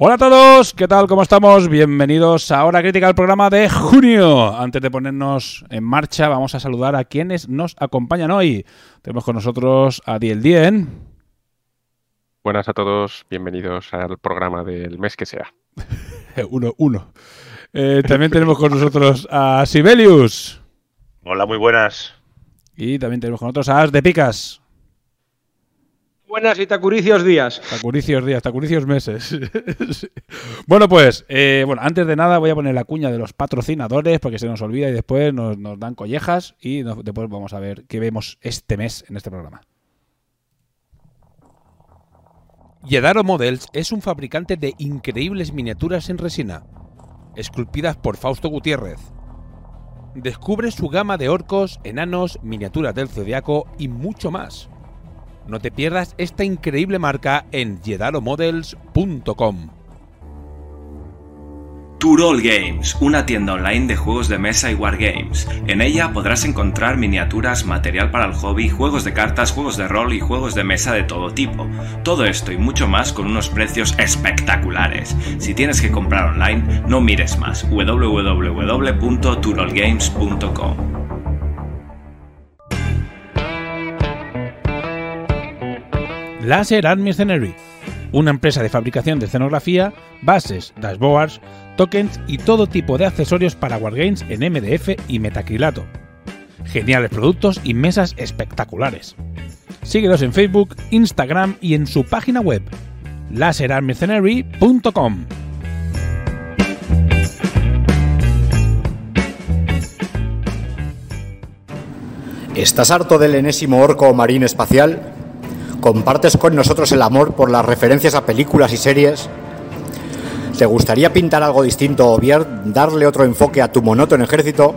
Hola a todos, ¿qué tal? ¿Cómo estamos? Bienvenidos a Hora Crítica, el programa de junio. Antes de ponernos en marcha, vamos a saludar a quienes nos acompañan hoy. Tenemos con nosotros a Diel Dien. Buenas a todos, bienvenidos al programa del mes que sea. uno, uno. Eh, también tenemos con nosotros a Sibelius. Hola, muy buenas. Y también tenemos con nosotros a As de Picas. Buenas y tacuricios días. Tacuricios días, tacuricios meses. bueno, pues, eh, bueno, antes de nada voy a poner la cuña de los patrocinadores porque se nos olvida y después nos, nos dan collejas y nos- después vamos a ver qué vemos este mes en este programa. Yedaro Models es un fabricante de increíbles miniaturas en resina, esculpidas por Fausto Gutiérrez. Descubre su gama de orcos, enanos, miniaturas del zodiaco y mucho más. No te pierdas esta increíble marca en yedaromodels.com. Turol Games, una tienda online de juegos de mesa y wargames. En ella podrás encontrar miniaturas, material para el hobby, juegos de cartas, juegos de rol y juegos de mesa de todo tipo. Todo esto y mucho más con unos precios espectaculares. Si tienes que comprar online, no mires más. www.turolgames.com Laser Art Mercenary, una empresa de fabricación de escenografía, bases, dashboards, tokens y todo tipo de accesorios para wargames en MDF y metacrilato. Geniales productos y mesas espectaculares. Síguelos en Facebook, Instagram y en su página web laserartmercenary.com. ¿Estás harto del enésimo orco marín espacial? ¿Compartes con nosotros el amor por las referencias a películas y series? ¿Te gustaría pintar algo distinto o bien darle otro enfoque a tu monótono ejército?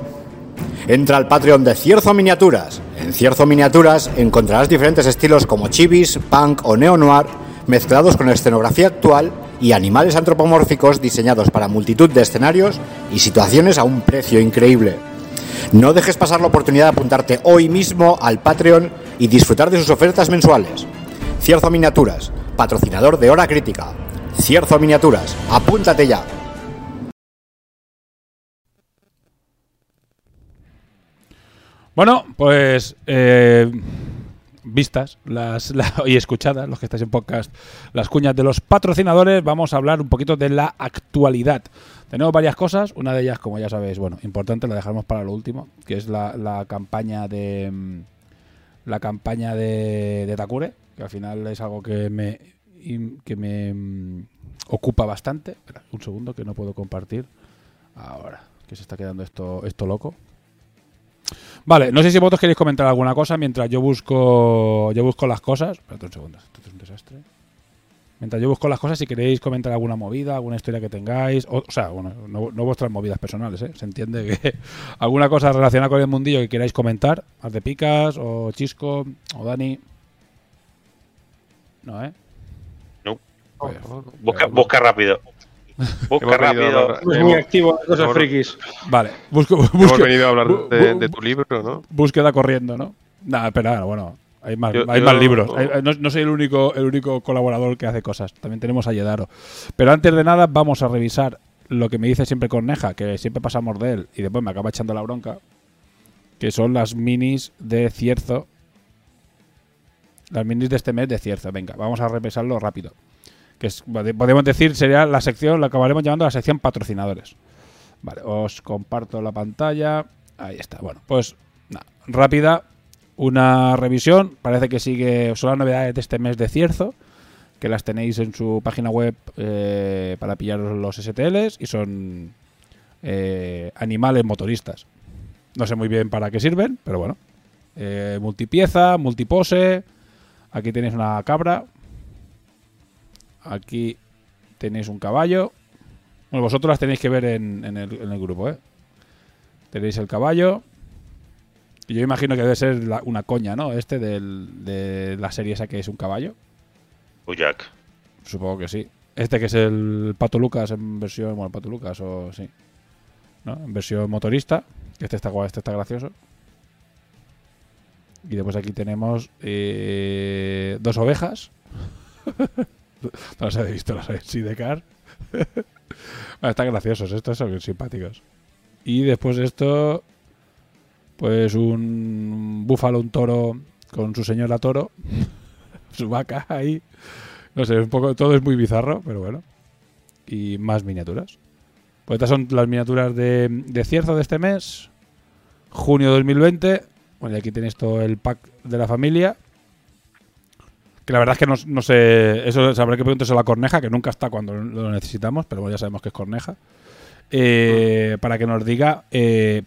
Entra al Patreon de Cierzo Miniaturas. En Cierzo Miniaturas encontrarás diferentes estilos como chivis, punk o neo-noir mezclados con escenografía actual y animales antropomórficos diseñados para multitud de escenarios y situaciones a un precio increíble. No dejes pasar la oportunidad de apuntarte hoy mismo al Patreon y disfrutar de sus ofertas mensuales. Cierzo Miniaturas, patrocinador de Hora Crítica. Cierzo Miniaturas, apúntate ya. Bueno, pues eh, vistas las, la- y escuchadas, los que estáis en podcast, las cuñas de los patrocinadores, vamos a hablar un poquito de la actualidad. Tenemos varias cosas, una de ellas, como ya sabéis, bueno, importante, la dejamos para lo último, que es la, la campaña de mm, la campaña de, Takure, que al final es algo que me que me mm, ocupa bastante. Un segundo que no puedo compartir. Ahora, que se está quedando esto esto loco. Vale, no sé si vosotros queréis comentar alguna cosa mientras yo busco yo busco las cosas. Espérate un segundo, esto es un desastre. Mientras yo busco las cosas, si queréis comentar alguna movida, alguna historia que tengáis, o, o sea, bueno, no, no vuestras movidas personales, ¿eh? Se entiende que alguna cosa relacionada con el mundillo que queráis comentar, Haz de Picas, o Chisco, o Dani. No, ¿eh? No. Pues, Busca, busca rápido. Busca rápido. Es muy activo en cosas hemos- frikis. Vale, busco, Hemos venido a hablar bu- de, bu- de tu libro, ¿no? búsqueda corriendo, ¿no? Nada, espera, bueno, hay más, Yo- hay yo- más libros. Hay- no, no soy el único, el único colaborador que hace cosas. También tenemos a Yedaro. Pero antes de nada, vamos a revisar lo que me dice siempre Corneja, que siempre pasamos de él y después me acaba echando la bronca, que son las minis de Cierzo. Las minis de este mes de Cierzo. Venga, vamos a revisarlo rápido. Que es, podemos decir, sería la sección, la acabaremos llamando la sección patrocinadores. Vale, os comparto la pantalla. Ahí está. Bueno, pues nada, rápida. Una revisión. Parece que sigue. Son las novedades de este mes de cierzo. Que las tenéis en su página web eh, para pillar los STLs. Y son eh, animales motoristas. No sé muy bien para qué sirven, pero bueno. Eh, multipieza, multipose. Aquí tenéis una cabra. Aquí tenéis un caballo. Bueno, vosotros las tenéis que ver en, el, en el grupo, ¿eh? Tenéis el caballo. Yo imagino que debe ser la- una coña, ¿no? Este del- de la serie esa que es un caballo. Buyak. Supongo que sí. Este que es el Pato Lucas en versión. Bueno, Pato Lucas o sí. ¿No? En versión motorista. Este está guay, este está gracioso. Y después aquí tenemos eh, dos ovejas. no las habéis visto, las habéis sí de car. Bueno, están graciosos, estos son simpáticos. Y después esto, pues un búfalo, un toro con su señora toro, su vaca ahí. No sé, un poco, todo es muy bizarro, pero bueno. Y más miniaturas. Pues estas son las miniaturas de, de cierzo de este mes. Junio 2020. Bueno, y aquí tenéis todo el pack de la familia. Que la verdad es que no, no sé. Eso sabré que preguntes a la corneja, que nunca está cuando lo necesitamos, pero bueno, ya sabemos que es corneja. Eh, Para que nos diga eh,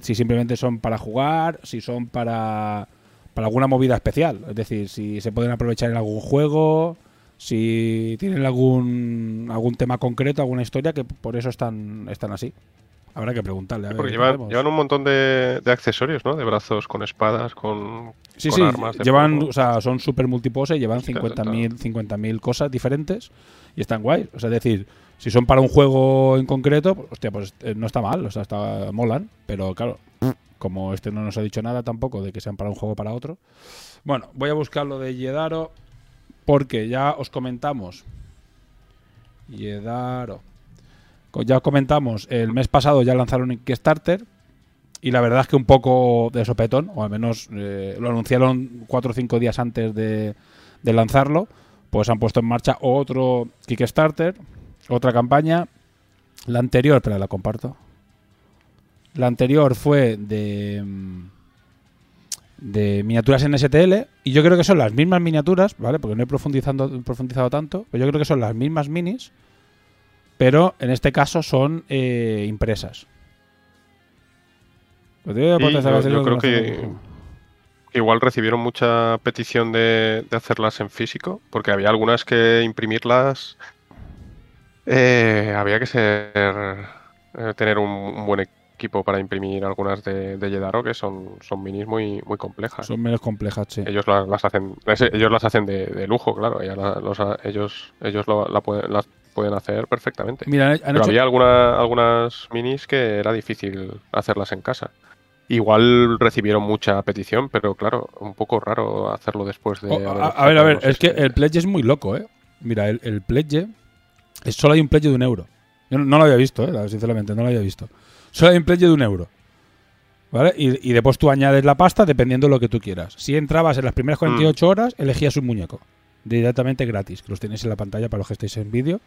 si simplemente son para jugar, si son para, para alguna movida especial. Es decir, si se pueden aprovechar en algún juego, si tienen algún, algún tema concreto, alguna historia, que por eso están, están así. Habrá que preguntarle. A ver, Porque ¿qué llevan, un montón de, de accesorios, ¿no? De brazos con espadas, con, Sí, con sí, armas. llevan, o sea, son super multipose, llevan Claro, 50.000 50.000 cosas diferentes y están guay. O sea, es decir, si son para un juego en concreto, pues, hostia, pues eh, no está mal, o sea, está, molan, pero claro, como este no nos ha dicho nada tampoco de que sean para un juego para otro. Bueno, voy a buscar lo de Yedaro porque ya os comentamos. Yedaro. Ya os comentamos, el mes pasado ya lanzaron un Kickstarter y la verdad es que un poco de sopetón, o al menos eh, lo anunciaron cuatro o cinco días antes de lanzarlo, pues han puesto en marcha otro Kickstarter, otra campaña. La anterior, espera, la comparto. La anterior fue de mm, de miniaturas en STL y yo creo que son las mismas miniaturas, ¿vale? Porque no he profundizando, profundizado tanto, pero yo creo que son las mismas minis, pero en este caso son eh, impresas. Sí, yo- creo que- que igual recibieron mucha petición de, de hacerlas en físico, porque había algunas que imprimirlas eh, había que ser eh, tener un, un buen equipo para imprimir algunas de, de Yedaro que son, son minis muy, muy complejas. son menos complejas, sí. Ellos las, las hacen, ellos las hacen de, de lujo, claro. ella la- los ha- ellos ellos lo- la pueden, las pueden hacer perfectamente. Mira, han- han Pero hecho- había alguna, algunas minis que era difícil hacerlas en casa. Igual recibieron mucha petición, pero claro, un poco raro hacerlo después de. Oh, a, a ver, a ver, es que el pledge es muy loco, ¿eh? Mira, el, el pledge solo hay un pledge de un euro. Yo no, no lo había visto, ¿eh? sinceramente, no lo había visto. Solo hay un pledge de un euro. ¿Vale? Y, y después tú añades la pasta dependiendo de lo que tú quieras. Si entrabas en las primeras 48 Mm. horas, elegías un muñeco. Directamente gratis, que los tenéis en la pantalla para los que estéis en vídeo.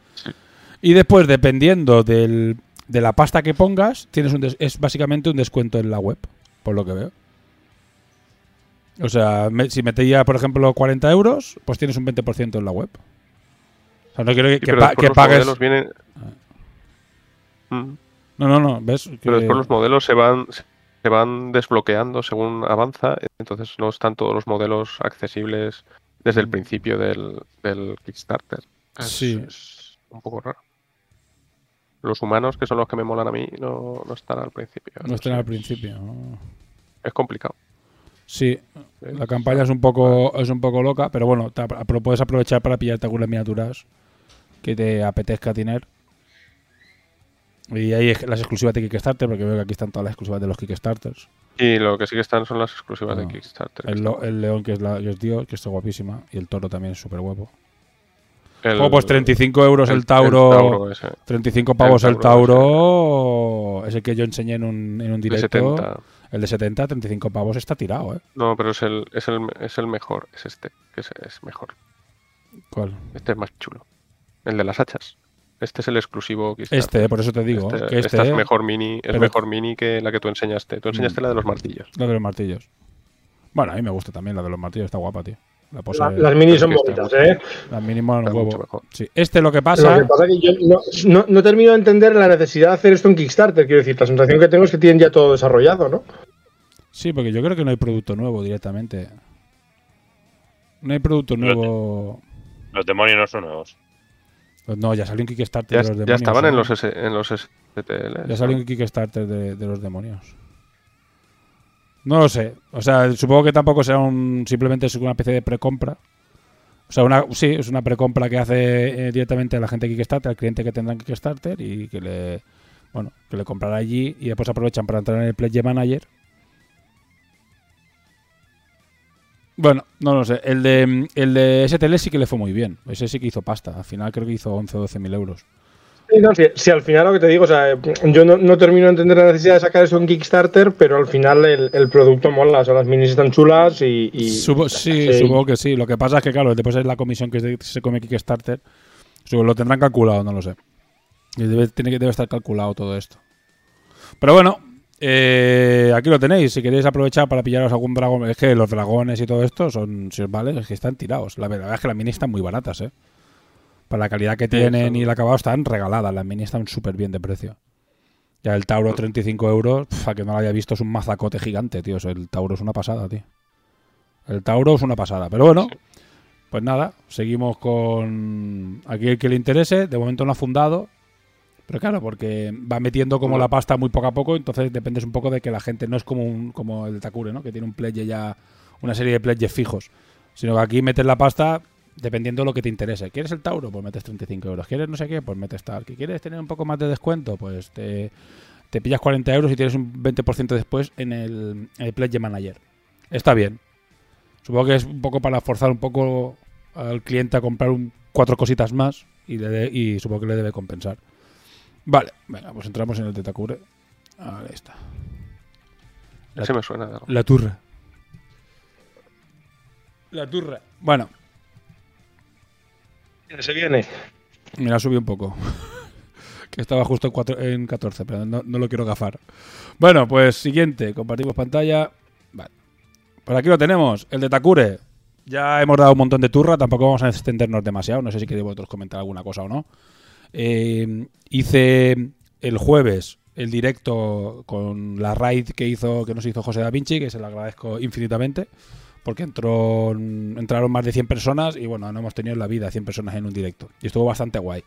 Y después, dependiendo del, de la pasta que pongas, tienes un des- es básicamente un descuento en la web, por lo que veo. O sea, me- si metía, por ejemplo, 40 euros, pues tienes un 20% en la web. O sea, no quiero que, Sí, que pero pa- después que los pagues. modelos vienen- Mm. No, no, no, ¿ves? Pero después los modelos se van, se van desbloqueando según avanza, entonces no están todos los modelos accesibles desde el principio del, del Kickstarter. Es, Sí. es un poco raro. Los humanos, que son los que me molan a mí, no, no están al principio. No están sé, al principio. ¿no? Es complicado. Sí, la campaña es un poco es un poco loca, pero bueno, te puedes aprovechar para pillarte algunas miniaturas que te apetezca tener. Y es- las exclusivas de Kickstarter, porque veo que aquí están todas las exclusivas de los Kickstarters. Y lo que sí que están son las exclusivas Ah. de Kickstarter. El, león, que es, la, que es Dios, que está guapísima, y el toro también es súper guapo. Oh, pues 35 euros el, el Tauro. Tauro ese. 35 pavos el Tauro Tauro. Ese que yo enseñé en un, en un de directo. 70. El de 70, 35 pavos está tirado, ¿eh? No, pero es el, es el, es el mejor, es este, que es, es mejor. ¿Cuál? Este es más chulo. El de las hachas. Este es el exclusivo Kickstarter. Este, por eso te digo. Este- que este esta es mejor mini, es pero- mejor mini que la que tú enseñaste. Tú enseñaste la de los martillos. Lo de los martillos. Bueno, a mí me gusta también la de los martillos, está guapa, tío. La pose- La- las minis son bonitas, ¿eh? las mini molan un huevo. Sí. Este lo que pasa. Lo que pasa es que yo no, no- no termino de entender la necesidad de hacer esto en Kickstarter. Quiero decir, la sensación que tengo es que tienen ya todo desarrollado, ¿no? Sí, porque yo creo que no hay producto nuevo directamente. No hay producto de- nuevo. Los demonios no son nuevos. Pues No, ya salió un Kickstarter Ya, de los ya demonios. estaban en ¿no? los, S- en los STL. Ya salió un Kickstarter de, de los demonios. No lo sé. O sea, supongo que tampoco será un. Simplemente es una especie de precompra. O sea, una, sí, es una precompra que hace eh, directamente a la gente de Kickstarter, al cliente que tendrá en Kickstarter y que le. Bueno, que le comprará allí y después aprovechan para entrar en el Pledge Manager. Bueno, no lo sé. El de, el de STL sí que le fue muy bien. Ese sí que hizo pasta. Al final creo que hizo 11 o 12 mil euros. Sí, no, si, si al final lo que te digo, o sea, yo no, no termino de entender la necesidad de sacar eso en Kickstarter, pero al final el, el producto mola, o sea, las minis están chulas y... y- Supo- sí, sí. supongo que sí. Lo que pasa es que, claro, después es la comisión que se- come Kickstarter. Lo tendrán calculado, no lo sé. Debe, tiene que, debe estar calculado todo esto. Pero bueno, eh, aquí lo tenéis. Si queréis aprovechar para pillaros algún dragón. Es que los dragones y todo esto son, si os vale, es que están tirados. La verdad es que las minis están muy baratas, ¿eh? Para la calidad que tienen y el acabado están regaladas. Las minis están súper bien de precio. Ya el Tauro 35 euros, pf, a que no lo haya visto, es un mazacote gigante, tío. El Tauro es una pasada, tío. El Tauro es una pasada. Pero bueno, pues nada, seguimos con aquí el que le interese. De momento no ha fundado. Pero claro, porque va metiendo como la pasta muy poco a poco, entonces dependes un poco de que la gente no es como un, como el Takure, ¿no? Que tiene un pledge ya, una serie de pledges fijos. Sino que aquí metes la pasta dependiendo de lo que te interese. ¿Quieres el Tauro? Pues metes 35 euros. ¿Quieres no sé qué? Pues metes tal. ¿Que quieres tener un poco más de descuento? Pues te, te pillas 40 euros y tienes un 20% después en el, en el Pledge Manager. Está bien. Supongo que es un poco para forzar un poco al cliente a comprar un, cuatro cositas más y, le de- y supongo que le debe compensar. Vale, venga, pues entramos en el de Takure. Ahí está. La, Ese me suena de algo. la turra. La turra. Bueno, Se viene. me la subí un poco. que estaba justo en, cuatro- en 14, pero no, no lo quiero gafar. Bueno, pues siguiente. Compartimos pantalla. Vale. Por aquí lo tenemos. El de Takure. Ya hemos dado un montón de turra. Tampoco vamos a extendernos demasiado. No sé si queréis vosotros comentar alguna cosa o no. Eh, hice el jueves el directo con la raid que hizo que nos hizo José Da Vinci, que se lo agradezco infinitamente, porque entró, entraron más de 100 personas y bueno, no hemos tenido en la vida 100 personas en un directo. Y estuvo bastante guay.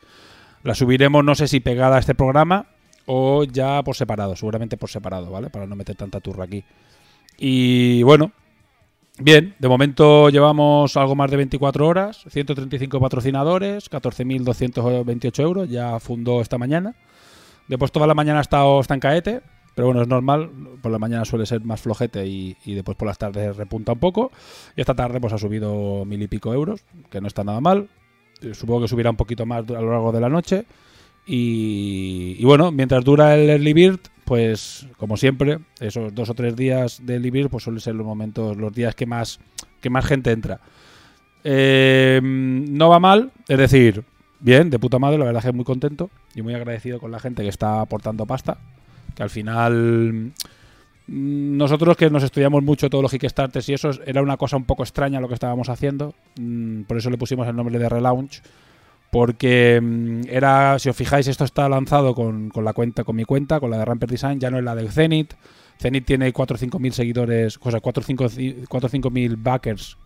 La subiremos, no sé si pegada a este programa o ya por separado, seguramente por separado, ¿vale? Para no meter tanta turra aquí. Y bueno, bien, de momento llevamos algo más de 24 horas, 135 patrocinadores, 14.228 euros, ya fundó esta mañana. Después toda la mañana ha estado caete, pero bueno, es normal, por la mañana suele ser más flojete y, y después por las tardes repunta un poco. Y esta tarde pues ha subido mil y pico euros, que no está nada mal. Eh, Supongo que subirá un poquito más a lo largo de la noche. Y, y bueno, mientras dura el early bird, pues como siempre, esos dos o tres días de bird, pues suelen ser los momentos, los días que más, que más gente entra. Eh, no va mal, es decir, bien, de puta madre, la verdad es que muy contento y muy agradecido con la gente que está aportando pasta. Que al final, mm, nosotros que nos estudiamos mucho todos los Kickstarters y eso, era una cosa un poco extraña lo que estábamos haciendo. Mm, Por eso le pusimos el nombre de Relaunch. Porque mm, era, si os fijáis, esto está lanzado con, con la cuenta, con mi cuenta, con la de Ramper Design, ya no es la de Zenith. Zenith tiene 4 o 5 mil seguidores, o sea, 4 o 5 mil backers,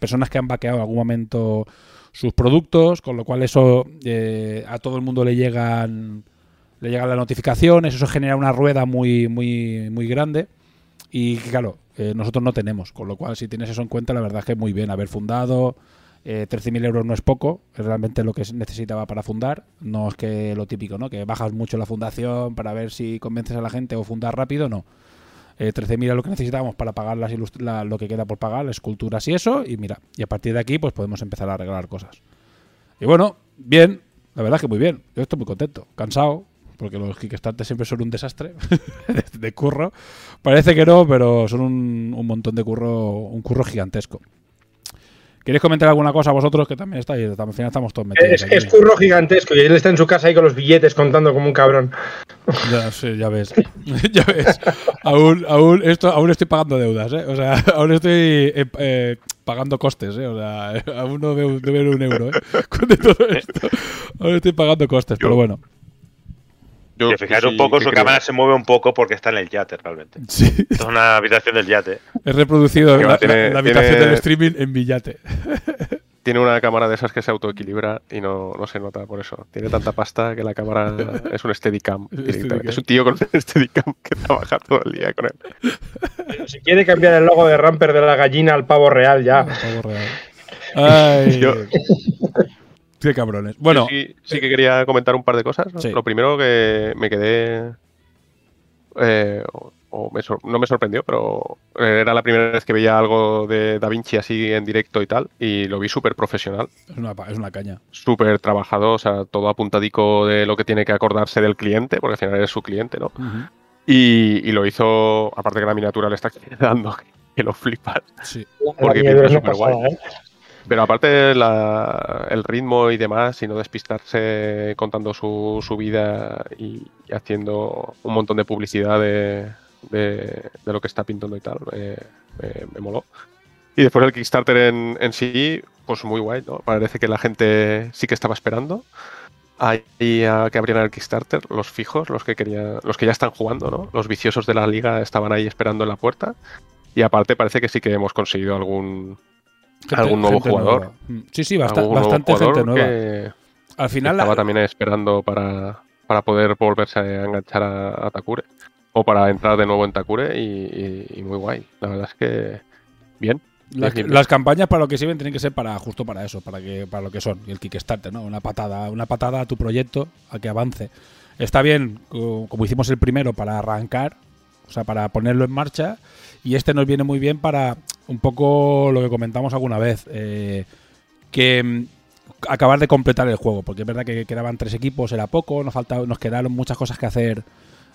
personas que han vaqueado en algún momento sus productos, con lo cual eso eh, a todo el mundo le llegan le llegan las notificaciones, eso genera una rueda muy muy muy grande y claro, eh, nosotros no tenemos, con lo cual si tienes eso en cuenta, la verdad es que muy bien haber fundado, eh, 13.000 euros no es poco, es realmente lo que necesitaba para fundar, no es que lo típico, ¿no? Que bajas mucho la fundación para ver si convences a la gente o fundar rápido, no. Eh, 13.000 es lo que necesitamos para pagar las la- lo que queda por pagar, las esculturas y eso, y mira, y a partir de aquí pues podemos empezar a arreglar cosas. Y bueno, bien, la verdad es que muy bien, yo estoy muy contento, cansado, porque los Kickstarter siempre son un desastre de, de curro. Parece que no, pero son un, un montón de curro, un curro gigantesco. ¿Queréis comentar alguna cosa vosotros? Que también estáis, al final estamos todos metidos. Es, es curro gigantesco y él está en su casa ahí con los billetes contando como un cabrón. Ya, sí, ya ves. ya ves. Aún, aún, esto, aún estoy pagando deudas, ¿eh? O sea, aún estoy eh, eh, pagando costes, ¿eh? O sea, aún no debo, debo un euro, ¿eh? Con de todo esto. Aún estoy pagando costes, pero bueno. Yo, Si fijáis un poco, que su creo- cámara se mueve un poco porque está en el yate realmente. Sí. Esto es una habitación del yate. He reproducido Que la, tiene- la- la habitación tiene- del streaming en billate. Tiene una cámara de esas que se autoequilibra y no, no se nota por eso. Tiene tanta pasta que la cámara es un Steadicam. Steadicam. Es un tío con un Steadicam que trabaja todo el día con él. Pero si quiere cambiar el logo de Ramper de la gallina al pavo real, ya. Pavo real. Ay. Yo- Qué cabrones. Bueno, sí, sí que quería comentar un par de cosas. ¿no? Sí. Lo primero que me quedé. eh, o, o me sor- no me sorprendió, pero era la primera vez que veía algo de Da Vinci así en directo y tal. Y lo vi súper profesional, es una, es una caña. súper trabajado, o sea, todo apuntadico de lo que tiene que acordarse del cliente, porque al final es su cliente, ¿no? Y, y lo hizo, aparte que la miniatura le está quedando, que lo flipas. Sí. Porque pinta pasada, ¿eh? Pero aparte la- el ritmo y demás, y no despistarse contando su, su vida y, y haciendo un montón de publicidad de, de- de lo que está pintando y tal, eh, me, me moló. Y después el Kickstarter en, en sí, pues muy guay, ¿no? Parece que la gente sí que estaba esperando. Ahí a que abrieran el Kickstarter, los fijos, los que querían, los que ya están jugando, ¿no? Los viciosos de la liga estaban ahí esperando en la puerta. Y aparte parece que sí que hemos conseguido algún, Gente- algún nuevo jugador. nueva. Mm, Sí, sí, bastante gente nueva. que Al final, estaba la- también esperando para, para poder volverse a enganchar a, a Takure. O para entrar de nuevo en Takure y, y- y muy guay. La verdad es que bien. Las, Bien, las campañas para lo que sirven tienen que ser para justo para eso, para que para lo que son. Y el Kickstarter, ¿no? Una patada, una patada a tu proyecto, a que avance. Está bien, co- como hicimos el primero, para arrancar, o sea, para ponerlo en marcha. Y este nos viene muy bien para un poco lo que comentamos alguna vez, eh, que mm, acabar de completar el juego, porque es verdad que quedaban tres equipos, era poco, nos faltaba, nos quedaron muchas cosas que hacer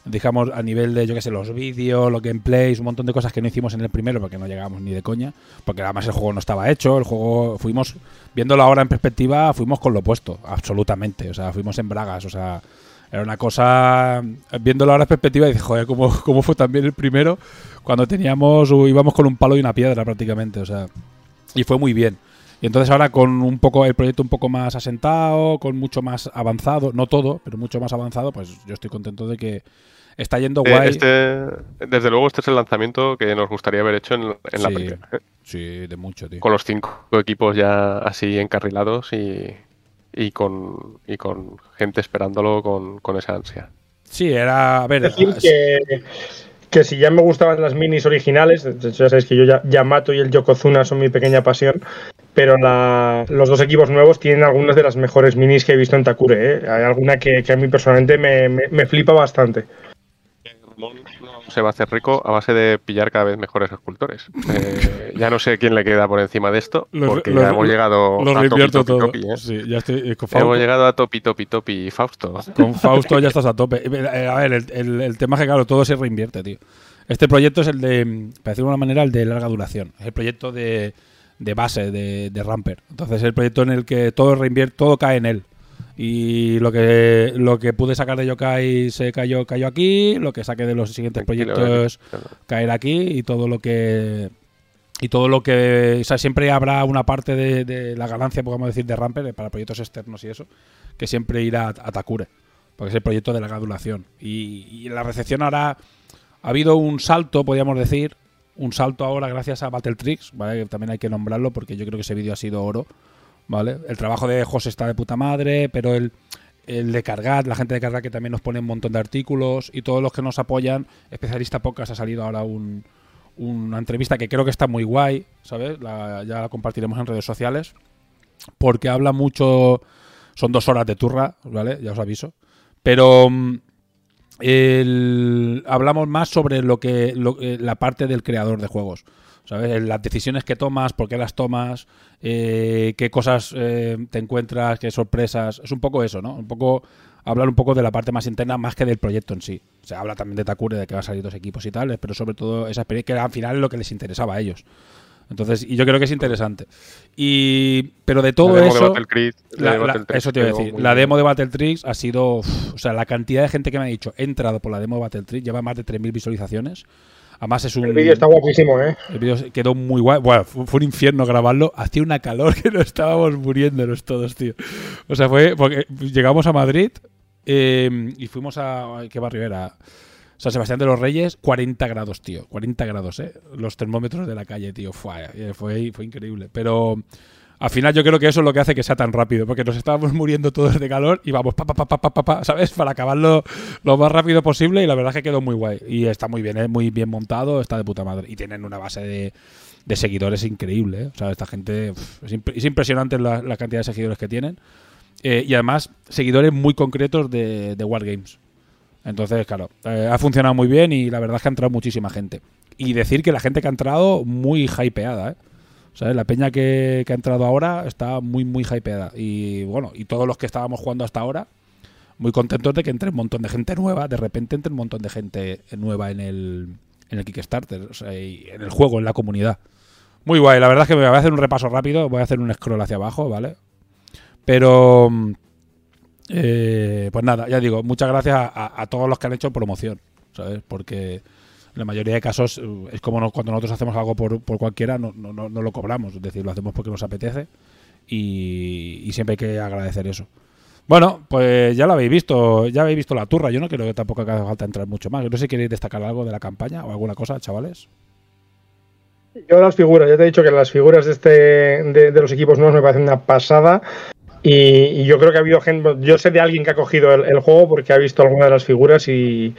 digamos, a nivel de, yo qué sé, los vídeos, los gameplays, un montón de cosas que no hicimos en el primero porque no llegábamos ni de coña, porque además el juego no estaba hecho, el juego, fuimos, viéndolo ahora en perspectiva, fuimos con lo opuesto, absolutamente, o sea, fuimos en bragas, o sea, era una cosa, viéndolo ahora en perspectiva, dices, joder, ¿cómo, cómo fue también el primero cuando teníamos, íbamos con un palo y una piedra prácticamente, o sea, y fue muy bien. Y entonces ahora con un poco el proyecto un poco más asentado, con mucho más avanzado, no todo, pero mucho más avanzado, pues yo estoy contento de que está yendo Eh, guay. Este, desde luego, este es el lanzamiento que nos gustaría haber hecho en, en la Sí. primera. ¿eh? Sí, de mucho, tío. Con los cinco equipos ya así encarrilados y, y, con, y con gente esperándolo con, con esa ansia. Sí, era, a ver, decir que, que si ya me gustaban las minis originales, ya sabéis que yo ya Yamato y el Yokozuna son mi pequeña pasión, pero la- los dos equipos nuevos tienen algunas de las mejores minis que he visto en Takure. ¿eh? Hay alguna que, que a mí personalmente me, me- me flipa bastante. Se va a hacer rico a base de pillar cada vez mejores escultores. Eh, ya no sé quién le queda por encima de esto, porque los- ya hemos llegado a topi, topi, todo. topi, ¿eh? Sí, ya estoy eh, con Hemos Fausto, llegado a topi, topi, topi, Fausto. con Fausto ya estás a tope. A ver, el, el- el tema es que claro, todo se reinvierte, tío. Este proyecto es el de, para decirlo de una manera, el de larga duración. Es el proyecto de, de base de, de Ramper. Entonces es el proyecto en el que todo reinvierte, todo cae en él. Y lo que lo que pude sacar de Yokai se cayó, cayó aquí, lo que saqué de los siguientes Tranquilo, proyectos eh. caer aquí y todo lo que y todo lo que o sea siempre habrá una parte de, de la ganancia podemos decir de Ramper para proyectos externos y eso que siempre irá a, a Takure porque es el proyecto de larga duración y, y la recepción ahora ha habido un salto podríamos decir un salto ahora gracias a Battletrix ¿vale? Que también hay que nombrarlo porque yo creo que ese vídeo ha sido oro vale el trabajo de José está de puta madre pero el el de cargar, la gente de cargar que también nos pone un montón de artículos y todos los que nos apoyan, especialista pocas ha salido ahora un, una entrevista que creo que está muy guay, ¿sabes? La- ya la compartiremos en redes sociales, porque habla mucho, son dos horas de turra, ¿vale? Ya os aviso, pero mm, hablamos más sobre lo que lo- eh, la parte del creador de juegos. ¿Sabes? Las decisiones que tomas, por qué las tomas, eh, qué cosas eh, te encuentras, qué sorpresas. Es un poco eso, ¿no? Un poco hablar un poco de la parte más interna más que del proyecto en sí. Se habla también de Takure, de que va a salir dos equipos y tal, pero sobre todo esa experiencia que al final es lo que les interesaba a ellos. Entonces, y yo creo que es interesante. Y, pero de todo La demo de eso, Battle de la- la- Battle eso te iba a decir. La demo de Battle Tricks ha sido, uf, o sea, la cantidad de gente que me ha dicho, he entrado por la demo de Battle Tricks, lleva más de 3.000 visualizaciones. Además es un El vídeo está guapísimo, ¿eh? el vídeo quedó muy guay. Bueno, fu- fue un infierno grabarlo. Hacía una calor que nos estábamos muriéndonos todos, tío. O sea, fue porque llegamos a Madrid eh, y fuimos a. ¿Qué barrio era? San Sebastián de los Reyes, 40 grados, tío. 40 grados, ¿eh? Los termómetros de la calle, tío. Fue, eh, fue, fue increíble. Pero al final yo creo que eso es lo que hace que sea tan rápido. Porque nos estábamos muriendo todos de calor y vamos, pa, pa, pa, pa, pa, pa, ¿sabes? Para acabarlo lo más rápido posible. Y la verdad es que quedó muy guay. Y está muy bien, ¿eh? Muy bien montado. Está de puta madre. Y tienen una base de, seguidores increíble, ¿eh? O sea, esta gente... es, imp- es impresionante la, cantidad de seguidores que tienen. Eh, y además, seguidores muy concretos de, de Wargames. Entonces, claro, ha funcionado muy bien y la verdad es que ha entrado muchísima gente. Y decir que la gente que ha entrado, muy hypeada, ¿eh? ¿Sabes? La peña que, ha entrado ahora está muy, muy hypeada. Y bueno, y todos los que estábamos jugando hasta ahora, muy contentos de que entre un montón de gente nueva. De repente entre un montón de gente nueva en el, en el Kickstarter, o sea, en el juego, en la comunidad. Muy guay, la verdad es que me voy a hacer un repaso rápido, voy a hacer un scroll hacia abajo, ¿vale? Pero, eh, pues nada, ya digo, muchas gracias a, todos los que han hecho promoción, ¿sabes? Porque la mayoría de casos eh, es como no- cuando nosotros hacemos algo por, por cualquiera, no, no, no- lo cobramos, es decir, lo hacemos porque nos apetece y, y siempre hay que agradecer eso. Bueno, pues ya lo habéis visto, ya habéis visto la turra, yo no creo que tampoco haga falta entrar mucho más. No sé si queréis destacar algo de la campaña o alguna cosa, chavales. Yo las figuras, ya te he dicho que las figuras de este de, de los equipos nuevos me parecen una pasada. Y, y yo creo que ha habido gente. Yo sé de alguien que ha cogido el, el juego porque ha visto alguna de las figuras y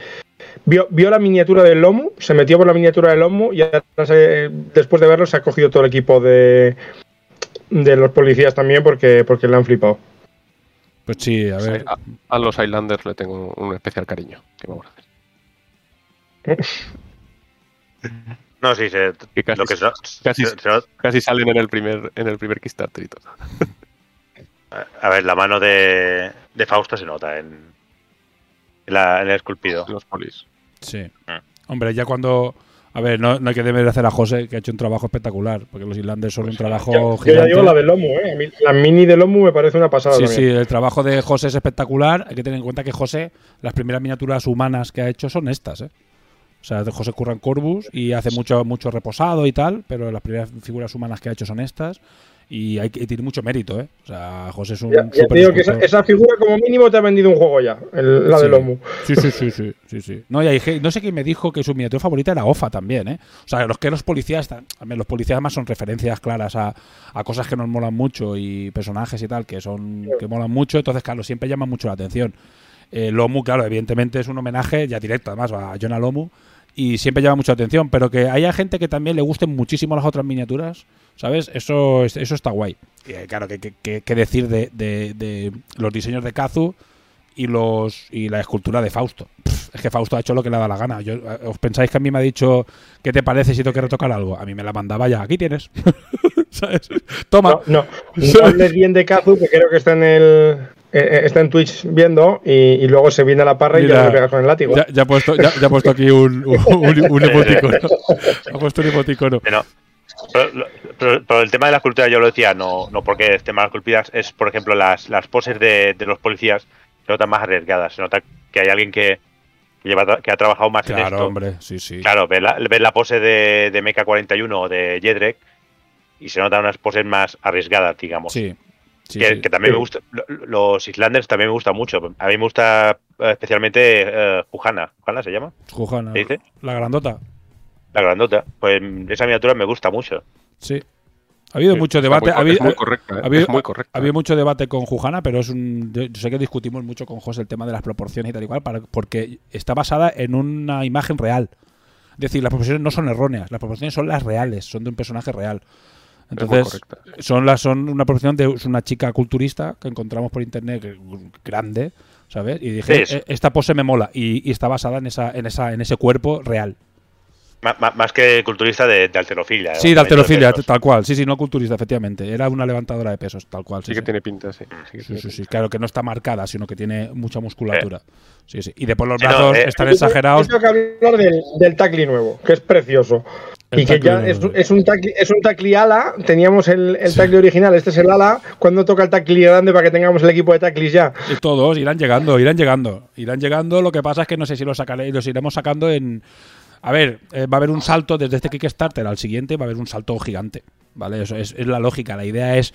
vio, vio la miniatura del Lomu, se metió por la miniatura del Lomu y se- después de verlo se ha cogido todo el equipo de, de los policías también porque, porque le han flipado. Pues sí, a ver. A, a los Islanders le tengo un especial cariño. ¿Qué vamos a hacer? No, sí, se, Que casi, lo que se, casi- se- se- casi salen en el primer en el primer Kickstarter y todo. A ver, la mano de, de Fausto se nota en, la- el esculpido. Los polis. Sí. Ah. Hombre, ya cuando. A ver, no, no hay que desmerecer a José, que ha hecho un trabajo espectacular, porque los Islanders son un trabajo Yo, yo ya gigante. digo la del Lomu, ¿eh? La mini del Lomu me parece una pasada. Sí, sí, el trabajo de José es espectacular. Hay que tener en cuenta que José, las primeras miniaturas humanas que ha hecho son estas, ¿eh? O sea, de José Curran Corbus y hace mucho, mucho reposado y tal, pero las primeras figuras humanas que ha hecho son estas. Y hay que tiene mucho mérito, ¿eh? O sea, José es un. Ya, ya te digo que esa, figura como mínimo te ha vendido un juego ya, el- la Sí. del Lomu. Sí, sí, sí, sí, sí, sí. No, y hay no sé quién me dijo que su miniatura favorita era OFA también, ¿eh? O sea, los que los policías, los policías además son referencias claras a, a cosas que nos molan mucho y personajes y tal que son que molan mucho, entonces claro, siempre llaman mucho la atención. Eh, Lomu, claro, evidentemente es un homenaje ya directo además a Jonah Lomu y siempre llama mucha atención, pero que haya gente que también le gusten muchísimo las otras miniaturas, ¿sabes? Eso, es- eso está guay. Y, eh, claro, que, que- que- decir de, de- de los diseños de Kazu y los y la escultura de Fausto. Pff, es que Fausto ha hecho lo que le da la gana. Yo, eh, ¿Os pensáis que a mí me ha dicho qué te parece si tengo que retocar algo? A mí me la mandaba ya, aquí tienes. ¿Sabes? Toma. No, no, no hables bien de Kazu, que creo que está en el eh, está en Twitch viendo y, y luego se viene a la parra y ya le pegas con el látigo. Ya, ya ha puesto, ya, ya ha puesto aquí un, un, un emoticono. Ha puesto un emoticono. Pero, pero, pero- pero el tema de la escultura yo lo decía, no, no porque estén mal esculpidas, es por ejemplo las, las poses de, de los policías se notan más arriesgadas. Se nota que hay alguien que, lleva, que ha trabajado más en Claro, esto. hombre, sí, sí. Claro, ves la, ves la pose de, de Mecha 41 o de Jedrek y se notan unas poses más arriesgadas, digamos. Sí. sí, que, sí. que también Sí. me gusta. lo- Los Islanders también me gustan mucho. A mí me gusta eh, especialmente eh, Jujana. ¿Jujana se llama? Jujana, ¿Qué dice? La grandota. La grandota. Pues esa miniatura me gusta mucho. Sí. Ha habido Sí, mucho debate. muy ha habido- es muy correcta. ¿eh? ha habido- es muy correcta. Ha habido mucho debate con Jujana, pero es un. Yo sé que discutimos mucho con José el tema de las proporciones y tal y cual, para- porque está basada en una imagen real. Es decir, las proporciones no son erróneas, las proporciones son las reales, son de un personaje real. Es muy Entonces, son las son una proporción de una chica culturista que encontramos por internet grande, ¿sabes? Y dije, Sí, "Eh, esta pose me mola y, y está basada en esa en esa en ese cuerpo real. Más, que culturista de, de alterofilia. Sí, de alterofilia, tal cual. Sí, sí, no culturista, efectivamente. Era una levantadora de pesos, tal cual. Sí, Sí, que sí. tiene pinta, sí. Sí, que Sí, sí, sí, claro que no está marcada, sino que tiene mucha musculatura. Sí, sí. Y después los no, brazos eh, están Yo exagerados. tengo que hablar del, del Tacli nuevo, que es precioso. Y que ya es, es un tacli, es un tacli ala, teníamos el, el tacli original, este es el ala, cuando toca el tacli grande para que tengamos el equipo de taclis ya? Y todos irán llegando, irán llegando, irán llegando, lo que pasa es que no sé si los sacaré, los iremos sacando en... A ver, eh, va a haber un salto desde este Kickstarter al siguiente, va a haber un salto gigante, ¿vale? Eso es, la lógica, la idea es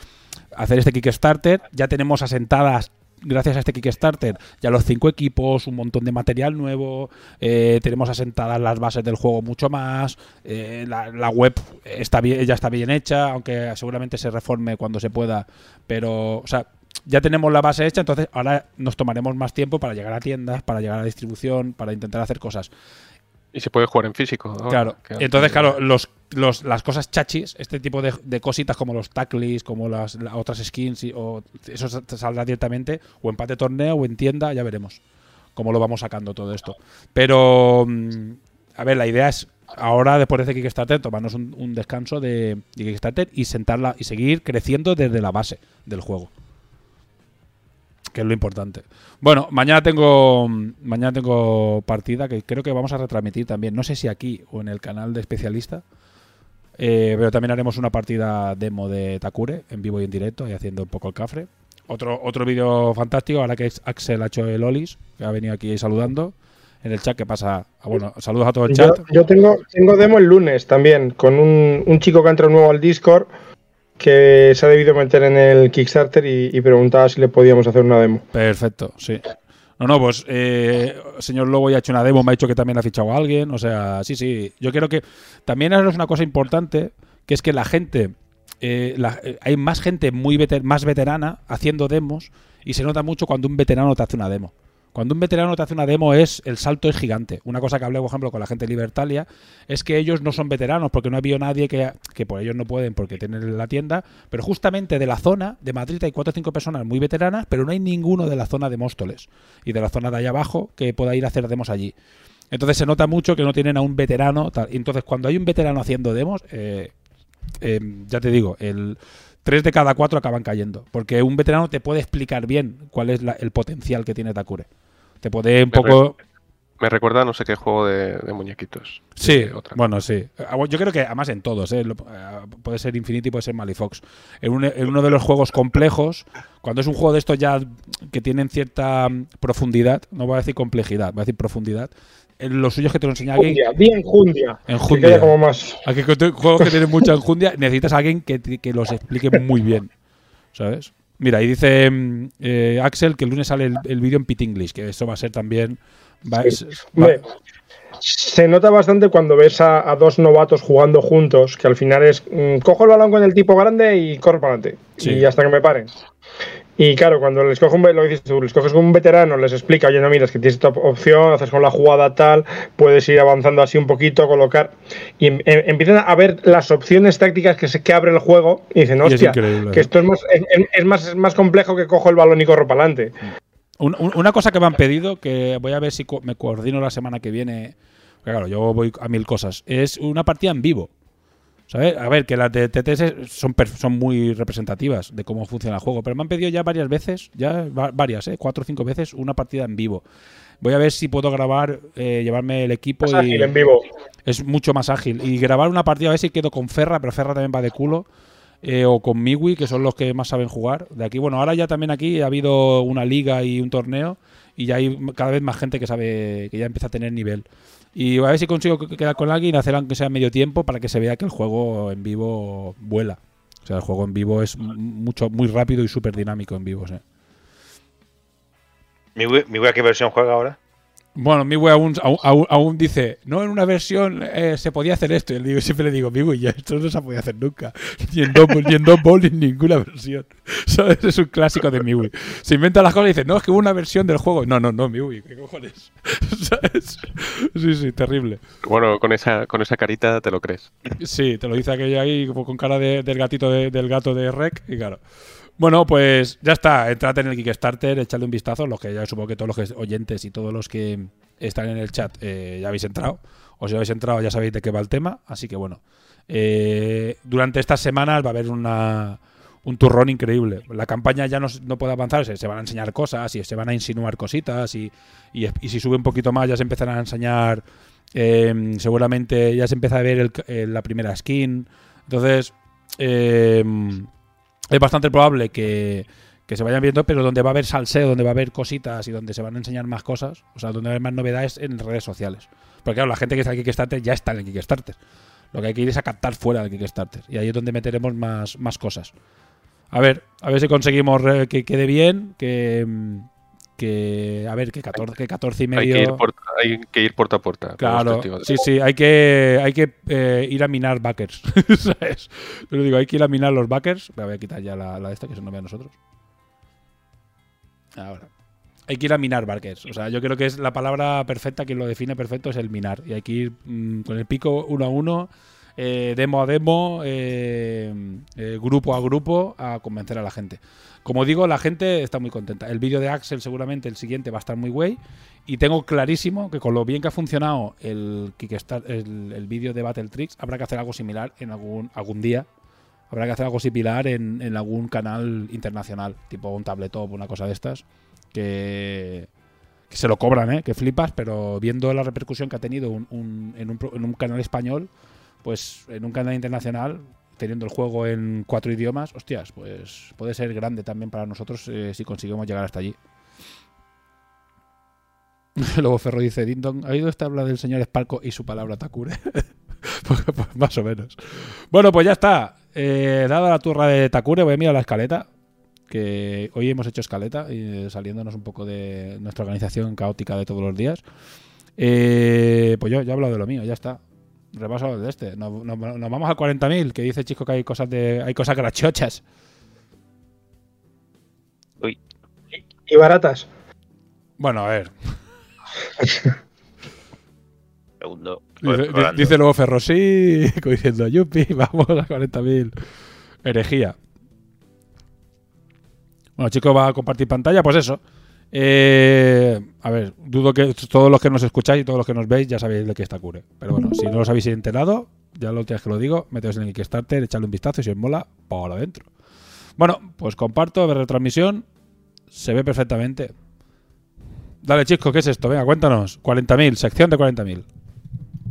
hacer este Kickstarter, ya tenemos asentadas gracias a este Kickstarter, ya los cinco equipos, un montón de material nuevo, eh, tenemos asentadas las bases del juego mucho más, eh, la, la web está bien, ya está bien hecha, aunque seguramente se reforme cuando se pueda, pero, o sea, ya tenemos la base hecha, entonces ahora nos tomaremos más tiempo para llegar a tiendas, para llegar a distribución, para intentar hacer cosas. Y se puede jugar en físico. Claro. Entonces, claro, los, los- las cosas chachis, este tipo de, de cositas como los tacklis, como las, las otras skins, y- o eso sa- saldrá directamente o en paz de torneo o en tienda, ya veremos cómo lo vamos sacando todo esto. Pero, mm, a ver, la idea es ahora, después de Kickstarter, tomarnos un, un descanso de, de Kickstarter y sentarla y seguir creciendo desde la base del juego. Que es lo importante. Bueno, mañana tengo mañana tengo partida que creo que vamos a retransmitir también. No sé si aquí o en el canal de especialista. Eh, pero también haremos una partida demo de Takure en vivo y en directo y haciendo un poco el cafre. Otro, otro vídeo fantástico, ahora que Axel ha hecho el Olis, que ha venido aquí saludando en el chat. que pasa? Ah, bueno, saludos a todo el Yo, chat. yo tengo, tengo demo el lunes también, con un, un chico que ha entrado nuevo al Discord que se ha debido meter en el Kickstarter y, y preguntaba si le podíamos hacer una demo. Perfecto, sí. No, no, pues eh, señor Lobo ya ha hecho una demo, me ha dicho que también ha fichado a alguien. O sea, sí, sí. Yo creo que también es una cosa importante, que es que la gente, eh, eh, hay más gente muy veter- más veterana haciendo demos y se nota mucho cuando un veterano te hace una demo. Cuando un veterano te hace una demo es el salto es gigante. Una cosa que hablé, por ejemplo, con la gente de Libertalia es que ellos no son veteranos porque no ha habido nadie que, que por ellos no pueden porque tienen la tienda, pero justamente de la zona de Madrid hay cuatro o cinco personas muy veteranas, pero no hay ninguno de la zona de Móstoles y de la zona de allá abajo que pueda ir a hacer demos allí. Entonces se nota mucho que no tienen a un veterano. tal. Entonces cuando hay un veterano haciendo demos, eh, eh, ya te digo, el tres de cada cuatro acaban cayendo. Porque un veterano te puede explicar bien cuál es la- el potencial que tiene Takure. Te puede un poco... Me recuerda a no sé qué juego de, de muñequitos. Sí, otra. bueno, sí. Ah, Yo creo que además en todos, ¿eh? Eh, puede ser Infinity, puede ser Malifox. En, un- en uno de los juegos complejos, cuando es un juego de estos ya que tienen cierta mm, profundidad, no voy a decir complejidad, voy a decir profundidad, en los suyos que te lo enseña alguien bien Jundia. Enjundia. como más. Aquí juegos que tienen mucha enjundia, necesitas a alguien que, que los explique muy bien, ¿sabes? Mira, y dice mm, eh, Axel que el lunes sale el, el vídeo en Pit English, que eso va a ser también... va- Sí. es- va- Hombre, se nota bastante cuando ves a, a dos novatos jugando juntos, que al final es mm, cojo el balón con el tipo grande y corro para adelante. Sí. Y hasta que me paren. Y claro, cuando les coges un, lo que dices tú, les coges un veterano, les explica, oye, no, mira, es que tienes esta op- opción, haces con la jugada tal, puedes ir avanzando así un poquito, colocar. Y em- em- empiezan a ver las opciones tácticas que, se, que abre el juego y dicen, Y es hostia, increíble. que esto es más, es, es- es más, es más complejo que cojo el balón y corro para adelante. Un- un- una cosa que me han pedido, que voy a ver si co- me coordino la semana que viene, porque claro, yo voy a mil cosas, es una partida en vivo. ¿Sabes? A ver, que las de TTS son, son muy representativas de cómo funciona el juego, pero me han pedido ya varias veces, ya va- varias, ¿eh? cuatro o cinco veces, una partida en vivo. Voy a ver si puedo grabar, eh, llevarme el equipo Más y ágil en vivo. es mucho más ágil. Y grabar una partida, a ver si quedo con Ferra, pero Ferra también va de culo. eh, o con Miwi, que son los que más saben jugar. De aquí, bueno, ahora ya también aquí ha habido una liga y un torneo. Y ya hay cada vez más gente que sabe, que ya empieza a tener nivel. Y a ver si consigo que- quedar con alguien y hacer aunque sea medio tiempo para que se vea que el juego en vivo vuela. O sea, el juego en vivo es mucho, muy rápido y súper dinámico en vivo. sí. ¿Mi mi a qué versión juega ahora? Bueno, mi wea aún, aún, dice, no, en una versión eh, se podía hacer esto. Y digo, siempre le digo, mi Wii, ya esto no se ha podido hacer nunca. Ni en Double, ni en Double, en ninguna versión. ¿Sabes? Es un clásico de mi Wii. Se inventa las cosas y dice, no, es que hubo una versión del juego. No, no, no, mi Wii, ¿qué cojones? ¿Sabes? Sí, sí, terrible. Bueno, con esa, con esa carita te lo crees. Sí, te lo dice aquello ahí como con cara de- del gatito de- del gato de Rec y claro. Bueno, pues ya está. Entrad en el Kickstarter, echadle un vistazo. Los que ya supongo que todos los oyentes y todos los que están en el chat eh, ya habéis entrado. O si habéis entrado ya sabéis de qué va el tema. Así que bueno. eh, durante estas semanas va a haber una, un turrón increíble. La campaña ya no, puede avanzar, se, van a enseñar cosas y se van a insinuar cositas y, si sube un poquito más ya se empezarán a enseñar, eh, seguramente ya se empieza a ver el la primera skin. Entonces, eh, es bastante probable que, que se vayan viendo, pero donde va a haber salseo, donde va a haber cositas y donde se van a enseñar más cosas, o sea, donde va a haber más novedades en redes sociales. Porque claro, la gente que está en Kickstarter ya está en el Kickstarter. Lo que hay que ir es a captar fuera del Kickstarter. Y ahí es donde meteremos más, más cosas. A ver, a ver si conseguimos que quede bien, que, mm, que a ver, que 14, que 14 y Hay medio. que, ir por- hay que ir puerta a puerta. Claro, sí, sí, hay que, hay que eh, ir a minar backers. ¿Sabes? Lo digo, hay que ir a minar los backers. Me voy a quitar ya la, la de esta que se nos ve a nosotros. Ahora. Hay que ir a minar backers. O sea, yo creo que es la palabra perfecta, que lo define perfecto, es el minar. Y hay que ir mm, con el pico uno a uno, eh, demo a demo, eh, eh, grupo a grupo, a convencer a la gente. Como digo, la gente está muy contenta. El vídeo de Axel, seguramente el siguiente va a estar muy guay. Y tengo clarísimo que con lo bien que ha funcionado el el, el vídeo de Battle Tricks, habrá que hacer algo similar en algún, algún día. Habrá que hacer algo similar en, algún canal internacional, tipo un tabletop, una cosa de estas, que, que se lo cobran, ¿eh? que flipas, pero viendo la repercusión que ha tenido un- en, un, en un canal español, pues en un canal internacional, teniendo el juego en cuatro idiomas, hostias, pues puede ser grande también para nosotros eh, si conseguimos llegar hasta allí. Luego Ferro dice, Dindon, ¿ha oído esta habla del señor Sparco y su palabra Takure? pues, más o menos. Bueno, pues ya está. Eh, dada la turra de Takure, voy a mirar la escaleta. Que hoy hemos hecho escaleta, y saliéndonos un poco de nuestra organización caótica de todos los días. Eh, pues yo ya he hablado de lo mío, ya está. Repaso de este. Nos, nos- nos vamos al 40.000, que dice Chico que hay cosas de hay cosas grachochas. Y baratas. Bueno, a ver. Segundo. Dice, dice luego Ferro, sí, como diciendo, yupi, vamos a 40.000. Herejía. Bueno, chico, va a compartir pantalla, pues eso. Eh, a ver, dudo que todos los que nos escucháis y todos los que nos veis ya sabéis de qué está Cure. Pero bueno, si no os habéis enterado, ya lo tienes que lo digo, meteos en el Kickstarter, echadle un vistazo y si os mola, para adentro. Bueno, pues comparto, ver retransmisión, se ve perfectamente. Dale, chico, ¿qué es esto? Venga, cuéntanos. 40.000, sección de 40.000.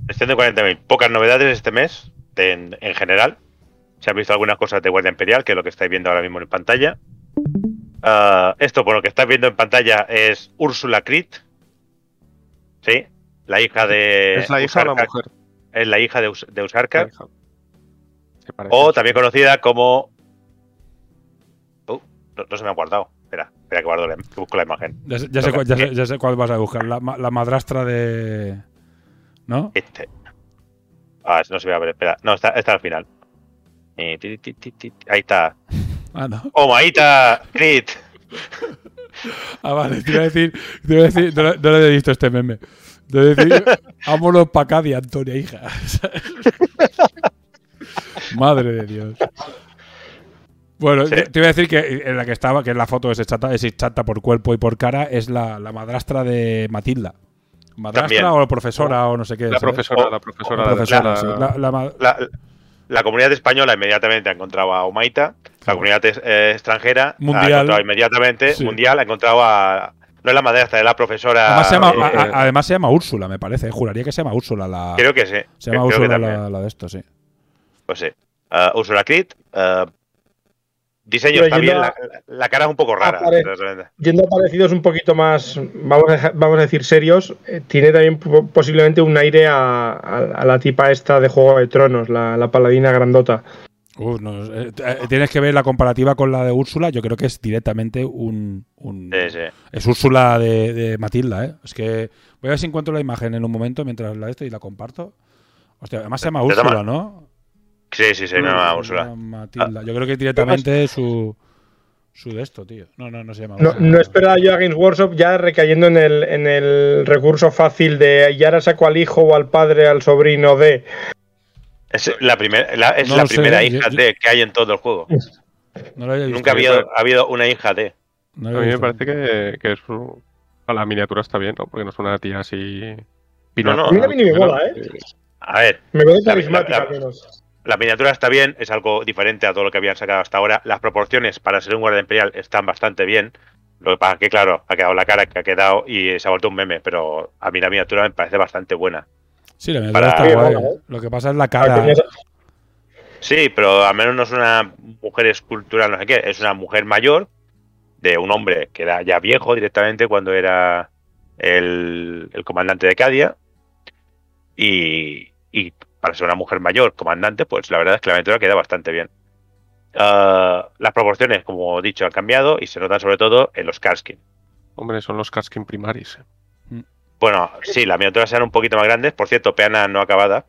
Gestión de 40.000. Pocas novedades este mes, en, en general. Se han visto algunas cosas de Guardia Imperial, que es lo que estáis viendo ahora mismo en pantalla. Ah, esto, por lo que estáis viendo en pantalla, es Úrsula Crit. ¿Sí? La hija de. ¿Es la hija o la mujer? Es la hija de, Us- de parece. O también conocida como. Uh, no, no se me ha guardado. Espera, espera que guardo la, que busco la imagen. Ya, sé- ya sé, Toca. cuál- ya sé- ya sé cuál vas a buscar. La, ma- la madrastra de. ¿No? Este. Ah, no se ve a ver, espera. No, está, está al final. Eh, Ahí está. Ah, no. ¡Oh, Maíta! Crit! Ah, vale. Te iba a decir. Te iba a decir no, no lo he visto este meme. Te iba a decir. Vámonos para acá de Antonia, hija. Madre de Dios. Bueno, Sí. te iba a decir que en la que estaba, que es la foto es chata, es chata por cuerpo y por cara, es la, la madrastra de Matilda. ¿Madrastra También. o profesora o no sé qué? La profesora, la profesora. La de profesora, la- sí. La- la ma- La, la comunidad española inmediatamente ha encontrado a Omaita. La comunidad eh, extranjera Mundial. ha encontrado inmediatamente. Sí. Mundial ha encontrado a. No es la madrastra, es la profesora. Además se, llama, eh, a- además se llama Úrsula, me parece. Juraría que se llama Úrsula la. creo que sí. se llama creo Úrsula la, la de esto, sí. Pues sí. Uh, Ursula Crit. uh, diseño Pero está bien. La, cara es un poco rara. Apare-. Yendo a parecidos un poquito más, vamos a, vamos a decir serios, eh, tiene también po- posiblemente un aire a, a- a la tipa esta de Juego de Tronos, la, la paladina grandota. Uf, no, eh, eh, tienes que ver la comparativa con la de Úrsula. Yo creo que es directamente un. un- Sí, sí. Es Úrsula de, de Matilda, ¿eh? Es que. Voy a ver si encuentro la imagen en un momento mientras la esto y la comparto. Hostia, además se llama Úrsula, ¿no? Sí, sí, sí, no, no, Úrsula. llama Matilda. Yo creo que es directamente su. Su de esto, tío. No, no, no se llama No, Úrsula. no esperaba yo a Games Workshop ya recayendo en el, en el recurso fácil de y ahora saco al hijo o al padre, al sobrino de. Es la, primer- la- es No la sé, primera yo- hija yo- de que hay en todo el juego. No lo había visto. Nunca ha habido, ha habido una hija de. No A mí me parece que, que es un- a la miniatura está bien, ¿no? Porque no es una tía así. No, no. A mí a mí ni me mola, ¿eh? A ver, Me parece La- carismática la- al menos. la miniatura está bien, es algo diferente a todo lo que habían sacado hasta ahora. Las proporciones para ser un guardia imperial están bastante bien. Lo que pasa es que, claro, ha quedado la cara que ha quedado y se ha vuelto un meme, pero a mí la miniatura me parece bastante buena. Sí, la miniatura está guay. Bueno, Lo que pasa es la cara. Sí, pero al menos no es una mujer escultural, no sé qué, es una mujer mayor de un hombre que era ya viejo directamente cuando era el, el comandante de Cadia. Y, y para ser una mujer mayor comandante, pues la verdad es que la aventura queda bastante bien. Ah, las proporciones, como he dicho, han cambiado y se notan sobre todo en los Karskin. Hombre, son los Karskin primaris. Eh. Bueno, sí, las miniaturas eran un poquito más grandes. Por cierto, peana no acabada.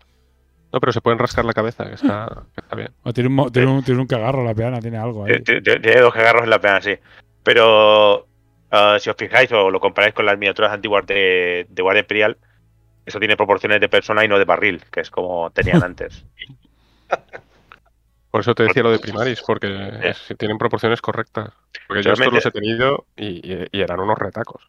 No, pero se pueden rascar la cabeza, que está, que está bien. O tiene, un, tiene, un, tiene un cagarro la peana, tiene algo ahí. Tiene- Tiene dos cagarros en la peana, sí. Pero ah, si os fijáis o lo comparáis con las miniaturas antiguas de, de Guardia Imperial, eso tiene proporciones de persona y no de barril, que es como tenían antes. Por eso te decía lo de primaris, porque es- tienen proporciones correctas. Porque yo estos Realmente- los he tenido y, y- y eran unos retacos.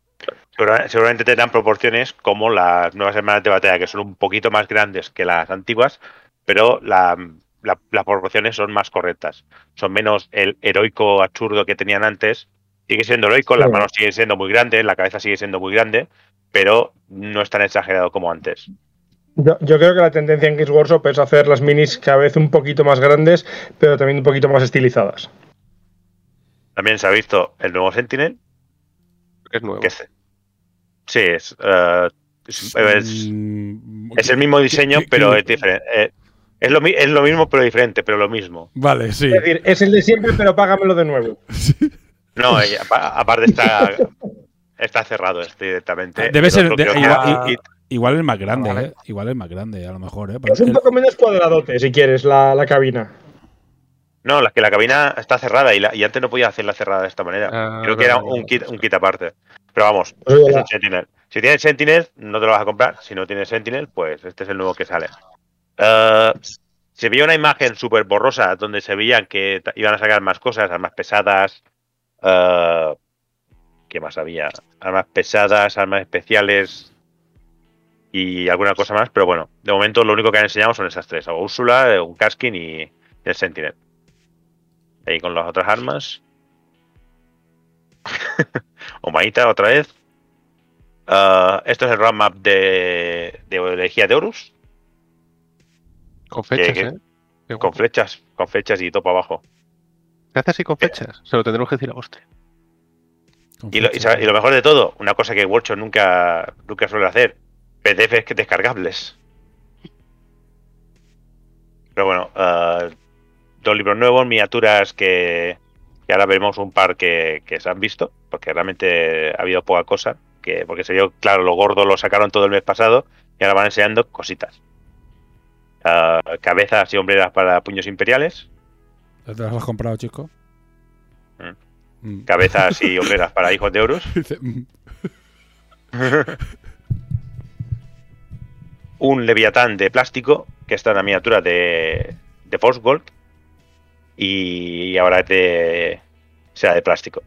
Segura- Seguramente tendrán proporciones como las nuevas hermanas de batalla, que son un poquito más grandes que las antiguas, pero la- la- las proporciones son más correctas. Son menos el heroico absurdo que tenían antes. Sigue siendo heroico, las manos siguen siendo muy grandes, la cabeza sigue siendo muy grande, pero no es tan exagerado como antes. Yo, yo creo que la tendencia en Games Workshop es hacer las minis cada vez un poquito más grandes, pero también un poquito más estilizadas. También se ha visto el nuevo Sentinel, Es nuevo. que es, sí, es, eh, es- es- Mm, es el mismo diseño, ¿qué- qué- pero qué- es diferente. Eh, es, lo, es lo mismo, pero diferente, pero lo mismo. Vale, sí. Es decir, es el de siempre, pero págamelo de nuevo. No, aparte está, está cerrado este directamente. Debe El ser. de- creo que igual, igual es más grande, Vale. ¿eh? Igual es más grande, a lo mejor, ¿eh? Es un poco menos cuadradote, si quieres, la, la cabina. No, la que la cabina está cerrada y, la- y antes no podía hacerla cerrada de esta manera. Ah, Creo que era un kit, un kit aparte. Pero vamos, es un Sentinel. Si tienes Sentinel, no te lo vas a comprar. Si no tienes Sentinel, pues este es el nuevo que sale. Eh, se veía una imagen súper borrosa donde se veía que iban a sacar más cosas, armas pesadas. eh, ¿Qué más había? Armas pesadas, armas especiales y alguna cosa más. Pero bueno, de momento lo único que han enseñado son esas tres: o Úrsula, un Kaskin y el Sentinel. Ahí con las otras armas. Omaita otra vez. Ah, esto es el roadmap de, de Elegía de Horus. Con fechas, que- ¿eh? Con flechas, con flechas y topo abajo. ¿Se hace así con fechas? Se lo tendremos que decir a Austria. Y lo, y y lo mejor de todo, una cosa que Workshop nunca, nunca suele hacer, PDFs que descargables. Pero bueno, ah, dos libros nuevos, miniaturas que, que ahora veremos un par que, que se han visto, porque realmente ha habido poca cosa, que porque se vio, claro, lo gordo lo sacaron todo el mes pasado y ahora van enseñando cositas. Ah, cabezas y hombreras para puños imperiales, ¿Ya ¿Te las has comprado, chico? Mm. Mm. cabezas y hombreras para hijos de Horus. Mm. un Leviatán de plástico, que está en la miniatura de, de Force Gold, y ahora es de, será de plástico.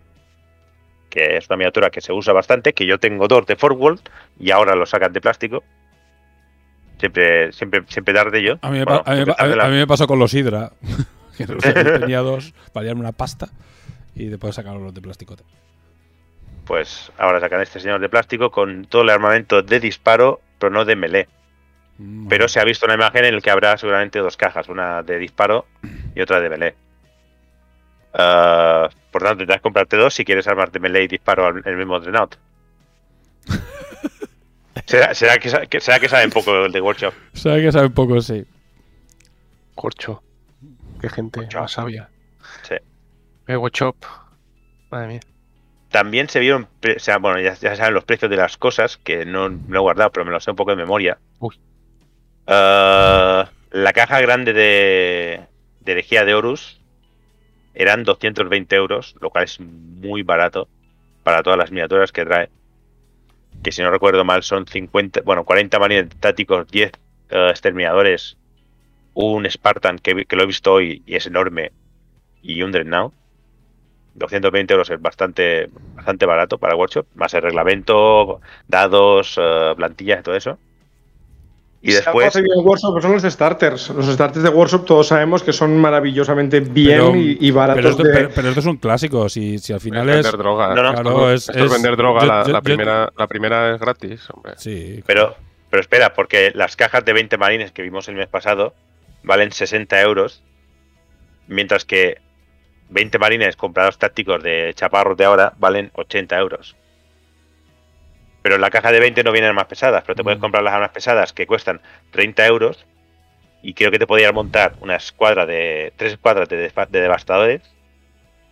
Que es una miniatura que se usa bastante, que yo tengo dos de Gold y ahora lo sacan de plástico. Siempre, siempre, siempre tarde yo. A mí, me Bueno, a mí a mí- a mí me pasó con los Hydra. que no sé, tenía dos, valían una pasta. Y después sacaron los de plástico. Pues ahora sacan este señor de plástico con todo el armamento de disparo, pero no de melee. Mm, Pero se ha visto una imagen en la que habrá seguramente dos cajas, una de disparo y otra de melee. Ah, por tanto, tendrás que comprarte dos si quieres armarte melee y disparo al- el mismo Dreadnought. ¿Será, será que, sa- que- será que saben poco el de Workshop? Sabe que sabe un poco, sí. Corcho. Qué gente más sabia. Sí. Eh, Watchop. Madre mía. También se vieron, pre- o sea, bueno, ya, ya saben los precios de las cosas, que no lo he guardado, pero me lo sé un poco de memoria. Uy. Ah, la caja grande de, de Herejía de Horus eran 220 euros, lo cual es muy barato para todas las miniaturas que trae. Que si no recuerdo mal son 50, bueno, 40 marines tácticos, 10 eh, exterminadores, un Spartan que, que lo he visto hoy y es enorme, y un Dreadnought. 220 euros es bastante, bastante barato para Workshop, más el reglamento, dados, eh, plantillas y todo eso. Y Si después, hace bien Workshop son los starters. Los starters de Workshop todos sabemos que son maravillosamente bien Pero- y, y baratos. Pero esto, de- pero- pero esto es un clásico. Si, si al final Es vender droga. No, no, Claro, es, Esto es es- vender droga. yo- la, yo- la yo- primera, la primera es gratis, hombre. Sí. pero, pero espera, porque las cajas de 20 marines que vimos el mes pasado valen 60 euros, mientras que 20 marines comprados tácticos de chaparros de ahora valen 80 euros. Pero en la caja de 20 no vienen más pesadas, pero te puedes Mm. comprar las armas pesadas que cuestan 30 euros y creo que te podías montar una escuadra de tres escuadras de, devastadores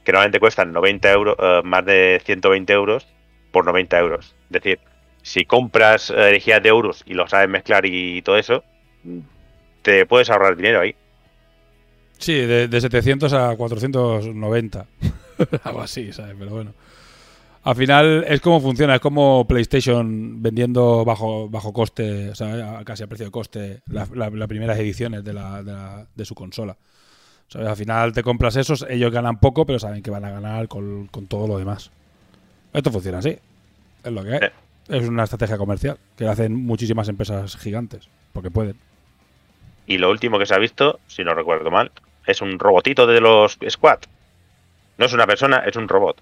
que normalmente cuestan 90 euros, eh, más de 120 euros por 90 euros. Es decir, si compras eh, herejías de euros y lo sabes mezclar y todo eso, te puedes ahorrar dinero ahí. Sí, de, de 700 a 490. Algo así, ¿sabes? Pero bueno. Al final es como funciona, es como PlayStation vendiendo bajo, bajo coste, o sea, casi a precio de coste, la- la- las primeras ediciones de, la, de, la- de su consola. ¿Sabes? Al final te compras esos, ellos ganan poco, pero saben que van a ganar con, con todo lo demás. Esto funciona así. Es lo que hay. Eh. Es una estrategia comercial que hacen muchísimas empresas gigantes, porque pueden. Y lo último que se ha visto, si no recuerdo mal, es un robotito de los Squad. No es una persona, es un robot.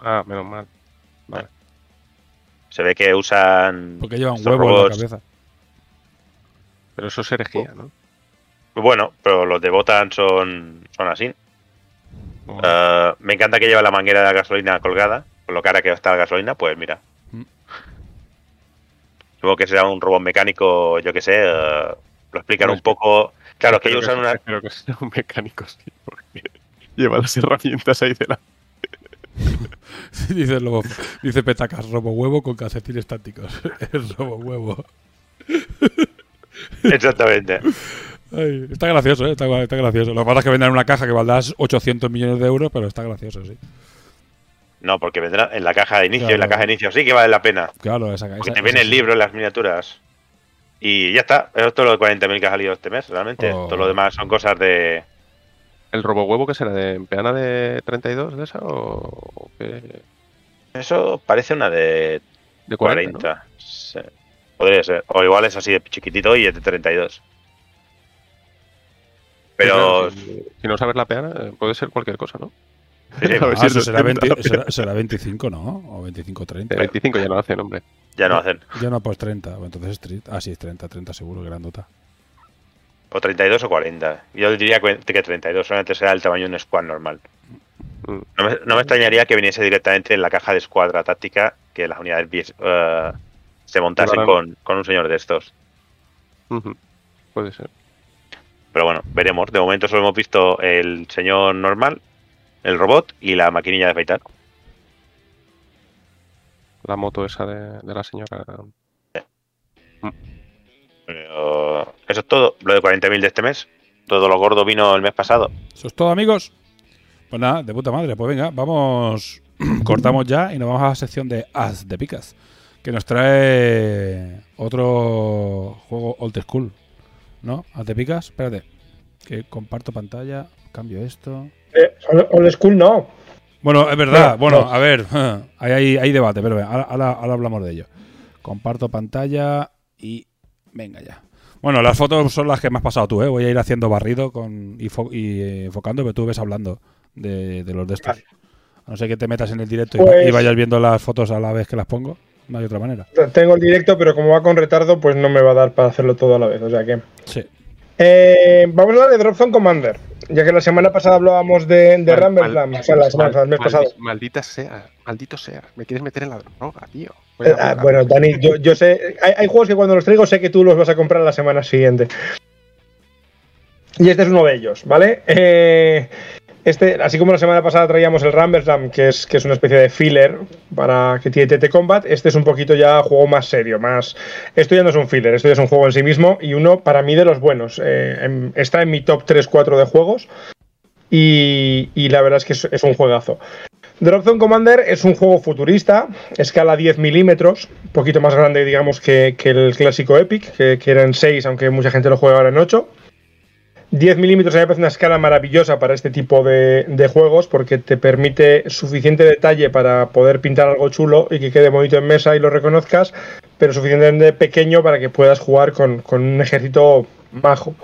Ah, menos mal. Se ve que usan. Porque llevan huevo en la robots- cabeza. Pero eso es herejía, ¿no? Bueno, pero los de Botan son, son así. Bueno, Eh, me encanta que lleva la manguera de la gasolina colgada, con lo cara que está la gasolina, pues mira. Mm. Supongo que será un robot mecánico, yo que sé, eh, lo explican Pues un poco. Claro, que ellos usan una. Espero que sea un mecánico, sí, porque lleva las herramientas ahí de la... dice, Lobo- dice Petacas, robo huevo con calcetines estáticos. es robo huevo. Exactamente. Ay, está gracioso, ¿eh? está, está gracioso. Lo que pasa es que venden una caja que valdrá 800 millones de euros, pero está gracioso, sí. No, porque vendrá en la caja de inicio, Claro. en la caja de inicio sí que vale la pena. Claro, esa Porque esa- te viene el libro, las miniaturas. Y ya está. Eso es todo lo de 40.000 que ha salido este mes, realmente. Oh. Todo lo demás son cosas de. ¿El robo huevo que será de peana de 32 de esa o o qué? Eso parece una de De 40, ¿no? 40. Sí. Podría ser. O igual es así de chiquitito y es de 32. Pero. Claro, si, si no sabes la peana, eh, puede ser cualquier cosa, ¿no? Sí, sí, A ver Ah, si eso es será, 80 20 la será, será 25, ¿no? O 25, 30. Eh, 25 ya no hace nombre. ya no hacen. Ya no, pues 30. Bueno, entonces es 30. Ah, sí, es 30, 30 seguro, grandota. O 32 o 40. Yo diría que que 32. Solamente será el tamaño de un squad normal. Mm. No me, no me extrañaría que viniese directamente en la caja de escuadra táctica que las unidades eh, se montasen con, con un señor de estos. Puede ser. Pero bueno, veremos. De momento solo hemos visto el señor normal, el robot y la maquinilla de afeitar. La moto esa de, de la señora. Pero eso es todo. Lo de 40.000 de este mes. Todo lo gordo vino el mes pasado. Eso es todo, amigos. Pues nada, de puta madre. Pues venga, vamos. Cortamos ya y nos vamos a la sección de As de Picas. Que nos trae otro juego old school. ¿No? As de Picas. Espérate. Que comparto pantalla. Cambio esto. Eh, old- school no. Bueno, es verdad. No, bueno, no. a ver. Hay, hay, hay debate, pero ahora- ahora hablamos de ello. Comparto pantalla y. Venga ya. Bueno, las fotos son las que me has pasado tú, ¿eh? Voy a ir haciendo barrido con, y, fo- y, eh, enfocando, pero tú ves hablando de, de los de estos. A no ser que te metas en el directo y, va- Pues- y vayas viendo las fotos a la vez que las pongo. No hay otra manera. Tengo el directo, pero como va con retardo, pues no me va a dar para hacerlo todo a la vez. O sea que. Sí. Eh, vamos a hablar de Dropzone Commander. Ya que la semana pasada hablábamos de, de Mal- Rumble mal- Slam, o sea, la semana el mes pasado. Maldita sea, maldito sea. Me quieres meter en la droga, tío. A Eh, ah, bueno, Dani, yo, yo sé. Hay, hay juegos que cuando los traigo sé que tú los vas a comprar la semana siguiente. Y este es uno de ellos, ¿vale? Eh, este, así como la semana pasada traíamos el Rumble Slam, que es, que es una especie de filler para que tiene TT Combat, este es un poquito ya juego más serio, más. Esto ya no es un filler, esto ya es un juego en sí mismo y uno para mí de los buenos. Eh, está en mi top 3-4 de juegos y, la verdad es que es, es un juegazo. Dropzone Commander es un juego futurista, escala 10 milímetros, un poquito más grande, digamos, que, que el clásico Epic, que, que era en 6, aunque mucha gente lo juega ahora en 8. 10 milímetros a mí me parece una escala maravillosa para este tipo de, juegos, porque te permite suficiente detalle para poder pintar algo chulo y que quede bonito en mesa y lo reconozcas, pero suficientemente pequeño para que puedas jugar con, con un ejército majo.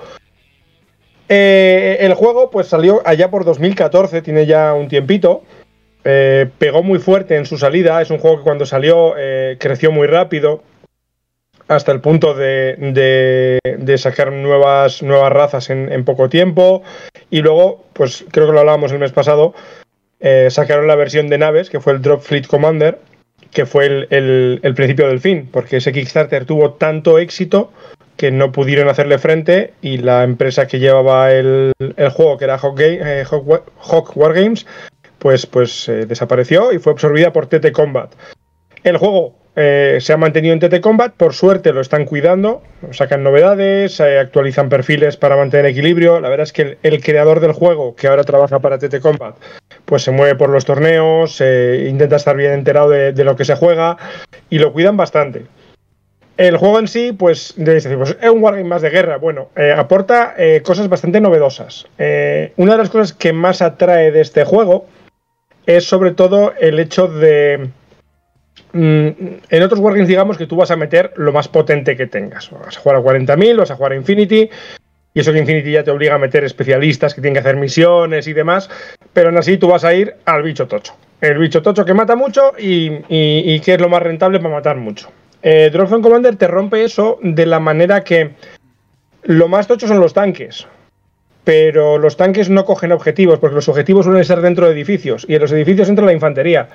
Eh, el juego pues salió allá por 2014, tiene ya un tiempito. Eh, pegó muy fuerte en su salida. Es un juego que cuando salió eh, creció muy rápido. Hasta el punto de, de- sacar nuevas, nuevas razas en, poco tiempo. Y luego, pues creo que lo hablábamos el mes pasado. eh, sacaron la versión de naves, que fue el Drop Fleet Commander. Que fue el, el- principio del fin. Porque ese Kickstarter tuvo tanto éxito que no pudieron hacerle frente y la empresa que llevaba el, el juego, que era Hawk, Ga- eh, Hawk Wargames, pues, pues eh, desapareció y fue absorbida por TT Combat. El juego eh, se ha mantenido en TT Combat, por suerte lo están cuidando, sacan novedades, actualizan perfiles para mantener equilibrio. La verdad es que el, creador del juego, que ahora trabaja para TT Combat, pues se mueve por los torneos, intenta estar bien enterado de, lo que se juega y lo cuidan bastante. El juego en sí, pues, pues, es un wargame más de guerra. Bueno, eh, aporta eh, cosas bastante novedosas. Una de las cosas que más atrae de este juego es sobre todo el hecho de... mm, en otros wargames, digamos que tú vas a meter lo más potente que tengas. Vas a jugar a 40.000, vas a jugar a Infinity, y eso que Infinity ya te obliga a meter especialistas que tienen que hacer misiones y demás, pero aún así tú vas a ir al bicho tocho. El bicho tocho que mata mucho y que es lo más rentable para matar mucho. Eh, Dropzone Commander te rompe eso de la manera que lo más tocho son los tanques. Pero los tanques no cogen objetivos, porque los objetivos suelen ser dentro de edificios. Y en los edificios entra la infantería.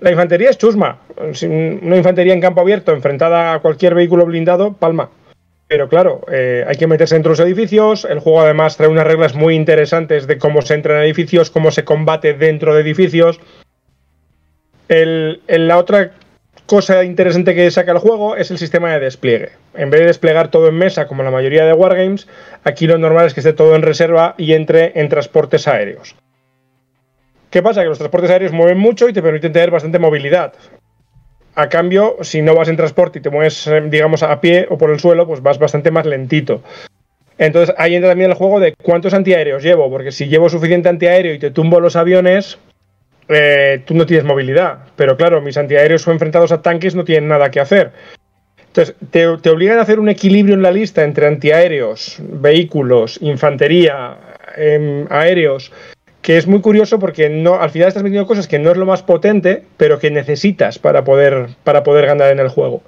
La infantería es chusma. Una infantería en campo abierto enfrentada a cualquier vehículo blindado, palma. Pero claro, eh, hay que meterse dentro de los edificios. El juego además trae unas reglas muy interesantes de cómo se entra en edificios, cómo se combate dentro de edificios. La otra cosa interesante que saca el juego es el sistema de despliegue. En vez de desplegar todo en mesa, como la mayoría de Wargames, aquí lo normal es que esté todo en reserva y entre en transportes aéreos. ¿Qué pasa? Que los transportes aéreos mueven mucho y te permiten tener bastante movilidad. A cambio, si no vas en transporte y te mueves, eh, digamos, a pie o por el suelo, pues vas bastante más lentito. Entonces ahí entra también el juego de cuántos antiaéreos llevo, porque si llevo suficiente antiaéreo y te tumbo los aviones, eh, tú no tienes movilidad. Pero claro, mis antiaéreos son enfrentados a tanques, no tienen nada que hacer. Entonces, te, obligan a hacer un equilibrio en la lista entre antiaéreos, vehículos, infantería, em, aéreos, que es muy curioso porque no, al final estás metiendo cosas que no es lo más potente, pero que necesitas para poder, para poder ganar en el juego.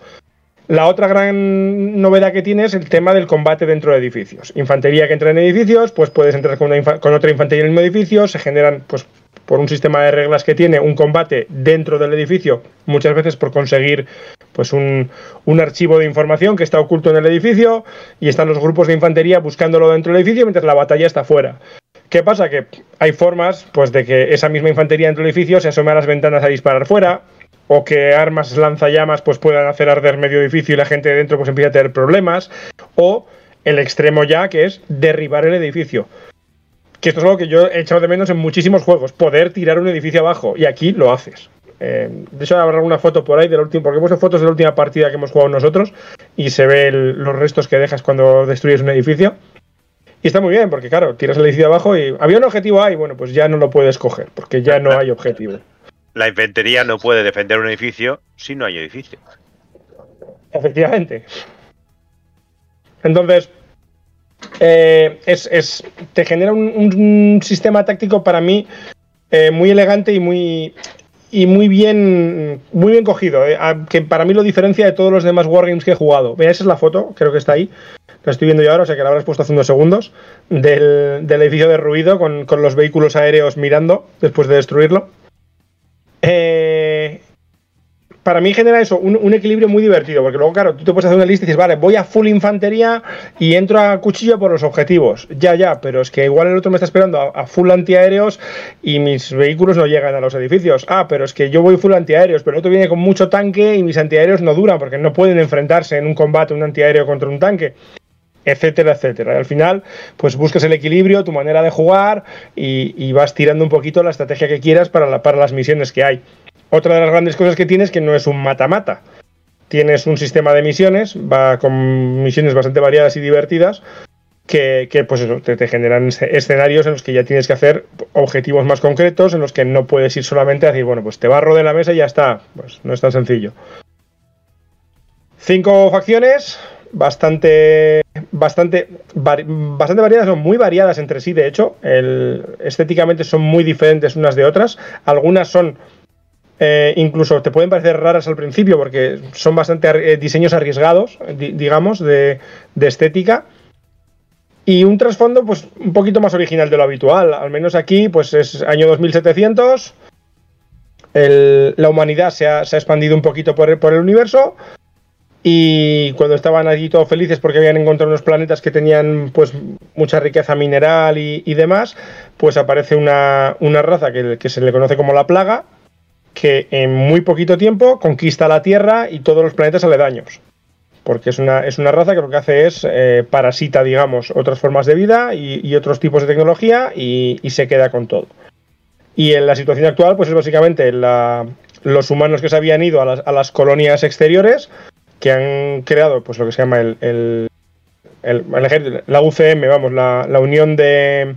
La otra gran novedad que tiene es el tema del combate dentro de edificios. Infantería que entra en edificios, pues puedes entrar con, una con otra infantería en el mismo edificio, se generan, pues por un sistema de reglas que tiene, un combate dentro del edificio, muchas veces por conseguir pues un, un archivo de información que está oculto en el edificio y están los grupos de infantería buscándolo dentro del edificio mientras la batalla está fuera. ¿Qué pasa? Que hay formas pues, de que esa misma infantería dentro del edificio se asome a las ventanas a disparar fuera, o que armas lanzallamas pues, puedan hacer arder medio edificio y la gente de dentro pues, empieza a tener problemas, o el extremo ya, que es derribar el edificio. Que esto es algo que yo he echado de menos en muchísimos juegos, poder tirar un edificio abajo, y aquí lo haces. Eh, de hecho, habrá una foto por ahí del último, porque hemos hecho fotos de la última partida que hemos jugado nosotros, y se ve el- los restos que dejas cuando destruyes un edificio. Y está muy bien, porque claro, tiras el edificio abajo y había un objetivo ahí, bueno, pues ya no lo puedes coger, porque ya no hay objetivo. La infantería no puede defender un edificio si no hay edificio. Efectivamente. Entonces, eh, es, es- te genera un, un sistema táctico para mí eh, muy elegante y muy y muy bien muy bien cogido, eh, que para mí lo diferencia de todos los demás wargames que he jugado. Mira, esa es la foto, creo que está ahí. La estoy viendo yo ahora, o sea que la habrás puesto hace unos segundos, del, del edificio derruido con, con los vehículos aéreos mirando después de destruirlo. Eh, para mí genera eso, un, equilibrio muy divertido, porque luego, claro, tú te puedes hacer una lista y dices, vale, voy a full infantería y entro a cuchillo por los objetivos. Ya, ya, pero es que igual el otro me está esperando a, full antiaéreos y mis vehículos no llegan a los edificios. Ah, pero es que yo voy full antiaéreos, pero el otro viene con mucho tanque y mis antiaéreos no duran porque no pueden enfrentarse en un combate un antiaéreo contra un tanque etcétera, etcétera. Y al final, pues buscas el equilibrio, tu manera de jugar y, y vas tirando un poquito la estrategia que quieras para, para las misiones que hay. Otra de las grandes cosas que tienes es que no es un mata-mata. Tienes un sistema de misiones, va con misiones bastante variadas y divertidas, que, pues eso, te, generan esce- escenarios en los que ya tienes que hacer objetivos más concretos, en los que no puedes ir solamente a decir, bueno, pues te barro de la mesa y ya está. Pues no es tan sencillo. Cinco facciones, bastante, bastante, bastante variadas, son muy variadas entre sí, de hecho, estéticamente son muy diferentes unas de otras. Algunas son eh, incluso te pueden parecer raras al principio porque son bastante eh, diseños arriesgados, digamos, de, estética. Y un trasfondo, pues, un poquito más original de lo habitual. Al menos aquí, pues, es año 2700. la humanidad se ha, expandido un poquito por el, universo. Y cuando estaban allí todos felices porque habían encontrado unos planetas que tenían pues mucha riqueza mineral y, demás, pues aparece una, raza que, se le conoce como la plaga, que en muy poquito tiempo conquista la Tierra y todos los planetas aledaños. Porque es una, es una raza que lo que hace es eh, parasita, digamos, otras formas de vida y, otros tipos de tecnología y, se queda con todo. Y en la situación actual, pues es básicamente los humanos que se habían ido a las, colonias exteriores, que han creado pues lo que se llama el, el, la UCM, vamos, la, la Unión de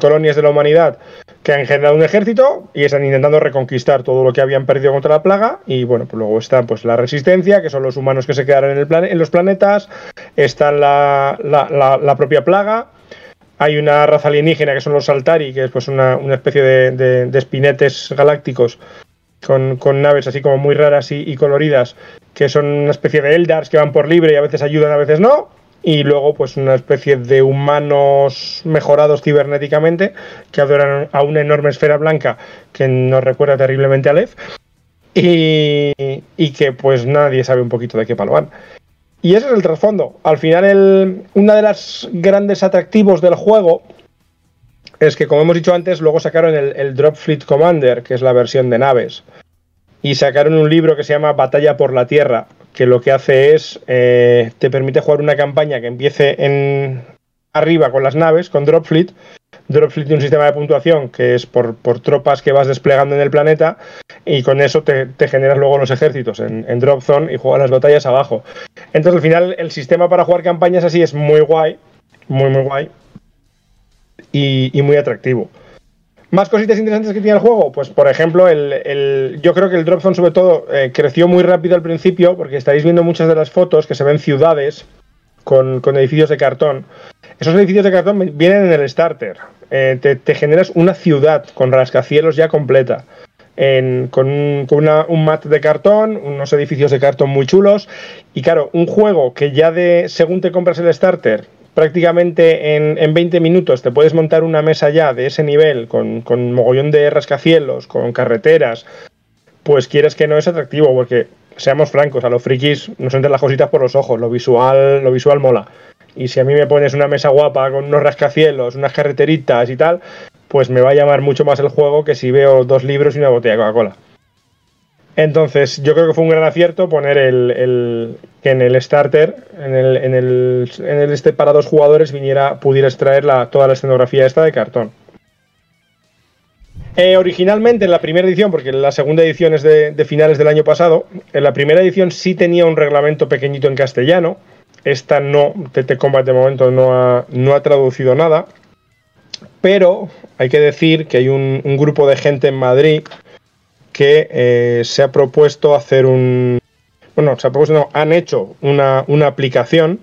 Colonias de la Humanidad, que han generado un ejército y están intentando reconquistar todo lo que habían perdido contra la plaga. Y bueno, pues luego está pues la resistencia, que son los humanos que se quedaron en, el en los planetas, está la, la, propia plaga. Hay una raza alienígena que son los Saltari, que es pues una, especie de, espinetes galácticos con, naves así como muy raras y, y, coloridas, que son una especie de Eldars que van por libre y a veces ayudan, a veces no y luego pues una especie de humanos mejorados cibernéticamente que adoran a una enorme esfera blanca que nos recuerda terriblemente a Lev y, y que pues nadie sabe un poquito de qué palo van. Y ese es el trasfondo. Al final, el, una de las grandes atractivos del juego es que, como hemos dicho antes, luego sacaron el, el Drop Fleet Commander, que es la versión de naves, y sacaron un libro que se llama Batalla por la Tierra, que lo que hace es, eh, te permite jugar una campaña que empiece en arriba con las naves, con Dropfleet. Dropfleet tiene un sistema de puntuación que es por, tropas que vas desplegando en el planeta y con eso te, generas luego los ejércitos en, en Drop Zone y juegas las batallas abajo. Entonces al final el sistema para jugar campañas así es muy guay, muy muy guay y muy atractivo. Más cositas interesantes que tiene el juego, pues por ejemplo, el, yo creo que el Drop Zone sobre todo eh, creció muy rápido al principio, porque estáis viendo muchas de las fotos que se ven ciudades con, edificios de cartón. Esos edificios de cartón vienen en el starter. Eh, te, generas una ciudad con rascacielos ya completa. con, un mat de cartón, unos edificios de cartón muy chulos. Y claro, un juego que ya de, según te compras el starter, prácticamente en, 20 minutos te puedes montar una mesa ya de ese nivel, con, con mogollón de rascacielos, con carreteras, pues quieres que no es atractivo, porque seamos francos, a los frikis nos entran las cositas por los ojos, lo visual, lo visual mola. Y si a mí me pones una mesa guapa con unos rascacielos, unas carreteritas y tal, pues me va a llamar mucho más el juego que si veo dos libros y una botella de Coca-Cola. Entonces, yo creo que fue un gran acierto poner el, que en el starter, en el, en el, el este para dos jugadores, viniera, pudiera extraer la, toda la escenografía esta de cartón. Eh, originalmente en la primera edición, porque la segunda edición es de, finales del año pasado, en la primera edición sí tenía un reglamento pequeñito en castellano. Esta no, TT Combat de momento no ha, no ha traducido nada. Pero hay que decir que hay un grupo de gente en Madrid que eh, se ha propuesto hacer un. Bueno, se ha propuesto, no, han hecho una, aplicación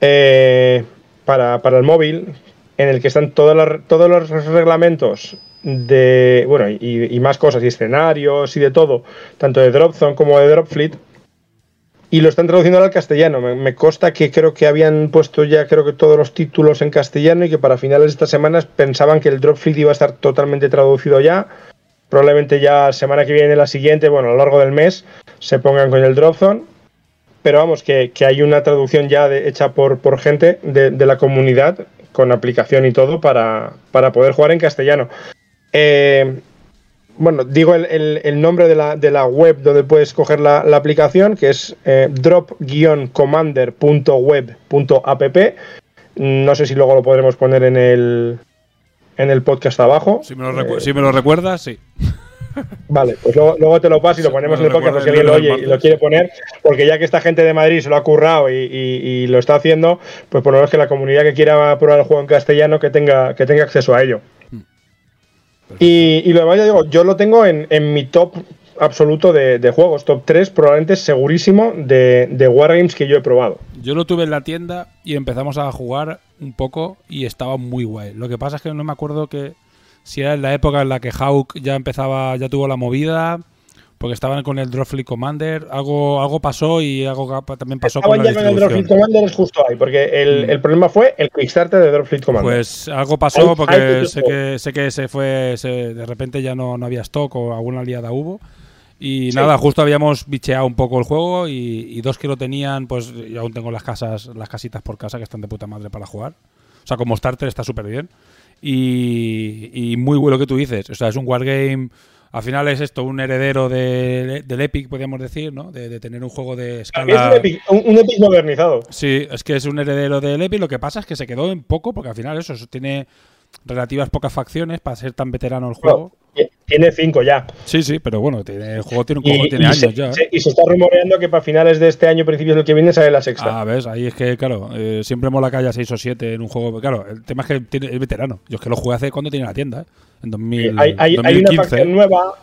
eh, para, el móvil en el que están todos los reglamentos de. Bueno, y, más cosas, y escenarios y de todo, tanto de Dropzone como de Dropfleet. Y lo están traduciendo al castellano. Me, me, consta que creo que habían puesto ya creo que todos los títulos en castellano y que para finales de estas semanas pensaban que el Dropfleet iba a estar totalmente traducido ya Probablemente ya semana que viene, la siguiente, bueno, a lo largo del mes, se pongan con el Dropzone. Pero vamos, que, hay una traducción ya hecha por, por gente de, la comunidad, con aplicación y todo, para, poder jugar en castellano. Eh, bueno, digo el, nombre de la, de la, web donde puedes coger la, aplicación, que es eh, drop-commander.web.app. No sé si luego lo podremos poner en el, en el podcast abajo. Si me lo, si me lo recuerdas, sí. Vale, pues luego, te lo paso y lo ponemos en el podcast si alguien lo oye y lo quiere poner, porque ya que esta gente de Madrid se lo ha currado y, lo está haciendo, pues por lo menos que la comunidad que quiera probar el juego en castellano que tenga, que tenga acceso a ello. Hmm. Y, lo demás ya digo, yo lo tengo en, mi top absoluto de, de juegos, top 3 probablemente segurísimo de, de Wargames que yo he probado. Yo lo tuve en la tienda y empezamos a jugar un poco y estaba muy guay. Lo que pasa es que no me acuerdo que si era en la época en la que Hawk ya empezaba, ya tuvo la movida, porque estaban con el Dropfleet Commander, algo, algo pasó y algo también pasó Estaban con la ya con el. Dropfleet Commander es justo ahí, porque el, Mm. el problema fue el Kickstarter de Dropfleet Commander. Pues algo pasó porque sé que sé que se fue, se- de repente ya no, no había stock o alguna liada hubo. Y Sí. nada, justo habíamos bicheado un poco el juego y, y dos que lo tenían, pues yo aún tengo las casas, las casitas por casa que están de puta madre para jugar. O sea, como starter está súper bien. Y, y muy bueno que tú dices. O sea, es un wargame. Al final es esto, un heredero de- del Epic, podríamos decir, ¿no? De, de tener un juego de A mí es escala. un Epic, un- un Epic modernizado. Sí, es que es un heredero del Epic. Lo que pasa es que se quedó en poco, porque al final eso, eso tiene relativas pocas facciones para ser tan veterano el juego. Tiene 5 ya. Sí, sí, pero bueno, tiene, el juego tiene un Y, cojo, tiene y años se, ya. ¿eh? se- y se está rumoreando que para finales de este año, principios del que viene, sale la sexta. Ah, ves, ahí es que, claro, eh, siempre mola que haya 6 o 7 en un juego. Claro, el tema es que tiene, es veterano. Yo es que lo jugué hace cuando tenía la tienda, ¿eh? En 2000, hay, hay- hay una 2015. facción nueva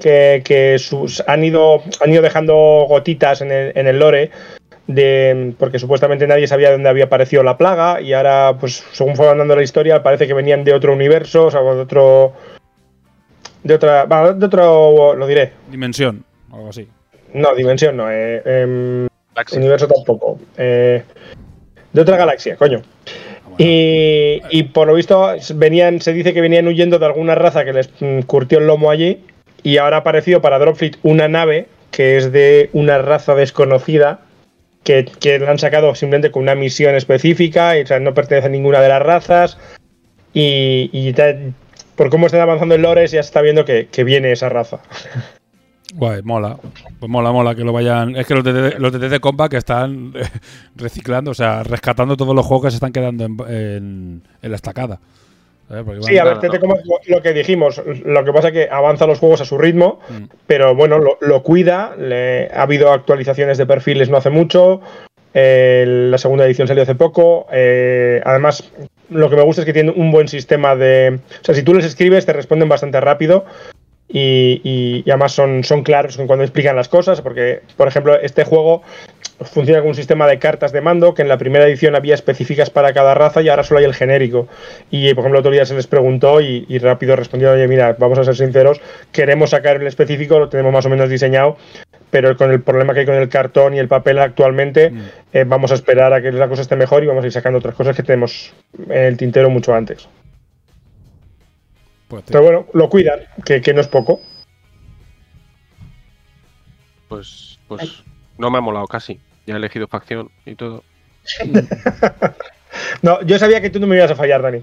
que, que sus, han, ido, han ido dejando gotitas en el, en el lore. De, porque supuestamente nadie sabía dónde había aparecido la plaga y ahora, pues según fue andando la historia, parece que venían de otro universo, o sea, de otro... De otra... bueno, de otro... lo diré. Dimensión, algo así. No, dimensión no. eh, Galaxy. universo tampoco. eh, de otra galaxia, coño. Y, y por lo visto venían, se dice que venían huyendo de alguna raza que les mm, curtió el lomo allí. Y ahora ha aparecido para Dropfleet una nave que es de una raza desconocida. Que, que la han sacado simplemente con una misión específica. O sea, no pertenece a ninguna de las razas. Y, por cómo están avanzando el lore, ya se está viendo que, que viene esa raza. Guay, mola. Pues mola, mola que lo vayan. Es que los de, los de TT Combat que están reciclando, o sea, rescatando todos los juegos que se están quedando en, en- en la estacada. Sí, a ver, TT Combat, lo, lo que dijimos, lo que pasa es que avanza los juegos a su ritmo, Mm. pero bueno, lo, lo cuida, le- ha habido actualizaciones de perfiles no hace mucho, eh, la segunda edición salió hace poco, eh, además lo que me gusta es que tiene un buen sistema de... O sea, si tú les escribes te responden bastante rápido y, y- y además son, son claros en cuando explican las cosas, porque, por ejemplo, este juego funciona con un sistema de cartas de mando que en la primera edición había específicas para cada raza y ahora solo hay el genérico. Y, por ejemplo, otro día se les preguntó y, y rápido respondieron, oye, mira, vamos a ser sinceros, queremos sacar el específico, lo tenemos más o menos diseñado, pero con el problema que hay con el cartón y el papel actualmente, Mm. eh, vamos a esperar a que la cosa esté mejor y vamos a ir sacando otras cosas que tenemos en el tintero mucho antes. Pues, Pero bueno, lo cuidan, que, que no es poco. Pues, pues no me ha molado casi. Ya he elegido facción y todo. No, yo sabía que tú no me ibas a fallar, Dani.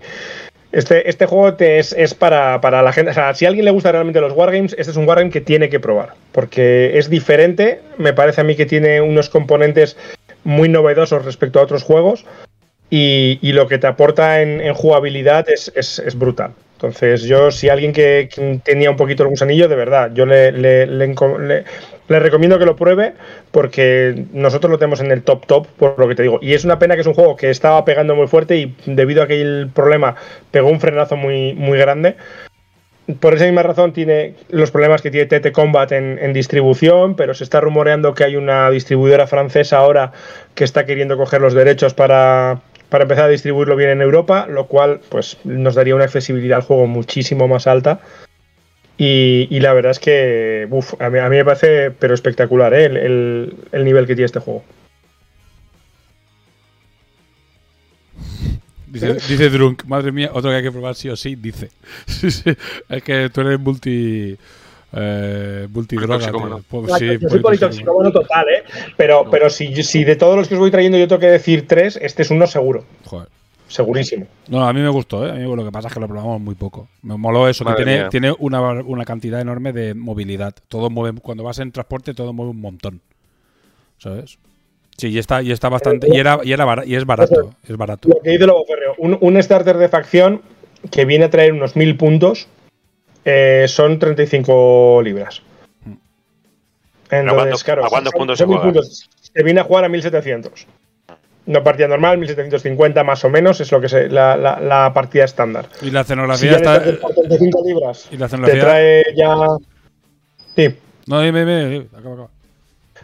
Este, este juego te es, es para, para la gente. O sea, si a alguien le gusta realmente los Wargames, este es un Wargame que tiene que probar. Porque es diferente. Me parece a mí que tiene unos componentes muy novedosos respecto a otros juegos. Y, y lo que te aporta en, en jugabilidad es, es- es brutal. Entonces, yo, si alguien que, tenía un poquito el gusanillo, de verdad, yo le, recomiendo que lo pruebe porque nosotros lo tenemos en el top top, por lo que te digo. Y es una pena que es un juego que estaba pegando muy fuerte y debido a aquel problema pegó un frenazo muy, muy grande. Por esa misma razón tiene los problemas que tiene TT Combat en distribución, pero se está rumoreando que hay una distribuidora francesa ahora que está queriendo coger los derechos para, para empezar a distribuirlo bien en Europa, lo cual pues nos daría una accesibilidad al juego muchísimo más alta. Y, y la verdad es que uf, a, mí, me parece pero espectacular ¿eh? el, el- el nivel que tiene este juego. Dice, dice Drunk, madre mía, otro que hay que probar sí o sí, dice. Es que tú eres multi. Eh, multidroga. Politoxicómano. tío. Pues Yo sí, soy politoxicómano. politoxicómano total, ¿eh? Pero, pero si, si de todos los que os voy trayendo yo tengo que decir tres, este es uno seguro. Joder. Segurísimo. No, a mí me gustó, ¿eh? A mí lo que pasa es que lo probamos muy poco. Me moló eso, Madre que tiene, mía. tiene una, una cantidad enorme de movilidad. Todo mueve, cuando vas en transporte, todo mueve un montón. ¿Sabes? Sí, y está, y está bastante. Y era, y era y es barato. Es barato. Lo que dice Lobo Ferreo, un, un starter de facción que viene a traer unos 1000 puntos eh, son 35 libras. Entonces, cuánto- claro, a cuántos puntos son se 1000 juega? puntos. Se viene a jugar a 1700. Una partida normal, 1750 más o menos, es lo que es la, la- la partida estándar. Y la Si escenografía ya está. necesitas por 35 libras, Y la te escenografía. trae ya. Sí, No, dime, dime, dime, acaba, acaba.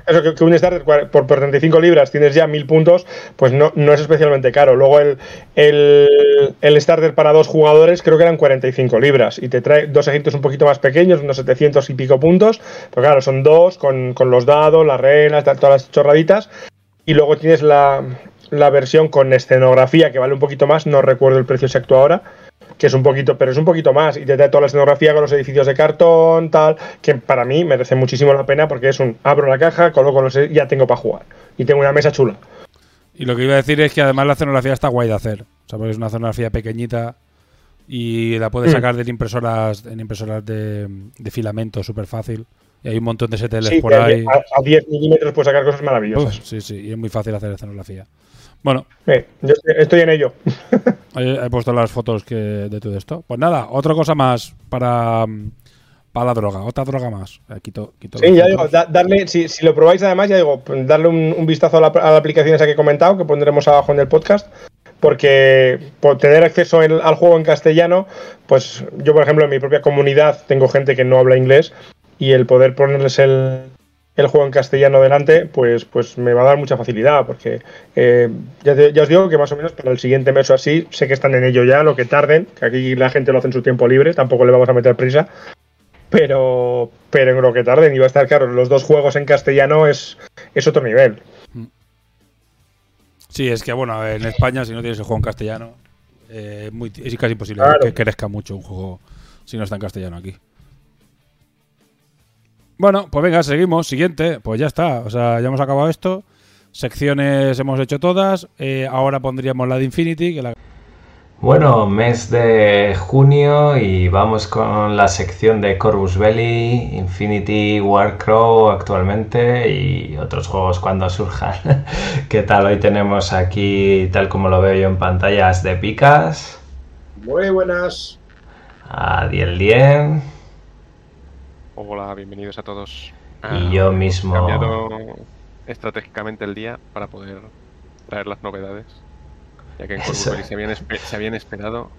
Eso, que, un starter por, por 35 libras tienes ya 1000 puntos, pues no, no es especialmente caro. Luego el, el, el starter para dos jugadores creo que eran 45 libras y te trae dos ejércitos un poquito más pequeños, unos 700 y pico puntos. Pero claro, son dos con, con los dados, las reglas, todas las chorraditas. Y luego tienes la, la versión con escenografía que vale un poquito más, no recuerdo el precio exacto ahora, que es un poquito, pero es un poquito más, y te trae toda la escenografía con los edificios de cartón, tal, que para mí merece muchísimo la pena porque es un abro la caja, coloco los ya tengo para jugar. Y tengo una mesa chula. Y lo que iba a decir es que además la escenografía está guay de hacer. O sea, porque es una escenografía pequeñita y la puedes Mm. sacar de impresoras, en impresoras de, de filamento súper fácil. Y hay un montón de STLs Sí, por ahí. a, a 10 milímetros puedes sacar cosas Uf, maravillosas. sí, sí, y es muy fácil hacer escenografía. Bueno, Eh, yo estoy, en ello. He puesto las fotos que de todo esto. Pues nada, otra cosa más para, para la droga. Otra droga más. Eh, quito, quito Sí, ya digo, da- darle, si, si lo probáis además, ya digo, darle un, un vistazo a la, a la aplicación esa que he comentado, que pondremos abajo en el podcast, porque por tener acceso en- al juego en castellano, pues yo, por ejemplo, en mi propia comunidad tengo gente que no habla inglés y el poder ponerles el, el juego en castellano delante, pues, pues me va a dar mucha facilidad, porque eh, ya, te- ya os digo que más o menos para el siguiente mes o así, sé que están en ello ya, lo que tarden, que aquí la gente lo hace en su tiempo libre, tampoco le vamos a meter prisa, pero, pero en lo que tarden, y va a estar claro, los dos juegos en castellano es, es otro nivel. Sí, es que bueno, en España si no tienes el juego en castellano, eh, es muy- es casi imposible Claro. que crezca mucho un juego si no está en castellano aquí. Bueno, pues venga, seguimos. Siguiente, pues ya está. O sea, ya hemos acabado esto. Secciones hemos hecho todas. Eh, ahora pondríamos la de Infinity, que la Bueno, mes de junio y vamos con la sección de Corvus Belli, Infinity Warcrow actualmente y otros juegos cuando surjan. ¿Qué tal? Hoy tenemos aquí, tal como lo veo yo en pantallas de Picas, Muy buenas. a Diel Dien Hola, bienvenidos a todos. y yo mismo. cambiado estratégicamente el día para poder traer las novedades. Ya que en. Belli se habían, espe- se habían esperado.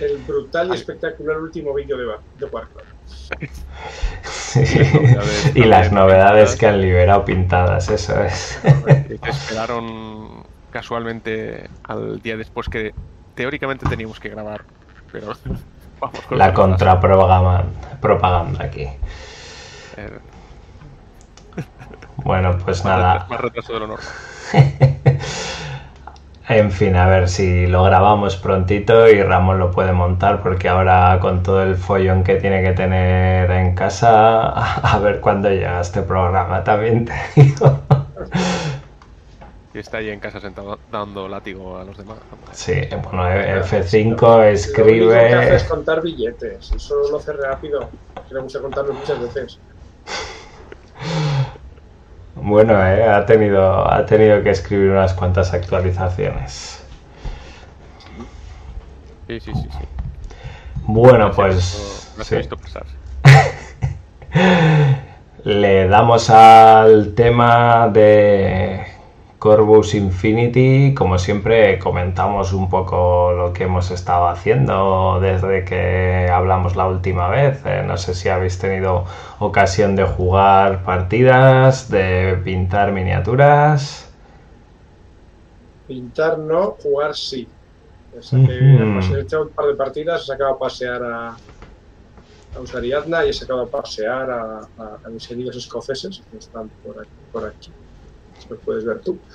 El brutal y Ay. espectacular último vídeo de, de Warcraft. Sí. y las novedades pintadas. que han liberado pintadas, eso es. se esperaron casualmente al día después que teóricamente teníamos que grabar. Pero vamos con La contrapropaganda propaganda aquí. Eh, Bueno, pues más nada. retraso- Más retraso de lo normal. En fin, a ver si lo grabamos prontito y Ramón lo puede montar porque ahora con todo el follón que tiene que tener en casa, a ver cuándo llega este programa también te digo. Y está ahí en casa sentado dando látigo a los demás. Sí, bueno, F5 Lo único que hace escribe... es contar billetes. Eso lo hace rápido. Que le gusta contarlo muchas veces. Bueno, eh, ha, tenido, ha tenido que escribir unas cuantas actualizaciones. Sí, sí, sí. sí. Bueno, pues... visto- las sí. he visto pasar. Le damos al tema de Corvus Infinity. Como siempre, comentamos un poco lo que hemos estado haciendo desde que hablamos la última vez. Eh, no sé si habéis tenido ocasión de jugar partidas, de pintar miniaturas. Pintar no, jugar sí. O sea que Ujú. he hecho un par de partidas, he sacado a pasear a, a Usariadna y he sacado a pasear a, a- a mis queridos escoceses que están por aquí. Por aquí. Los puedes ver tú.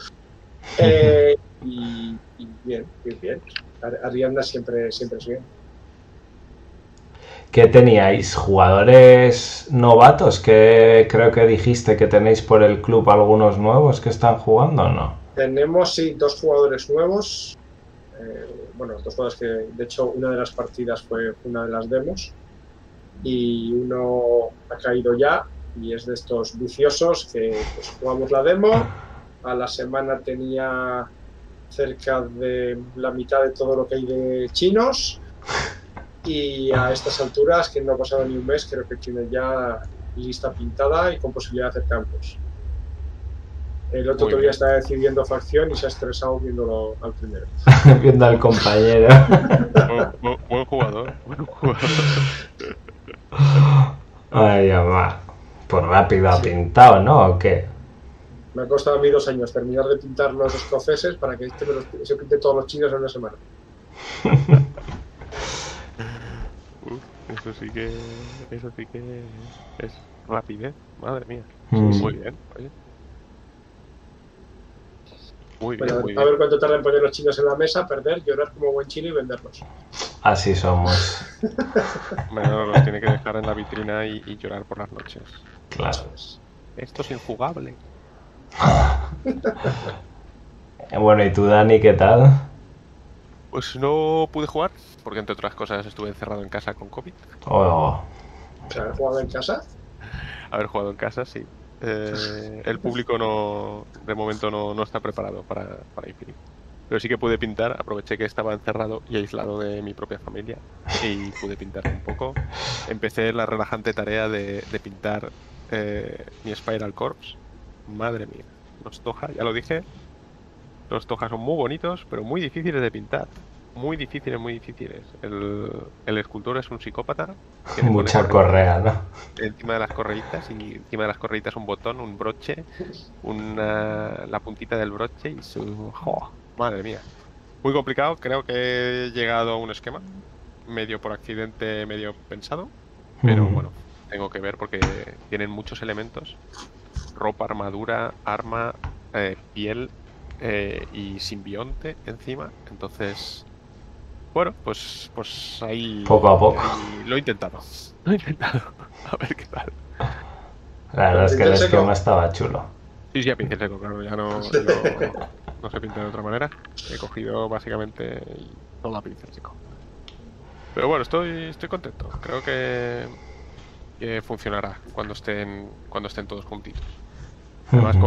Eh, y, y bien, bien, bien. Ar- Ariadna siempre, siempre es bien. ¿Qué teníais? ¿Jugadores novatos? Que creo que dijiste que tenéis por el club algunos nuevos que están jugando o no? Tenemos, sí, dos jugadores nuevos. Eh, bueno, dos jugadores que, de hecho, una de las partidas fue una de las demos. Y uno ha caído ya y es de estos viciosos que pues, jugamos la demo. A la semana tenía cerca de la mitad de todo lo que hay de chinos. Y a estas alturas, que no ha pasado ni un mes, creo que tiene ya lista pintada y con posibilidad de hacer campos. El otro Muy todavía bien. está decidiendo facción y se ha estresado viéndolo al primero. Viendo al compañero. Buen, buen- buen jugador. Buen jugador. Ay, mamá. Pues rápido ha pintado, ¿no? ¿O qué? Me ha costado a mí dos años terminar de pintar los escoceses para que este me los, se pinte todos los chinos en una semana. Eso sí que. Eso sí que es rapidez. Madre mía. Mm. Muy bien, oye. Muy bien, Bueno, muy a bien. ver cuánto tarda en poner los chinos en la mesa, perder, llorar como buen chino y venderlos. Así somos. Bueno, los tiene que dejar en la vitrina y, y llorar por las noches. Claro. Esto es injugable. Bueno, ¿y tú, Dani, qué tal? Pues no pude jugar, porque entre otras cosas estuve encerrado en casa con COVID. Oh, haber jugado en casa. Haber jugado en casa, sí. Eh, el público no, de momento no, no está preparado para, para Infinite. Pero sí que pude pintar, aproveché que estaba encerrado y aislado de mi propia familia y pude pintar un poco. Empecé la relajante tarea de, de pintar eh, mi Spiral Corps. Madre mía, los Toja, ya lo dije, los Toja son muy bonitos, pero muy difíciles de pintar. Muy difíciles, muy difíciles. El, el escultor es un psicópata. mucha correa, ¿no? encima de las correitas y encima de las correitas un botón, un broche, una, la puntita del broche y su... ¡jo! Madre mía. Muy complicado, creo que he llegado a un esquema, medio por accidente, medio pensado, pero Mm. bueno, tengo que ver porque tienen muchos elementos, ropa, armadura, arma, eh, piel eh, y simbionte encima, entonces... Bueno, pues, pues ahí... Poco a poco. ahí lo he intentado. Lo he intentado. A ver qué tal. La verdad es que el esquema estaba chulo. Sí, sí, a pincel seco, claro, ya no, no, no se pinta de otra manera. He cogido básicamente todo a pincel seco. Pero bueno, estoy, estoy contento. Creo que, que funcionará cuando estén, cuando estén todos juntitos. Además,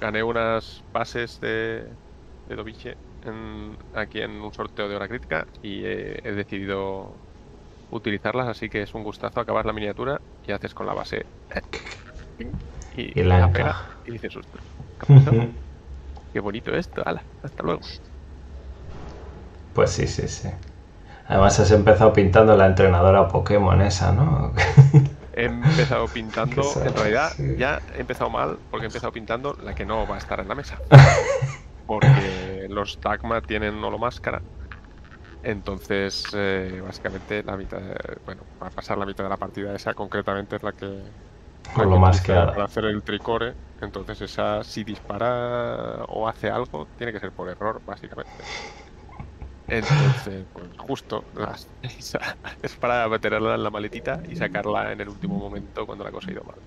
gané unas bases de, de Doviche en- aquí en un sorteo de hora crítica y he, he decidido utilizarlas, así que es un gustazo acabar la miniatura y haces con la base y, Y la pega y dices, ¿qué ha pasado? qué bonito esto, ala, hasta luego. Pues sí, sí, sí. Además has empezado pintando la entrenadora Pokémon esa, ¿no? He empezado pintando, en realidad sí. ya he empezado mal porque he empezado pintando la que no va a estar en la mesa. Porque los Dagma tienen holomáscara. Entonces, eh, básicamente, la mitad, de- bueno, va a pasar la mitad de la partida esa, concretamente es la que, Holomáscara. para hacer el tricore. Entonces, esa, si dispara o hace algo, tiene que ser por error, básicamente. Entonces, pues justo, las- esa- es para meterla en la maletita y sacarla en el último momento cuando la cosa ha ido mal.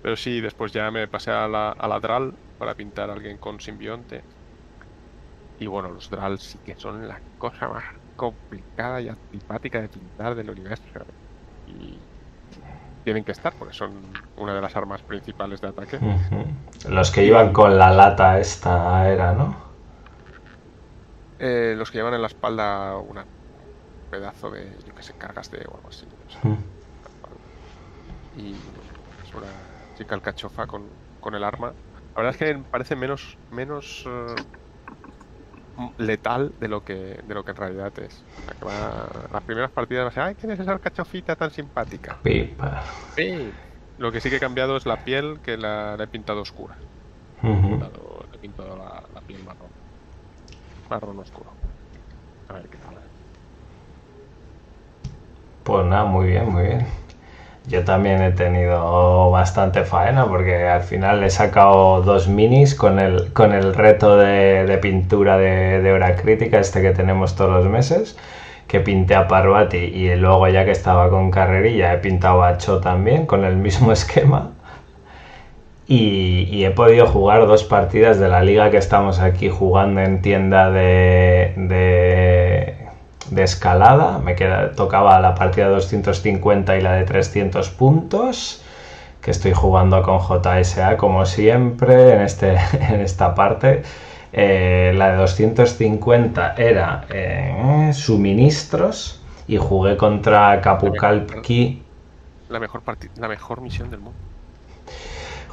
Pero sí, después ya me pasé a la, a la Dral para pintar a alguien con simbionte. Y bueno, los Dral sí que son la cosa más complicada y antipática de pintar del universo. Y tienen que estar porque son una de las armas principales de ataque. Los que iban con la lata esta era, ¿no? Eh, los que llevan en la espalda una pedazo de, yo que sé, cargas de o algo así. no sé. Mm. y es una chica alcachofa con, con el arma. La verdad es que parece menos menos eh, letal de lo que de lo que en realidad es. O sea, que va- las primeras partidas va a ser, ay, ¿quién es esa alcachofita tan simpática? Pipa. Sí. Lo que sí que he cambiado es la piel, que la, la he pintado oscura. He pintado, he pintado la, la piel marrón. Marrón oscuro. Pues nada, muy bien, muy bien. Yo también he tenido bastante faena porque al final he sacado dos minis con el, con el reto de, de pintura de, de hora crítica, este que tenemos todos los meses, que pinté a Parvati y luego ya que estaba con carrerilla he pintado a Cho también con el mismo esquema. Y, y he podido jugar dos partidas de la liga que estamos aquí jugando en tienda de, de, de escalada. Me queda, tocaba la partida de 250 y la de 300 puntos. Que estoy jugando con JSA como siempre en, este, en esta parte. Eh, la de 250 era eh, suministros y jugué contra Kapukalki. La mejor, parti- la mejor misión del mundo.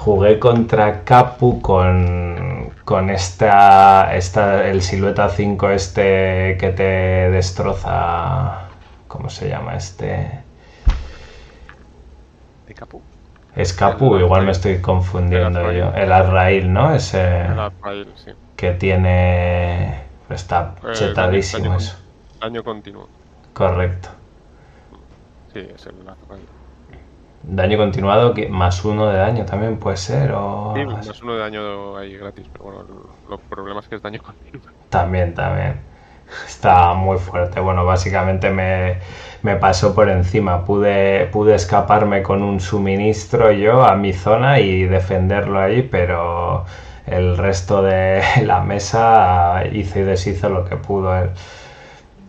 Jugué contra Capu con, con esta, esta, el silueta 5 este que te destroza. ¿Cómo se llama este? De Capu. Escapu, El igual me estoy confundiendo El yo. El Azrael, ¿no? Ese El Azrael, sí. que tiene... Está Eh, chetadísimo daño- eso. Daño continuo. Correcto. Sí, es el Azrael. Daño continuado, que más uno de daño también puede ser, o... Sí, más uno de daño ahí gratis, pero bueno, los problemas es que es daño continuo. También, también. Está muy fuerte. Bueno, básicamente me, me pasó por encima. Pude, pude escaparme con un suministro yo a mi zona y defenderlo ahí, pero el resto de la mesa hizo y deshizo lo que pudo él.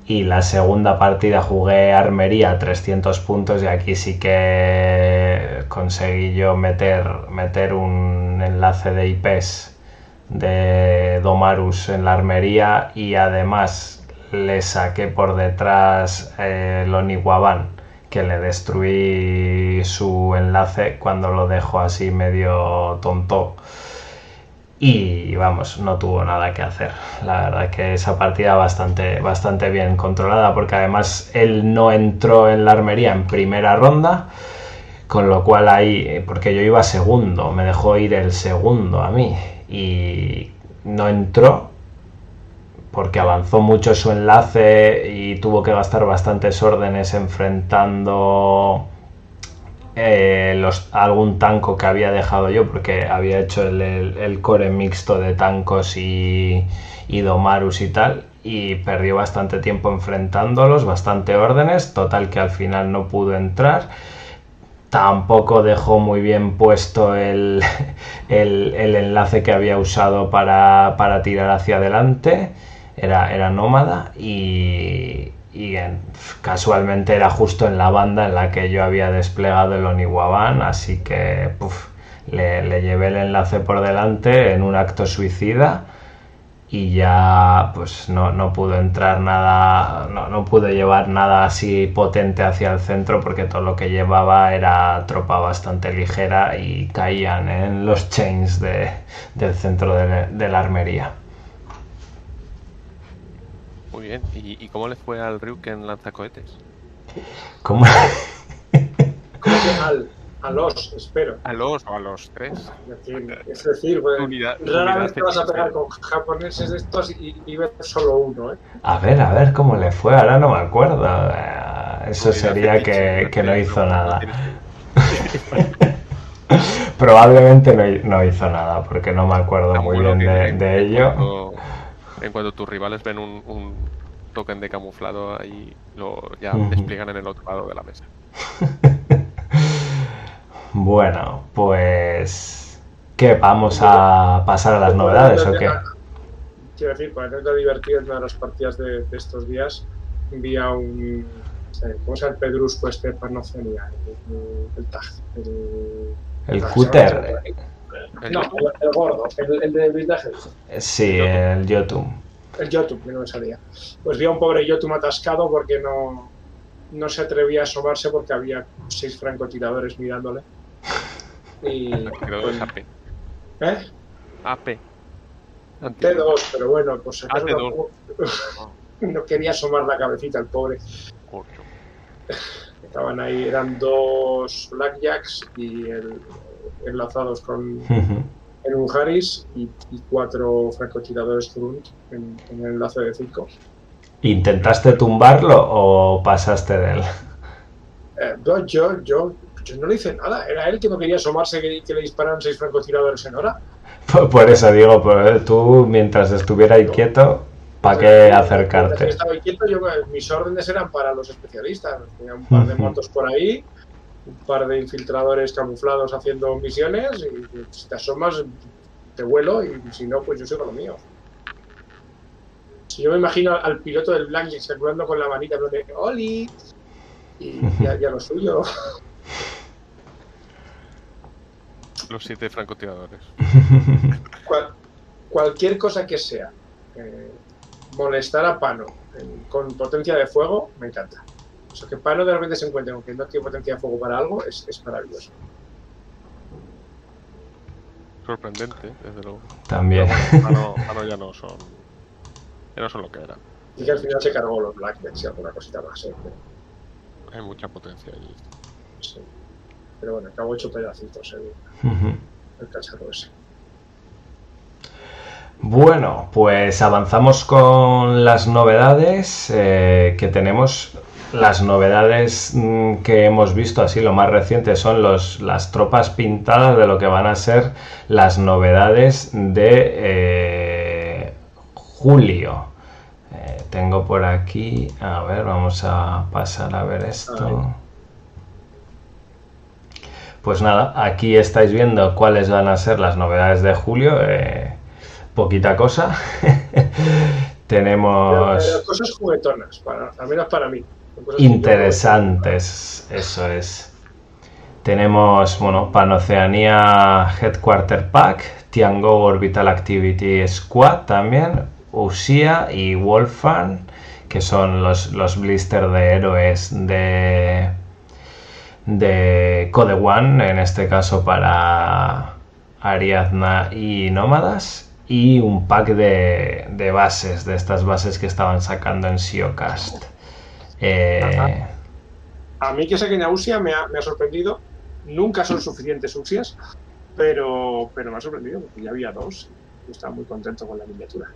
Y la segunda partida jugué armería 300 puntos y aquí sí que conseguí yo meter, meter un enlace de IPs de Domarus en la armería y además le saqué por detrás eh, el Oniwaban que le destruí su enlace cuando lo dejo así medio tonto y vamos, no tuvo nada que hacer. La verdad que esa partida bastante, bastante bien controlada porque además él no entró en la armería en primera ronda. Con lo cual ahí, porque yo iba segundo, me dejó ir el segundo a mí y no entró porque avanzó mucho su enlace y tuvo que gastar bastantes órdenes enfrentando eh, los, algún tanco que había dejado yo porque había hecho el, el- el core mixto de tancos y, y domarus y tal y perdió bastante tiempo enfrentándolos, bastante órdenes, total que al final no pudo entrar tampoco dejó muy bien puesto el, el- el enlace que había usado para, para tirar hacia adelante. Era, era nómada y, y en- casualmente era justo en la banda en la que yo había desplegado el Oniwaban, así que puf, le, le llevé el enlace por delante en un acto suicida y ya pues no, no pudo entrar nada, no, no pudo llevar nada así potente hacia el centro porque todo lo que llevaba era tropa bastante ligera y caían en los chains de- del centro de la armería. Muy bien. ¿Y, y cómo le fue al Ryuk en lanzacohetes? ¿Cómo? ¿Cómo que al? A los, espero. A los o a los tres. Es decir, es decir, pues, Unidad- raramente unidad vas a pegar con japoneses de estos y, y ver solo uno, ¿eh? A ver, a ver cómo le fue, ahora no me acuerdo. Eh, Eso Unidad sería que, que no hizo nada. Probablemente no, no hizo nada porque no me acuerdo muy bien de, de ello. En cuanto tus rivales ven un, un token de camuflado, ahí lo ya Ujú. despliegan en el otro lado de la mesa. Bueno, pues... ¿Qué? ¿Vamos a pasar a las novedades o qué? Quiero decir, para tener divertido en una de las partidas de, de estos días, envía un. eh, ¿Cómo se llama el pedrusco este Panocenia? El, el, el tag. El, El cúter. El- No, el, el gordo, el, el de blindaje. Sí, el YouTube. El Yotum, que no me salía. Pues vi a un pobre Yotum atascado porque no, no se atrevía a asomarse porque había seis francotiradores mirándole. Y. Creo que es AP. ¿Eh? AP. T2, pero bueno, pues T2. tampoco- no quería asomar la cabecita el pobre. Estaban ahí, eran dos Blackjacks y el, enlazados con en un Harris y, y cuatro francotiradores Trunt en, en el enlace de cinco. ¿Intentaste tumbarlo o pasaste de él? Eh, no, yo, yo, yo no le hice nada, era él que no quería asomarse que, que le dispararan seis francotiradores en hora. Por por eso digo, pues, tú mientras estuviera ahí quieto, ¿para qué Mientras acercarte? Estaba quieto, yo, mis órdenes eran para los especialistas. Tenía un par de motos por ahí, un par de infiltradores camuflados haciendo misiones y, si te asomas te vuelo y si no, pues yo sigo lo mío. Si yo me imagino al piloto del Blackjack circulando con la manita de ¡Oli! Y ya, ya lo suyo. Los siete francotiradores. Cual- cualquier cosa que sea eh, molestar a Pano con potencia de fuego, me encanta. O sea, que Pano de repente se encuentre con que no tiene potencia de fuego para algo, es, es maravilloso. Sorprendente, desde luego. También. Mano- Mano ya no son. Ya no son lo que eran. Y que al final se cargó los Blackjacks y alguna cosita más. ¿eh? Hay mucha potencia allí. Sí. pero bueno, acabó hecho pedacitos el, Ujú. el cacharro ese. Bueno, pues avanzamos con las novedades eh, que tenemos. Las novedades mm, que hemos visto, así lo más reciente, son los, las tropas pintadas de lo que van a ser las novedades de eh, julio. Eh, tengo por aquí, a ver, vamos a pasar a ver esto. Pues nada, aquí estáis viendo cuáles van a ser las novedades de julio. eh, poquita cosa. Pero, Tenemos pero cosas juguetonas, para, al menos para mí. Interesantes, eso es. Tenemos, bueno, Panoceanía Headquarter Pack, Tiango Orbital Activity Squad también, Usia y Wolfan, que son los, los blister de héroes de, de Code One, en este caso para Ariadna y Nómadas, y un pack de, de bases, de estas bases que estaban sacando en Siocast. Eh. A mí que saquen a Usia me ha, me ha sorprendido. Nunca son suficientes Usias, pero, pero me ha sorprendido porque ya había dos. y estaba muy contento con la miniatura.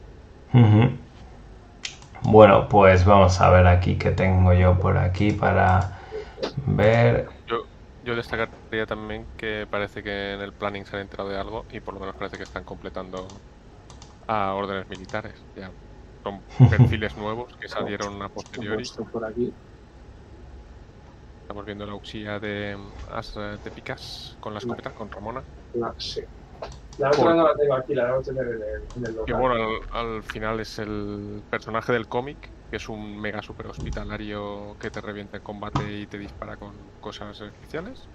Bueno, pues vamos a ver aquí qué tengo yo por aquí para ver. Yo, yo destacaría también que parece que en el planning se han enterado de algo y por lo menos parece que están completando a órdenes militares. Ya son perfiles nuevos que salieron a posteriori. esto por aquí. Estamos viendo la auxilla de As de Picas con la escopeta, con Ramona. La, sí. La otra no la tengo aquí, la debo tener en el, en el Que bueno, al, al final es el personaje del cómic, que es un mega super hospitalario que te revienta en combate y te dispara con cosas especiales.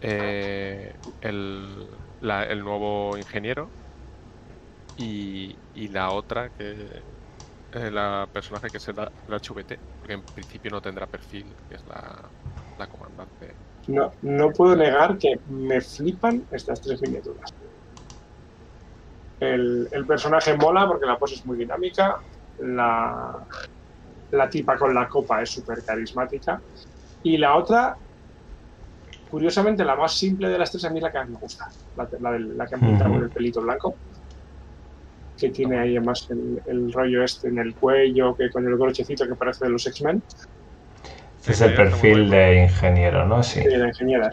Eh, el, la- el nuevo ingeniero. Y, y la otra que eh, la personaje que es la, la HVT, porque en principio no tendrá perfil, que es la, la comandante. No, no puedo negar que me flipan estas tres miniaturas. El, el personaje mola porque la pose es muy dinámica. La, la tipa con la copa es súper carismática. Y la otra, curiosamente, la más simple de las tres a mí es la que más me gusta. La, la, la que han pintado con el pelito blanco. Que tiene ahí además el, el rollo este en el cuello, que con el brochecito que parece de los X-Men. Este es el perfil de ingeniero, ¿no? Sí. de la ingeniera.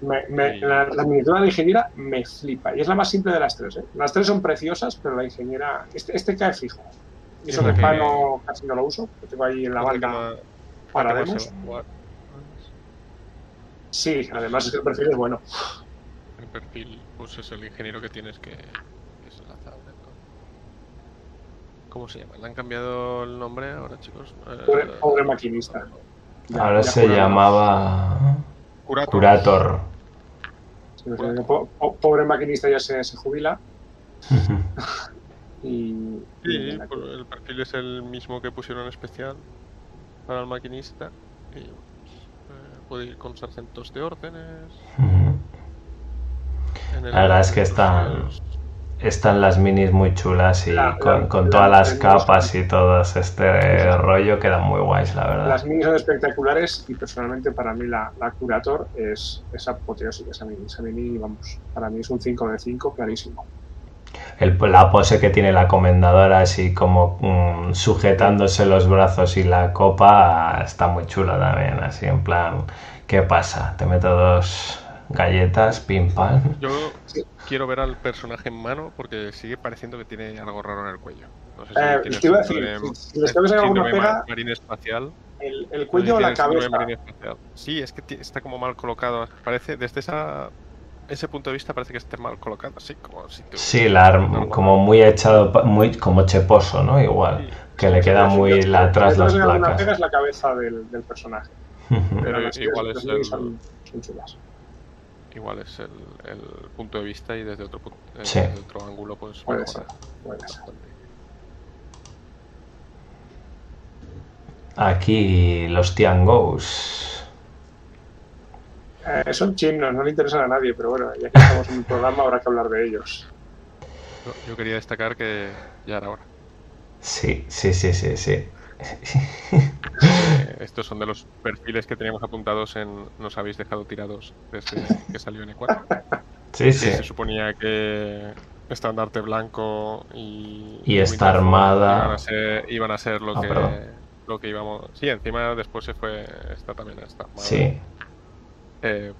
Me- me- Sí. la, la miniatura de la ingeniera me flipa. Y es la más simple de las tres. ¿eh? Las tres son preciosas, pero la ingeniera. Este, este cae fijo. Y eso de pano casi no lo uso. Lo tengo ahí en la ma- para demos. Sí, además es que el perfil es bueno. El perfil, pues es el ingeniero que tienes que, que es el lanzador. ¿no? ¿Cómo se llama? ¿Le han cambiado el nombre ahora, chicos? Eh, Pobre, pobre maquinista. Ya- Ahora ya se llamaba Curator. Sí, pobre maquinista ya se, se jubila. Y. Sí, el perfil es el mismo que pusieron especial para el maquinista. Y pues, eh, puede ir con sargentos de órdenes. en el- La verdad es que están. Están las minis muy chulas y La- con, la- con la- todas las la- capas y todo este rollo quedan muy guays, la Las verdad. minis son espectaculares y personalmente para mí la, la Curator es, es apoteósica esa mini. Esa mini, vamos, para mí es un 5 de 5 clarísimo. El- la pose que tiene la comendadora así como mm, sujetándose los brazos y la copa está muy chula también, así en plan, ¿qué pasa? Te meto dos galletas, pim pam. Yo quiero ver al personaje en mano porque sigue pareciendo que tiene algo raro en el cuello. No sé si Eh, tiene te iba a síndrome- decir, si- si les alguna síndrome pega- ma- marine espacial. El, el cuello o la cabeza. Sí, es que está como mal colocado. Parece, desde esa, ese punto de vista, parece que esté mal colocado. Así como si te- Sí, la arm- como muy echado, pa- muy como cheposo, ¿no? Igual, que le queda muy la- atrás las La pega placas. es la cabeza del, del personaje. Pero las igual es el- son, son chulas. Igual es el, el punto de vista y desde otro, eh, Sí. desde otro ángulo, pues Puede mejora ser, puede ser. bastante. Aquí los Tiangos. Eh, son chinos, no le interesan a nadie, pero bueno, ya que estamos en un programa habrá que hablar de ellos. Yo, yo quería destacar que ya era hora. Sí, sí, sí, sí, sí. Eh, estos son de los perfiles que teníamos apuntados en Nos habéis dejado tirados desde que salió en E4. Sí, sí. se suponía que estandarte blanco y, Y esta armada- iban a ser, iban a ser lo Ah, que perdón. lo que íbamos. Sí, encima después se fue esta también esta armada. Sí. Eh,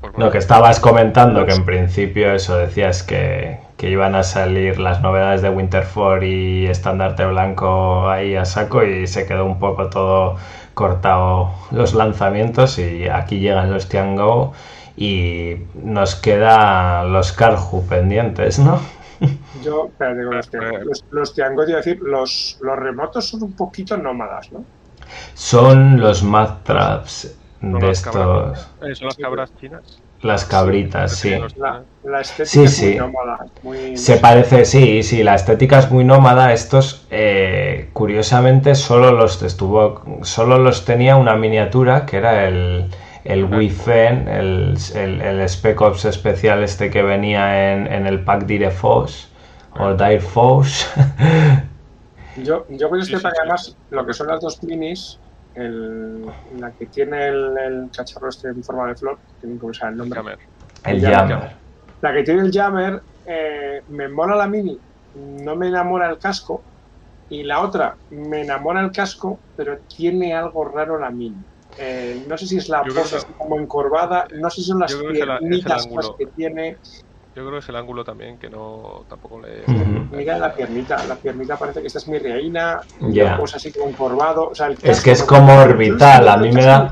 pues que estabas comentando, que en principio eso decías que, que iban a salir las novedades de Winterfell y estandarte blanco ahí a saco y se quedó un poco todo cortado los lanzamientos y aquí llegan los Tiango y nos quedan los Karhu pendientes, ¿no? Yo, espérate, con los, tiangos. los, los iba a decir, los, los remotos son un poquito nómadas, ¿no? Son los Mad Traps de cabras- estos, eh, son las cabras chinas. Las cabritas, sí. La, estética Sí, es sí. muy nómada. Muy, Se parece, sí, sí, la estética es muy nómada. Estos, eh, curiosamente, solo los estuvo, solo los tenía una miniatura que era el, el Wifen, el, el, el Spec Ops especial este que venía en, en el pack Dire Force o Dire Force. Yo, yo este Sí, sí, pack, sí. además, lo que son las dos minis, el, la que tiene el, el cacharro este en forma de flor, que cómo se llama el nombre. Jammer. el Jammer. La que tiene el Jammer, eh, me mola la mini, no me enamora el casco. Y la otra, me enamora el casco, pero tiene algo raro la mini. Eh, no sé si es la Yo que- así como encorvada, no sé si son las que piernitas ángulo. pues, que tiene. Yo creo que es el ángulo también que no tampoco le. Mira la piernita, la piernita parece que esta es mi reina, Ya. la cosa así como encorvado. O sea, el Es que es como orbital, a mí me da-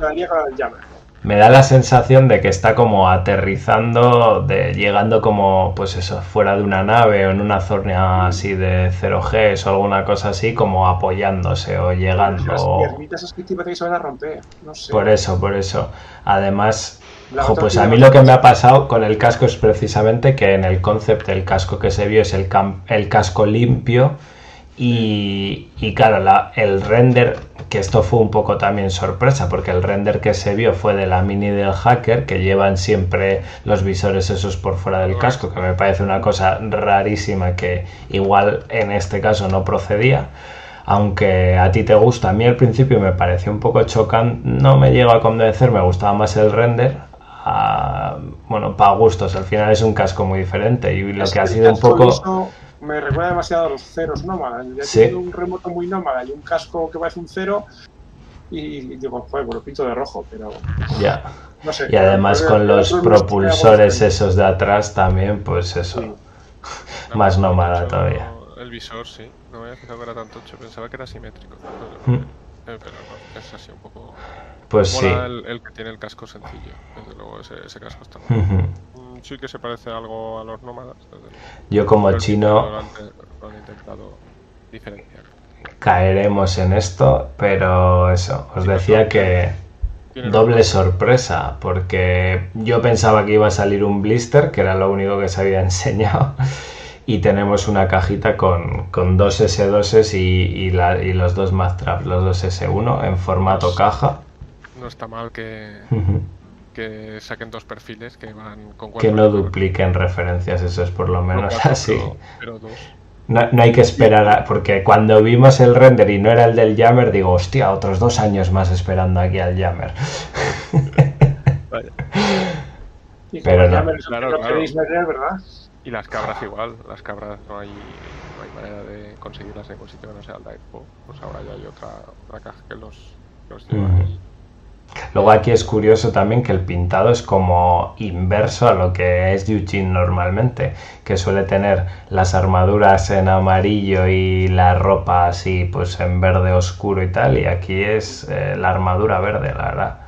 me da la sensación de que está como aterrizando, de llegando como, pues eso, fuera de una nave o en una zona así de 0G o alguna cosa así, como apoyándose o Las llegando. piernitas es que se van a romper, no sé. Por eso, por eso. Además, Pues a mí lo que me ha pasado con el casco es precisamente que en el concept el casco que se vio es el, casco limpio y, y claro, la- el render, que esto fue un poco también sorpresa, porque el render que se vio fue de la mini del hacker, que llevan siempre los visores esos por fuera del casco, que me parece una cosa rarísima que igual en este caso no procedía. Aunque a ti te gusta, a mí al principio me pareció un poco chocante, no me llegó a convencer, me gustaba más el render. Bueno, para gustos, al final es un casco muy diferente y lo Es que ha sido un poco... liso me recuerda demasiado a los ceros nómadas. Ya Sí. tenido un remoto muy nómada y un casco que parece un cero. Y digo, joder, bueno, pinto de rojo, pero Ya. no sé. Y además Pero con los propulsores esos de atrás también, pues eso. Sí. Más No, nómada mucho todavía. El visor, sí. No me había fijado que era tan tocho. Pensaba que era simétrico. Mm. Pero, eh, pero no, es así un poco. Pues sí. El, el que tiene el casco sencillo. Desde luego, ese, ese casco está muy Ujú. Mm, Sí que se parece algo a los nómadas. Yo como Pero chino lo han, lo han intentado diferenciar. caeremos en esto, pero eso, os Sí, decía que doble sorpresa, porque yo pensaba que iba a salir un blister, que era lo único que se había enseñado, y tenemos una cajita con, con dos S2s y, y, la- y los dos Maztrap, los dos S1 en formato caja. No está mal que, que saquen dos perfiles que van con Que no dupliquen referencias, eso es por lo No menos cuatro, así. Pero, pero dos. No, no hay que esperar, a- porque cuando vimos el render y no era el del Jammer, digo, hostia, otros dos años más esperando aquí al Jammer. Vaya. Pero no. Y las cabras igual, las cabras no hay, no hay manera de conseguirlas en ningún sitio que no sea el Direfo. Pues ahora ya hay otra, otra caja que los, los lleva y- Luego aquí es curioso también que el pintado es como inverso a lo que es Eugene normalmente, que suele tener las armaduras en amarillo y la ropa así pues en verde oscuro y tal, y aquí es eh, la armadura verde, la verdad.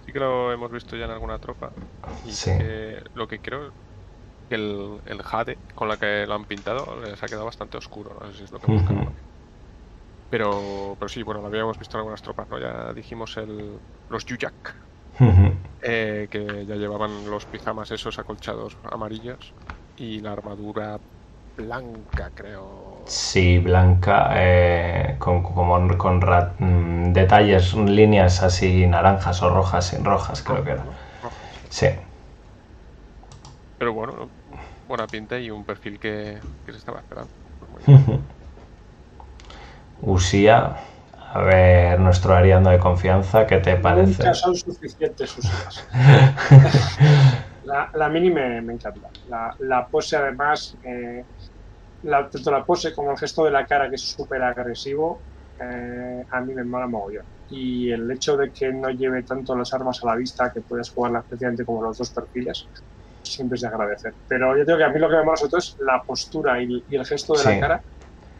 Sí que lo hemos visto ya en alguna tropa. Y Sí. que lo que creo que el, el Jade con la que lo han pintado les ha quedado bastante oscuro. No sé si es lo que Ujú. buscaban. Pero, pero sí, bueno, lo habíamos visto en algunas tropas, ¿no? Ya dijimos el, los Yuyak, eh, que ya llevaban los pijamas esos acolchados amarillos y la armadura blanca, creo. Sí, blanca, eh, con, como con ra- mm, detalles, líneas así naranjas o rojas, rojas creo que era. Sí. Pero bueno, buena pinta y un perfil que, que se estaba esperando. Muy bien. Usía, A ver, nuestro Ariando de confianza, ¿qué te parece? Nunca son suficientes sus hijas. la, la mini me, me encanta. La, la pose, además, eh, la, tanto la pose como el gesto de la cara, que es súper agresivo, eh, a mí me mola mogollón. Y el hecho de que no lleve tanto las armas a la vista, que puedas jugarla especialmente como los dos perfiles, siempre es de agradecer. Pero yo tengo que a mí lo que me mola sobre todo es la postura y, y el gesto de Sí. la cara,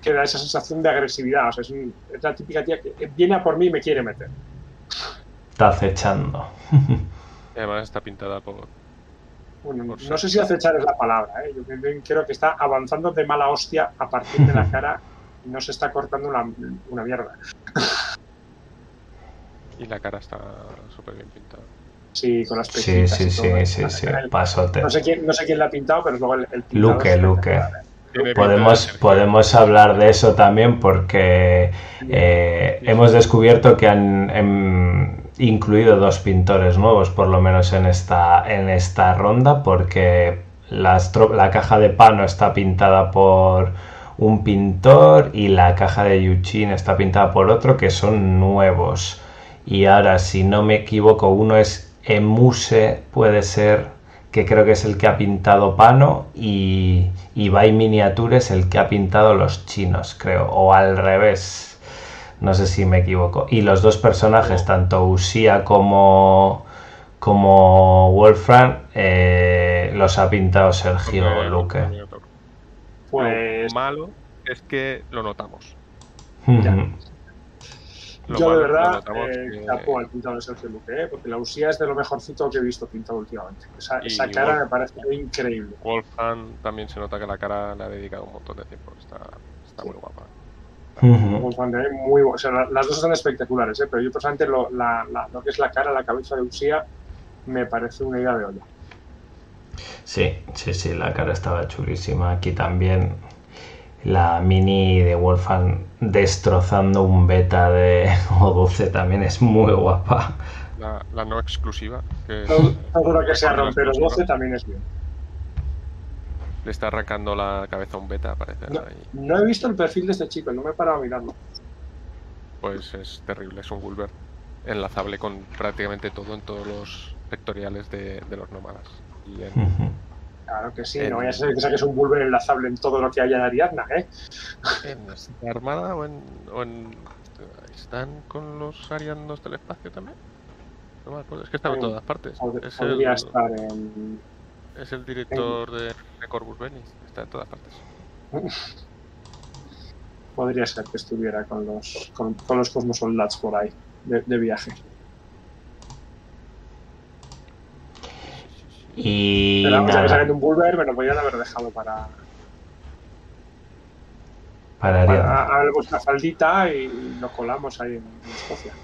que da esa sensación de agresividad. O sea, es, un- es la típica tía que viene a por mí y me quiere meter. Está acechando. Y además está pintada por. Bueno, Por no ser. sé si acechar es la palabra, ¿eh? yo creo que está avanzando de mala hostia a partir de la cara y no se está cortando una, una mierda. Y la cara está súper bien pintada. Sí, con las Sí, pechitas sí, y sí, sí, sí. No sé, quién, no sé quién la ha pintado, pero luego el, el pintado Luque, Luque. ¿eh? Podemos, podemos hablar de eso también porque eh, hemos descubierto que han em, incluido dos pintores nuevos, por lo menos en esta, en esta ronda, porque tro- la caja de Pano está pintada por un pintor y la caja de Yuchin está pintada por otro, que son nuevos. Y ahora, si no me equivoco, uno es Emuse, puede ser, que creo que es el que ha pintado Pano, y Ibai Miniatures el que ha pintado los chinos, creo, o al revés. No sé si me equivoco. Y los dos personajes, tanto Usia como, como Wolfram, eh, los ha pintado Sergio Luque. Pues Lo malo es que lo notamos. Lo yo de verdad eh, que- al pintado de Sergio Luque, ¿eh? porque la usía es de lo mejorcito que he visto pintado últimamente. Esa, cara Wolf- me parece increíble. Wolfgang también se nota que la cara le ha dedicado un montón de tiempo. Está, está muy guapa. Ujú. Wolfgang de- muy o sea, las dos están espectaculares, ¿eh? pero yo personalmente lo, la- la- lo que es la cara, la cabeza de Usía, me parece una idea de olla. Sí, sí, sí, la cara estaba chulísima. Aquí también la mini de Wolfgang destrozando un beta de O12 también es muy guapa. La, la no exclusiva, que Todo, todo lo que sea Con las romper los dos, 12 también es bien. le está arrancando la cabeza a un beta, parece. No, ahí. no he visto el perfil de este chico, no me he parado a mirarlo. Pues es terrible, es un Wolver enlazable con prácticamente todo en todos los vectoriales de, de los nómadas. Y en-. Claro que sí, En- no vaya a ser que saques un Bulber enlazable en todo lo que haya de Ariadna, ¿eh? ¿En esta armada o en, o en- ¿Están con los arianos del espacio también? No me acuerdo, es que están en todas partes. Pod- Es Podría el, estar en... es el director de, de Belli, está en todas partes. Podría ser que estuviera con los, con, con los Cosmosoldats por ahí, de, de viaje. Y Pero vamos a que nada, saquen un Bulber, me lo podrían haber dejado para, para para Ariadna. a- a vuestra faldita y, lo colamos ahí en, en Escocia.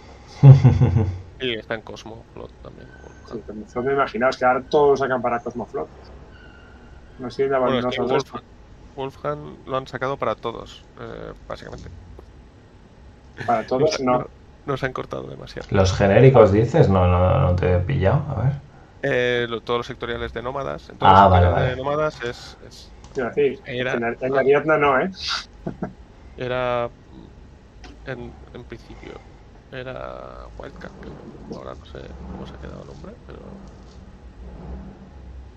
Y está en Cosmo Flot también. Sí, Cosmoflot me imaginaos que ahora todos sacan para Cosmoflot. No de Bueno, es que. Wolfgang, Wolfgang lo han sacado para todos, eh, básicamente. Para todos, no. No se han cortado demasiado. Los genéricos dices, no, no, no te he pillado, a ver. Eh, lo- todos los sectoriales de nómadas. En todos Ah, vale, vale. de nómadas es, es- decir, Era- en, en Ariadna no, ¿eh? era. En, en principio. Era Wildcat. Ahora no sé cómo se ha quedado el nombre, pero.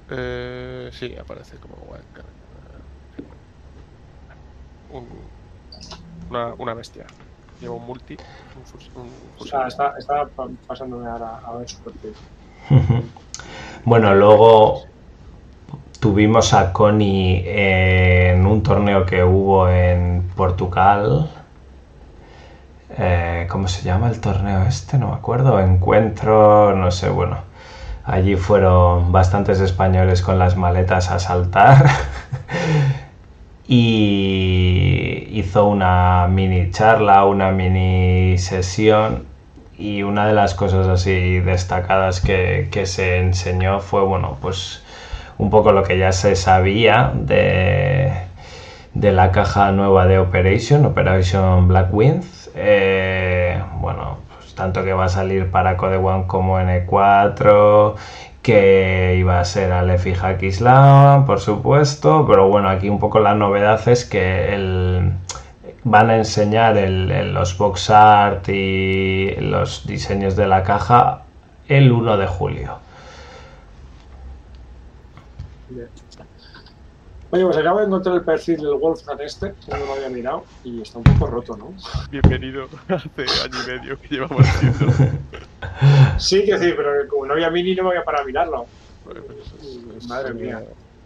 Eh, sí, aparece como Wildcat. Eh, un- una, una bestia. Lleva un multi. Un, un sea, está, está pa- pasándome ahora a ver su perfil. Bueno, luego tuvimos a Connie en un torneo que hubo en Portugal. Eh, ¿Cómo se llama el torneo este? No me acuerdo. Encuentro, no sé, bueno. Allí fueron bastantes españoles con las maletas a saltar. y hizo una mini charla, una mini sesión y una de las cosas así destacadas que, que se enseñó fue, bueno, pues un poco lo que ya se sabía de, de la caja nueva de Operation, Operation Black Wind. Eh, bueno, pues tanto que va a salir para Code One como N4, que iba a ser Aleph y Hakislam, por supuesto, pero bueno, aquí un poco la novedad es que el van a enseñar el- el- los box art y los diseños de la caja el 1 de julio. Bien. Oye, pues acabo de encontrar el perfil del Wolfgang este, que no lo había mirado, y está un poco roto, ¿no? Bienvenido hace año y medio que llevamos haciendo. Sí, que decir, pero como no había mini, no me voy a parar a mirarlo. Bueno, pues es- es- Madre mía.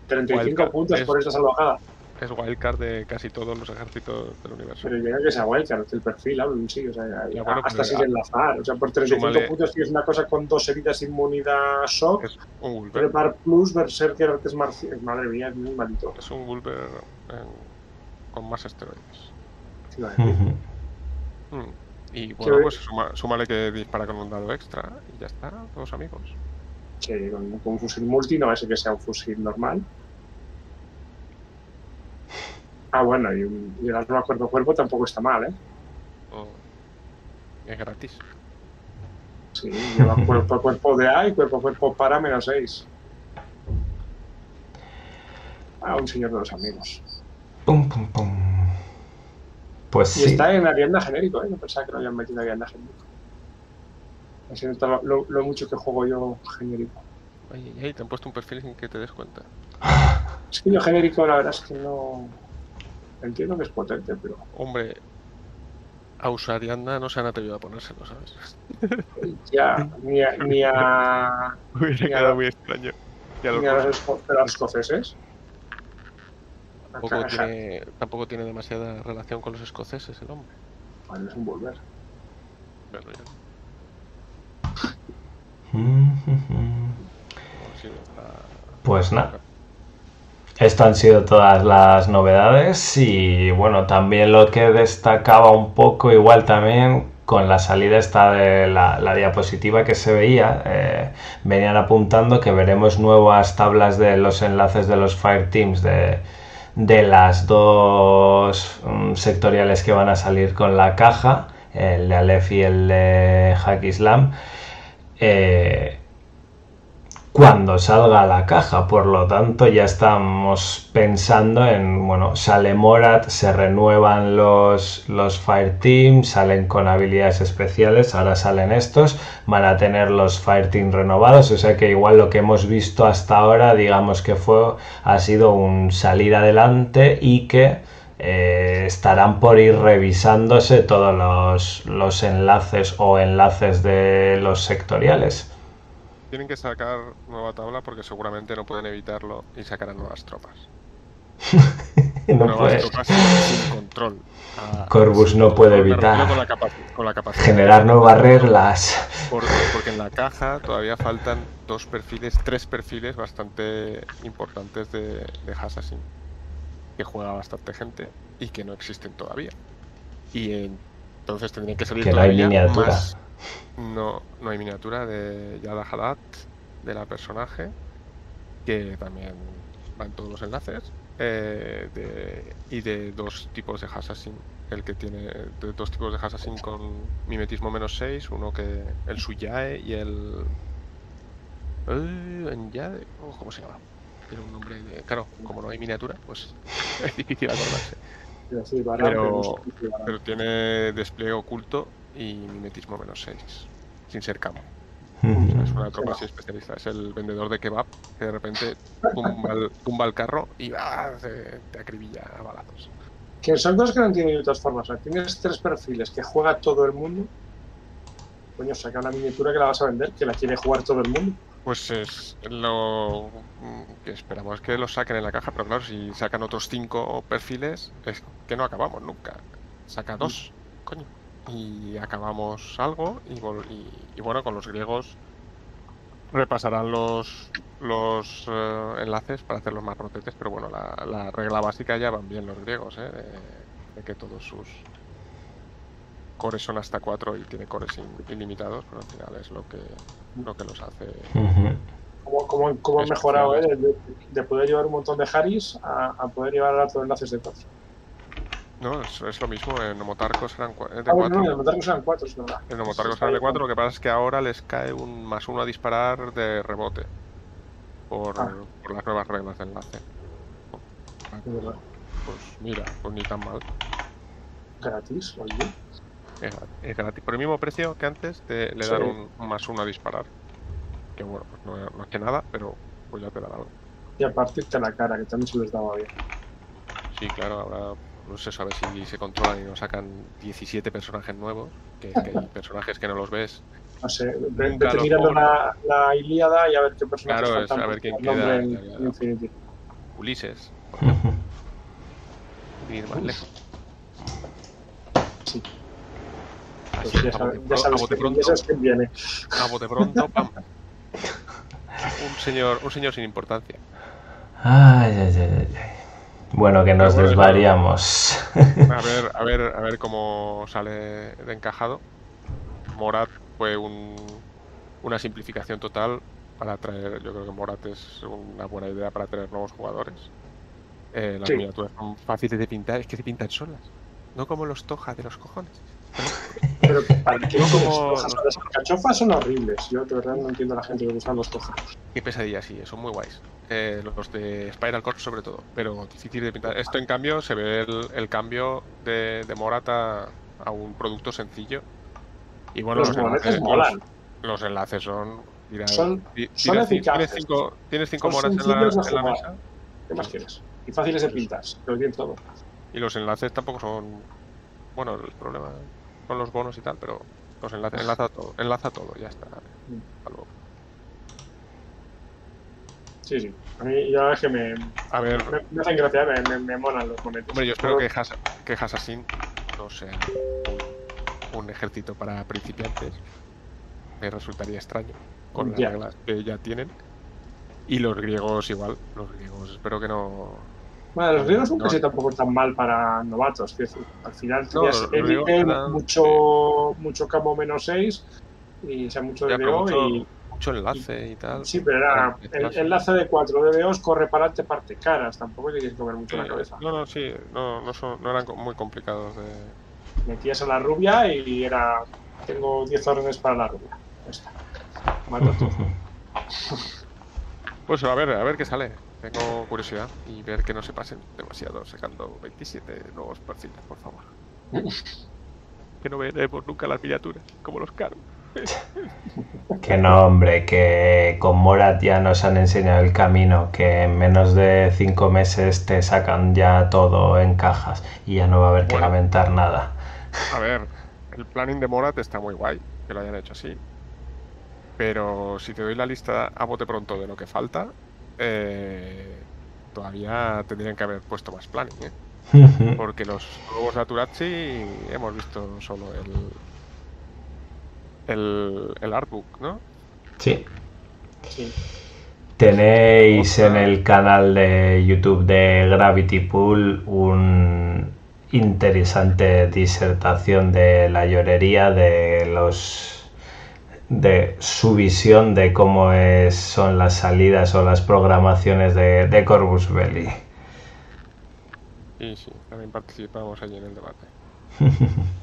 35 Wildcard. puntos Es- por esta salvajada. Es wildcard de casi todos los ejércitos del universo. Pero yo creo que sea Wildcard, el perfil, hablo, sí, o sea, Ya, bueno, hasta sin a- enlazar. O sea, por 35 súmale- puntos tienes una cosa con dos heridas, inmunidad, shock, Es un Wolver. prepar plus, berserker, artes marciales. Madre mía, es muy malito. Es un en- con más esteroides. Sí, vale. Mm. Y bueno, pues suma- súmale que dispara con un dado extra y ya está, todos amigos. Sí, con, con un fusil multi no va a ser que sea un fusil normal. Ah, bueno, y, un- y el arma cuerpo a cuerpo tampoco está mal, ¿eh? Mm. Es gratis. Sí, lleva cuerpo a cuerpo de A y cuerpo a cuerpo para menos 6. Ah, un señor de los amigos. Pum, pum, pum. Pues Y sí. está en Arianda genérico, ¿eh? No pensaba que lo habían metido en Arianda genérico. Así nota lo, lo- lo mucho que juego yo genérico. Ay, ay, ay, te han puesto un perfil sin que te des cuenta. Es que yo genérico, la verdad es que no. Entiendo que es potente, pero. Hombre, a Usarianda no se han atrevido a ponérselo, ¿sabes? Ya, ni a. Ni a, Hubiera Ya. quedado muy extraño. Y a los ni a los, escoceses. tampoco tiene, tampoco tiene demasiada relación con los escoceses el hombre. Bueno, es un volver. Bueno, ya, Pues nada. Esto han sido todas las novedades y bueno, también lo que destacaba un poco igual también con la salida esta de la, diapositiva que se veía, eh, venían apuntando que veremos nuevas tablas de los enlaces de los Fireteams de, de las dos mm, sectoriales que van a salir con la caja, el de Aleph y el de Hack Islam. Eh, cuando salga la caja. Por lo tanto, ya estamos pensando en, bueno, sale Morat, se renuevan los, los Fireteam, salen con habilidades especiales, ahora salen estos, van a tener los Fireteam renovados, o sea que igual lo que hemos visto hasta ahora, digamos que fue, ha sido un salir adelante y que eh, estarán por ir revisándose todos los, los enlaces o enlaces de los sectoriales. Tienen que sacar nueva tabla porque seguramente no pueden evitarlo y sacarán nuevas tropas. No nuevas tropas sin control. Ah, Corvus sin no puede evitar Con la, capaci- con la capacidad. generar nuevas reglas. Por- porque en la caja todavía faltan dos perfiles, tres perfiles bastante importantes de, de Assassin, que juega bastante gente y que no existen todavía. Y en- entonces tendrían que salir Que no hay todavía miniatura. más- No, no hay miniatura de Yada Haddad, de la personaje, que también van todos los enlaces. eh, de- y de dos tipos de Assassin. El que tiene de dos tipos de Assassin con mimetismo menos 6, uno que el Suyae y el. Eh, oh, ¿Cómo se llama? Tiene un nombre de. Claro, como no hay miniatura, pues es difícil acordarse. Barán. Pero tiene despliegue oculto y mimetismo menos 6, sin ser camo. O sea, es una tropa así especialista. Es el vendedor de kebab que de repente tumba el, tumba el carro y ¡ah! te, te acribilla a balazos. Que son cosas que no entiendo de todas formas. O sea, tienes tres perfiles que juega todo el mundo. Coño, saca una miniatura que la vas a vender, que la quiere jugar todo el mundo. Pues es lo mm, que esperamos que los saquen en la caja, pero claro, si sacan otros cinco perfiles, es que no acabamos nunca. Saca dos, coño. Y acabamos algo, y, vol- y- y bueno, con los griegos repasarán los los eh, enlaces para hacerlos más potentes, pero bueno, la, la regla básica ya van bien los griegos, ¿eh? de, de que todos sus cores son hasta cuatro y tiene cores in- ilimitados, pero al final es lo que, lo que los hace Ujú. Cómo, cómo, cómo han mejorado, ¿eh? De, de poder llevar un montón de Haris a, a poder llevar ahora todos enlaces de cuatro. No, es, es lo mismo, en Nomotarcos eran de Ah, bueno, no, 4. en el Montarcos eran cuatro, es verdad. En Nomotarcos eran de 4, lo que pasa es que ahora les cae un más uno a disparar de rebote. Por, Ah. por las nuevas reglas de enlace. Pues mira, pues ni tan mal. gratis, oye. Es, es gratis. Por el mismo precio que antes, te, le Sí. dan un, un más uno a disparar. Que bueno, pues no, no es que nada, pero pues ya te dan algo. Y a partirte la cara, que también se les daba bien. Sí, claro, ahora no sé a ver si se controlan y nos sacan 17 personajes nuevos, que, que hay personajes que no los ves. No sé, vete mirando la, la Ilíada y a ver qué personajes Claro, es a ver quién queda, en- en. Ulises, por ejemplo. Ir más lejos. Sí. Así, Pues ya, a bote ya a pronto, ya sabes quién viene. a bote pronto, pam. Un señor, un señor sin importancia. Ay, ay, ay, ay. Bueno, que nos bueno, desvariamos. A ver, a ver, a ver cómo sale de encajado. Morat fue un- una simplificación total para traer. Yo creo que Morat es una buena idea para traer nuevos jugadores. Eh, las Sí. miniaturas son fáciles de pintar, es que se pintan solas. No como los Toja de los cojones. Pero para qué No como- hojas? Las alcachofas son horribles. Yo de verdad no entiendo a la gente que usa los cojas. Qué pesadilla, sí, son muy guays. Eh, los de Spiral Corps sobre todo, pero difícil de pintar. Esto en cambio se ve el, el cambio de, de Morata a un producto sencillo. Y bueno, Los monetes enlaces, molan. los, los enlaces son. mira, Son- ti- son tienes, eficaces. tienes cinco, tienes cinco moras en la, en la mesa ¿Qué más quieres? Y fáciles de pintar. Pero bien todo. y los enlaces tampoco son. Bueno, el problema son los bonos y tal, pero los enlaces enlaza todo, enlaza todo, ya está. Hasta luego. Sí, sí. A mí ya es que me, A ver, me, me hacen gracia, me, me, me molan los momentos. Hombre, yo espero Pero- que, Has que Assassin no sea un, un ejército para principiantes. Me resultaría extraño con las Ya. reglas que ya tienen. Y los griegos igual. Los griegos espero que no. Bueno, los griegos nunca No. se tampoco tan mal para novatos. Que al final No, tenías griegos élite, mucho, mucho camo menos 6 y o sea, mucho mucho, y mucho enlace y tal. Sí, pero era el enlace de 4 DBOs, corre para adelante, parte caras. Tampoco tienes que comer mucho la cabeza. No, no, sí. No, no, son, no eran muy complicados de. Metías a la rubia y era. Tengo 10 órdenes para la rubia. Ya está. Mato todo. Pues a ver, a ver qué sale. Tengo curiosidad y ver que no se pasen demasiado sacando 27 nuevos perfiles, por favor. que no veremos nunca las miniaturas, como los caros. Que no, hombre, que con Morat ya nos han enseñado el camino, que en menos de cinco meses te sacan ya todo en cajas y ya no va a haber que lamentar nada. A ver, el planning de Morat está muy guay, que lo hayan hecho así. Pero si te doy la lista a bote pronto de lo que falta, eh, todavía tendrían que haber puesto más planning, ¿eh? Porque los nuevos Naturachi hemos visto solo el, el, el artbook, ¿no? Sí. Sí. Tenéis en el canal de YouTube de Gravity Pool un interesante disertación de la llorería de los de su visión de cómo es, son las salidas o las programaciones de, de Corvus Belli. Y sí, también participamos allí en el debate.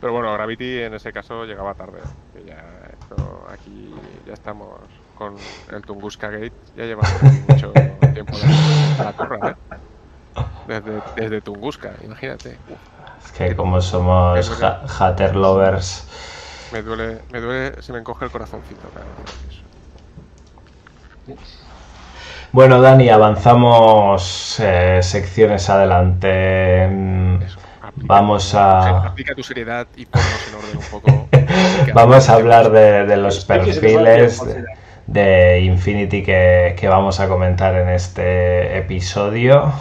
Pero bueno, Gravity en ese caso llegaba tarde. que ya esto aquí ya estamos con el Tunguska Gate, ya llevamos mucho tiempo de la turra, ¿eh? Desde, desde Tunguska, imagínate. Es que como somos ha- hater lovers, me duele, me duele, se me encoge el corazoncito cada vez. Bueno, Dani, avanzamos eh, secciones adelante. Eso, aplica Vamos a- Aplica tu seriedad y ponnos en orden un poco. Vamos a hablar de, de los perfiles de, Infinity que, que vamos a comentar en este episodio.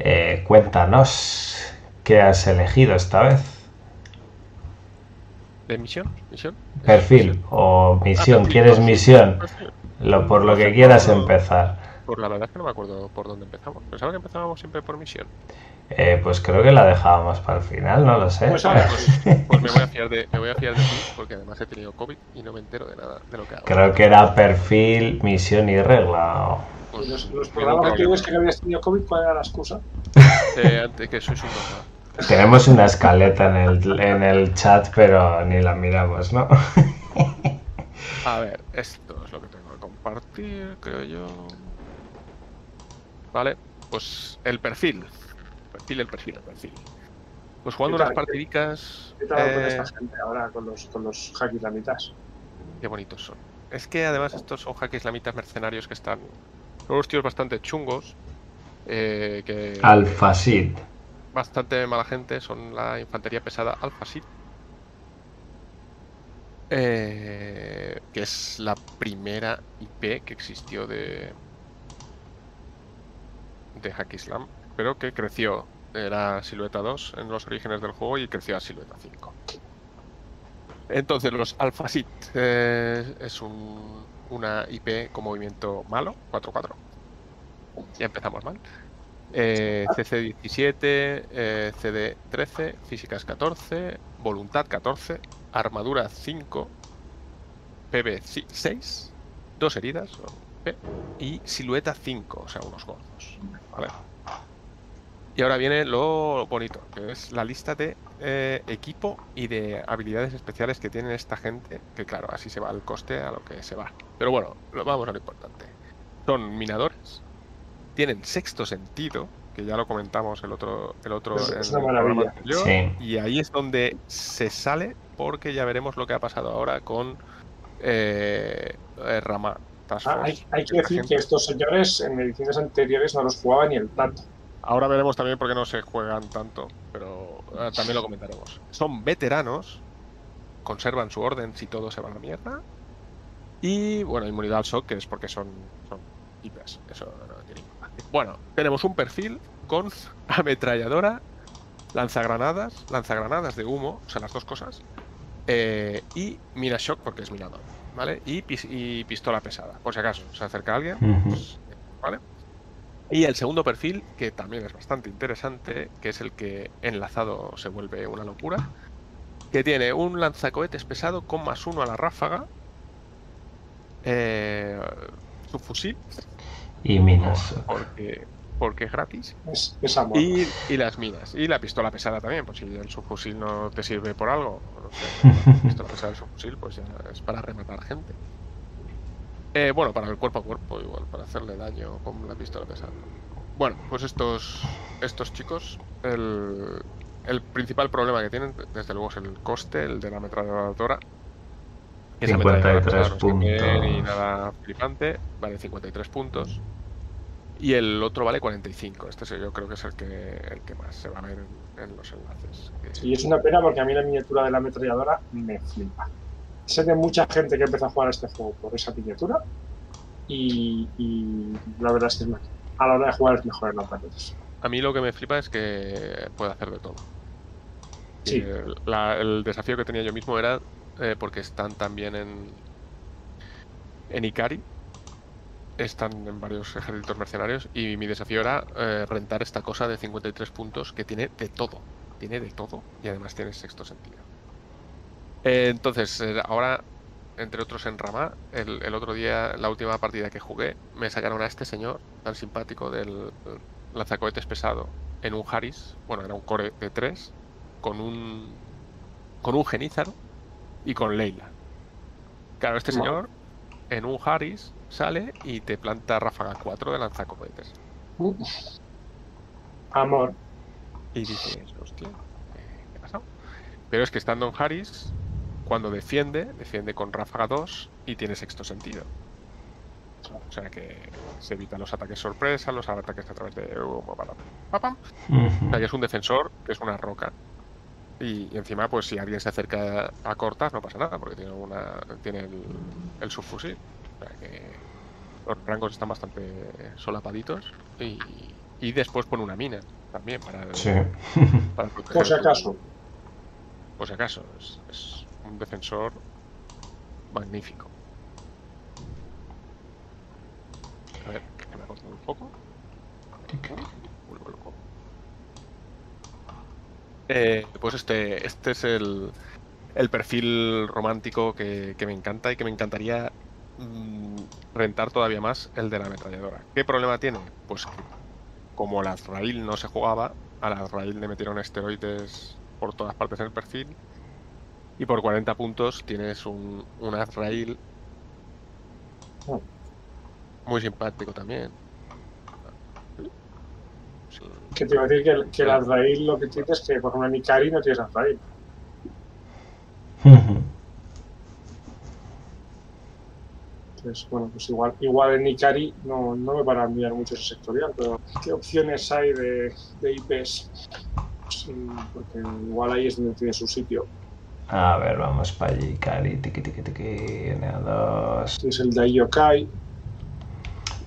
Eh, cuéntanos qué has elegido esta vez. ¿De misión? ¿Misión? Perfil o misión. perfil, ¿Quieres perfil, misión? perfil. Lo, por lo que quieras por- empezar. Pues la verdad es que no me acuerdo por dónde empezamos. Pensaba que empezábamos siempre por misión. Eh, pues creo que la dejábamos para el final, no lo sé. Pues ahora, Pues me voy a fiar de, me voy a fiar de ti, porque además he tenido COVID y no me entero de nada de lo que hago. Creo que era perfil, misión y regla. Pues, los, los programas problema. antiguos que habías tenido COVID, ¿cuál era la excusa? Eh, antes que sois un normal. Tenemos una escaleta en el, en el chat, pero ni la miramos, ¿no? A ver, esto es lo que tengo que compartir, creo yo. Vale, pues el perfil. Perfil, el perfil, el perfil. Pues jugando ¿Qué unas partidicas. ¿Qué tal con eh, esta gente ahora con los, con los hack islamitas? Qué bonitos son. Es que además estos son hack islamitas mercenarios que están. Son unos tíos bastante chungos. eh, que. Alfasid. Bastante mala gente. Son la infantería pesada Alpha Sid. eh, que es la primera IP que existió de. de Hack Islam. Pero que creció. Era Silueta 2 en los orígenes del juego y creció a Silueta 5. Entonces, los Alpha Sid eh, es un- una IP con movimiento malo, 4-4. Ya empezamos mal. Eh, CC17, eh, CD13, Físicas 14, Voluntad 14, Armadura 5, PB 6, dos heridas y Silueta 5, o sea, unos gordos. ¿vale? Y ahora viene lo bonito, que es la lista de eh, equipo y de habilidades especiales que tiene esta gente, que claro, así se va el coste a lo que se va. Pero bueno, lo- vamos a lo importante. Son minadores, tienen sexto sentido, que ya lo comentamos el otro, el otro Es- en es una el maravilla. anterior, Sí. y ahí es donde se sale, porque ya veremos lo que ha pasado ahora con eh, eh, Rama. Ah, hay, hay que decir gente- que estos señores en ediciones anteriores no los jugaba ni el tanto. Ahora veremos también por qué no se juegan tanto, pero eh, también lo comentaremos. Son veteranos, conservan su orden si todo se va a la mierda. Y bueno, inmunidad al shock, que es porque son, son IPs, eso no tiene importancia. Bueno, tenemos un perfil con ametralladora, lanzagranadas, lanzagranadas de humo, o sea, las dos cosas, eh, y mina shock porque es minador, ¿vale? Y, y pistola pesada, por si acaso se acerca alguien, pues, ¿vale? Y el segundo perfil, que también es bastante interesante, que es el que enlazado se vuelve una locura, que tiene un lanzacohetes pesado con más uno a la ráfaga, eh, su fusil, Y minas. porque, porque es gratis, Es, es amor. y, y las minas, y la pistola pesada también, pues si el subfusil no te sirve por algo, no sé, la pistola pesada del subfusil, pues ya es para rematar gente. Eh, bueno, para el cuerpo a cuerpo igual, para hacerle daño con la pistola pesada. Bueno, pues estos, estos chicos, el, el principal problema que tienen, desde luego, es el coste, el de la ametralladora. que esa ametralladora 53 pesada no es que me- Ni puntos. nada flipante, vale 53 puntos. Y el otro vale 45. Este sí, yo creo que es el que, el que más se va a ver en, en los enlaces. Y es una pena porque a mí la miniatura de la ametralladora me flipa. Sé de mucha gente que empezó a jugar a este juego por esa miniatura y, y la verdad es que es más- a la hora de jugar es mejor en las paredes. A mí lo que me flipa es que puede hacer de todo. Sí. La- el desafío que tenía yo mismo era eh, porque están también en en Ikari, están en varios ejércitos mercenarios y mi desafío era eh, rentar esta cosa de 53 puntos que tiene de todo, tiene de todo y además tiene sexto sentido. Eh, entonces, eh, ahora, entre otros en Rama, el, el otro día, la última partida que jugué, me sacaron a este señor tan simpático del lanzacohetes pesado en un Harris, bueno, era un core de 3, con un con un Genízaro y con Leila. Claro, este señor en un Harris sale y te planta ráfaga 4 de lanzacohetes. Amor. Y dices, hostia, eh, ¿qué ha pasado? Pero es que estando en Harris, cuando defiende, defiende con ráfaga 2 y tiene sexto sentido. O sea que se evita los ataques sorpresa, los ataques a través de humo, pam, pam, pam. O sea que es un defensor que es una roca. Y, y encima, pues si alguien se acerca a cortar, no pasa nada, porque tiene una tiene el, el subfusil. O sea que los rangos están bastante solapaditos. Y, y después pone una mina también para, el- Sí. para proteger Por si acaso. Por si acaso, es, es un defensor magnífico. A ver, que me un poco. Vuelvo loco. Eh, pues este, este es el, el perfil romántico que, que me encanta y que me encantaría mm, rentar todavía más el de la ametralladora. ¿Qué problema tiene? Pues que como la Azrael no se jugaba, a la Azrael le metieron esteroides por todas partes en el perfil y por 40 puntos tienes un, un Azrael muy simpático también. Sí. Que te iba a decir que, el- que el Azrael lo que tiene es que, por ejemplo, en Ikari no tienes Azrael. Entonces, bueno, pues igual, igual en Ikari no, no me van a enviar mucho ese sectorial, pero ¿qué opciones hay de, de IPs? Sí, porque igual ahí es donde tiene su sitio. A ver, vamos para allí, Cari, tiki tiki tiki, NA2. Es el de Yokai,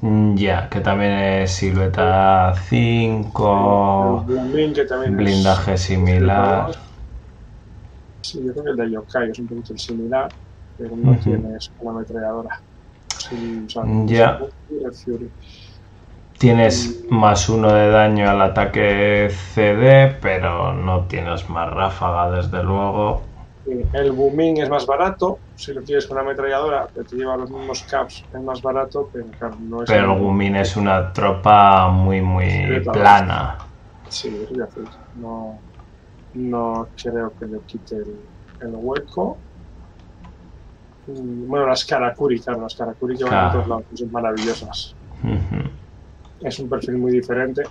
Mm, Ya, que también es silueta 5, el Blooming, que también es- blindaje similar. Sí, yo creo que el de Yokai es un poquito similar, pero no tienes una ametralladora. Sí, o sea, Ya. Tienes más uno de daño al ataque CD, pero no tienes más ráfaga, desde luego. Eh, El Booming es más barato, si lo quieres con una ametralladora, que te lleva los mismos caps, es más barato, pero claro, no es. Pero el Gumin es una tropa muy, muy Sí, plana. Sí. No, no creo que le quite el, el hueco. Mm, Bueno, las Karakuri, claro, las Karakuri que van Claro. a todos lados, son maravillosas. Es un perfil muy diferente.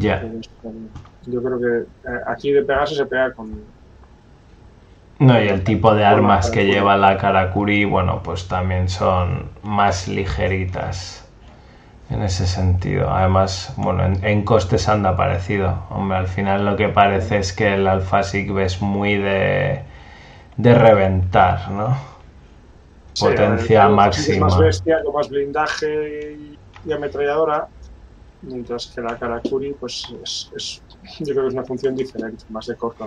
Ya. Yo creo que eh, aquí de pegarse se pega con. No, y el tipo de armas que lleva la Karakuri, bueno, pues también son más ligeritas en ese sentido. Además, bueno, en, en costes anda parecido. Hombre, al final lo que parece es que el Alpha Sig es muy de, de reventar, ¿no? Sí, Potencia el- máxima. Es más bestia, con más blindaje y, y ametralladora. Mientras que la Karakuri, pues es, es- yo creo que es una función diferente, más de corto.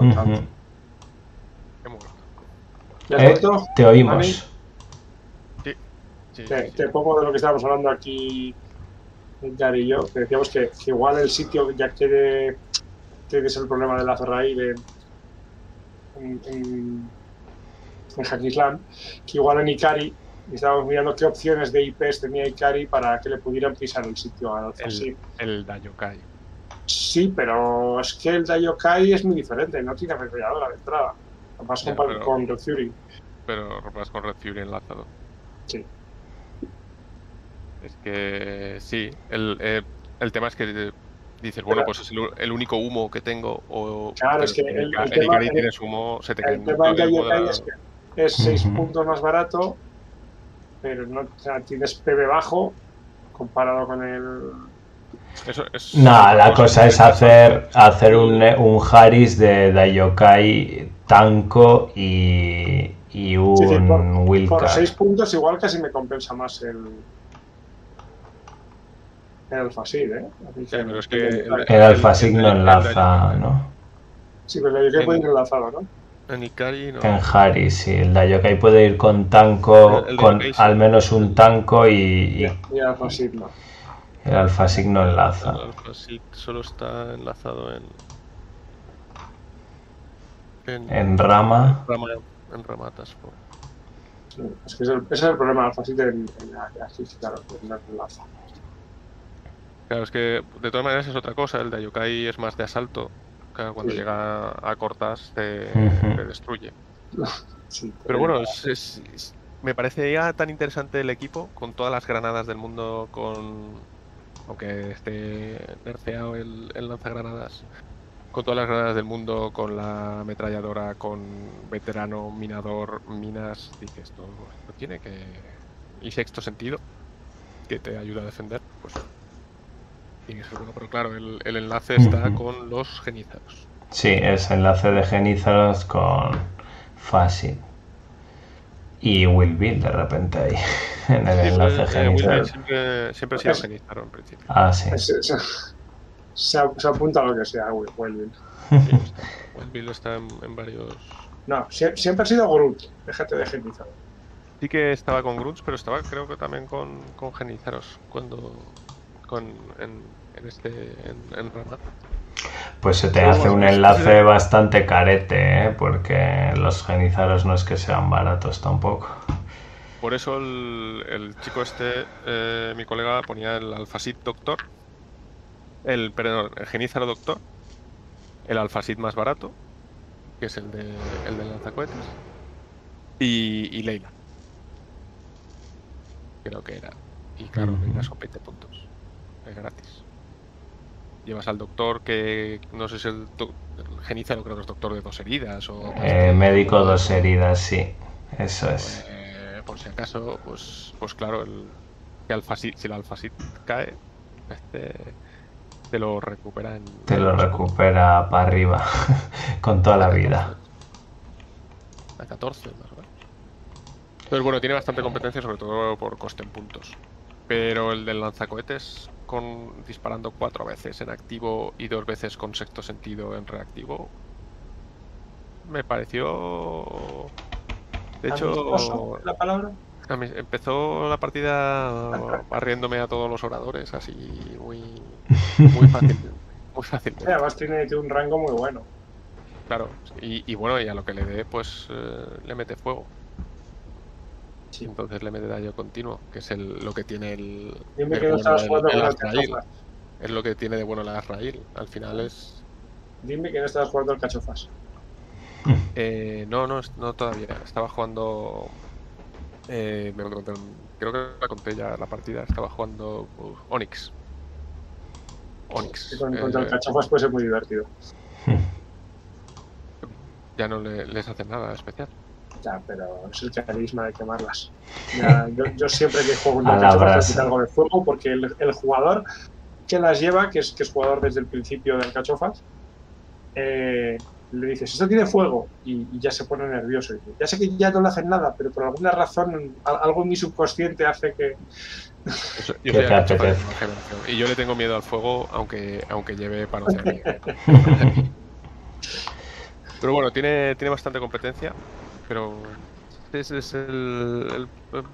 ¿Ya has Eh, te? Sí, oímos. sí, Te, sí. te pongo de lo que estábamos hablando aquí, Gary y yo, que decíamos que, que igual el sitio ya quiere, que es el problema de la Ferrari de, en, en, en Hack que igual en Ikari estábamos mirando qué opciones de IPs tenía Ikari para que le pudieran pisar el sitio al. El, el Dayokai. Sí, pero es que el Dayokai es muy diferente, no tiene ametralladora de entrada. Además Ya, con, con Red Fury. Pero vas con Red Fury enlazado. Sí. Es que sí, el, eh, el tema es que dices, bueno, pues es el, el único humo que tengo. O Claro, es que el- el en tema- el- tienes humo, se te cae El tema del el Dayokai es que es 6 Ujú. puntos más barato, pero no, o sea, tienes PB bajo comparado con el. Eso es- No, la cosa es hacer, hacer un, un Haris de Dayokai Tanko y, y un Sí, sí, por-. Por 6 puntos, igual casi me compensa más el. El ¿eh? Sí, pero es que el- El no el- el- enlaza, el- ¿no? Sí, pero el Dayokai puede ir enlazado, ¿no? En Ikari no. En Haris, sí. El Dayokai puede ir con El- el con Dayokai sí. al menos un Tanko y, y Y el Alpha Seed no. el Alpha Sig no El enlaza. Alpha Sig solo está enlazado en. En, En Rama, Rama, en Rama Force. Sí, es que ese es el, ese es el problema del Seed en, en claro, pues no enlaza. Claro, es que de todas maneras es otra cosa. El Dayokai es más de asalto. Claro, cuando Sí. llega a cortas te, destruye. Sí, Pero bueno, es- es- es- me parecía tan interesante el equipo con todas las granadas del mundo, con aunque esté nerfeado el, el lanzagranadas, con todas las granadas del mundo, con la ametralladora, con veterano, minador, minas, dices esto, esto tiene que y sexto sentido que te ayuda a defender, pues tiene que ser bueno. Pero claro, el, el enlace está con los genízaros. sí, es enlace de Genízaros con Facit. Y Will Bill de repente ahí, en el Sí, enlace pues, eh. Smith siempre, siempre ha sido genízaro en principio. Ah, sí. Se, se- se- se apunta a lo que sea, Will- Will. Sí, está. Wild Bill está en, en varios. No, sie- siempre ha sido Groot, déjate de genizar. Sí que estaba con Grunts, pero estaba creo que también con, con Genizaros cuando. En, en este. en, en Ramat. Pues se te hace un enlace bastante carete, ¿eh? porque los genizaros no es que sean baratos tampoco. Por eso el, el chico este, eh, mi colega, ponía el Alphasit Doctor. El, perdón, el Genízaro Doctor. El Alphasit más barato, que es el de el lanzacohetes. Y, y Leila. Creo que era. Y claro, Ujú. Leila son 20 puntos. Es gratis. llevas al doctor que no sé si el, el Genízaro creo que es doctor de dos heridas o Eh, médico dos heridas, sí. Eso es. Eh, por si acaso, pues, pues claro, el, que si el alfasit cae, este te lo recupera en. Te lo recupera para arriba. Con toda la vida. A 14, más o menos. Entonces, bueno, tiene bastante competencia, sobre todo por coste en puntos. Pero el del lanzacohetes, con disparando cuatro veces en activo y dos veces con sexto sentido en reactivo, me pareció. De hecho, la palabra. a mí- empezó la partida barriéndome a todos los oradores, así muy, muy fácil. Muy fácil. Sí, además tiene, tiene un rango muy bueno. Claro, y, y bueno, y a lo que le dé, pues eh, le mete fuego. Sí. Entonces le mete daño continuo, que es el, lo que tiene el. Dime de que no bueno estabas el- jugando el Azrael. cachofas. Es lo que tiene de bueno la Azrael. Al final es. Dime que no estabas jugando al cachofas. eh, no, no, no todavía. Estaba jugando. eh, me- me- me- creo que la conté ya la partida. Estaba jugando uh, Onyx. Onyx. Con, contra el eh, cachofas puede ser muy divertido. ya no le- les hace nada especial. Ya, pero es el carisma de quemarlas. Ya, yo, yo siempre que juego A contra el la cachofas brasa. le quito algo de fuego porque el, el jugador que las lleva, que es, que es jugador desde el principio del cachofas, eh, le dices, esto tiene fuego y, y ya se pone nervioso. Ya sé que ya no le hacen nada, pero por alguna razón al- algo en mi subconsciente hace que... Yo Y yo le tengo miedo al fuego, aunque, aunque lleve paroceanía. pero bueno, tiene, tiene bastante competencia, pero ese es el,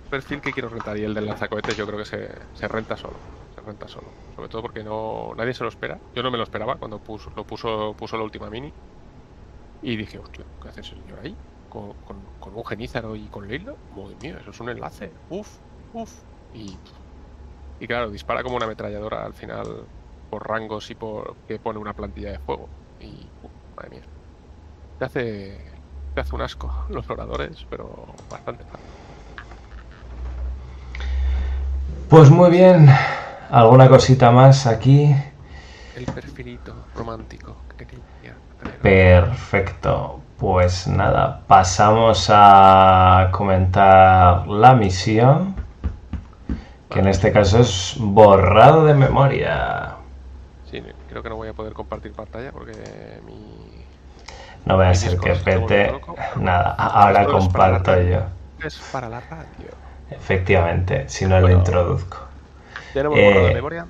perfil que quiero rentar. Y el del lanzacohetes yo creo que se, renta solo. Se renta solo. Sobre todo porque no nadie se lo espera. Yo no me lo esperaba cuando puso, lo puso, puso la última mini. Y dije, hostia, ¿qué hace ese señor ahí? Con, con, con un genízaro y con Leila. Madre mía, eso es un enlace. Uf, uf. Y y claro, dispara como una ametralladora al final por rangos y por que pone una plantilla de fuego. Y uh, madre mía. Te hace. Hace un asco los oradores, pero bastante. Pues muy bien. ¿Alguna cosita más aquí? El perfilito romántico que tener. Perfecto. Pues nada, pasamos a comentar la misión, que en este caso es borrado de memoria. Sí, creo que no voy a poder compartir pantalla porque mi. No voy a ser que pete. Nada, ahora comparto yo. Es para la radio. Efectivamente, si no lo introduzco. Eh, de memoria.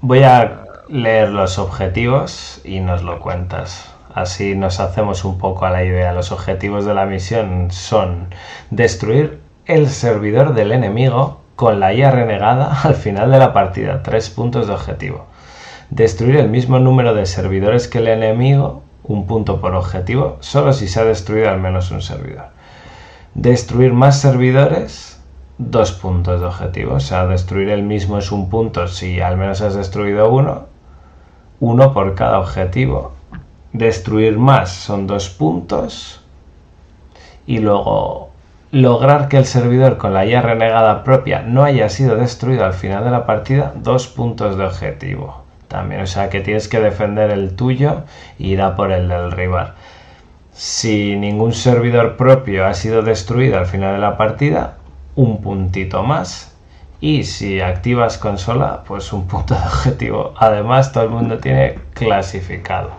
Voy a leer los objetivos y nos lo cuentas. Así nos hacemos un poco a la idea. Los objetivos de la misión son destruir el servidor del enemigo con la IA renegada al final de la partida. Tres puntos de objetivo. Destruir el mismo número de servidores que el enemigo, un punto por objetivo, solo si se ha destruido al menos un servidor. Destruir más servidores, dos puntos de objetivo. O sea, destruir el mismo es un punto si al menos has destruido uno. Uno por cada objetivo. Destruir más son dos puntos. Y luego lograr que el servidor con la IA renegada propia no haya sido destruido al final de la partida, dos puntos de objetivo. También, o sea que tienes que defender el tuyo e ir a por el del rival. Si ningún servidor propio ha sido destruido al final de la partida, un puntito más. Y si activas consola, pues un punto de objetivo. Además, todo el mundo tiene clasificado.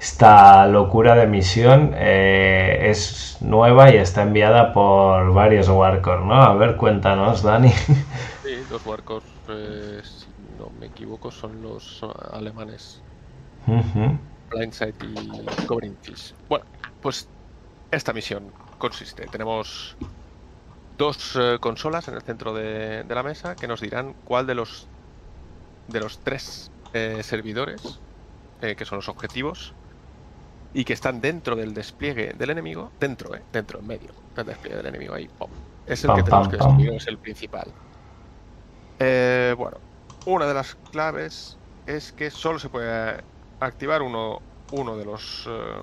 Esta locura de misión eh, es nueva y está enviada por varios Warcore, ¿no? A ver, cuéntanos, Dani. Sí, los si no me equivoco, son los alemanes. Blindside y Covering Fish. Bueno, pues esta misión consiste. Tenemos dos eh, consolas en el centro de, de la mesa que nos dirán cuál de los de los tres eh, servidores eh, que son los objetivos y que están dentro del despliegue del enemigo, dentro, eh, dentro, en medio del despliegue del enemigo ahí, pom. es el Pam, que tenemos pam, que destruir, es el principal. Eh, bueno, una de las claves es que solo se puede activar uno, de los eh,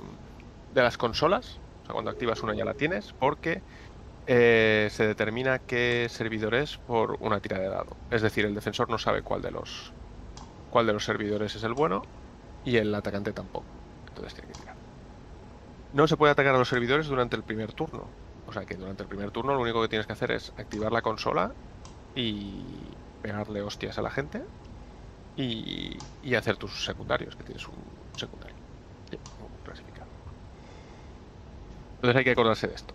de las consolas. O sea, cuando activas una ya la tienes, porque eh, se determina qué servidor es por una tira de dado. Es decir, el defensor no sabe cuál de los cuál de los servidores es el bueno y el atacante tampoco. Entonces tiene que tirar. No se puede atacar a los servidores durante el primer turno. O sea que durante el primer turno lo único que tienes que hacer es activar la consola y pegarle hostias a la gente y, y hacer tus secundarios, que tienes un secundario. Un clasificado. Entonces hay que acordarse de esto.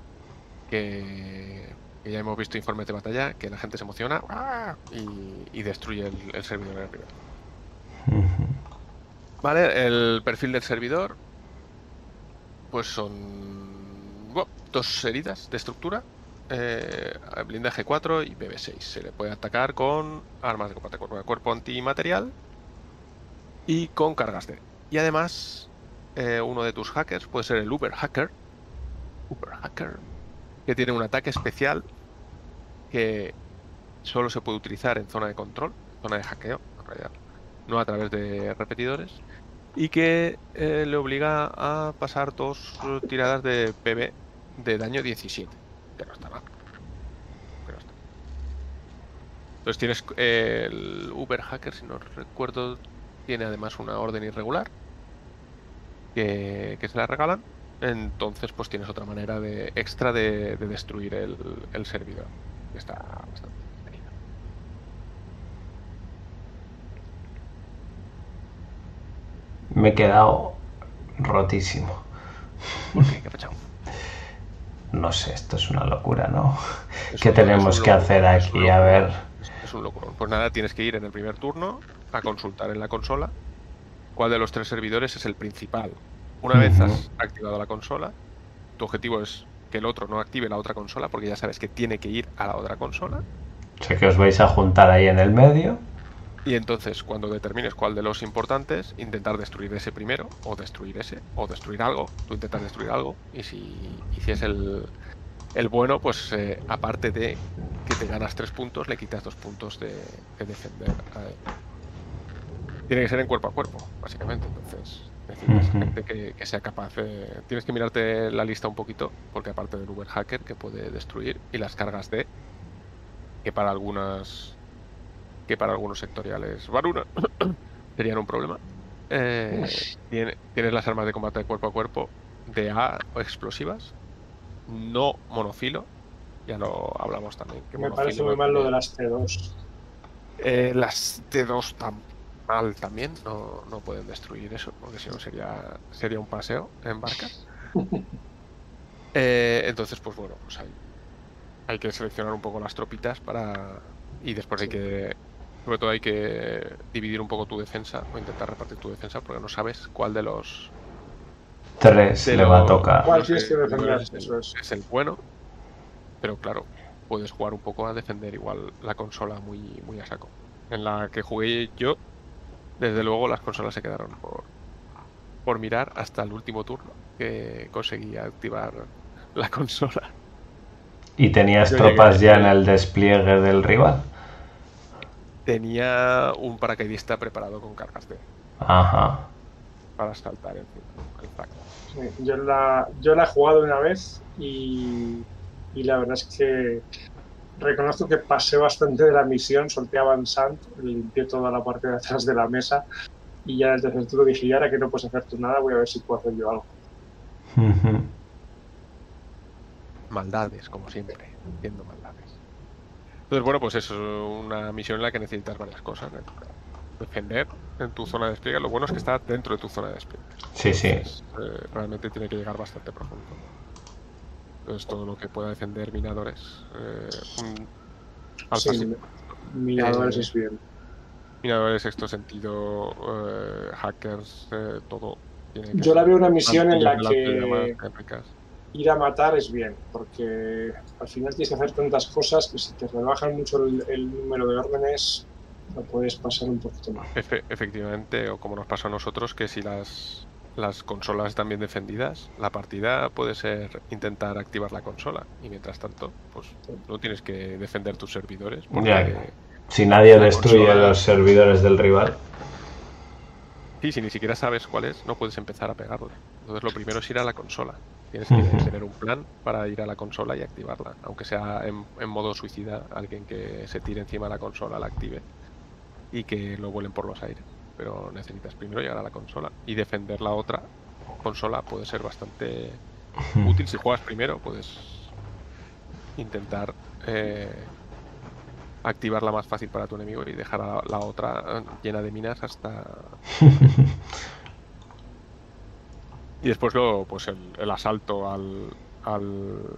Que, que ya hemos visto informes de batalla, que la gente se emociona ¡ah! y, y destruye el, el servidor en el primer. Vale, el perfil del servidor. Pues son bueno, dos heridas de estructura. Eh, blindaje 4 y BB6. Se le puede atacar con armas de combate cuerpo cuerpo antimaterial y con cargas de. Y además, eh, uno de tus hackers puede ser el Uber Hacker. Uber Hacker. Que tiene un ataque especial que solo se puede utilizar en zona de control, zona de hackeo, en realidad, no a través de repetidores, y que eh, le obliga a pasar dos tiradas de PB de daño 17, que no está mal. Que no está. Entonces tienes eh, el Uber Hacker, si no recuerdo, tiene además una orden irregular que, que se la regalan. Entonces, pues tienes otra manera de extra de, de destruir el, el servidor. que Está bastante. Me he quedado rotísimo. ¿Por qué? ¿Qué ha pasado? No sé, esto es una locura, ¿no? Es ¿Qué tenemos que hacer aquí? A ver. Es un locurón. Pues nada, tienes que ir en el primer turno a consultar en la consola cuál de los tres servidores es el principal. Una vez has activado la consola, tu objetivo es que el otro no active la otra consola porque ya sabes que tiene que ir a la otra consola. Sé que os vais a juntar ahí en el medio. Y entonces, cuando determines cuál de los importantes, intentar destruir ese primero, o destruir ese, o destruir algo. Tú intentas destruir algo, y si, y si es el, el bueno, pues eh, aparte de que te ganas tres puntos, le quitas dos puntos de, de defender a él. Tiene que ser en cuerpo a cuerpo, básicamente. Entonces, necesitas gente que, que sea capaz de. Tienes que mirarte la lista un poquito, porque aparte del Uber Hacker que puede destruir, y las cargas de. que para algunas que para algunos sectoriales Varuna serían un problema. Eh, tiene- tienes las armas de combate de cuerpo a cuerpo de A explosivas, no monofilo. Ya lo hablamos también. que Me parece muy mal lo de las T2. Eh, las T2 tan mal también, no, no pueden destruir eso, porque si no sería, sería un paseo en barca. Eh, entonces, pues bueno, pues hay, hay que seleccionar un poco las tropitas para. Y después hay que. Sobre todo hay que dividir un poco tu defensa o intentar repartir tu defensa porque no sabes cuál de los. Tres de le va a tocar. ¿Cuál que defender? es el- Eso es. es el bueno. Pero claro, puedes jugar un poco a defender igual la consola muy, muy a saco. En la que jugué yo, desde luego las consolas se quedaron por, por mirar hasta el último turno que conseguí activar la consola. ¿Y tenías Yo tropas llegué- ya en el despliegue del rival? Tenía un paracaidista preparado con cargas de Ajá. para saltar encima. Sí, yo, la, yo la he jugado una vez y, y la verdad es que reconozco que pasé bastante de la misión, solté a Van Sant, limpié toda la parte de atrás de la mesa y ya desde el turno dije, y ahora que no puedes hacer tú nada, voy a ver si puedo hacer yo algo. Maldades, como siempre, haciendo maldades. Entonces, bueno, pues es una misión en la que necesitas varias cosas. ¿no? Defender en tu zona de despliegue. Lo bueno es que está dentro de tu zona de despliegue. Sí, sí. Entonces, eh, realmente tiene que llegar bastante profundo. Entonces, todo lo que pueda defender minadores. Eh, un Sí, sí, Miradores Eh, es bien. minadores, sexto sentido, eh, hackers, eh, todo. Tiene que Yo la veo una misión en la que. Ir a matar es bien, porque al final tienes que hacer tantas cosas que si te rebajan mucho el, el número de órdenes, lo puedes pasar un poquito mal. Efe- efectivamente, o como nos pasó a nosotros, que si las, las consolas están bien defendidas, la partida puede ser intentar activar la consola. Y mientras tanto, pues no tienes que defender tus servidores. Porque, Ya. Si nadie destruye consola- los servidores del rival. Sí, si ni siquiera sabes cuál es, no puedes empezar a pegarle. Entonces lo primero es ir a la consola. Tienes que tener un plan para ir a la consola y activarla. Aunque sea en, en modo suicida, alguien que se tire encima de la consola la active y que lo vuelen por los aires. pero necesitas primero llegar a la consola y defender la otra consola puede ser bastante útil si juegas primero, puedes intentar eh, activarla más fácil para tu enemigo y dejar a la otra eh, llena de minas hasta y después lo pues el, el asalto al, al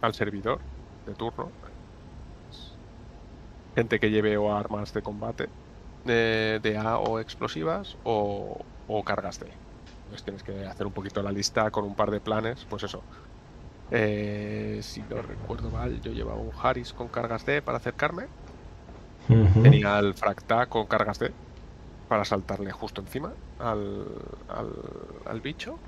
al servidor de turno gente que lleve o armas de combate de, de A o explosivas o, o cargas de. Entonces tienes que hacer un poquito la lista con un par de planes, pues eso. Eh, si no recuerdo mal, yo llevaba un Harris con cargas D para acercarme. Tenía el Fracta con cargas D para saltarle justo encima al, al, al bicho.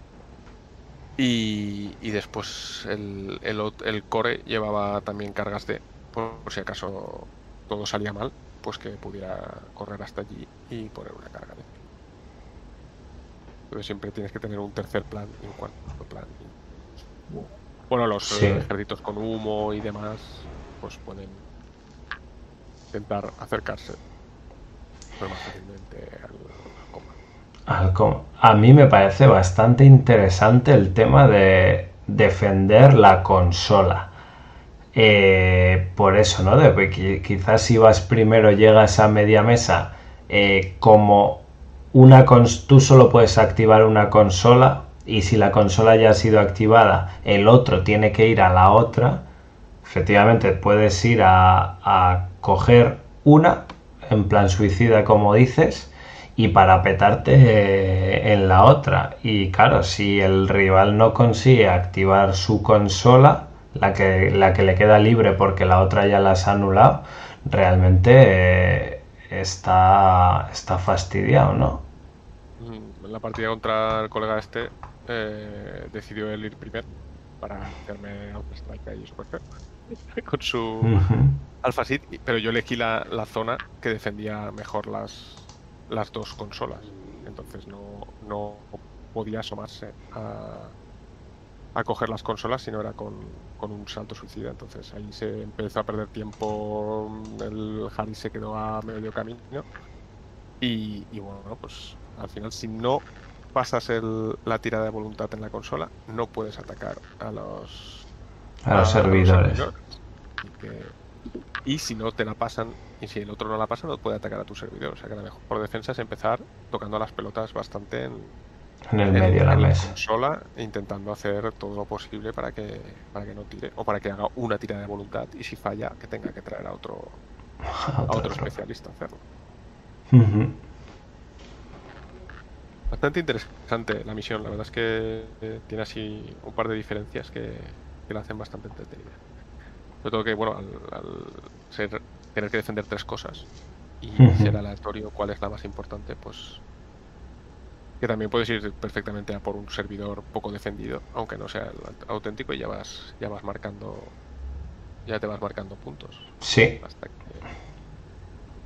Y, y después el, el, el core llevaba también cargas D, por, por si acaso todo salía mal, pues que pudiera correr hasta allí y poner una carga D. Entonces siempre tienes que tener un tercer plan y un cuarto plan. Bueno, los Sí. eh, ejércitos con humo y demás, pues pueden intentar acercarse pues, más fácilmente al coma. A mí me parece bastante interesante el tema de defender la consola. Eh, por eso, ¿no? De quizás si vas primero, llegas a media mesa, eh, como una tú solo puedes activar una consola y si la consola ya ha sido activada, el otro tiene que ir a la otra. Efectivamente, puedes ir a, a coger una, en plan suicida, como dices, y para petarte eh, en la otra. Y claro, si el rival no consigue activar su consola, la que, la que le queda libre porque la otra ya la has anulado, realmente eh, está, está fastidiado, ¿no? Mm, En la partida contra el colega este, eh, decidió él ir primero para hacerme strike ahí con su Ujú. Alpha Seed, y- pero yo elegí la, la zona que defendía mejor las, las dos consolas. Entonces no, no podía asomarse a, a coger las consolas si no era con, con un salto suicida. Entonces ahí se empezó a perder tiempo, el Harry se quedó a medio camino. Y, y bueno, pues al final si no pasas el- la tirada de voluntad en la consola, no puedes atacar a los A los servidores. Y, que- y si no te la pasan, y si el otro no la pasa, no puede atacar a tu servidor. O sea que la mejor defensa es empezar tocando las pelotas bastante en, En el medio de la mesa. consola, e intentando hacer todo lo posible para que, para que no tire, o para que haga una tirada de voluntad, y si falla, que tenga que traer a otro, a Otro especialista a hacerlo. Bastante interesante la misión, la verdad es que eh, tiene así un par de diferencias que, que la hacen bastante entretenida. Sobre todo que, bueno, al, al ser, tener que defender tres cosas y Ujú. ser aleatorio cuál es la más importante, pues que también puedes ir perfectamente a por un servidor poco defendido, aunque no sea el auténtico y ya vas, ya vas marcando, ya te vas marcando puntos. Sí. Hasta que-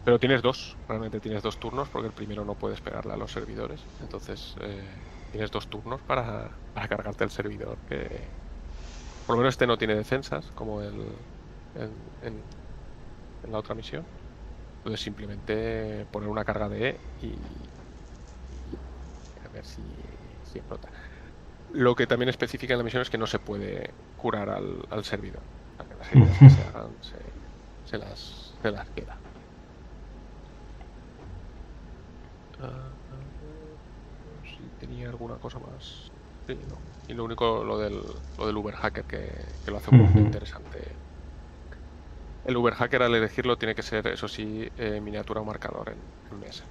Pero tienes dos, realmente tienes dos turnos porque el primero no puedes pegarle a los servidores. Entonces eh, tienes dos turnos para, para cargarte el servidor. Que por lo menos este no tiene defensas como el en- en la otra misión. Entonces simplemente poner una carga de E y, y a ver si, si explota. Lo que también especifica en la misión es que no se puede curar al, al servidor. O sea, que las heridas que se hagan se, se las, se las queda. Ah, si tenía alguna cosa más. Sí, no. Y lo único, lo del, lo del Uber Hacker, que, que lo hace un poco interesante. El Uber Hacker al elegirlo tiene que ser, eso sí, eh, miniatura o marcador en, en mesa.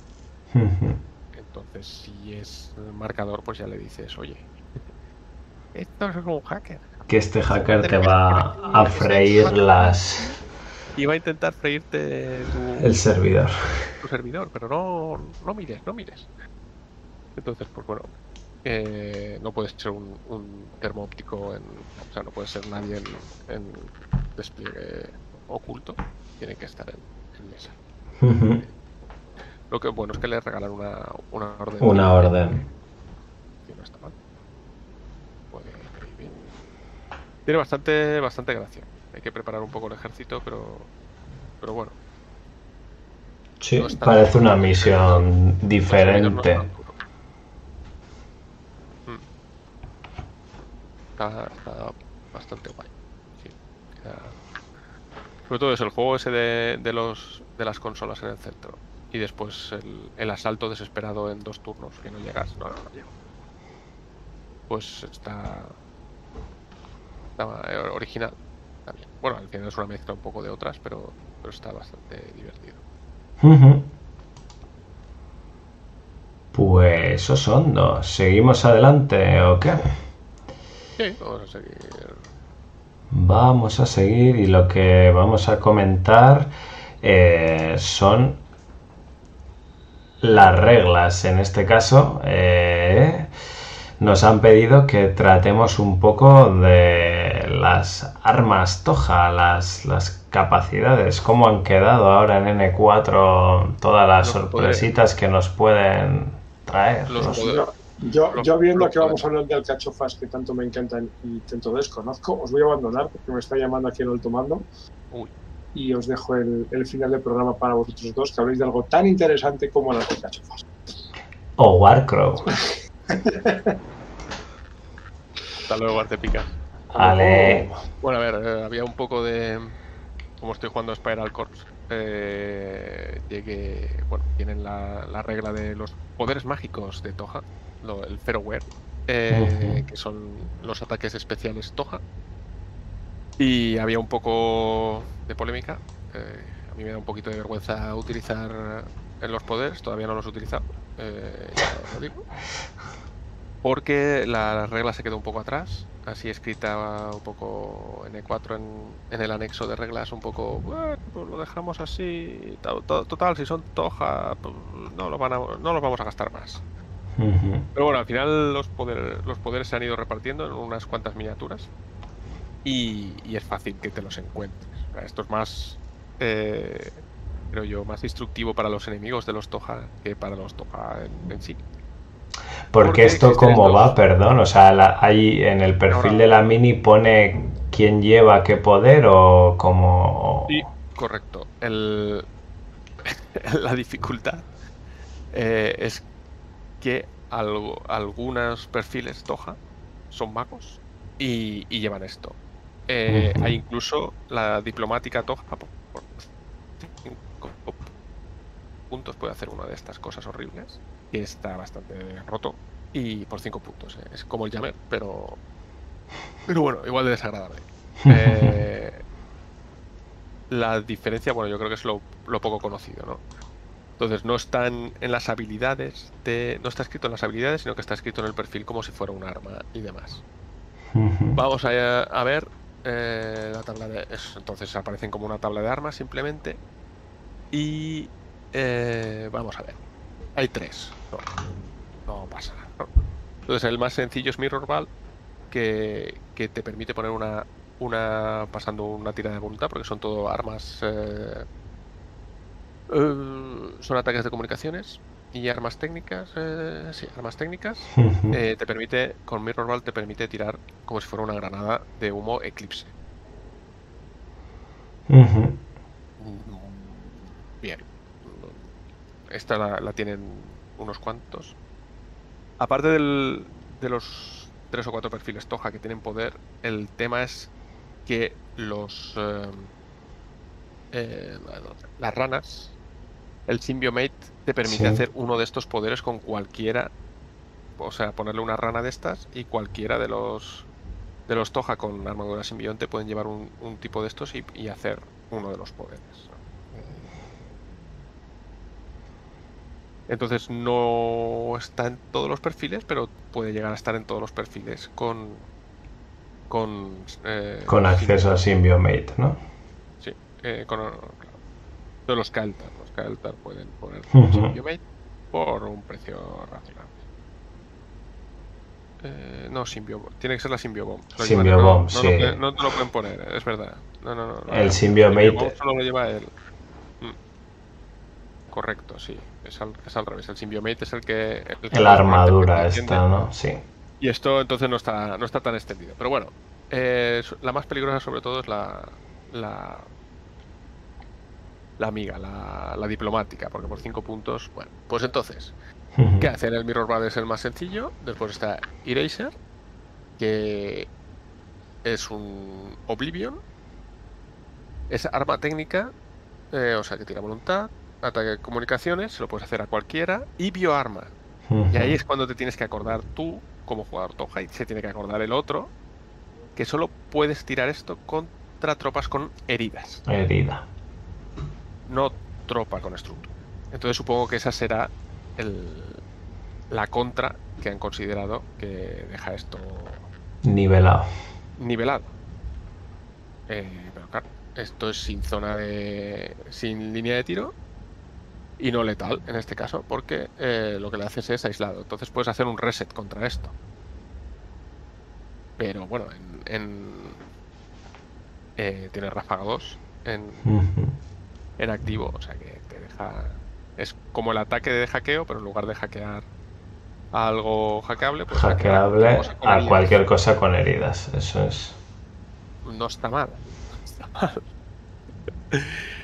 Entonces, si es marcador, pues ya le dices, oye, esto es un hacker. Que este hacker te va a freír las Iba a intentar freírte tu, el servidor. tu servidor, pero no, no mires, no mires. Entonces, pues bueno, eh, no puedes ser un, un termo óptico, en, o sea, no puede ser nadie en, en despliegue oculto, tiene que estar en, en mesa. Lo que bueno es que le regalan una, una orden. Una orden. Que no está mal. Puede ir bien. Tiene bastante, bastante gracia. Hay que preparar un poco el ejército, pero, pero bueno. Sí, No parece una misión diferente. no. Mm. Está, está bastante guay. Sobre todo es el juego ese de, de los de las consolas en el centro. Y después el, el asalto desesperado en dos turnos, que no llegas. No, no, no llego. Pues está. Está eh, original. Está bien. Bueno, al final es una mezcla un poco de otras, pero, pero está bastante divertido. Pues esos son dos. ¿Seguimos adelante o qué? Sí, vamos a seguir. Vamos a seguir y lo que vamos a comentar eh, son las reglas. En este caso, eh, nos han pedido que tratemos un poco de las armas Toja, las, las capacidades, cómo han quedado ahora en N4, todas las Los sorpresitas que nos pueden traer. Los Los-. Yo, yo viendo que vamos a hablar de alcachofas que tanto me encantan y tanto desconozco, os voy a abandonar porque me está llamando aquí el tomando Uy. y os dejo el, el final del programa para vosotros dos, que habléis de algo tan interesante como las alcachofas. O Warcrow. Hasta luego, Artepica. Vale. Bueno, a ver, eh, había un poco de. Como estoy jugando a Spiral Corps, eh, llegué. Bueno, tienen la, la regla de los poderes mágicos de Toja, lo- el Ferroware, eh, que son los ataques especiales Toja. Y había un poco de polémica. eh, a mí me da un poquito de vergüenza utilizar eh, los poderes, todavía no los he utilizado, eh, ya lo digo. Porque la regla se quedó un poco atrás, así escrita un poco en E4 en, en el anexo de reglas, un poco, bueno, pues lo dejamos así, to- to- total, si son toja, pues no, lo van a- no los vamos a gastar más. Pero bueno, al final los poderes, los poderes se han ido repartiendo en unas cuantas miniaturas y, y es fácil que te los encuentres. Esto es más, eh, creo yo, más instructivo para los enemigos de los Toja que para los Toja en, en sí. Porque Porque esto cómo dos. va, perdón, o sea, la- ahí en el perfil Ahora- de la mini pone quién lleva qué poder o como... Sí, correcto. El, la dificultad eh, es que algo, algunos perfiles Toja son magos y, y llevan esto. Eh. Hay incluso la diplomática Toja por por cinco puntos puede hacer una de estas cosas horribles que está bastante roto y por 5 puntos. eh. Es como el Jammer, pero pero bueno, igual de desagradable. Eh, la diferencia, bueno, yo creo que es lo, lo poco conocido, ¿no? Entonces no están en las habilidades de. No está escrito en las habilidades, sino que está escrito en el perfil como si fuera un arma y demás. Vamos a, a ver eh, la tabla de. es- entonces aparecen como una tabla de armas simplemente. Y eh, vamos a ver. Hay tres. No, no pasa nada. ¿no? Entonces el más sencillo es Mirror Ball, que, que te permite poner una, una pasando una tira de voluntad, porque son todo armas. eh, eh, son ataques de comunicaciones y armas técnicas. eh, sí, armas técnicas. Eh, te permite, con Mirror Ball te permite tirar como si fuera una granada de humo eclipse. Bien. Esta la, la tienen unos cuantos. Aparte del- de los tres o cuatro perfiles Toja que tienen poder, el tema es que los eh, las ranas, el Symbiomate te permite Sí. hacer uno de estos poderes con cualquiera, o sea, ponerle una rana de estas y cualquiera de los de los Toja con armadura simbionte pueden llevar un, un tipo de estos y, y hacer uno de los poderes. Entonces no está en todos los perfiles, pero puede llegar a estar en todos los perfiles con con eh, Con acceso a Symbiomate, ¿no? Sí, eh, con. De los Kael'thar. Los Kael'thar pueden poner Ujú. Symbiomate por un precio razonable. Eh, no, Symbiobomb. Tiene que ser la Symbiobomb. Symbiobomb, no, sí. No, lo- no te lo pueden poner, es verdad. No, no, no. no. El Symbiomate- solo lo lleva él. Mm. Correcto, sí. Es al, es al revés. El Symbiomate es el que. el que La armadura esta, ¿no? Sí. Y esto entonces no está, no está tan extendido. Pero bueno, eh, la más peligrosa sobre todo es la, la, la amiga, la, la diplomática, porque por 5 puntos, bueno, pues entonces. ¿qué hacer? El Mirror Ball es el más sencillo, después está Eraser, que es un Oblivion, es arma técnica, eh, o sea que tira voluntad, ataque de comunicaciones, se lo puedes hacer a cualquiera, y bioarma, y ahí es cuando te tienes que acordar tú, como jugador Toja, y se tiene que acordar el otro, que solo puedes tirar esto contra tropas con heridas, Herida. No tropa con estructura. Entonces supongo que esa será el- la contra que han considerado que deja esto Nivelado. nivelado. Eh, pero claro, esto es sin zona de. sin línea de tiro y no letal en este caso, porque eh, lo que le haces es aislado. Entonces puedes hacer un reset contra esto. Pero bueno, en. en, eh, tiene ráfaga 2 en. En activo, o sea que te deja. Es como el ataque de hackeo, pero en lugar de hackear a algo hackeable, pues Hackeable a heridas. cualquier cosa con heridas. Eso es. no está mal. no está mal.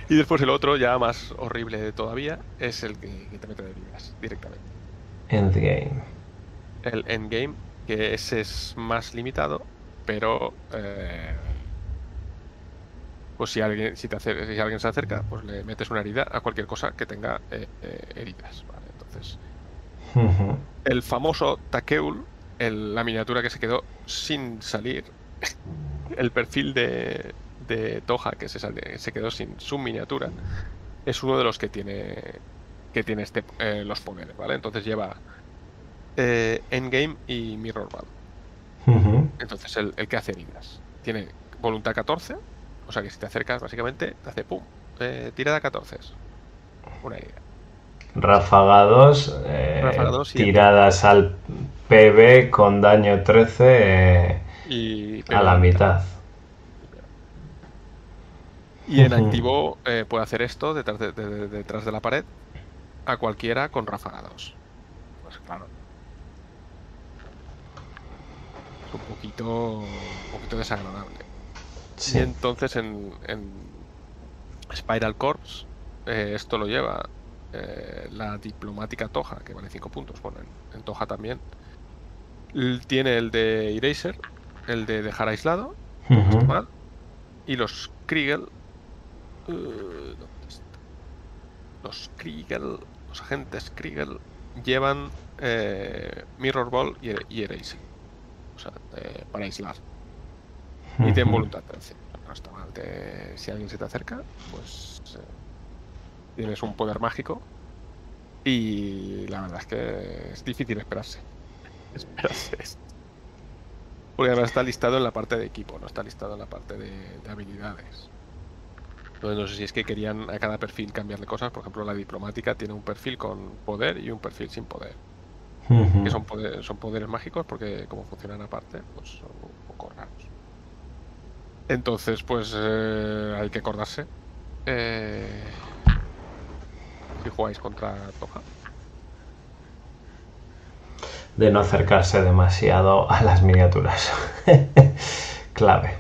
y después el otro, ya más horrible todavía, es el que, que te mete de vidas directamente. Endgame. El endgame, que ese es más limitado, pero eh, pues si alguien, si, te acer- si alguien se acerca, pues le metes una herida a cualquier cosa que tenga eh, eh, heridas. ¿vale? Entonces, el famoso Takeul, el- la miniatura que se quedó sin salir, el perfil de, de Toja que se, sale- se quedó sin su miniatura, es uno de los que tiene que tiene este, eh, los poderes, ¿vale? Entonces lleva Endgame y Mirror Ball. Entonces el, el que hace heridas. Tiene voluntad 14, o sea que si te acercas básicamente te hace pum, eh, tirada 14. Una herida. Ráfagados, eh, y- tiradas al PB con daño 13 eh, Y a la mitad. Y en activo eh, puede hacer esto detrás de, de- de- detrás de la pared a cualquiera con ráfagados. Pues claro. Es un poquito, un poquito desagradable. Y entonces en, en Spiral Corps eh, esto lo lleva eh, la diplomática Toja, que vale 5 puntos. Bueno, en, en Toja también. L- Tiene el de Eraser, el de dejar aislado, Ujú. mal. Y los Kriegel. eh, ¿dónde está? Los Kriegel, los agentes Kriegel llevan eh, Mirror Ball y, y Eraser. O sea, para aislar. Y Ujú. voluntad 13. No está mal. Te- si alguien se te acerca, pues eh, tienes un poder mágico. Y la verdad es que es difícil esperarse. Esperarse esto. Porque además está listado en la parte de equipo, no está listado en la parte de, de habilidades. Entonces no sé si es que querían a cada perfil cambiarle cosas. Por ejemplo, la diplomática tiene un perfil con poder y un perfil sin poder. Que son, poder- son poderes mágicos porque como funcionan aparte, pues son un poco raros. Entonces, pues eh, hay que acordarse. eh, si jugáis contra Toja. de no acercarse demasiado a las miniaturas. Clave.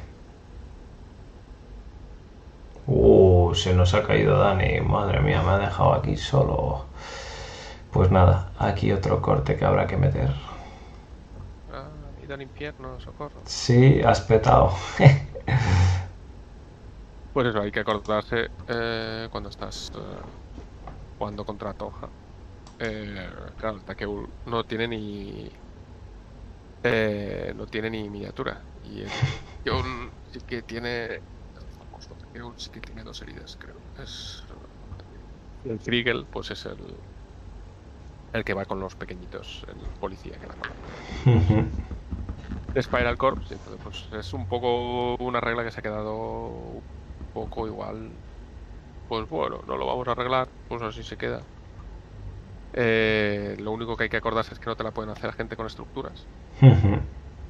Uh, se nos ha caído Dani. Madre mía, me ha dejado aquí solo. Pues nada, aquí otro corte que habrá que meter. Ah, ida al infierno, socorro. Sí, has petado. Pues eso, hay que acordarse eh, cuando estás eh, jugando contra Toja. Eh, claro, el Takeul no tiene ni. eh, no tiene ni miniatura. Y el Takeul sí que tiene. Sí tiene dos heridas, creo. Es. El Kriegel, pues es el. El que va con los pequeñitos, el policía que va con. De Spiral Corps, entonces pues es un poco una regla que se ha quedado un poco igual. Pues bueno, no lo vamos a arreglar, pues así se queda. Eh, lo único que hay que acordarse es que no te la pueden hacer gente con estructuras.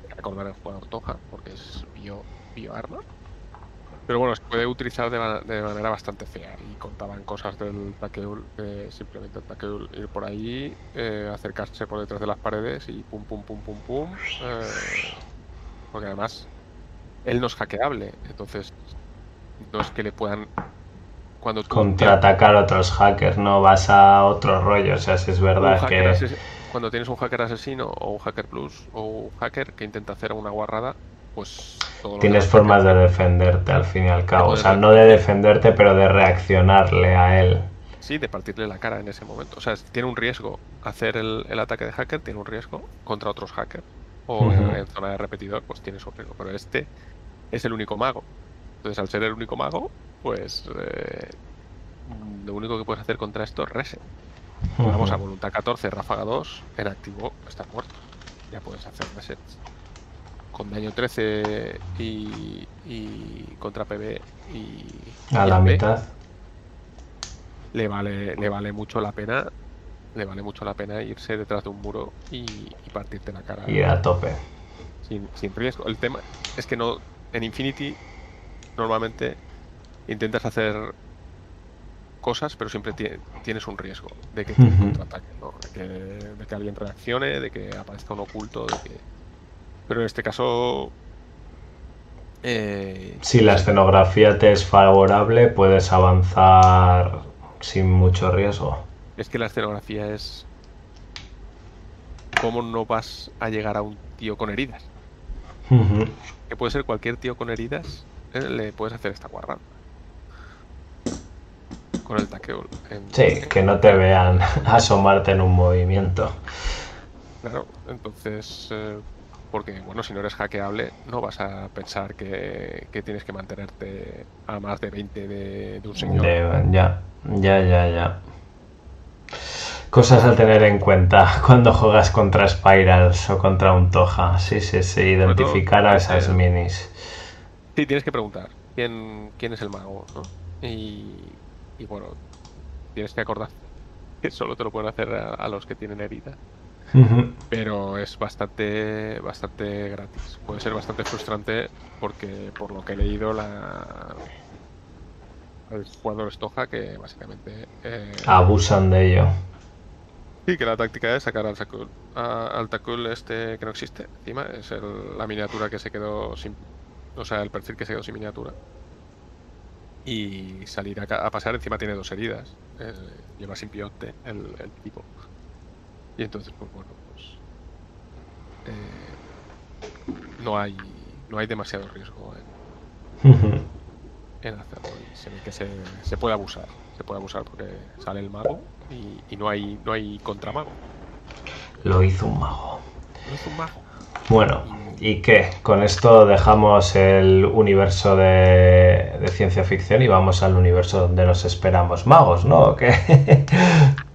Hay que acordar el jugador Toja, porque es bio, bioarma. Pero bueno, se puede utilizar de, ma- de manera bastante fea. Y contaban cosas del Takeul, que simplemente el Takeul ir por ahí, eh, acercarse por detrás de las paredes y pum, pum, pum, pum, pum. eh, porque además, él no es hackeable. Entonces, no es que le puedan cuando contraatacar otros hackers, no vas a otro rollo. O sea, si es verdad que. cuando tienes un hacker asesino o un hacker plus o un hacker que intenta hacer una guarrada, pues todo lo Tienes demás formas de defenderte al fin y al cabo. O sea, no de defenderte, pero de reaccionarle a él. Sí, de partirle la cara en ese momento. O sea, tiene un riesgo hacer el, el ataque de hacker, tiene un riesgo contra otros hackers. O en- Ujú. en, zona de repetidor, pues tienes un riesgo. Pero este es el único mago. Entonces, al ser el único mago, pues eh, lo único que puedes hacer contra esto es reset. Vamos a Ujú. voluntad 14, ráfaga 2, en activo, está muerto. Ya puedes hacer resets. Con daño 13 y, y contra PB y. A y la AP, mitad. Le vale, le vale mucho la pena. Le vale mucho la pena irse detrás de un muro y, y partirte la cara Ir a tope. sin, sin riesgo. El tema es que no. En Infinity normalmente intentas hacer cosas, pero siempre tie- tienes un riesgo de que te Ujú. contraataquen, ¿no? de, que, de que alguien reaccione, de que aparezca un oculto, de que. Pero en este caso. eh, Si la escenografía te es favorable, puedes avanzar sin mucho riesgo. Es que la escenografía es. ¿Cómo no vas a llegar a un tío con heridas? Que puede ser cualquier tío con heridas, eh, le puedes hacer esta guarrada. Con el taqueo. en- Sí, que no te vean asomarte en un movimiento. Claro, entonces. eh, porque, bueno, si no eres hackeable, no vas a pensar que, que tienes que mantenerte a más de 20 de, de un señor. De- ya, ya, ya, ya. Cosas a tener en cuenta cuando juegas contra Spirals o contra un Toja. Sí, sí, sí, identificar a esas eh, minis. Sí, tienes que preguntar quién, quién es el mago, ¿no? Y, y bueno, tienes que acordar que solo te lo pueden hacer a, a los que tienen herida. Pero es bastante bastante gratis. Puede ser bastante frustrante porque por lo que he leído la el jugador estoja que básicamente eh, Abusan de ello. sí que la táctica es sacar al Takul al Takul este que no existe encima es el- la miniatura que se quedó sin o sea el perfil que se quedó sin miniatura y salir a pasar encima tiene dos heridas eh, lleva simbionte el, el tipo y entonces pues bueno pues eh, no hay no hay demasiado riesgo en, en hacerlo y se ve que se, se puede abusar se puede abusar porque sale el mago y, y no hay no hay contramago Lo hizo un mago. no es un mago Bueno, ¿y qué? Con esto dejamos el universo de, de ciencia ficción y vamos al universo donde nos esperamos magos, ¿no? ¿O qué?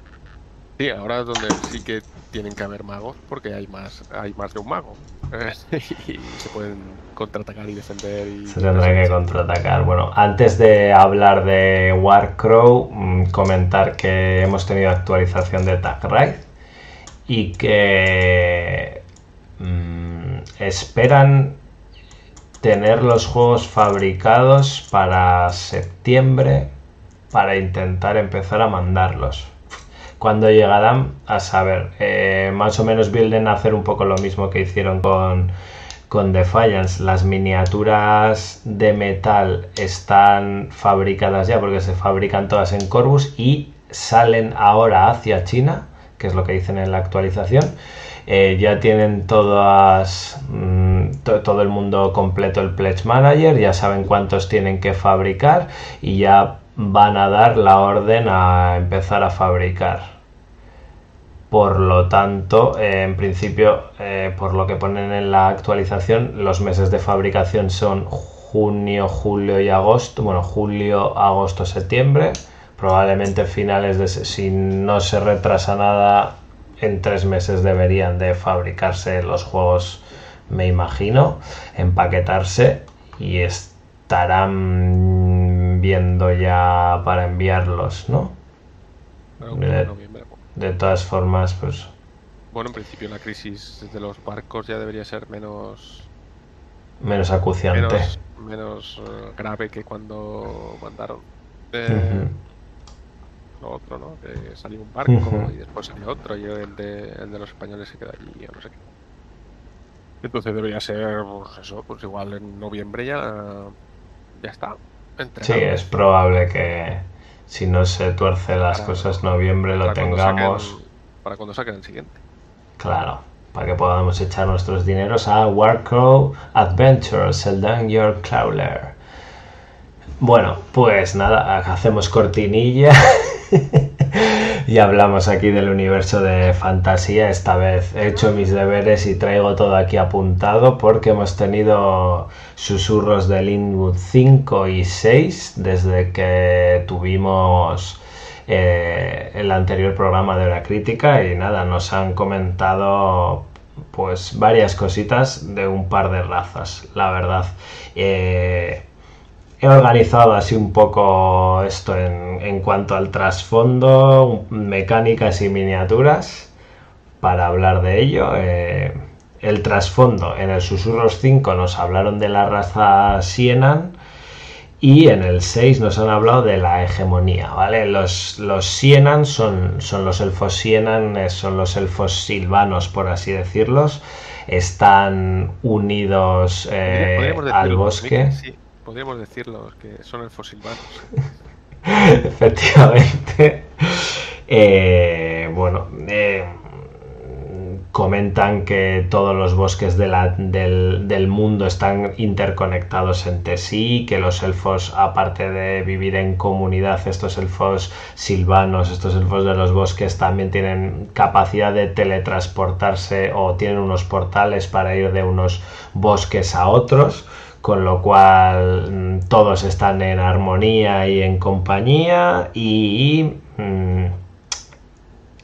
Sí, ahora es donde sí que tienen que haber magos porque hay más hay más de un mago y se pueden contraatacar y defender y Se tendrá que contraatacar. Bueno, antes de hablar de Warcrow, mm, comentar que hemos tenido actualización de Tag Ride y que mm, esperan tener los juegos fabricados para septiembre para intentar empezar a mandarlos. Cuando llegarán a saber, Eh, más o menos vienen a hacer un poco lo mismo que hicieron con, con Defiance. Las miniaturas de metal están fabricadas ya porque se fabrican todas en Corvus y salen ahora hacia China, que es lo que dicen en la actualización. Eh, ya tienen todas mm, to- todo el mundo completo el Pledge Manager, ya saben cuántos tienen que fabricar y ya van a dar la orden a empezar a fabricar. Por lo tanto, eh, en principio, eh, por lo que ponen en la actualización, los meses de fabricación son junio, julio y agosto. Bueno, julio, agosto, septiembre. Probablemente finales de... Si no se retrasa nada, en tres meses deberían de fabricarse los juegos, me imagino, empaquetarse y estarán viendo ya para enviarlos, ¿no? De- todas formas, pues Bueno, en principio la crisis de los barcos ya debería ser menos menos acuciante. menos, menos eh, grave que cuando mandaron eh, otro, ¿no? Que salió un barco y después salió otro y el de, el de los españoles se queda allí o no sé qué. Entonces debería ser, pues eso, pues igual en noviembre ya, ya está. Sí, es probable que, si no se tuerce las Para- cosas, noviembre lo cuando tengamos. saquen- para cuando saquen el siguiente. Claro, para que podamos echar nuestros dineros a Warcrow Adventures, el Dungeon Crawler. Bueno, pues nada, hacemos cortinilla y hablamos aquí del universo de fantasía. Esta vez he hecho mis deberes y traigo todo aquí apuntado porque hemos tenido susurros de Linwood 5 y 6 desde que tuvimos eh, el anterior programa de la crítica y nada, nos han comentado pues varias cositas de un par de razas, la verdad. Eh, he organizado así un poco esto en, en cuanto al trasfondo, mecánicas y miniaturas para hablar de ello. Eh, el trasfondo, en el Susurros 5 nos hablaron de la raza Sienan y en el 6 nos han hablado de la hegemonía, ¿vale? Los, los Sienan son, son los elfos Sienan, eh, son los elfos silvanos, por así decirlos. Están unidos eh, al bosque. Sí, podríamos decirlo, que son elfos silvanos. Efectivamente. Eh, bueno, eh, comentan que todos los bosques de la- del, del mundo están interconectados entre sí, que los elfos, aparte de vivir en comunidad, estos elfos silvanos, estos elfos de los bosques, también tienen capacidad de teletransportarse o tienen unos portales para ir de unos bosques a otros con lo cual mm, todos están en armonía y en compañía y mm,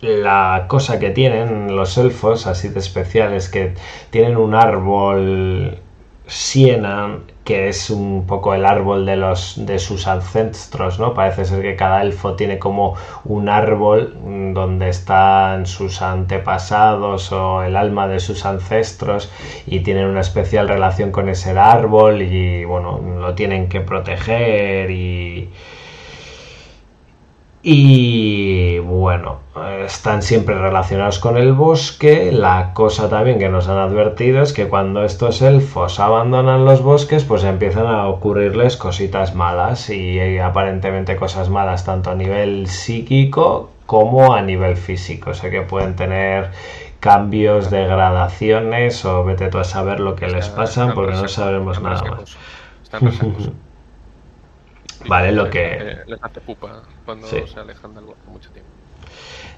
la cosa que tienen los elfos así de especial es que tienen un árbol siena que es un poco el árbol de los de sus ancestros no parece ser que cada elfo tiene como un árbol mm, donde están sus antepasados o el alma de sus ancestros y tienen una especial relación con ese árbol y bueno lo tienen que proteger y y bueno, están siempre relacionados con el bosque. La cosa también que nos han advertido es que cuando estos elfos abandonan los bosques, pues empiezan a ocurrirles cositas malas y aparentemente cosas malas tanto a nivel psíquico como a nivel físico. O sea que pueden tener cambios, degradaciones o vete tú a saber lo que les Están- pasa están porque no sabemos nada más. Están. Vale, lo que- Les hace pupa cuando Sí. se alejan del bosque mucho tiempo.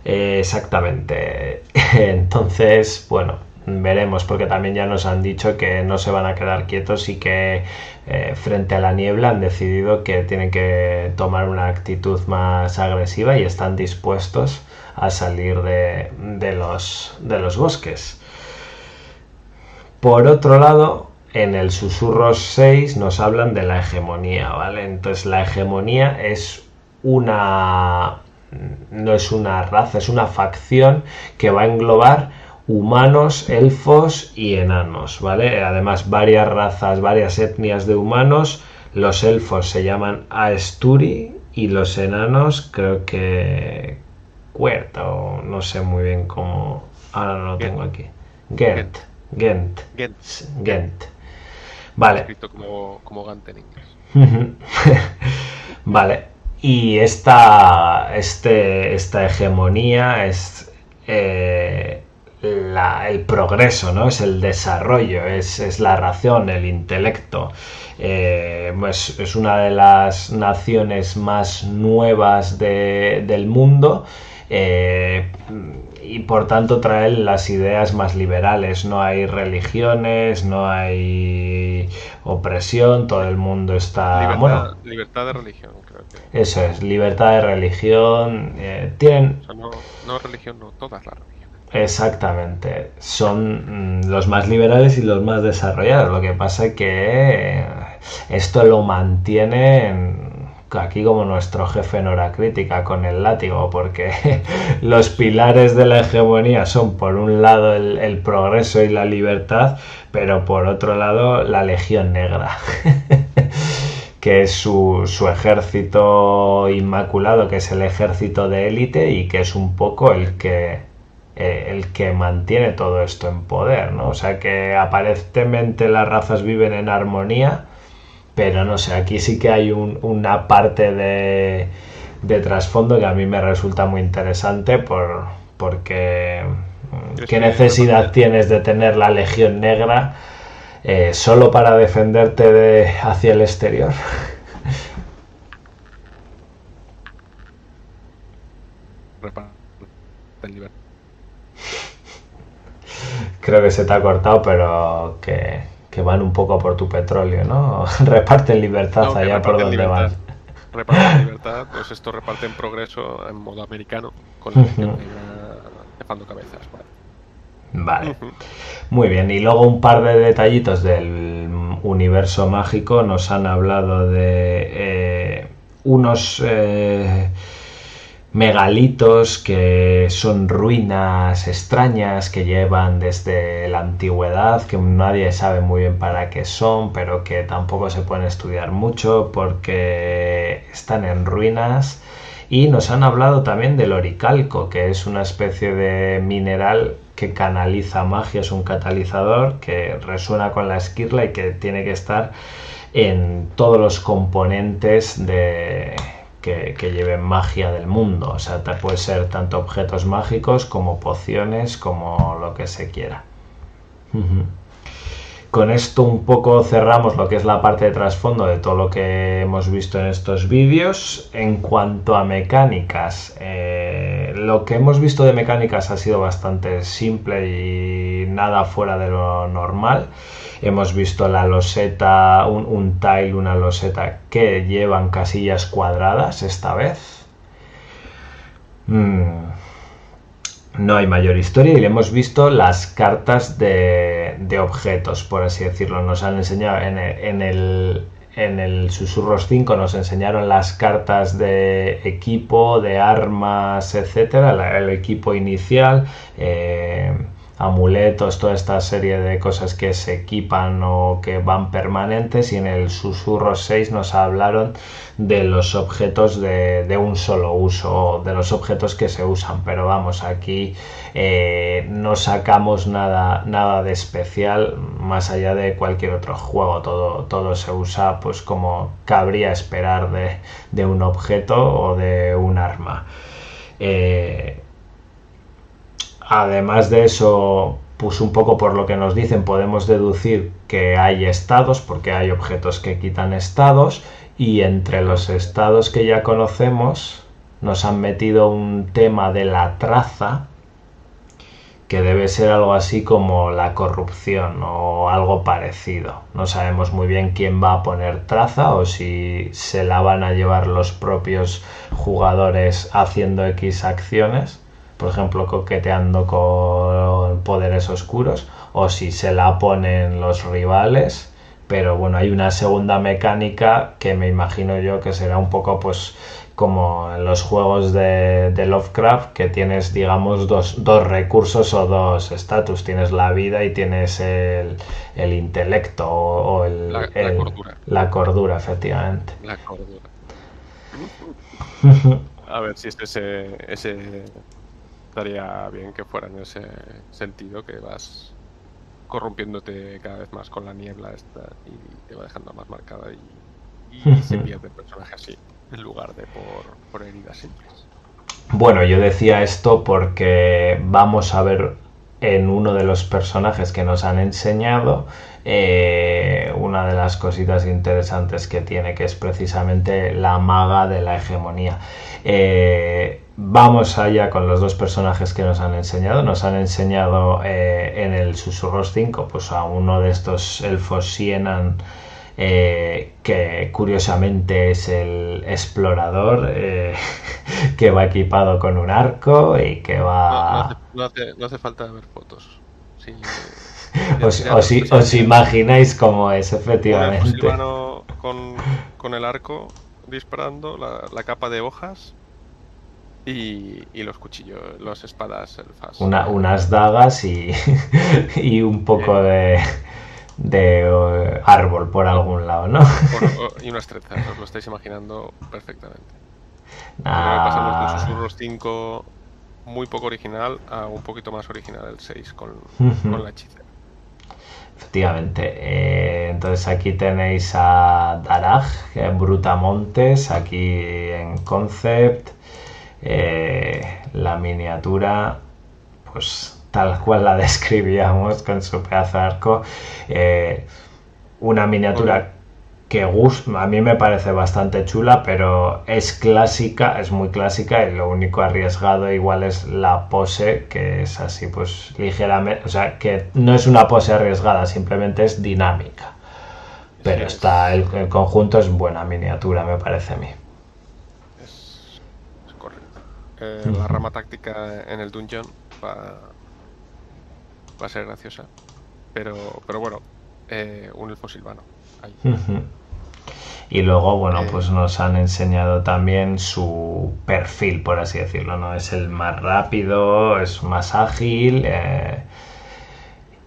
Eh, exactamente. Entonces, bueno, veremos porque también ya nos han dicho que no se van a quedar quietos y que eh, frente a la niebla han decidido que tienen que tomar una actitud más agresiva y están dispuestos a salir de, de los, de los bosques. Por otro lado, en el Susurros 6 nos hablan de la hegemonía, ¿vale? Entonces la hegemonía es una no es una raza, es una facción que va a englobar humanos, elfos y enanos, ¿vale? Además, varias razas, varias etnias de humanos. Los elfos se llaman Aesturi y los enanos creo que Quert o no sé muy bien cómo. Ahora no lo tengo aquí. Gent. Gent. Gent, Gent. Vale. escrito como, como Gant en inglés. vale. Y esta, este, esta hegemonía es eh, la- el progreso, ¿no? Es el desarrollo, es, es la razón, el intelecto. Eh, es una de las naciones más nuevas de- del mundo. eh, y por tanto trae las ideas más liberales. No hay religiones, no hay opresión, todo el mundo está... libertad, bueno, libertad de religión, creo que. eso es, libertad de religión. eh, tienen, O sea, no, no religión, no, todas las religiones. exactamente, son mm, los más liberales y los más desarrollados. Lo que pasa es que esto lo mantienen aquí como nuestro jefe en hora crítica con el látigo, porque los pilares de la hegemonía son por un lado el, progreso y la libertad, pero por otro lado la legión negra. que es su, su ejército inmaculado, que es el ejército de élite y que es un poco el que eh, el que mantiene todo esto en poder, ¿no? O sea que aparentemente las razas viven en armonía, pero no sé, aquí sí que hay un- una parte de, de trasfondo que a mí me resulta muy interesante por, porque mm, ¿Crees qué necesidad tienes de tener la Legión Negra eh, solo para defenderte de, hacia el exterior. Creo que se te ha cortado, pero que, que van un poco por tu petróleo, ¿no? Reparten libertad No, allá por donde van. libertad. Reparten libertad, pues esto reparten progreso en modo americano, con la Negra cefando cabezas. Vale. Vale. Muy bien, y luego un par de detallitos del universo mágico. Nos han hablado de eh, unos eh, megalitos que son ruinas extrañas que llevan desde la antigüedad, que nadie sabe muy bien para qué son, pero que tampoco se pueden estudiar mucho porque están en ruinas. Y nos han hablado también del oricalco, que es una especie de mineral que canaliza magia, es un catalizador que resuena con la esquirla y que tiene que estar en todos los componentes de, que, lleven magia del mundo. O sea, puede ser tanto objetos mágicos como pociones, como lo que se quiera. Con esto un poco cerramos lo que es la parte de trasfondo de todo lo que hemos visto en estos vídeos. En cuanto a mecánicas, eh, lo que hemos visto de mecánicas ha sido bastante simple y nada fuera de lo normal. Hemos visto la loseta, un, tile, una loseta que llevan casillas cuadradas esta vez. Mm, no hay mayor historia y le hemos visto las cartas de, objetos, por así decirlo. Nos han enseñado en el, Susurros 5, nos enseñaron las cartas de equipo, de armas, etcétera, el equipo inicial. eh, amuletos, toda esta serie de cosas que se equipan o que van permanentes y en el susurro 6 nos hablaron de los objetos de, de un solo uso, de los objetos que se usan, pero vamos, aquí eh, no sacamos nada, nada de especial más allá de cualquier otro juego, todo, todo se usa pues como cabría esperar de, de un objeto o de un arma. Eh, Además de eso, pues un poco por lo que nos dicen, podemos deducir que hay estados, porque hay objetos que quitan estados, y entre los estados que ya conocemos, nos han metido un tema de la traza, que debe ser algo así como la corrupción o algo parecido. No sabemos muy bien quién va a poner traza o si se la van a llevar los propios jugadores haciendo X acciones por ejemplo, coqueteando con poderes oscuros, o si se la ponen los rivales. Pero bueno, hay una segunda mecánica que me imagino yo que será un poco pues como en los juegos de, de Lovecraft, que tienes, digamos, dos, dos recursos o dos estatus. Tienes la vida y tienes el, el intelecto o, o el, La- la el- cordura. la cordura, efectivamente. La cordura. A ver si es ese, ese estaría bien que fuera en ese sentido que vas corrompiéndote cada vez más con la niebla esta y te va dejando más marcada y, y se pierde el personaje así en lugar de por, por heridas simples. Bueno, yo decía esto porque vamos a ver en uno de los personajes que nos han enseñado eh, una de las cositas interesantes que tiene, que es precisamente la maga de la hegemonía. Eh, vamos allá con los dos personajes que nos han enseñado. Nos han enseñado eh, en el Susurros 5 pues a uno de estos elfos Sienan eh, que curiosamente es el explorador eh, que va equipado con un arco y que No, no va... hace, no hace- no hace falta ver fotos. Sí, Os, os- imagináis cómo es, efectivamente. silvano con, con el arco disparando, la, la capa de hojas y, y los cuchillos, las espadas elfas. Una- unas dagas y, y un poco de, de eh, árbol por algún lado, ¿no? Bueno, y unas trenzas, os lo estáis imaginando perfectamente. Ah, Pasamos de Susurros 5 muy poco original a un poquito más original el 6 con, con la hechicera. Efectivamente. Eh, entonces aquí tenéis a Daraj, Brutamontes, aquí en Concept. Eh, la miniatura, pues tal cual la describíamos con su pedazo de arco. Eh, una miniatura que a mí me parece bastante chula, pero es clásica, es muy clásica y lo único arriesgado igual es la pose, que es así pues ligeramente, o sea, que no es una pose arriesgada, simplemente es dinámica. Pero está, el, conjunto es buena miniatura, me parece a mí. Es, correcto. Eh, la rama táctica en el dungeon va, va a ser graciosa. Pero, pero bueno, eh, un elfo silvano. Ahí. Y luego, bueno, pues eh. nos han enseñado también su perfil, por así decirlo, ¿no? Es el más rápido, es más ágil eh,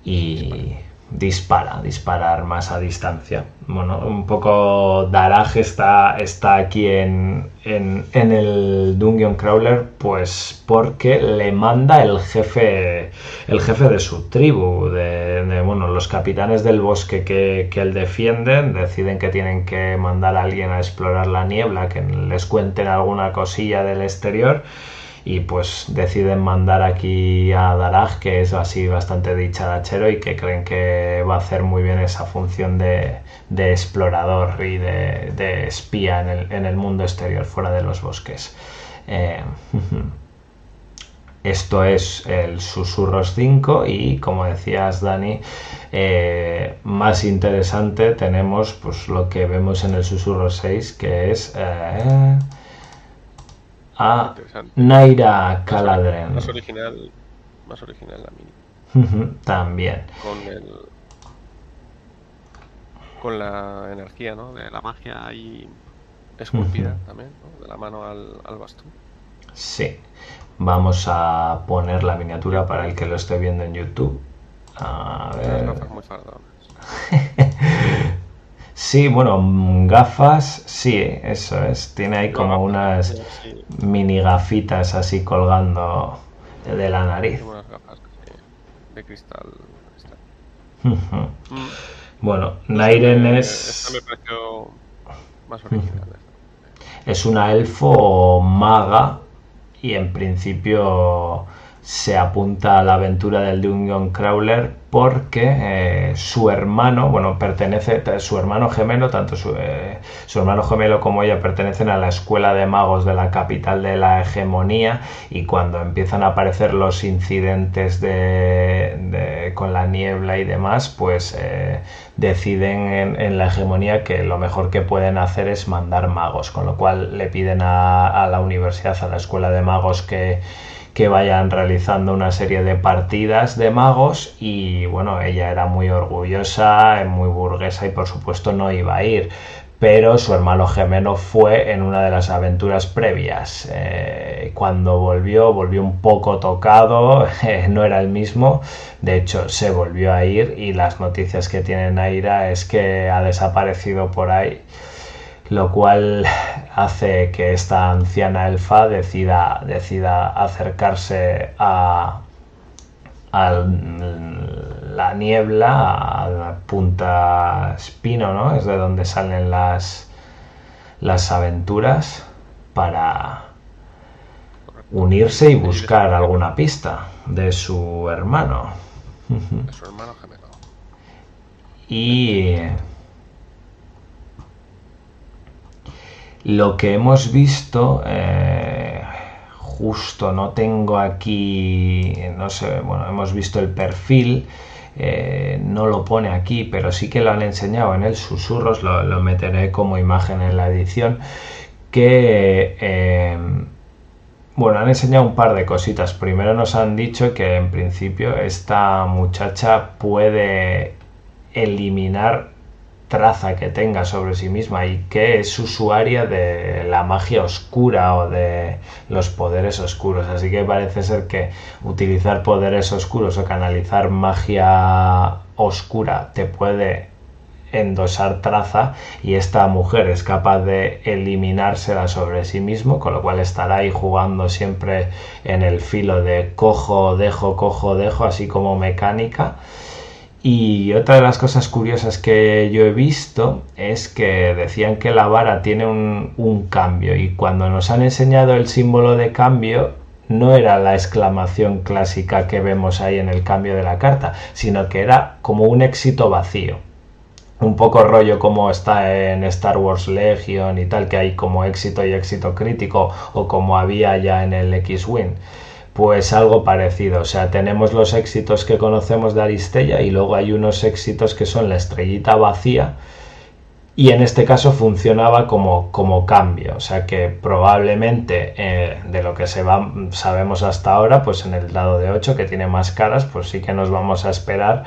y dispara, disparar más a distancia. Bueno, un poco Daraj está, está aquí en, en, el Dungeon Crawler, pues porque le manda el jefe, el jefe de su tribu, de, bueno, los capitanes del bosque que, que él defiende, deciden que tienen que mandar a alguien a explorar la niebla, que les cuenten alguna cosilla del exterior y pues deciden mandar aquí a Daraj, que es así bastante dicharachero y que creen que va a hacer muy bien esa función de, explorador y de, espía en el, mundo exterior, fuera de los bosques. Eh, esto es el Susurros 5 y como decías Dani, eh, más interesante tenemos pues lo que vemos en el Susurros 6 que es... Eh, a Naira Caladren. Más original, más original la mini. También. Con el con la energía, ¿no? De la magia ahí esculpida también, De la mano al, al bastón. Sí. Vamos a poner la miniatura para el que lo esté viendo en YouTube. A ver. Muy Sí, bueno, gafas, sí, eso es. Tiene ahí como unas mini gafitas así colgando de la nariz. Unas gafas de cristal. Mm. Bueno, Nairen es. me pareció más original. Es una elfo maga y en principio se apunta a la aventura del Dungeon Crawler porque eh, su hermano, bueno, pertenece, su hermano gemelo, tanto eh, su, hermano gemelo como ella pertenecen a la escuela de magos de la capital de la hegemonía y cuando empiezan a aparecer los incidentes de, con la niebla y demás, pues eh, deciden en, la hegemonía que lo mejor que pueden hacer es mandar magos, con lo cual le piden a la universidad, a la escuela de magos que que vayan realizando una serie de partidas de magos y bueno, ella era muy orgullosa, muy burguesa y por supuesto no iba a ir. Pero su hermano gemelo fue en una de las aventuras previas. Eh, cuando volvió, volvió un poco tocado, no era el mismo. De hecho, se volvió a ir y las noticias que tiene Naira es que ha desaparecido por ahí lo cual hace que esta anciana elfa decida, decida acercarse a, la niebla, a la punta espino, ¿no? Es de donde salen las, las aventuras para unirse y buscar alguna pista de su hermano. De su hermano gemelo. Y Lo que hemos visto, eh, justo no tengo aquí, no sé, bueno, hemos visto el perfil, eh, no lo pone aquí, pero sí que lo han enseñado en el susurros, lo, meteré como imagen en la edición, que... Eh, bueno, han enseñado un par de cositas. Primero nos han dicho que en principio esta muchacha puede eliminar traza que tenga sobre sí misma y que es usuaria de la magia oscura o de los poderes oscuros. Así que parece ser que utilizar poderes oscuros o canalizar magia oscura te puede endosar traza y esta mujer es capaz de eliminársela sobre sí mismo, con lo cual estará ahí jugando siempre en el filo de cojo, dejo, cojo, dejo, así como mecánica Y otra de las cosas curiosas que yo he visto es que decían que la vara tiene un, cambio y cuando nos han enseñado el símbolo de cambio no era la exclamación clásica que vemos ahí en el cambio de la carta, sino que era como un éxito vacío. Un poco rollo como está en Star Wars Legion y tal, que hay como éxito y éxito crítico, o como había ya en el X-Wing. Pues algo parecido, o sea, tenemos los éxitos que conocemos de Aristella y luego hay unos éxitos que son la estrellita vacía y en este caso funcionaba como, como cambio, o sea que probablemente eh, de lo que se va, sabemos hasta ahora, pues en el dado de 8 que tiene más caras, pues sí que nos vamos a esperar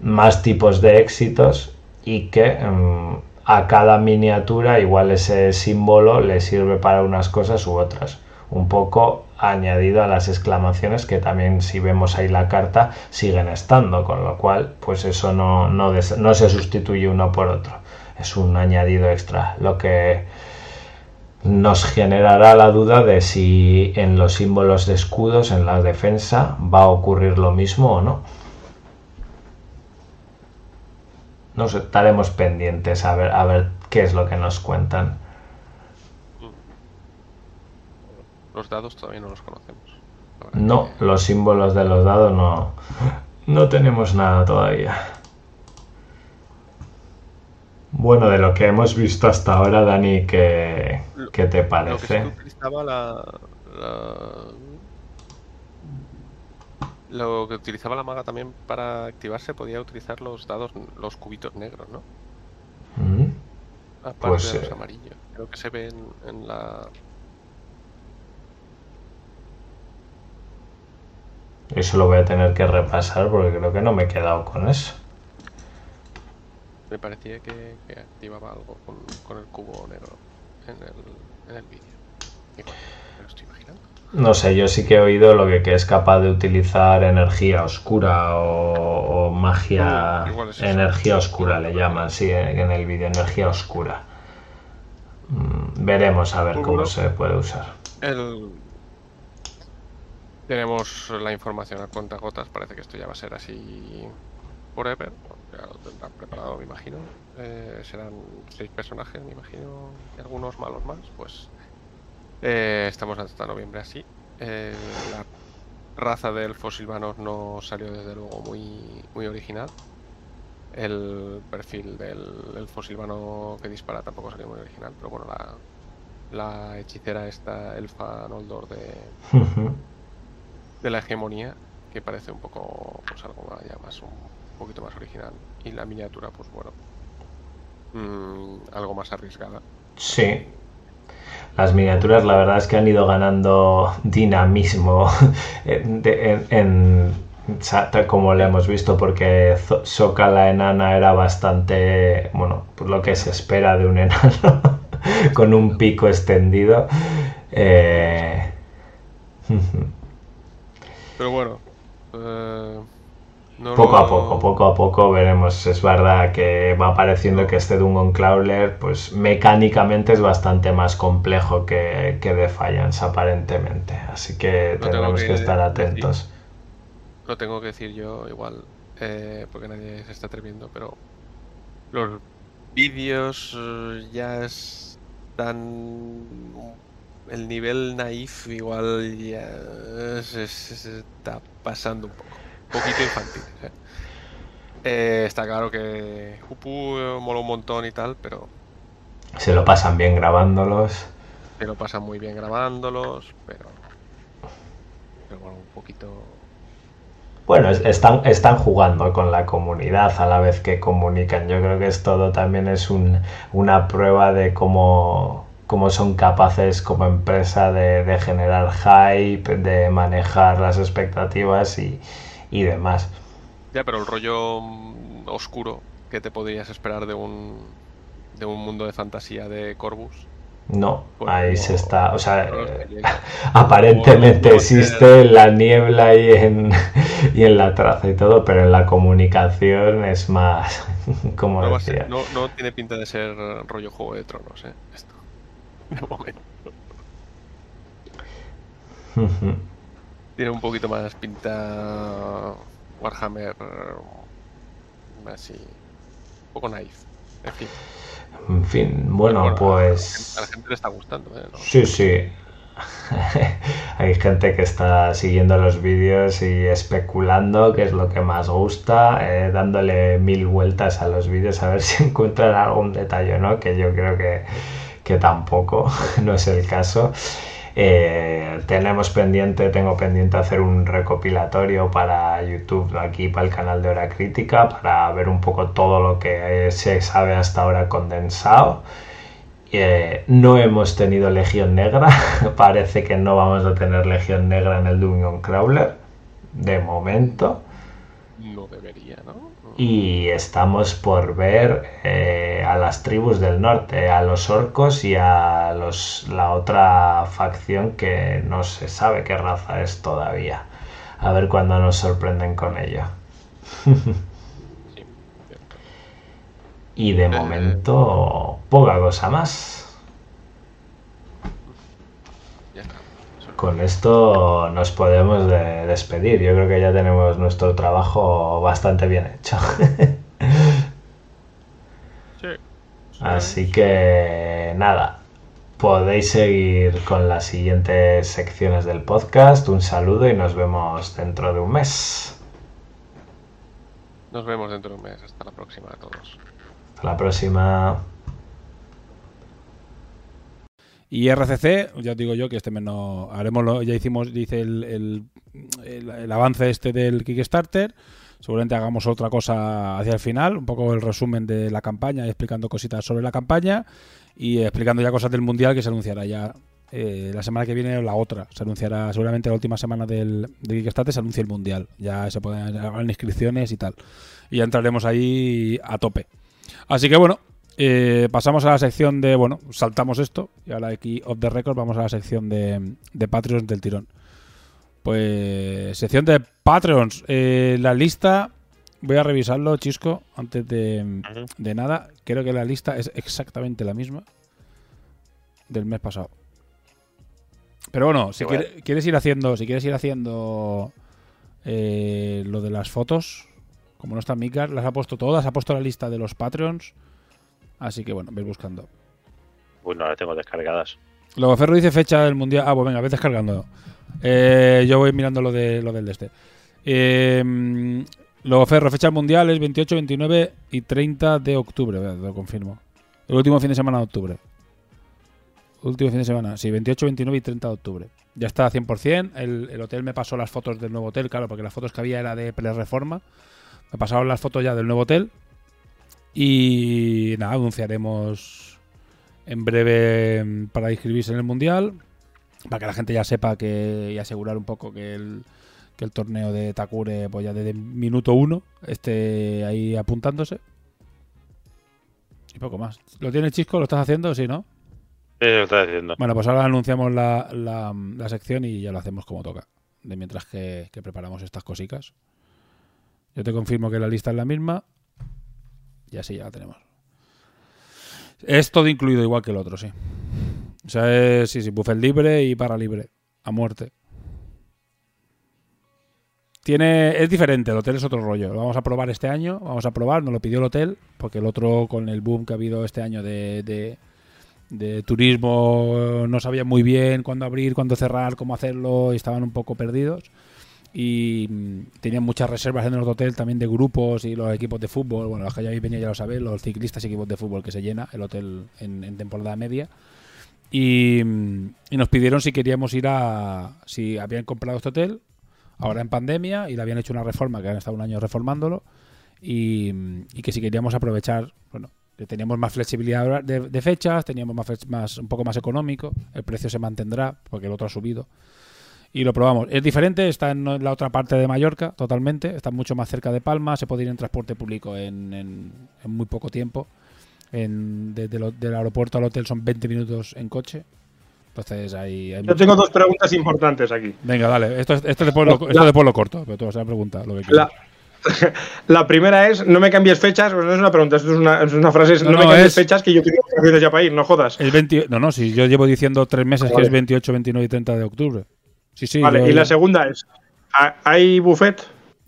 más tipos de éxitos y que mm, a cada miniatura igual ese símbolo le sirve para unas cosas u otras. Un poco añadido a las exclamaciones que también si vemos ahí la carta siguen estando, con lo cual pues eso no, no, no se sustituye uno por otro. Es un añadido extra, lo que nos generará la duda de si en los símbolos de escudos en la defensa va a ocurrir lo mismo o no. Nos estaremos pendientes a ver, a ver qué es lo que nos cuentan. Los dados todavía no los conocemos. No, los símbolos de los dados no, no tenemos nada todavía. Bueno, de lo que hemos visto hasta ahora, Dani, ¿qué, qué te parece? Lo que utilizaba la, la, Lo que utilizaba la maga también para activarse podía utilizar los dados, los cubitos negros, ¿no? Mm. Aparte Pues, de los eh, amarillos. Creo que se ven en la. Eso lo voy a tener que repasar porque creo que no me he quedado con eso. Me parecía que, que activaba algo con, con el cubo negro en el, en el vídeo. Igual, me lo estoy imaginando. No sé, yo sí que he oído lo que, que es capaz de utilizar energía oscura o, o magia. Mm, igual es eso. energía oscura le llaman, sí, en el vídeo, energía oscura. Mm, Veremos a ver cómo se puede usar. El... Tenemos la información a cuenta gotas. Parece que esto ya va a ser así forever. Ya lo tendrán preparado, me imagino. Eh, serán seis personajes, me imagino, y algunos malos más. Pues eh, estamos hasta noviembre así. Eh, la raza de elfos silvanos no salió desde luego muy, muy original. El perfil del elfo silvano que dispara tampoco salió muy original, pero bueno, la hechicera esta elfa Noldor de, de la hegemonía, que parece un poco pues algo más, ya más un poquito más original. Y la miniatura, pues bueno, mm, algo más arriesgada. Sí. Las miniaturas, la verdad es que han ido ganando dinamismo en, en- como lo hemos visto, porque Sokka la enana era bastante, bueno, por lo que se espera de un enano, con un pico extendido. Eh, Pero bueno, eh, no Poco a poco, poco a poco veremos. Es verdad que va apareciendo que este Dungeon Crawler, pues mecánicamente es bastante más complejo que, que Defiance, aparentemente. Así que tengo tendremos que, que estar decir. atentos. Lo tengo que decir yo igual, eh, porque nadie se está atreviendo, pero los vídeos eh, ya están... El nivel naif igual ya se, se- se está pasando un poco. Un poquito infantil. ¿eh? Eh, está claro que Upu eh, mola un montón y tal, pero Se lo pasan bien grabándolos. se lo pasan muy bien grabándolos, pero... Pero bueno, un poquito... Bueno, es- están, están jugando con la comunidad a la vez que comunican. Yo creo que es todo también es un- una prueba de cómo, cómo son capaces como empresa de, de generar hype, de manejar las expectativas y, y demás. Ya, pero el rollo mm, oscuro que te podrías esperar de un de un mundo de fantasía de Corvus. No, Pues ahí se está, o sea, eh, aparentemente No, no, existe en la niebla y en, y en la traza y todo, pero en la comunicación es más, como No, a decía. ser- no, no tiene pinta de ser eh, rollo Juego de Tronos, ¿eh? Esto. De momento. Tiene un poquito más pinta Warhammer así, un poco naif. En fin. En fin, bueno, Bueno, pues... A la gente le está gustando, ¿eh? ¿No? Sí, sí. Hay gente que está siguiendo los vídeos y especulando qué es lo que más gusta, eh, dándole mil vueltas a los vídeos a ver si encuentran algún detalle no, que yo creo que, que tampoco, no es el caso. Eh, tenemos pendiente, tengo pendiente hacer un recopilatorio para YouTube, aquí para el canal de Hora Crítica, para ver un poco todo lo que se sabe hasta ahora condensado. Eh, no hemos tenido Legión Negra, parece que no vamos a tener Legión Negra en el Dungeon Crawler, de momento. Y estamos por ver eh, a las tribus del norte, a los orcos y a los, la otra facción que no se sabe qué raza es todavía. A ver cuándo nos sorprenden con ello. Y de momento, poca cosa más. Ya está. Eso- Con esto nos podemos de- despedir. Yo creo que ya tenemos nuestro trabajo bastante bien hecho. Sí. Así que nada, podéis seguir con las siguientes secciones del podcast. Un saludo y nos vemos dentro de un mes. Nos vemos dentro de un mes. Hasta la próxima a todos. Hasta la próxima. Y RCC, ya os digo yo que este mes no haremos lo- ya hicimos, dice el, el, el- avance este del Kickstarter. Seguramente hagamos otra cosa hacia el final, un poco el resumen de la campaña explicando cositas sobre la campaña y explicando ya cosas del mundial que se anunciará ya eh, la semana que viene la otra. Se anunciará seguramente la última semana del, del Kickstarter se anuncia el mundial. Ya se pueden hacer inscripciones y tal. Y ya entraremos ahí a tope. Así que bueno, eh, pasamos a la sección de, bueno, saltamos esto y ahora aquí off the record vamos a la sección de, de Patreons del tirón. Pues sección de Patreons. Eh, la lista, voy a revisarlo, Chisco, antes de, de nada. Creo que la lista es exactamente la misma del mes pasado. Pero bueno, si quiere- quieres ir haciendo, si quieres ir haciendo eh, lo de las fotos, como no está Mikar, las ha puesto todas, ha puesto la lista de los Patreons. Así que bueno, ves buscando. Uy, no las tengo descargadas. Luego Ferro dice fecha del mundial. Ah, pues venga, ves descargando. Eh, yo voy mirando lo de lo del de este. Eh, luego Ferro, fecha mundial es 28, 29 y 30 de octubre. A- Lo confirmo. El último fin de semana de octubre. Último fin de semana, sí, 28, 29 y 30 de octubre. Ya está 100%. El, el hotel me pasó las fotos del nuevo hotel, claro, porque las fotos que había era de pre-reforma. Me pasaron las fotos ya del nuevo hotel. Y nada, anunciaremos en breve mm, para inscribirse en el mundial. Para que la gente ya sepa que y asegurar un poco que el, que el torneo de Takure, pues ya desde minuto uno, esté ahí apuntándose. Y poco más. ¿Lo tienes, Chisco? ¿Lo estás haciendo? Sí, ¿no? Sí, lo estás diciendo. Bueno, pues ahora anunciamos la, la- la sección y ya lo hacemos como toca. De mientras que, que preparamos estas cositas. Yo te confirmo que la lista es la misma. Y así ya la tenemos. Es todo incluido igual que el otro, sí. O sea, es, sí, sí, buffet libre y para libre. A muerte. Tiene, es diferente, el hotel es otro rollo. Lo vamos a probar este año, vamos a probar, nos lo pidió el hotel, porque el otro con el boom que ha habido este año de, de, de turismo no sabía muy bien cuándo abrir, cuándo cerrar, cómo hacerlo y estaban un poco perdidos. Y mm, tenían muchas reservas en el hotel también de grupos y los equipos de fútbol. Bueno, los que ya habéis venido ya lo sabéis, los ciclistas y equipos de fútbol que se llena el hotel en, temporada media. Y, mm, y nos pidieron si queríamos ir a. si habían comprado este hotel, ahora en pandemia, y le habían hecho una reforma, que han estado un año reformándolo, y, mm, que si queríamos aprovechar, bueno, que teníamos más flexibilidad de, de fechas, teníamos más, más un poco más económico, el precio se mantendrá, porque el otro ha subido. Y lo probamos. Es diferente, está en la otra parte de Mallorca, totalmente, está mucho más cerca de Palma, se puede ir en transporte público en, en- en muy poco tiempo. En, desde lo- del aeropuerto al hotel son 20 minutos en coche. Entonces hay, hay Yo tengo dos preguntas importantes aquí. Venga, dale. Esto, es- esto, después lo, esto La- después lo corto, pero tú vas a preguntar lo que La, quieras. la primera es, no me cambies fechas, pues no es una pregunta, esto es una, es una frase, No, no, no, me cambies es- fechas que yo quiero que ya para ir, no jodas. El 20 no, no, si yo llevo diciendo tres meses que es 28, 29 y 30 de octubre. Sí, sí. vale, yo- y la segunda es, ¿ha- ¿hay buffet?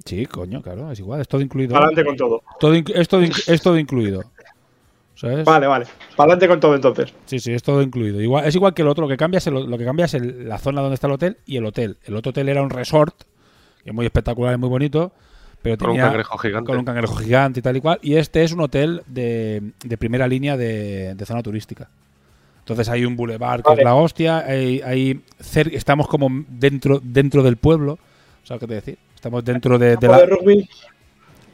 Sí, coño, claro, es igual, es todo incluido. Adelante con todo. Todo es, todo es todo incluido. ¿Sabes? Vale, vale. Adelante con todo entonces. Sí, sí, es todo incluido. Igual, es igual que el otro, lo que cambia es, el- lo que cambia es el- la zona donde está el hotel y el hotel. El otro hotel era un resort, que es muy espectacular y muy bonito, pero Con un cangrejo gigante. con un cangrejo gigante y tal y cual. Y este es un hotel de, de primera línea de, de zona turística. Entonces hay un bulevar que Vale. es la hostia, hay, hay estamos como dentro, dentro del pueblo, ¿sabes qué te decir? Estamos dentro de, de la...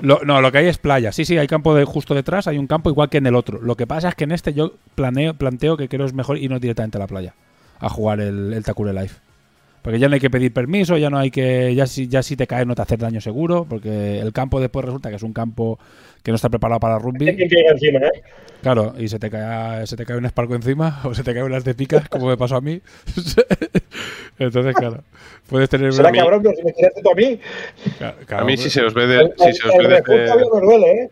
Lo- no, lo que hay es playa. Sí, sí, hay campo de justo detrás, hay un campo igual que en el otro. Lo que pasa es que en este yo planeo, planteo que creo es mejor irnos directamente a la playa a jugar el, el Takure Life. Porque ya no hay que pedir permiso, ya no hay que. Ya si, ya si te caes no te hace daño seguro, porque el campo después resulta que es un campo que no está preparado para Hay rugby. quien caiga encima, ¿eh? Claro, y se te cae, se te cae un esparco encima o se te caen unas de picas, como me pasó a mí. Entonces, claro, puedes tener Será una. cabrón, pero si me tiraste tú a mí. Claro, A mí pues- si se os ve, de, si se os ve desde, duele, ¿eh?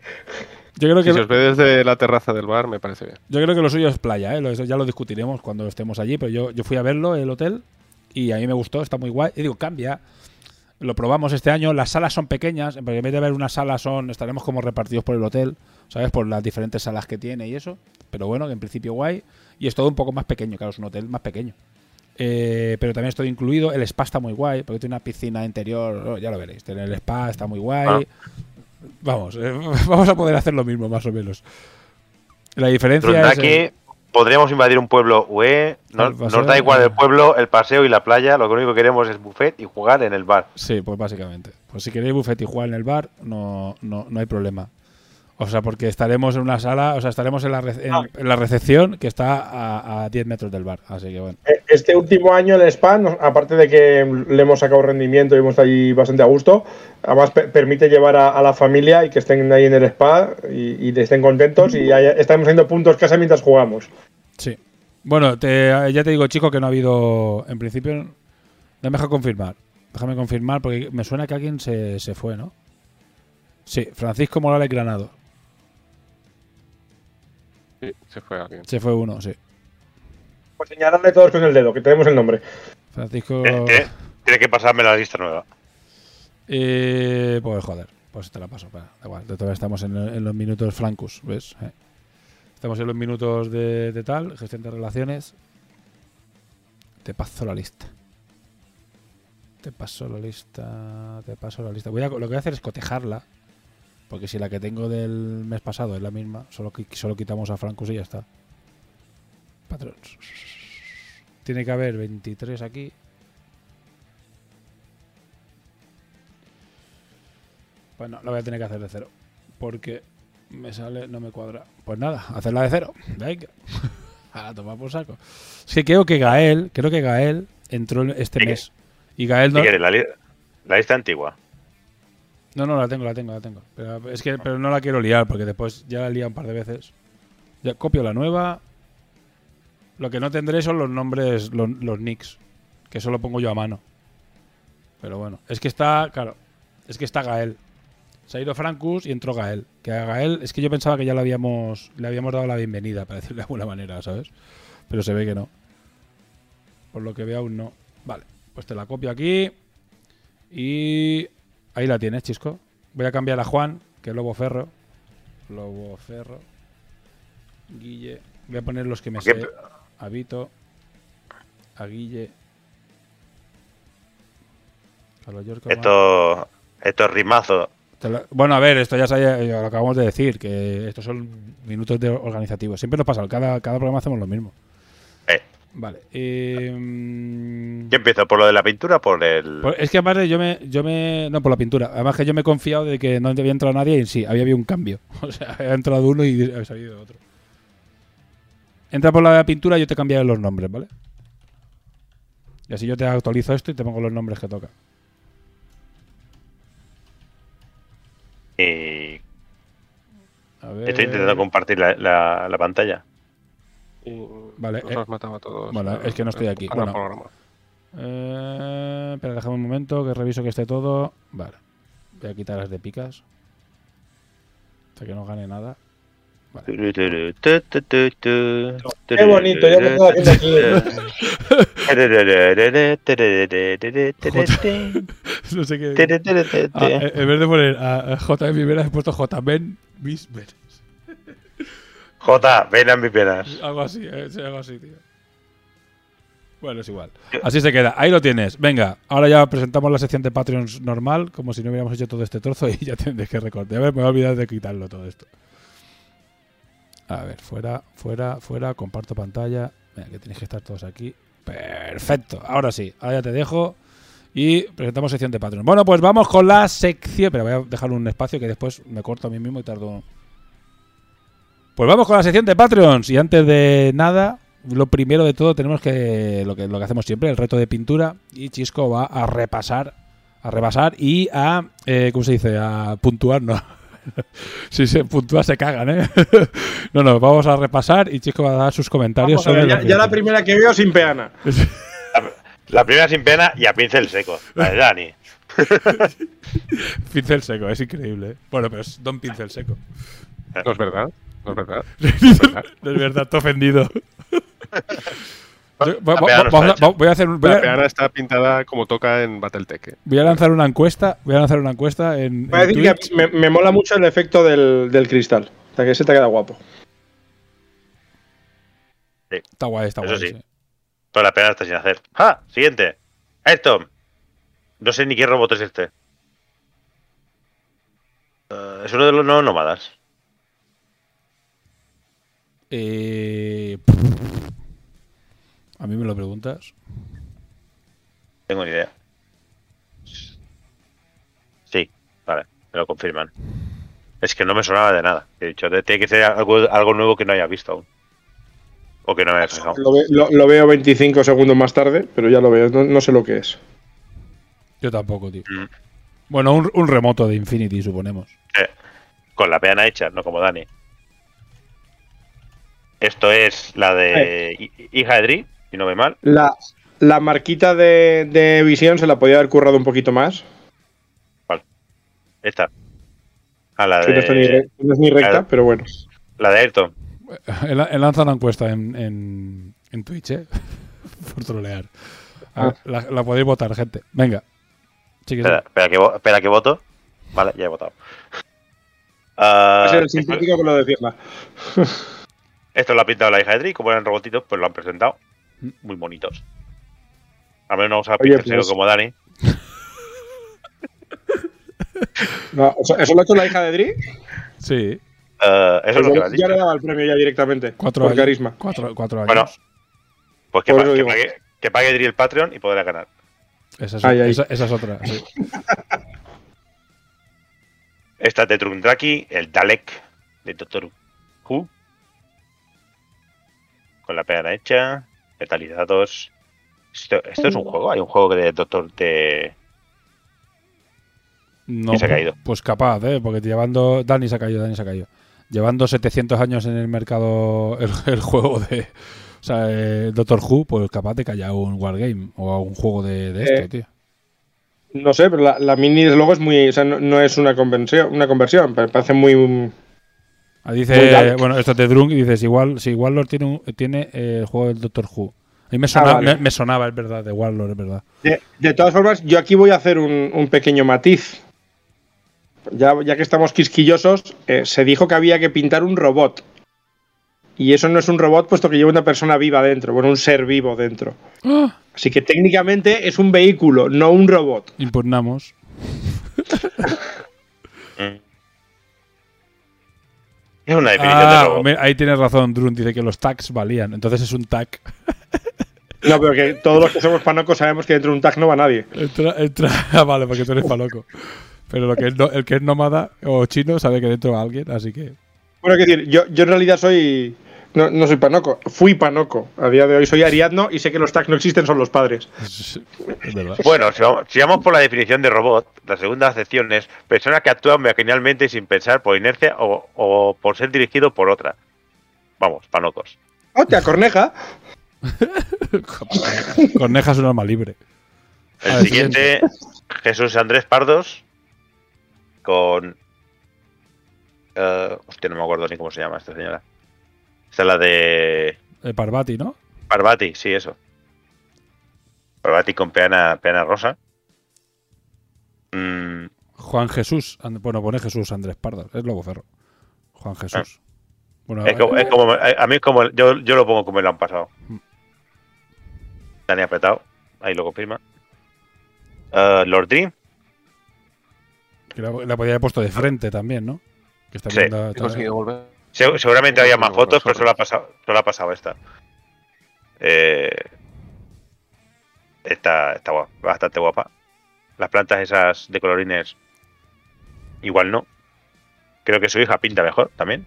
Yo creo si que se os ve desde la terraza del bar, me parece bien. Yo creo que lo suyo es playa, ¿eh? Ya lo discutiremos cuando estemos allí, pero yo, yo fui a verlo, el hotel, y a mí me gustó, está muy guay. Y digo, cambia. Lo probamos este año, las salas son pequeñas, en vez de ver una sala son, estaremos como repartidos por el hotel, ¿sabes? Por las diferentes salas que tiene y eso. Pero bueno, que en principio guay. Y es todo un poco más pequeño, claro, es un hotel más pequeño. Eh, pero también es todo incluido. El spa está muy guay, porque tiene una piscina interior, oh, ya lo veréis. Tiene el spa, está muy guay. Ah. Vamos, eh, vamos a poder hacer lo mismo, más o menos. La diferencia es... Eh, podríamos invadir un pueblo UE. No, nos da igual el pueblo, el paseo y la playa. Lo único que queremos es buffet y jugar en el bar. Sí, pues básicamente. Pues si queréis buffet y jugar en el bar, no, no, no hay problema. O sea, porque estaremos en una sala, o sea, estaremos en la, re- en, en la recepción que está a, a 10 metros del bar. Así que bueno. Eh, Este último año el spa, aparte de que le hemos sacado rendimiento y hemos estado allí bastante a gusto, además pe- permite llevar a, a la familia y que estén ahí en el spa y, y estén contentos y haya- estamos haciendo puntos casa mientras jugamos. Sí. Bueno, te- ya te digo, chico, que no ha habido. En principio, no me deja confirmar. Déjame confirmar, porque me suena que alguien se, se fue, ¿no? Sí, Francisco Morales Granado. Sí, se fue alguien. Se fue uno, sí. Pues señalarle todos con el dedo, que tenemos el nombre. Francisco. Eh, eh, Tiene que pasarme la lista nueva. Eh, pues joder, pues te la paso. da igual, de todas estamos en, en los minutos flancus, ¿ves? Eh. Estamos en los minutos de, de tal, gestión de relaciones. Te paso la lista. Te paso la lista. Te paso la lista. Voy a, lo que voy a hacer es cotejarla. Porque si la que tengo del mes pasado es la misma, solo, solo quitamos a Francus y ya está. Patrons. Tiene que haber 23 aquí. Pues no, lo voy a tener que hacer de cero. Porque me sale, no me cuadra. Pues nada, hacerla de cero. Venga. A tomar por saco. Es que creo que Gael, creo que Gael entró en este mes. Y Gael no. quieres, la, li- la lista antigua. No, no, la tengo, la tengo, la tengo. Pero es que pero no la quiero liar porque después ya la lía un par de veces. Ya copio la nueva. Lo que no tendré son los nombres, los, nicks, que eso lo pongo yo a mano. Pero bueno, es que está, claro, es que está Gael. Se ha ido Francus y entró Gael. Que a Gael es que yo pensaba que ya le habíamos, le habíamos dado la bienvenida, para decirlo de alguna manera, ¿sabes? Pero se ve que no. Por lo que veo aún no. Vale, pues te la copio aquí. Y ahí la tienes, Chisco. Voy a cambiar a Juan, que es Lobo Ferro. Lobo Ferro. Guille. Voy a poner los que me sé. A Vito. A Guille. A los York Omar. Esto, esto es rimazo. Te lo- Bueno, a ver, esto ya, sabía- lo acabamos de decir, que estos son minutos de organizativos. Siempre nos pasa, cada, cada programa hacemos lo mismo. Eh. Vale. eh, mm, Yo empiezo por lo de la pintura, por el. es que además de yo me, yo me. No, por la pintura. Además que yo me he confiado de que no había entrado nadie y sí, había habido un cambio. O sea, había entrado uno y había salido otro. Entra por la pintura y yo te cambiaré los nombres, ¿vale? Y así yo te actualizo esto y te pongo los nombres que toca. A ver. estoy intentando compartir la, la- la pantalla. Y Vale, nos eh, has matado a todos. bueno, es que no estoy aquí. Bueno. programa. Eh, espera, déjame un momento que reviso que esté todo. Vale. Voy a quitar las de picas. Hasta que no gane nada. Qué bonito, ya me haciendo aquí. No sé qué. Ah, eh, en vez de poner a, a J. Viveras, he puesto J. Ben Mis Veras. J, ven a mis penas. Algo así, eh, algo así, tío. Bueno, es igual. Así se queda. Ahí lo tienes. Venga, ahora ya presentamos la sección de Patreons normal, como si no hubiéramos hecho todo este trozo y ya tendréis que recortar. A ver, me voy a olvidar de quitarlo todo esto. A ver, fuera, fuera, fuera, comparto pantalla. Venga, que tenéis que estar todos aquí. Perfecto. Ahora sí, ahora ya te dejo. Y presentamos sección de Patreon. Bueno, pues vamos con la sección. Pero voy a dejar un espacio que después me corto a mí mismo y tardo. Pues vamos con la sección de Patreons. Y antes de nada, lo primero de todo tenemos que lo que, lo que hacemos siempre, el reto de pintura. Y Chisco va a repasar, a repasar y a, eh, ¿cómo se dice? A puntuar, no. si se puntúa se cagan, ¿eh? no, no, vamos a repasar y Chisco va a dar sus comentarios Vamos a ver, sobre ya la primera que veo sin peana. La primera sin pena y a pincel seco. La de Dani. Pincel seco, es increíble. ¿eh? Bueno, pero es Don Pincel seco. No es verdad. No es verdad. No es verdad, estoy ofendido. Yo- va- va- peana voy a hacer un- voy La peana está pintada como toca en Battletech. eh. Voy a lanzar una encuesta. Voy a lanzar una encuesta en, Voy a en decir que me, me mola mucho el efecto del, del cristal. O sea, que se te queda guapo. Está guay, está Eso guay. sí. sí. Pero la pena está sin hacer. ¡Ah! Siguiente. Esto. No sé ni qué robot es este. Eh, es uno de los no nómadas. Eh, a mí me lo preguntas. Tengo ni idea. Sí, vale, me lo confirman. Es que no me sonaba de nada. He dicho, tiene que ser algo, algo nuevo que no haya visto aún. O que no me haya fijado. Lo, ve- lo- lo veo 25 segundos más tarde, pero ya lo veo. No, no sé lo que es. Yo tampoco, tío. Mm. Bueno, un, un remoto de Infinity, suponemos. Eh, con la peana hecha, no como Dani. Esto es la de hi- hija de Dri, si no ve mal. La, la marquita de, de visión se la podía haber currado un poquito más. Esta. A la no, ni de, re- no es ni recta, pero bueno. la de Ayrton. He, la- he lanzado una encuesta en, en, en Twitch, ¿eh? Por trolear. A ver, la, la podéis votar, gente. Venga. Sí. Espera, espera que, espera que voto. Vale, ya he votado. Ah, Va a ser el simpático que lo de Firma. esto lo ha pintado la hija de Dri, como eran robotitos, pues lo han presentado. Muy bonitos. A menos no vamos a Oye, pues- como Dani. No, ¿eso, eso lo ha hecho la hija de Dri? Sí. Eh, eso es lo Pues que yo dicho. le daba el premio ya directamente. Cuatro por años. carisma. Cuatro, cuatro años. Bueno, pues que, Por pa- eso que pague, que pague Dri el Patreon y podrá ganar. esa, es, Ay, ay. esa- esa es otra. sí. Esta es de Trundraki, el Dalek de Doctor Who. Con la peana hecha, metalizados. Esto, esto es un juego, hay un juego de Doctor de. No, ¿Quién se ha caído? Pues capaz, ¿eh? Porque llevando. Dani se ha caído, Dani se ha caído. Llevando 700 años en el mercado el, el juego de. O sea, eh, Doctor Who, pues capaz de que haya un Wargame o un juego de, de esto, Eh, tío. No sé, pero la, la mini desde luego es muy. O sea, no, no es una conversión, una conversión. pa- Parece muy. Ah, dice, bueno, esto es de Drunk y dices, igual, si Warlord tiene, un- tiene eh, el juego del Doctor Who. A mí me sonaba, Ah, vale. me, me sonaba, es verdad, de Warlord, es verdad. De, de todas formas, yo aquí voy a hacer un, un pequeño matiz. Ya, ya que estamos quisquillosos, eh, se dijo que había que pintar un robot. Y eso no es un robot, puesto que lleva una persona viva dentro, bueno, un ser vivo dentro. ¡Ah! Así que técnicamente es un vehículo, no un robot. Impugnamos. Es una definición de Ah, robot. me- ahí tienes razón, Drunk, dice que los tags valían. Entonces es un tag. No, pero que todos los que somos panocos sabemos que dentro de un tag no va nadie. Entra, entra. Ah, vale, porque tú eres pa' loco. Pero lo que es no- el que es nómada o chino sabe que dentro va alguien, así que. Bueno, que decir, yo, yo en realidad soy. No, no soy panoco, fui panoco. A día de hoy soy ariadno y sé que los tags no existen, son los padres. Es, es verdad. Bueno, si vamos, si vamos por la definición de robot, la segunda acepción es persona que actúa maquinalmente sin pensar por inercia o, o por ser dirigido por otra. Vamos, panocos. ¡Hostia, corneja! Corneja es un arma libre. El A ver, siguiente, Jesús Andrés Pardos, con... eh, hostia, no me acuerdo ni cómo se llama esta señora. Esta es la de El Parvati, ¿no? Parvati, sí, eso. Probati con peana, peana rosa. Mm, Juan Jesús. And- Bueno, pone Jesús Andrés Pardo. Es Lobo Ferro. Juan Jesús. Bueno, Ah. es como, es como- a mí es como yo, yo lo pongo como me lo han pasado. Mm. Dani apretado, ahí lo confirma. Eh, Lord Dream, que la, la podía haber puesto de frente también, ¿no? Que está Sí, viendo- He conseguido volver. Se- seguramente había más fotos, pero solo ha pasado, solo ha pasado esta. Eh, está, está guapa, bastante guapa. Las plantas esas de colorines, igual no. Creo que su hija pinta mejor también.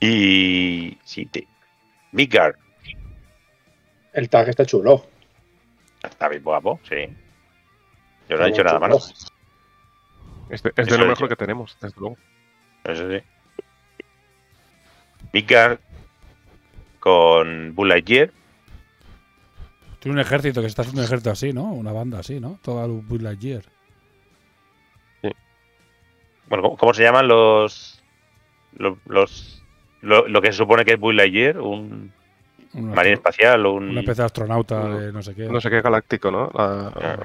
Y. Sí, te- Midgard, El tag está chulo. está bien guapo, sí. Yo no he dicho nada malo. Este- es de lo he mejor que tenemos, desde luego. Eso sí. Midgard con Bull Lightyear. Tiene un ejército que se está haciendo un ejército así, ¿no? Una banda así, ¿no? Toda el Buzz Lightyear. Bueno, ¿cómo, cómo se llaman los. Los. los- lo, lo que se supone que es Buzz Lightyear? Un Una, marine espacial o un. una especie de astronauta No, de no sé qué. No sé qué galáctico, ¿no? La, Ah.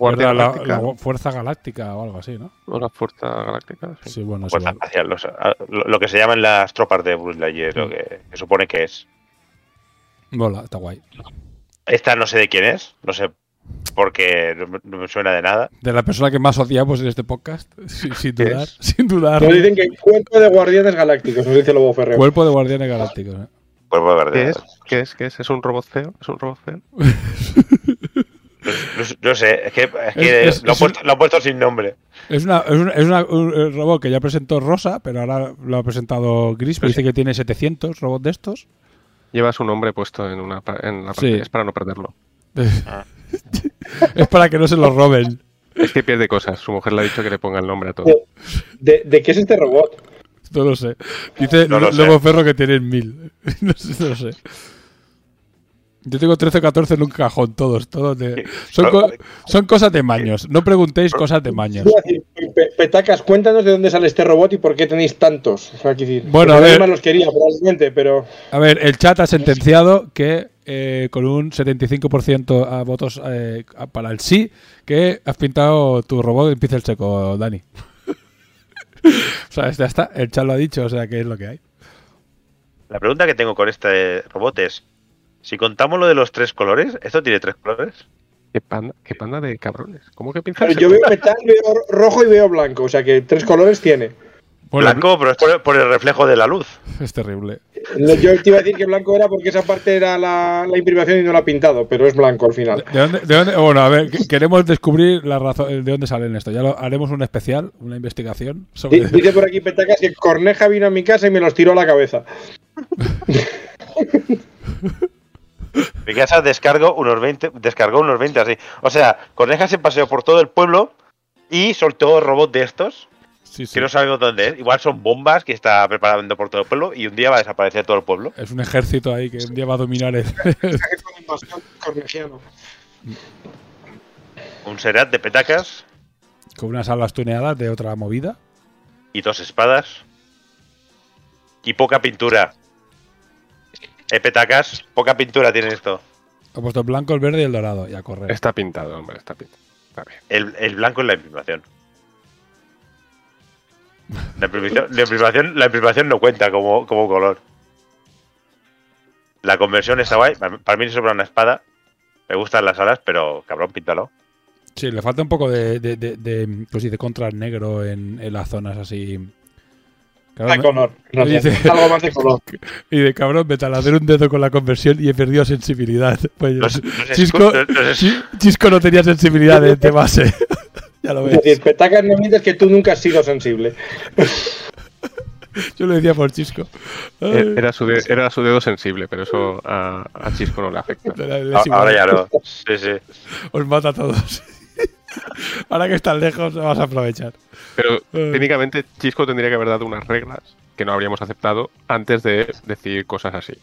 Guardia la, Galáctica. la Fuerza Galáctica o algo así, ¿no? o la Fuerza Galáctica. sí. Sí, bueno, es Fuerza espacial, sea, ah, lo, lo que se llaman las tropas de Buzz Lightyear, lo que se supone que es. Mola, está guay. Esta no sé de quién es, no sé porque no, me- no me suena de nada. De la persona que más odiamos en este podcast, sin, sin ¿Qué dudar. es? Sin dudar. Nos dicen que cuerpo de guardianes galácticos, nos dice Lobo Ferreo. Cuerpo de Guardianes Galácticos. ¿eh? Pues. ¿Qué es? ¿Qué es? ¿Qué es? ¿Es un robot feo? ¿Es un robot feo? No, no sé, es que, es que Es- lo, han es puesto, puesto sin nombre. Es, una, es, una- es una- un robot que ya presentó Rosa, pero ahora lo ha presentado Gris. Pero dice que tiene 700 robots de estos. Lleva su nombre puesto en, una, en la Sí. pantalla. Es para no perderlo. es para que no se lo roben. Es que pierde cosas. Su mujer le ha dicho que le ponga el nombre a todo. ¿De, de qué es este robot? No lo sé. Dice No lo sé. Lobo Ferro que tienen 1000. no, sé, no lo sé. Yo tengo 13 o 14 en un cajón, todos. todos de- son, co- son cosas de maños. No preguntéis cosas de maños. Petacas, cuéntanos de dónde sale este robot y por qué tenéis tantos. O sea, quiero decir, Bueno, a ver. los quería, probablemente, pero. A ver, el chat ha sentenciado que eh, con un 75% a votos eh, a- para el sí, que has pintado tu robot en pincel seco, Dani. o sea, ya está. El chat lo ha dicho, o sea, que es lo que hay. La pregunta que tengo con este robot es: si contamos lo de los tres colores, ¿esto tiene tres colores? ¿Qué panda, qué panda de cabrones? ¿Cómo que piensas? Yo veo metal, veo rojo y veo blanco. O sea, que tres colores tiene. Bueno, Blanco, pero es por, por el reflejo de la luz. es terrible. Yo te iba a decir que blanco era porque esa parte era la, la imprimación y no la ha pintado, pero es blanco al final. ¿De dónde, de dónde- bueno, a ver, que- queremos descubrir la razón de dónde salen esto. Ya lo haremos un especial, una investigación sobre. Dice por aquí Petacas que Corneja vino a mi casa y me los tiró a la cabeza. Mi casa descargo unos 20, descargó unos 20 así. O sea, Corneja se paseó por todo el pueblo y soltó robot de estos, Sí, sí. que no sabemos dónde es. Igual son bombas que está preparando por todo el pueblo y un día va a desaparecer todo el pueblo. Es un ejército ahí que un día va a dominar el. Un Serat de petacas con unas alas tuneadas de otra movida. y dos espadas. Y poca pintura. Eh, petacas, poca pintura tiene esto. Ha puesto el blanco, el verde y el dorado. Y a correr. Está pintado, hombre, está pintado. Está bien. El, el blanco es la imprimación. La imprimación, la imprimación, la imprimación no cuenta como, como color. La conversión está guay. Para mí me sobra una espada. Me gustan las alas, pero cabrón, píntalo. Sí, le falta un poco de, de, de, de, pues sí, de contrast negro en, en las zonas así. Cabrón, De color. No sé, Dice- algo más de color. Y de cabrón, me taladré un dedo con la conversión y he perdido sensibilidad. Pues, Los- los Chisco, los- Chisco no tenía sensibilidad de, de base. ya lo Es ves. decir, Petacas no mientes que tú nunca has sido sensible. Yo lo decía por Chisco. Ay, Eh, Era su, de- era su dedo sensible, pero eso a, a Chisco no le afecta. le- le a- es igual. Ahora ya no. Sí, sí. Os mata a todos. Ahora que están lejos, vas a aprovechar. Pero Eh. técnicamente Chisco tendría que haber dado unas reglas que no habríamos aceptado antes de decir cosas así.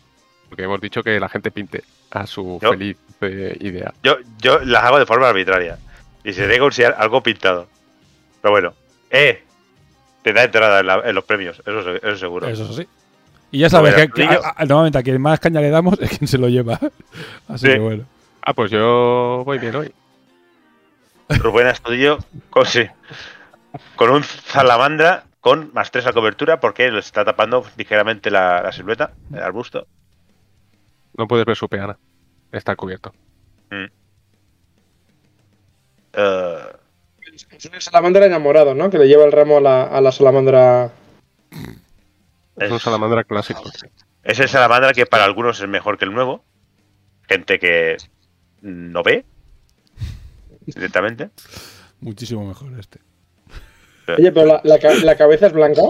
Porque hemos dicho que la gente pinte a su Yo- feliz eh, idea. Yo, yo las hago de forma arbitraria. Y se debe considerar algo pintado. Pero bueno. ¡Eh! Te da entrada en, la- en los premios, eso, eso seguro. Eso sí. Y ya sabes que, del que rodillo. a- a- normalmente a quien más caña le damos es quien se lo lleva. Así Sí. que bueno. Ah, pues yo voy bien hoy. Rubén Astudillo con, sí, con un salamandra con más 3 a cobertura porque le está tapando ligeramente la, la silueta, el arbusto. No puedes ver su peana. Está cubierto. Eh, Es una salamandra enamorado, ¿no? Que le lleva el ramo a la, a la salamandra. Es un salamandra clásico. es el salamandra que para algunos es mejor que el nuevo. Gente que no ve directamente. Muchísimo mejor este. Oye, pero la, la ca- la cabeza es blanca.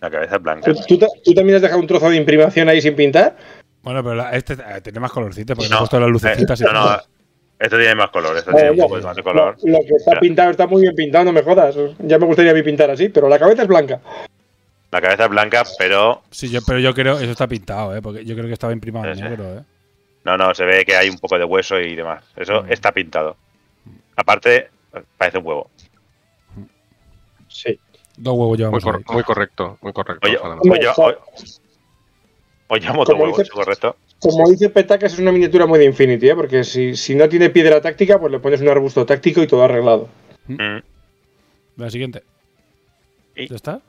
La cabeza es blanca. ¿Tú, tú ta- tú también has dejado un trozo de imprimación ahí sin pintar? Bueno, pero la- este eh, tiene más colorcitos porque No, he puesto las lucecitas eh, no, no, esto tiene más color, esto Eh, tiene un ya. poco más de color. Lo, lo que está Mira. pintado está muy bien pintado, no me jodas. Ya me gustaría a mí pintar así, pero la cabeza es blanca. La cabeza es blanca, pero Sí, yo, pero yo creo eso está pintado, ¿eh? Porque yo creo que estaba imprimado en Sí, sí. negro, ¿eh? No, no, se ve que hay un poco de hueso y demás. Eso Mm. está pintado. Aparte, parece un huevo. Sí. Dos huevos Muy, llevamos cor- ahí. muy correcto, muy correcto. Oye, salamandra. oye, oye, como huevo, dice- ¿es correcto? Como dice Petacas, es una miniatura muy de Infinity, ¿eh? Porque si, si no tiene piedra táctica, pues le pones un arbusto táctico y todo arreglado. Mm. La siguiente. Y- ¿Ya está?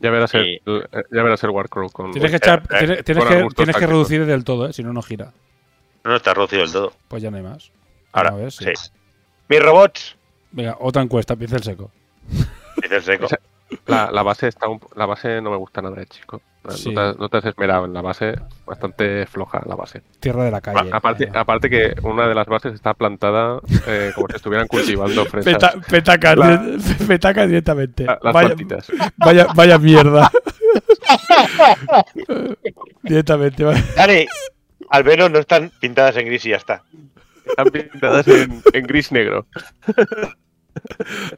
Ya verás el, y- el- ya verás el Warcrow con. Tienes que, eh, echar, eh, tienes, tienes con que, tienes que reducir del todo, ¿eh? Si no, no gira. No, no está reducido del todo. Pues ya no hay más. Ahora, A ver, sí. Mis robots. Venga, otra encuesta, pincel seco. Dice el seco. La, la base está un- la base no me gusta nada chico. No, Sí. te, has- no te has esmerado en la base, bastante floja la base. Tierra de la calle. A- aparte, aparte que una de las bases está plantada eh, como si estuvieran cultivando fresas. Peta- petaca, La- petaca directamente. La- las vaya, plantitas. vaya, vaya mierda. directamente. vaya. Al menos no están pintadas en gris y ya está. Están pintadas en, en gris negro.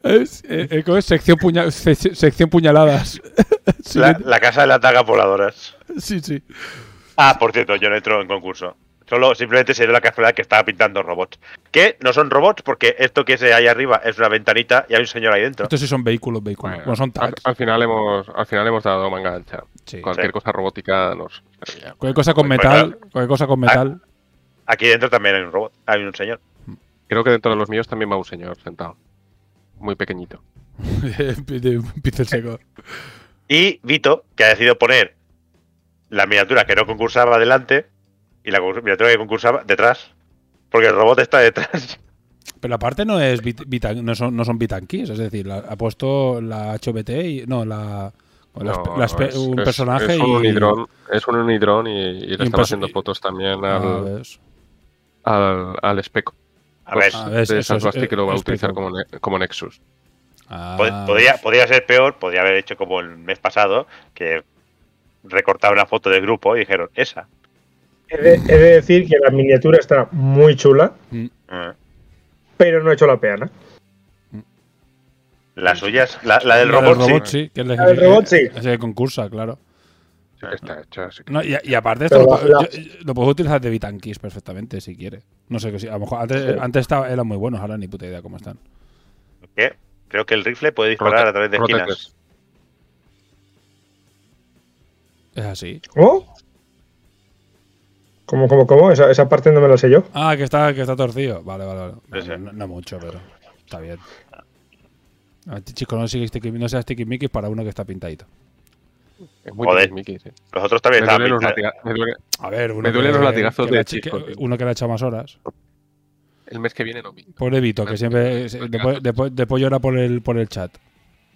Es, eh, eh, ¿cómo es? Sección, puña- se- se- sección puñaladas. La, la casa de las dagas voladoras. sí, sí. Ah, por cierto, yo no entro en concurso. Solo simplemente se dio la casualidad que estaba pintando robots. Que no son robots porque esto que se hay arriba es una ventanita y hay un señor ahí dentro. Estos sí son vehículos, vehículos. Bueno, Bueno, son al, tags. al final hemos, al final hemos dado manga ancha. Sí. Cualquier Sí. cosa robótica nos. Cualquier cosa con Pues, metal. Cualquier cosa con metal. Aquí dentro también hay un robot, hay un señor. Creo que dentro de los míos también va un señor sentado. Muy pequeñito. de un pincel seco. Y Vito, que ha decidido poner la miniatura que no concursaba delante y la miniatura que concursaba detrás. Porque el robot está detrás. Pero aparte no es bit- bitan- no son, no son bitanquis, es decir, la- ha puesto la HBT y no la, la No, la es- un es- personaje es un y unidrón, es un unidrón y, y le están haciendo fotos también Ah, al, al, al especo. A ver, Ah, ves, de es- que lo va a utilizar como, ne- como Nexus. Ah, pod- podría, podría ser peor, podría haber hecho como el mes pasado, que recortaba una foto del grupo y dijeron, esa. He de, he de decir que la miniatura está muy chula, mm, Mm. pero no he hecho la peana. Las suyas, la, la del la robot, sí. sí. que es la, La del robot, sí. Es el que concursa, claro. Sí que está hecho así que- No, y, y aparte esto lo, la- la- yo- lo puedes utilizar de Bitanquis perfectamente si quiere. No sé que si, a lo mejor antes, antes estaba, eran muy buenos, ahora ni puta idea cómo están. ¿Qué? Creo que el rifle puede disparar Prote- a través de protectors. esquinas. Es así. ¿Cómo? ¿Cómo, cómo, cómo? Esa, esa parte no me la sé yo. Ah, que está, que está torcido. Vale, vale, vale. Sí, sí. No, no mucho, pero está bien. A ti, chicos, no, sigáis tiki- no seas tiquismiquis para uno que está pintadito. Es muy Joder. sí. Los otros también Me estaban duelen los pintados. latiga- me duele- A ver, uno Me duelen los latigazos de tío. Uno que le ha echado más horas. El mes que viene no vi. Pobre Vito, que siempre después, gafas. después, después llora por el, por el chat.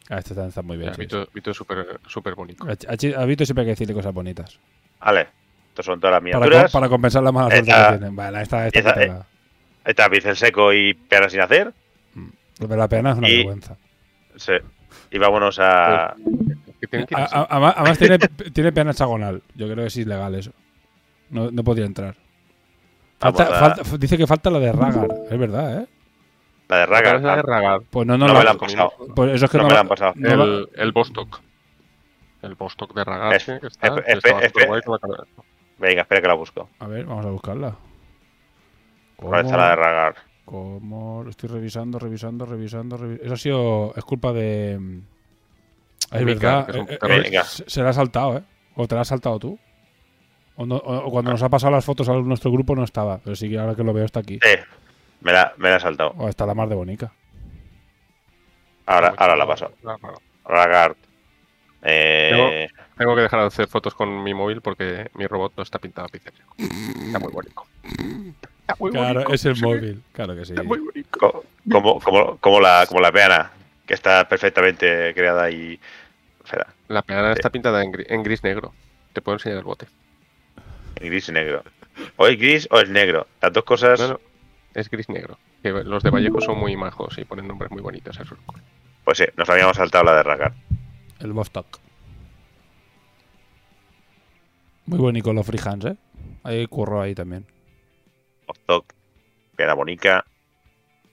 Ah, este está, está muy bien. Ya, sí, Vito, Vito es súper súper bonito. A, Vito siempre hay que decirle cosas bonitas. Vale, estas son todas las Para, co- miniaturas. para compensar la mala suerte Esta- que tienen. Vale, esta, esta esa- quítala. Está pincel seco y peana sin hacer. Lo de la pena es una y- vergüenza. Sí. Y vámonos a. Que tienen que- A- a- Además, además tiene, tiene pena hexagonal. Yo creo que es ilegal eso. No, no podría entrar. Falta- Vamos a- falta- f- dice que falta la de Ragar. Es verdad, ¿eh? La de ¿Cuál es Ragar. la de Ragar? Pues no, no, No la- me la han pasado. Pues eso es que No no, me la han pasado. no la- el, el Bostock. El Bostock de Ragar, Es- sí, que está. espe- guay la cara- Venga, espera que la busco. A ver, vamos a buscarla. ¿Cuál está la de Ragar? ¿Cómo? Lo estoy revisando, revisando, revisando. revi- Eso ha sido. Es culpa de. mm, Es verdad. que es un eh, eh, se, se la ha saltado, ¿eh? ¿O te la has saltado tú? O, no- o- cuando nos ha pasado las fotos a nuestro grupo no estaba, pero sí que ahora que lo veo está aquí. Sí, me la, me la he saltado. O está la mar de bonica. Ahora, ahora la paso. Ah. Ragard. Eh, Tengo que dejar de hacer fotos con mi móvil porque mi robot no está pintado a pincel. Está muy bonito. Está muy Claro, bonito, es el sí. móvil. Claro que sí. Está muy bonito. co- como, como, como la, como la peana, que está perfectamente creada y. Espera, La peana está pintada en, gri- en gris negro. Te puedo enseñar el bote. en gris y negro. O es gris o es negro. Las dos cosas. No, no, es gris negro. Que los de Vallejo son muy majos y ponen nombres muy bonitos a sus Pues sí, nos habíamos saltado la de Ragard. El Vostok. Muy bonito los freehands, ¿eh? Hay curro ahí también. Oztok, peana bonica.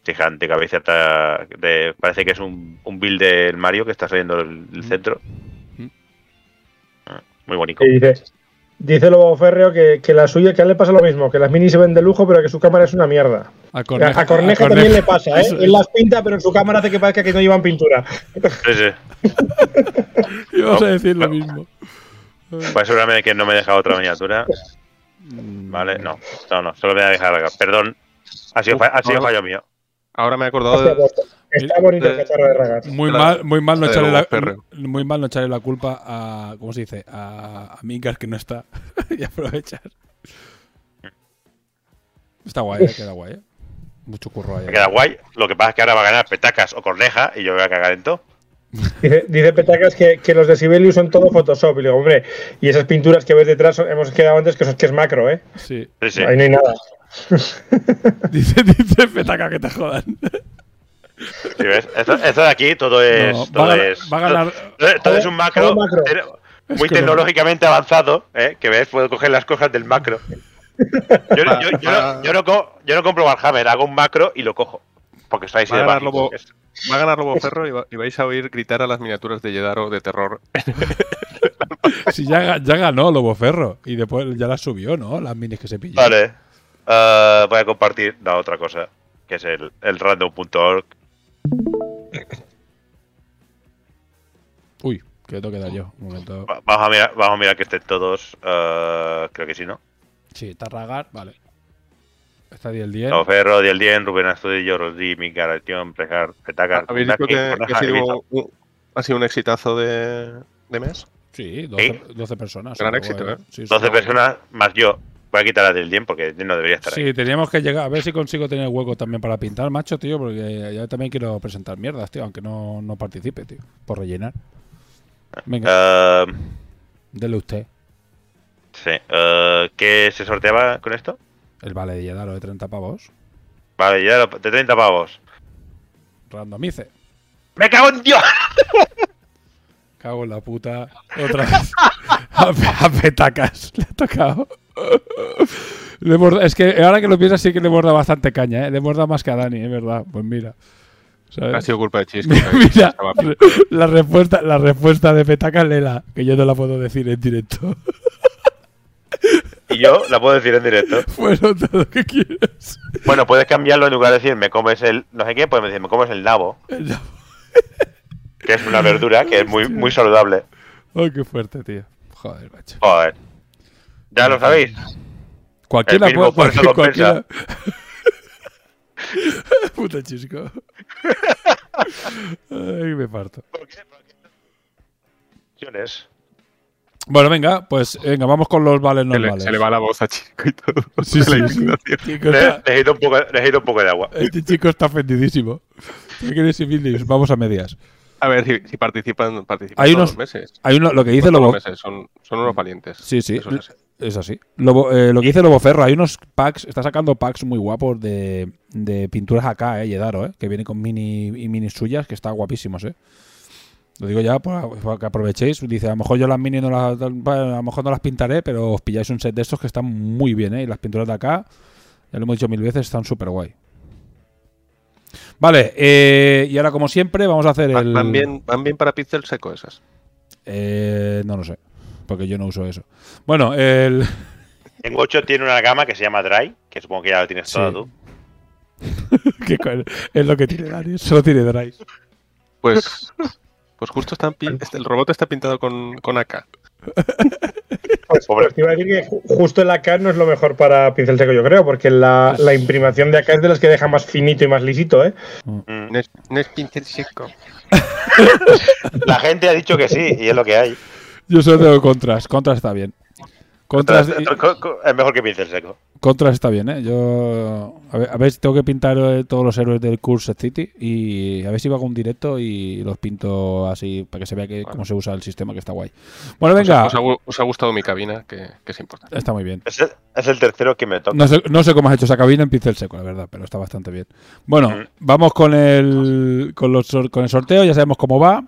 Gigante, cabeza ta- de. Parece que es un, un build del Mario que está saliendo del, del centro. Mm. Ah, Muy bonito. Y dice, dice Lobo Férreo que, que la suya, que a él le pasa lo mismo, que las minis se ven de lujo, pero que su cámara es una mierda. A A Corneja, también le pasa, ¿eh? Eso- Él las pinta, pero en su cámara hace que parezca que no llevan pintura. Sí, sí. Ibas a decir lo mismo. Pues asegurarme que no me he dejado otra miniatura. Vale, no, no, no, solo me voy a dejar acá. Perdón, ha sido, fa- ha sido fallo mío. Ahora me he acordado de, pues, está bonito el de- cacharro de Ragar. Muy mal, muy mal no echarle la, muy mal no echarle la culpa a ¿cómo se dice? a, a Mingar que no está y aprovechar. Está guay, eh, queda guay. eh. Mucho curro ahí. Me queda guay. Lo que pasa es que ahora va a ganar Petacas o Corneja y yo me voy a cagar en todo. Dice, dice Petacas que, que los de Sibelius son todo Photoshop. Y le digo, hombre, y esas pinturas que ves detrás, son- hemos quedado antes que, eso es- que es macro, ¿eh? Sí. Sí, sí. Ahí no hay nada. Dice, dice Petaca que te jodan. ¿Sí ves? Esto, esto de aquí todo es. No, todo, ganar- es va a ganar- todo, todo es un macro. Todo macro. Es Muy no. tecnológicamente avanzado, ¿eh? que ves, puedo coger las cosas del macro. Yo, yo- yo va- no, yo no co- yo no compro Warhammer, hago un macro y lo cojo. Porque está ahí Va a ganar Lobo- va a ganar Lobo Ferro y, va- y vais a oír gritar a las miniaturas de Yedaro de terror. Si ya, ga- ya ganó Lobo Ferro y después ya las subió, ¿no? Las minis que se pilló. Vale. Ah, voy a compartir la otra cosa, que es el, el random.org. Uy, que tengo que dar yo. Un momento. Va- Vamos a mirar, vamos a mirar que estén todos. ah, creo que sí, ¿no? Sí, Tarragar, vale. Está ahí el 10. No, Ferro, Diel Rubén Astudillo, Rodri, Mika, Artión, Prejar, Petacar. ¿Habéis dicho que, que Corneja ha, sido un, ha sido un exitazo de, de mes? Sí, 12, 12 personas. Gran éxito, guay. ¿eh? Sí, sí. 12 personas más yo. Voy a quitar la del Dien porque no debería estar ahí. Sí, teníamos que llegar a ver si consigo tener hueco también para pintar, macho, tío, porque yo también quiero presentar mierdas, tío, aunque no, no participe, tío, por rellenar. Venga, Ah, dele usted. sí. ah, ¿Qué se sorteaba con esto? El vale de Yedaro de 30 pavos. Vale, ya lo- de 30 pavos. Randomice. ¡Me cago en Dios! Cago en la puta. Otra vez. a, pe- a petacas. Le ha tocado. Le hemos es que ahora que lo piensas, sí que le hemos dado bastante caña, ¿eh? Le hemos dado más que a Dani, es verdad. Pues mira. ¿Sabes? Ha sido culpa de Chisco. Mira, la respuesta, la respuesta de Petacas Lela, que yo no la puedo decir en directo. Y yo la puedo decir en directo. Bueno, todo lo que quieras. Bueno, puedes cambiarlo en lugar de decir me comes el no sé qué, puedes decir me comes el nabo, que es una verdura que es muy, muy saludable. Oh, qué fuerte, tío. Joder, macho. Joder. Ya lo sabéis. Cualquiera El puede. esfuerzo Cualquiera. Puta chisco. Ay, me parto. Opciones. Bueno, venga, pues venga, vamos con los vales Se le, normales. se le va la voz a Chisco y todo. Sí, sí, sí. Chico está- necesito, un poco, necesito un poco de agua. este chico está ofendidísimo. ¿Qué quieres decir? Vamos a medias. A ver si, si participan, participan Hay todos unos- los meses. Hay uno, lo que dice los Lobo. meses, Son, son unos valientes. Sí, sí. Eso es así. Es así. Lobo- eh, lo que dice Lobo Ferro, hay unos packs, está sacando packs muy guapos de, de pinturas acá, eh, Yedaro, eh, que vienen con mini y mini suyas, que están guapísimos, eh. Lo digo ya para, para que aprovechéis. Dice, a lo mejor yo las mini no las, bueno, a lo mejor no las pintaré, pero os pilláis un set de estos que están muy bien, eh. Y las pinturas de acá, ya lo hemos dicho mil veces, están súper guay. Vale, eh, y ahora como siempre vamos a hacer el... Van, bien, van bien para pixel seco esas. Eh, no lo sé, porque yo no uso eso. Bueno, el... En 8 tiene una gama que se llama Dry, que supongo que ya la tienes Sí. toda tú. ¿Qué co- es lo que tiene Dani, solo tiene Drive. Pues, pues justo están este- el robot está pintado con, con AK. Pues, Pobre. pues te iba a decir que ju- justo el AK no es lo mejor para pincel seco, yo creo, porque la, la imprimación de AK es de las que deja más finito y más lisito, ¿eh? Mm. No es, no es pincel seco. La gente ha dicho que sí, y es lo que hay. Yo solo tengo contras. Contras está bien. Contras, Co- co- Es mejor que pincel seco. contras está bien, ¿eh? Yo. A ver, a ver si tengo que pintar eh, todos los héroes del Curse City. Y a ver si hago un directo y los pinto así para que se vea que, cómo se usa el sistema, que está guay. Bueno, Os, venga. os ha, gu- os ha gustado mi cabina, que, que es importante. Está muy bien. Es el, es el tercero que me toca. No sé, no sé cómo has hecho esa cabina en pincel seco, la verdad, pero está bastante bien. Bueno, Mm. vamos con el, con, los, sor- con el sorteo, ya sabemos cómo va.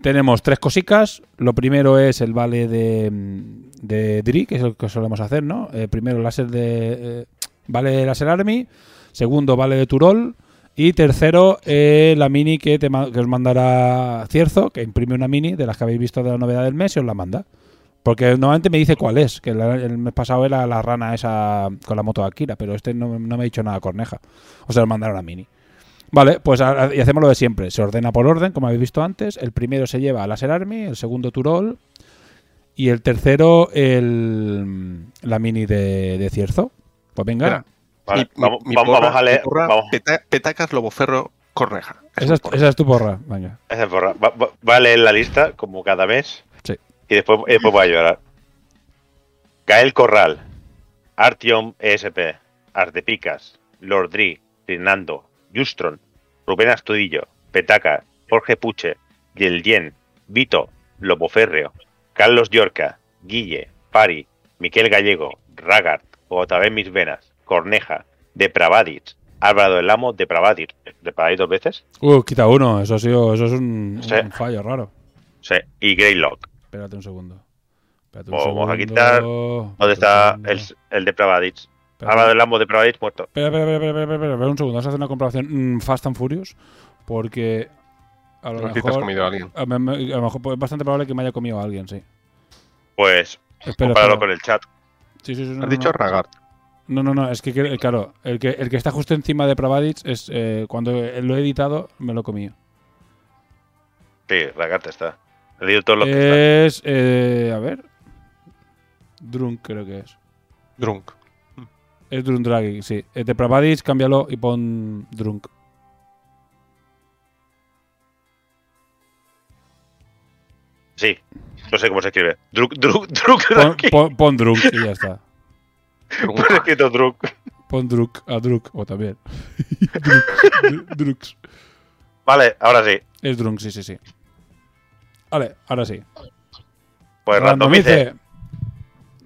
Tenemos tres cositas. Lo primero es el vale de, de Dri, que es el que solemos hacer, ¿no? Eh, primero, láser de. eh, vale láser Army. Segundo, vale de Turol. Y tercero, eh, la mini que, te os mandará Cierzo, que imprime una mini de las que habéis visto de la novedad del mes y os la manda. Porque normalmente me dice cuál es, que el mes pasado era la rana esa con la moto de Akira, pero este no, me ha dicho nada corneja. O sea, os mandaron la mini. Vale, pues a- y hacemos lo de siempre. Se ordena por orden, como habéis visto antes. El primero se lleva a Laser Army, el segundo Turol y el tercero el, la mini de, de Cierzo. Pues venga, Espera. Vale, Mi- vamos, mi vamos- porra- vamos a leer. mi porra, Vamos, peta- petacas Loboferro Corneja. Es esa es, porra. esa es tu porra. Venga. esa es porra. Va, va- va a leer la lista como cada mes. Sí. Y después, y después voy a llorar. Gael Corral, Artyom ESP, Ardepicas, Lord Dri, Fernando, Justron, Rubén Astudillo, Petaca, Jorge Puche, Yelyen, Vito, Lobo Férreo, Carlos Yorca, Guille, Pari, Miquel Gallego, Ragart, Otavé Mis Venas, Corneja, Depravadich, Álvaro del Amo, Depravadich, ¿Depravadich dos veces? Uh, quita uno. Eso ha sido, eso es un, Sí. un fallo raro. Sí, y Greylock. Espérate un segundo. Espérate un Vamos a quitar- ¿Dónde está el, el Depravadich? Espérate. Álvaro del Amo, Depravadich muerto. Espera, espera, espera, espera, espera, espera, espera un segundo. Vamos a hacer una comprobación mm, Fast and Furious. Porque a lo No sé si te has mejor. comido a alguien. A, me- me- a lo mejor pues, es bastante probable que me haya comido a alguien, sí. Pues, Espera, compáralo espera. con el chat. Sí, sí, sí, no, Has no, dicho no. Ragart. No, no, no, es que, claro, el que, el que está justo encima de Pravadic es eh, cuando lo he editado, me lo he comido. Sí, Ragarte está. He leído todo lo que Es, eh, a ver, Drunk creo que es. Drunk. Es Drunk Draghi, sí. Eh, de Pravadic, cámbialo y pon Drunk. Sí, no sé cómo se escribe. Druk, Druk, Druk. Pon, pon- pon Drunk y ya está. Pon escrito Druk. Pon Druk a Druk, o también. Druk, Dru- Drux. Vale, ahora sí. Es Drunk, sí, sí, sí. Vale, ahora sí. Pues randomice. Randomice.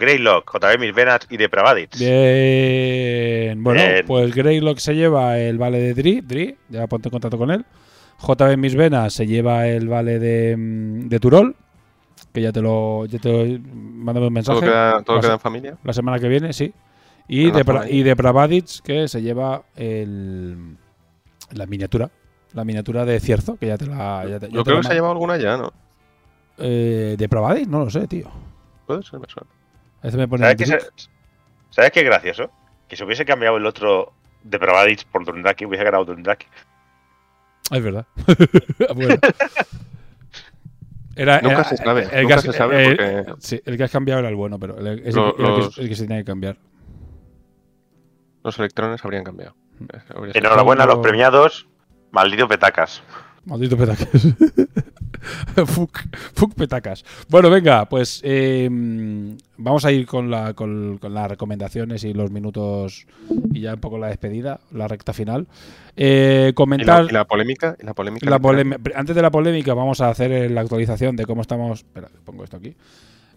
Greylock, JB Mis Venas y Depravadich. Bien. Bueno, Bien. pues Greylock se lleva el vale de Dri. Dri, ya ponte en contacto con él. JB en mis venas se lleva el vale de, mm, de Turol. Que ya te lo. Ya te lo mándame un mensaje. ¿Todo, queda, todo La queda en familia? La semana que viene, sí. Y de, y que se lleva el, la miniatura. La miniatura de Cierzo, que ya te la. ya te- ya Yo te creo la que se ha llevado alguna ya, ¿no? Eh, ¿De? No lo sé, tío. Puede ser, me suena. Me pone ¿Sabes qué, Druk. se- ¿Sabes qué es gracioso? Que si hubiese cambiado el otro Depravadich por Dundaki, hubiese ganado Dundaki. Ah, Es verdad. Bueno. Era, Nunca era- se sabe, el que nunca has- se sabe el- porque- sí, el que has cambiado era el bueno, pero el, es el- era que- el que se tenía que cambiar. Los electrones habrían cambiado. Habría sido- Enhorabuena a los premiados. Malditos petacas. Maldito petacas. fuck, fuck petacas. Bueno, venga, pues eh, vamos a ir con, la, con, con las recomendaciones y los minutos y ya un poco la despedida, la recta final. Eh, ¿Y la, comentar. y la polémica? ¿Y la polémica? La Antes de la polémica, vamos a hacer la actualización de cómo estamos. Espera, pongo esto aquí.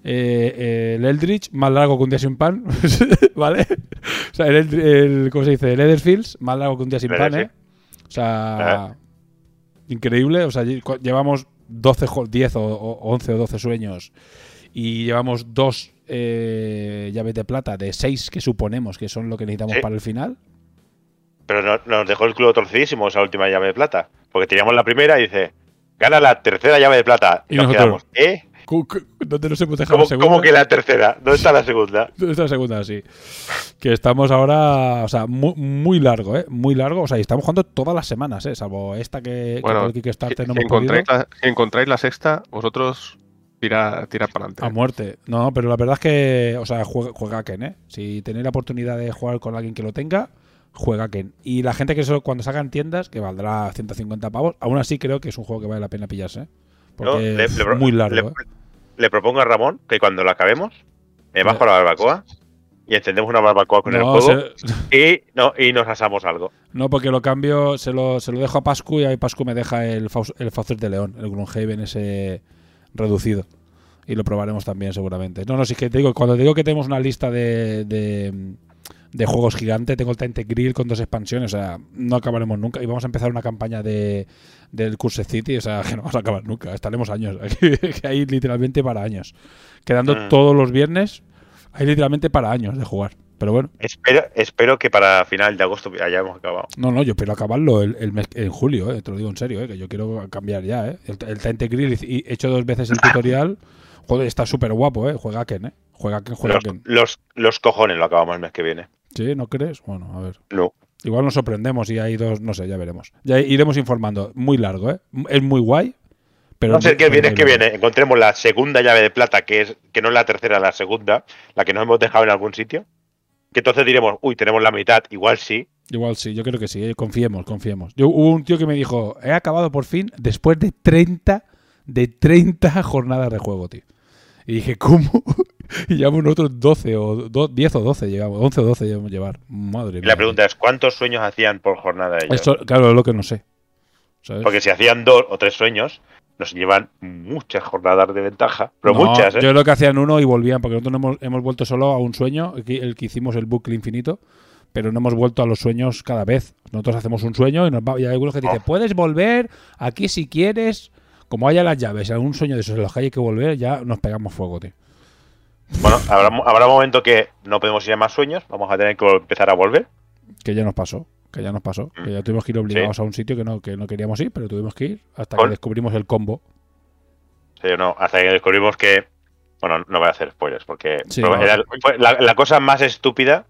Eh, eh, el Eldritch más largo que un día sin pan, ¿vale? O sea, el, ¿cómo se dice? El Etherfields más largo que un día sin pan, ¿eh? O sea, increíble. O sea, llevamos 12, jo- 10 o, o 11 o 12 sueños y llevamos dos eh, llaves de plata de 6 que suponemos que son lo que necesitamos Sí. para el final. Pero no- nos dejó el culo torcidísimo esa última llave de plata. Porque teníamos la primera y dice, gana la tercera llave de plata. Y, Y nos nosotros, quedamos, ¿eh? Cu- cu- ¿Dónde nos hemos dejado ¿Cómo, la segunda? cómo que la tercera? ¿Dónde está la segunda? Esta segunda, sí. Que estamos ahora, o sea, muy, muy largo, ¿eh? Muy largo. O sea, y estamos jugando todas las semanas, ¿eh? Salvo esta que, que por Bueno, el Kickstarter si, no si hemos podido. encontráis la, si encontráis la sexta, vosotros Tira, tira para adelante. A muerte. No, pero la verdad es que, o sea, juega, juega Ken, ¿eh? Si tenéis la oportunidad de jugar con alguien que lo tenga, juega Ken. Y la gente que eso cuando sacan tiendas, que valdrá 150 pavos, aún así creo que es un juego que vale la pena pillarse, ¿eh? Porque le- es le muy largo, le, ¿eh? le propongo a Ramón que cuando lo acabemos, me bajo a la barbacoa y encendemos una barbacoa con el juego se- y, no, y nos asamos algo. no, porque lo cambio, se lo, se lo dejo a Pascu y ahí Pascu me deja el, Faus- el de León, el Gloomhaven ese reducido. Y lo probaremos también seguramente. No, no, sí que te digo, cuando te digo que tenemos una lista de, de, de juegos gigante, tengo el Tente Grill con dos expansiones, o sea, no acabaremos nunca. Y vamos a empezar una campaña de del Curse City, o sea, que no vamos a acabar nunca. Estaremos años, que hay literalmente para años. Quedando Mm. todos los viernes, hay literalmente para años de jugar. Pero bueno, Espero, espero que para final de agosto hayamos acabado. no, no, yo espero acabarlo el, el mes, en julio, eh, te lo digo en serio, eh, que yo quiero cambiar ya. Eh. El, el Grill, he hecho dos veces el tutorial. Joder, está súper guapo, ¿eh? Juega Ken, ¿eh? Juega Ken, juega Los, Ken. los, los cojones lo acabamos el mes que viene. ¿Sí? ¿No crees? Bueno, a ver. No. Igual nos sorprendemos y hay dos, no sé, ya veremos. Ya iremos informando. Muy largo, ¿eh? Es muy guay. Pero no sé qué viene, es que viene. Encontremos la segunda llave de plata, que es que no es la tercera, la segunda, la que nos hemos dejado en algún sitio. Que entonces diremos, uy, tenemos la mitad, igual sí. Igual sí, yo creo que sí, eh, confiemos, confiemos. Yo, hubo un tío que me dijo, he acabado por fin después de 30, de 30 jornadas de juego, tío. Y dije, ¿cómo? y llevamos nosotros 12 o do- 10 o 12, llegamos, 11 o 12 llevamos llevar. Madre Y mía. la pregunta es, ¿cuántos sueños hacían por jornada ellos? Esto, claro, es lo que no sé. ¿sabes? Porque si hacían dos o tres sueños, nos llevan muchas jornadas de ventaja. Pero No, muchas, ¿eh? Yo creo que hacían uno y volvían, porque nosotros no hemos, hemos vuelto solo a un sueño, el que, el que hicimos el bucle infinito, pero no hemos vuelto a los sueños cada vez. Nosotros hacemos un sueño y, nos va- y hay algunos que dicen, Oh. puedes volver aquí si quieres, como haya las llaves, algún sueño de esos en los que hay que volver, ya nos pegamos fuego, tío. Bueno, habrá, habrá un momento que no podemos ir a más sueños, vamos a tener que empezar a volver. Que ya nos pasó, que ya nos pasó, que ya tuvimos que ir obligados a un sitio que no, que no queríamos ir, pero tuvimos que ir hasta que descubrimos el combo. Sí, no, hasta que descubrimos que. Bueno, no voy a hacer spoilers, porque Sí, fue- no. era- fue la, la cosa más estúpida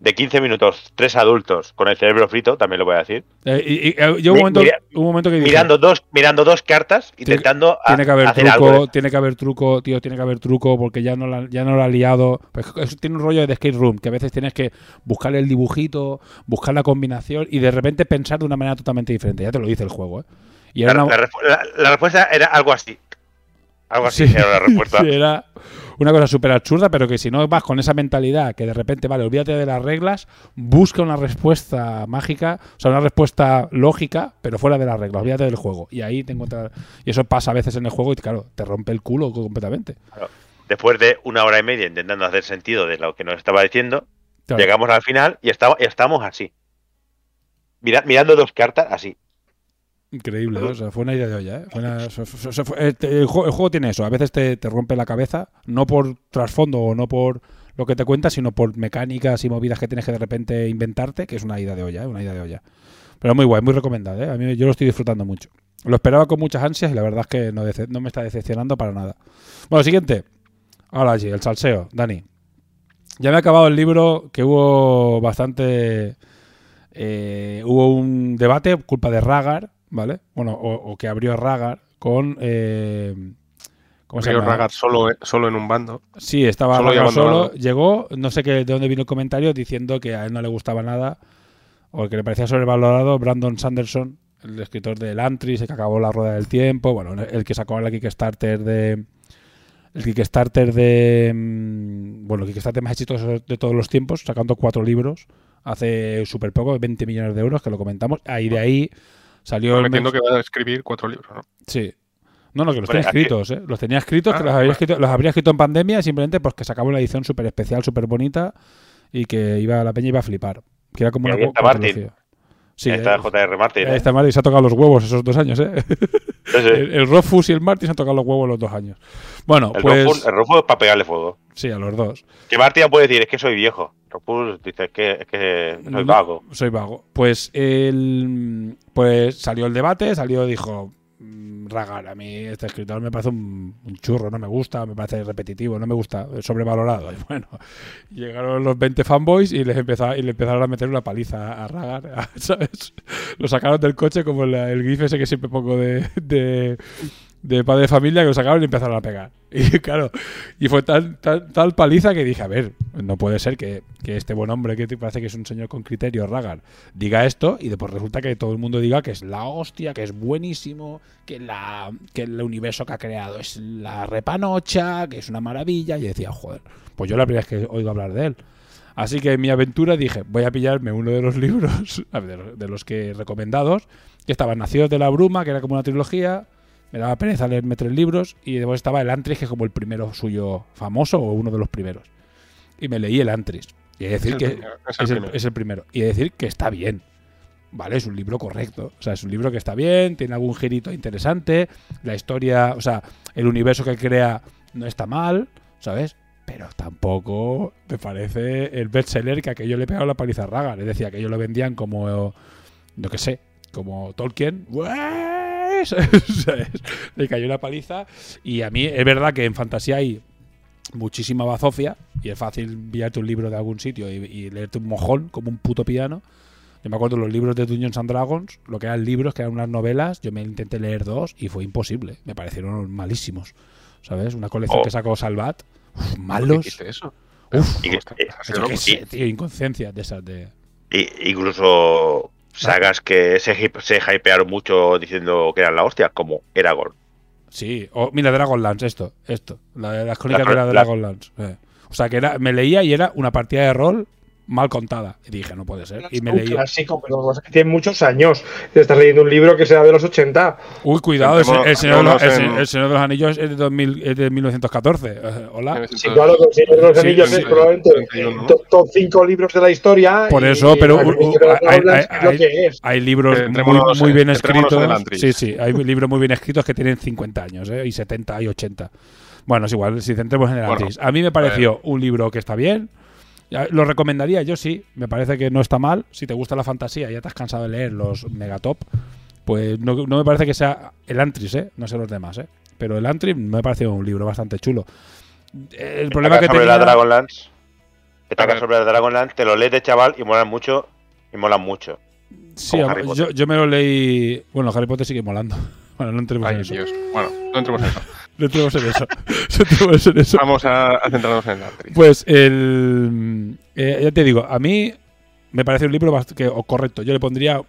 de 15 minutos, tres adultos con el cerebro frito, también lo voy a decir. Eh, y, y, eh, yo un momento, mira- un momento que dije, Mirando dos, mirando dos cartas, intentando tiene que haber hacer truco, algo. tiene que haber truco, tío, tiene que haber truco porque ya no la, ya no lo ha liado. Pues eso tiene un rollo de skate room que a veces tienes que buscar el dibujito, buscar la combinación y de repente pensar de una manera totalmente diferente. Ya te lo dice el juego, ¿eh? Y La, era la respu- la- la respuesta era algo así. Algo así Sí. era la respuesta. Sí, era una cosa súper absurda, pero que si no vas con esa mentalidad que de repente, vale, olvídate de las reglas, busca una respuesta mágica, o sea, una respuesta lógica, pero fuera de las reglas, olvídate del juego. Y ahí te encuentras. Y eso pasa a veces en el juego y, claro, te rompe el culo completamente. Después de una hora y media intentando hacer sentido de lo que nos estaba diciendo, Claro. llegamos al final y estamos, estamos así. Mira- mirando dos cartas así. Increíble, o sea, fue una idea de olla. ¿eh? Fue una- fue- el, el juego, el juego tiene eso, a veces te, te rompe la cabeza, no por trasfondo o no por lo que te cuenta, sino por mecánicas y movidas que tienes que de repente inventarte, que es una idea de olla, ¿eh? una idea de olla. Pero muy guay, muy recomendado, ¿eh? a mí yo lo estoy disfrutando mucho. Lo esperaba con muchas ansias y la verdad es que no me está decepcionando para nada. Bueno, siguiente. Ahora sí, el salseo, Dani. Ya me ha acabado el libro, que hubo bastante... eh, hubo un debate, culpa de Ragar, ¿vale? Bueno, o, o que abrió Ragar con... eh, ¿Cómo se llama? Ragar solo, solo en un bando. Sí, estaba Solo solo, llegó, no sé qué, de dónde vino el comentario diciendo que a él no le gustaba nada o que le parecía sobrevalorado Brandon Sanderson, el escritor de Elantris, el que acabó la rueda del tiempo, bueno, el que sacó la Kickstarter de el Kickstarter de mm, bueno, el Kickstarter más exitoso de todos los tiempos, sacando cuatro libros hace súper poco, 20 millones de euros, que lo comentamos, ahí de ahí salió mes- que va a escribir cuatro libros, ¿no? Sí. No, no, que los tenía escritos, ¿eh? Los tenía escritos, que Ah, los habría, bueno. escrito, los habría escrito en pandemia, simplemente pues que sacaba una edición súper especial, súper bonita y que iba la peña iba a flipar. Que era como una Sí, está eh, J.R. Martin. ahí ¿eh? está Martin, se ha tocado los huevos esos dos años, ¿eh? Sí, sí. el, el Rofus y el Martin se han tocado los huevos los dos años. Bueno, El pues... El Rufus es para pegarle fuego. Sí, a los dos. Que Martin ya puede decir, es que soy viejo. Rufus dice, es que, es que soy vago. Soy vago. Pues el, pues salió el debate, salió, dijo, "Mm, Ragar, a mí este escritor me parece un, churro, no me gusta, me parece repetitivo, no me gusta, sobrevalorado. Y bueno, llegaron los 20 fanboys y les empezó, y le empezaron a meter una paliza a Ragar, ¿sabes? Lo sacaron del coche como el gif ese que siempre pongo de, de padre de familia que lo sacaron y empezaron a pegar. Y claro, y fue tal, tal, tal paliza que dije, a ver, no puede ser que, que este buen hombre, que te parece que es un señor con criterio, Ragar, diga esto y después resulta que todo el mundo diga que es la hostia, que es buenísimo, que, la, que el universo que ha creado es la repanocha, que es una maravilla. Y decía, joder, pues yo la primera vez que oigo hablar de él. Así que en mi aventura dije, voy a pillarme uno de los libros, de los que recomendados, que estaban Nacidos de la Bruma, que era como una trilogía, me daba pereza leerme tres libros, y después estaba el Antris, que es como el primero suyo famoso, o uno de los primeros. Y me leí el Antris. Y he de decir Es el que primero, es el es el, primero. es el primero. Y he de decir que está bien. Vale, es un libro correcto. O sea, es un libro que está bien, tiene algún girito interesante. La historia, o sea, el universo que crea no está mal, ¿sabes? Pero tampoco me parece el bestseller que aquello le pegaba la paliza a Ragar. Es decir, aquello lo vendían como, no que sé, como Tolkien. Le cayó la paliza. Y a mí es verdad que en fantasía hay muchísima bazofia y es fácil enviarte un libro de algún sitio y, y leerte un mojón como un puto piano. Yo me acuerdo los libros de Dungeons and Dragons, lo que eran libros, que eran unas novelas, yo me intenté leer dos y fue imposible. Me parecieron malísimos. ¿Sabes? Una colección Oh. que sacó Salvat. uf, ¿Por qué malos. hiciste eso? Uf, Y qué sé, tío, inconsciencia de esas de. incluso sagas que se, se hypearon mucho diciendo que eran la hostia, como Aragorn. Sí, o mira, Dragonlance, esto, esto. La, las crónicas La- de la- Dragonlance. eh. O sea, que era, me leía y era una partida de rol mal contada. Y dije, no puede ser. Y me un leía. clásico, pero es que tiene muchos años. Te estás leyendo un libro que sea de los 80. Uy, cuidado, el, el señor, de los- el, el Señor de los Anillos es de, 2000 es de 1914. Eh, hola. Sí, claro, el Señor de los Anillos sí, es sí, probablemente 31, ¿no? top, top cinco libros de la historia. Por y- eso, pero y uh, Señor uh, los hay, hay- hay- hay libros Eh, muy, muy en- bien escritos. Sí, sí, hay libros muy bien escritos que tienen 50 años, ¿eh? y 70 y 80. Bueno, es igual, si centremos en el Bueno. A mí me pareció un libro que está bien. Lo recomendaría, yo sí. Me parece que no está mal. Si te gusta la fantasía y ya te has cansado de leer los megatop, pues no, no me parece que sea el Antris, ¿eh? No sé los demás, ¿eh? Pero el Antris me parece un libro bastante chulo. El problema que sobre tenía... la Dragonlance. A Esta sobre la Dragonlance, te lo lees de chaval y molan mucho. Y molan mucho. Sí, yo, yo me lo leí... Bueno, Harry Potter sigue molando. Bueno, no entremos en eso. Dios. Bueno, no entremos en eso. No entremos en eso. No en eso. Vamos a, a centrarnos en la actriz. Pues el. eh, ya te digo, a mí me parece un libro que, o correcto. Yo le pondría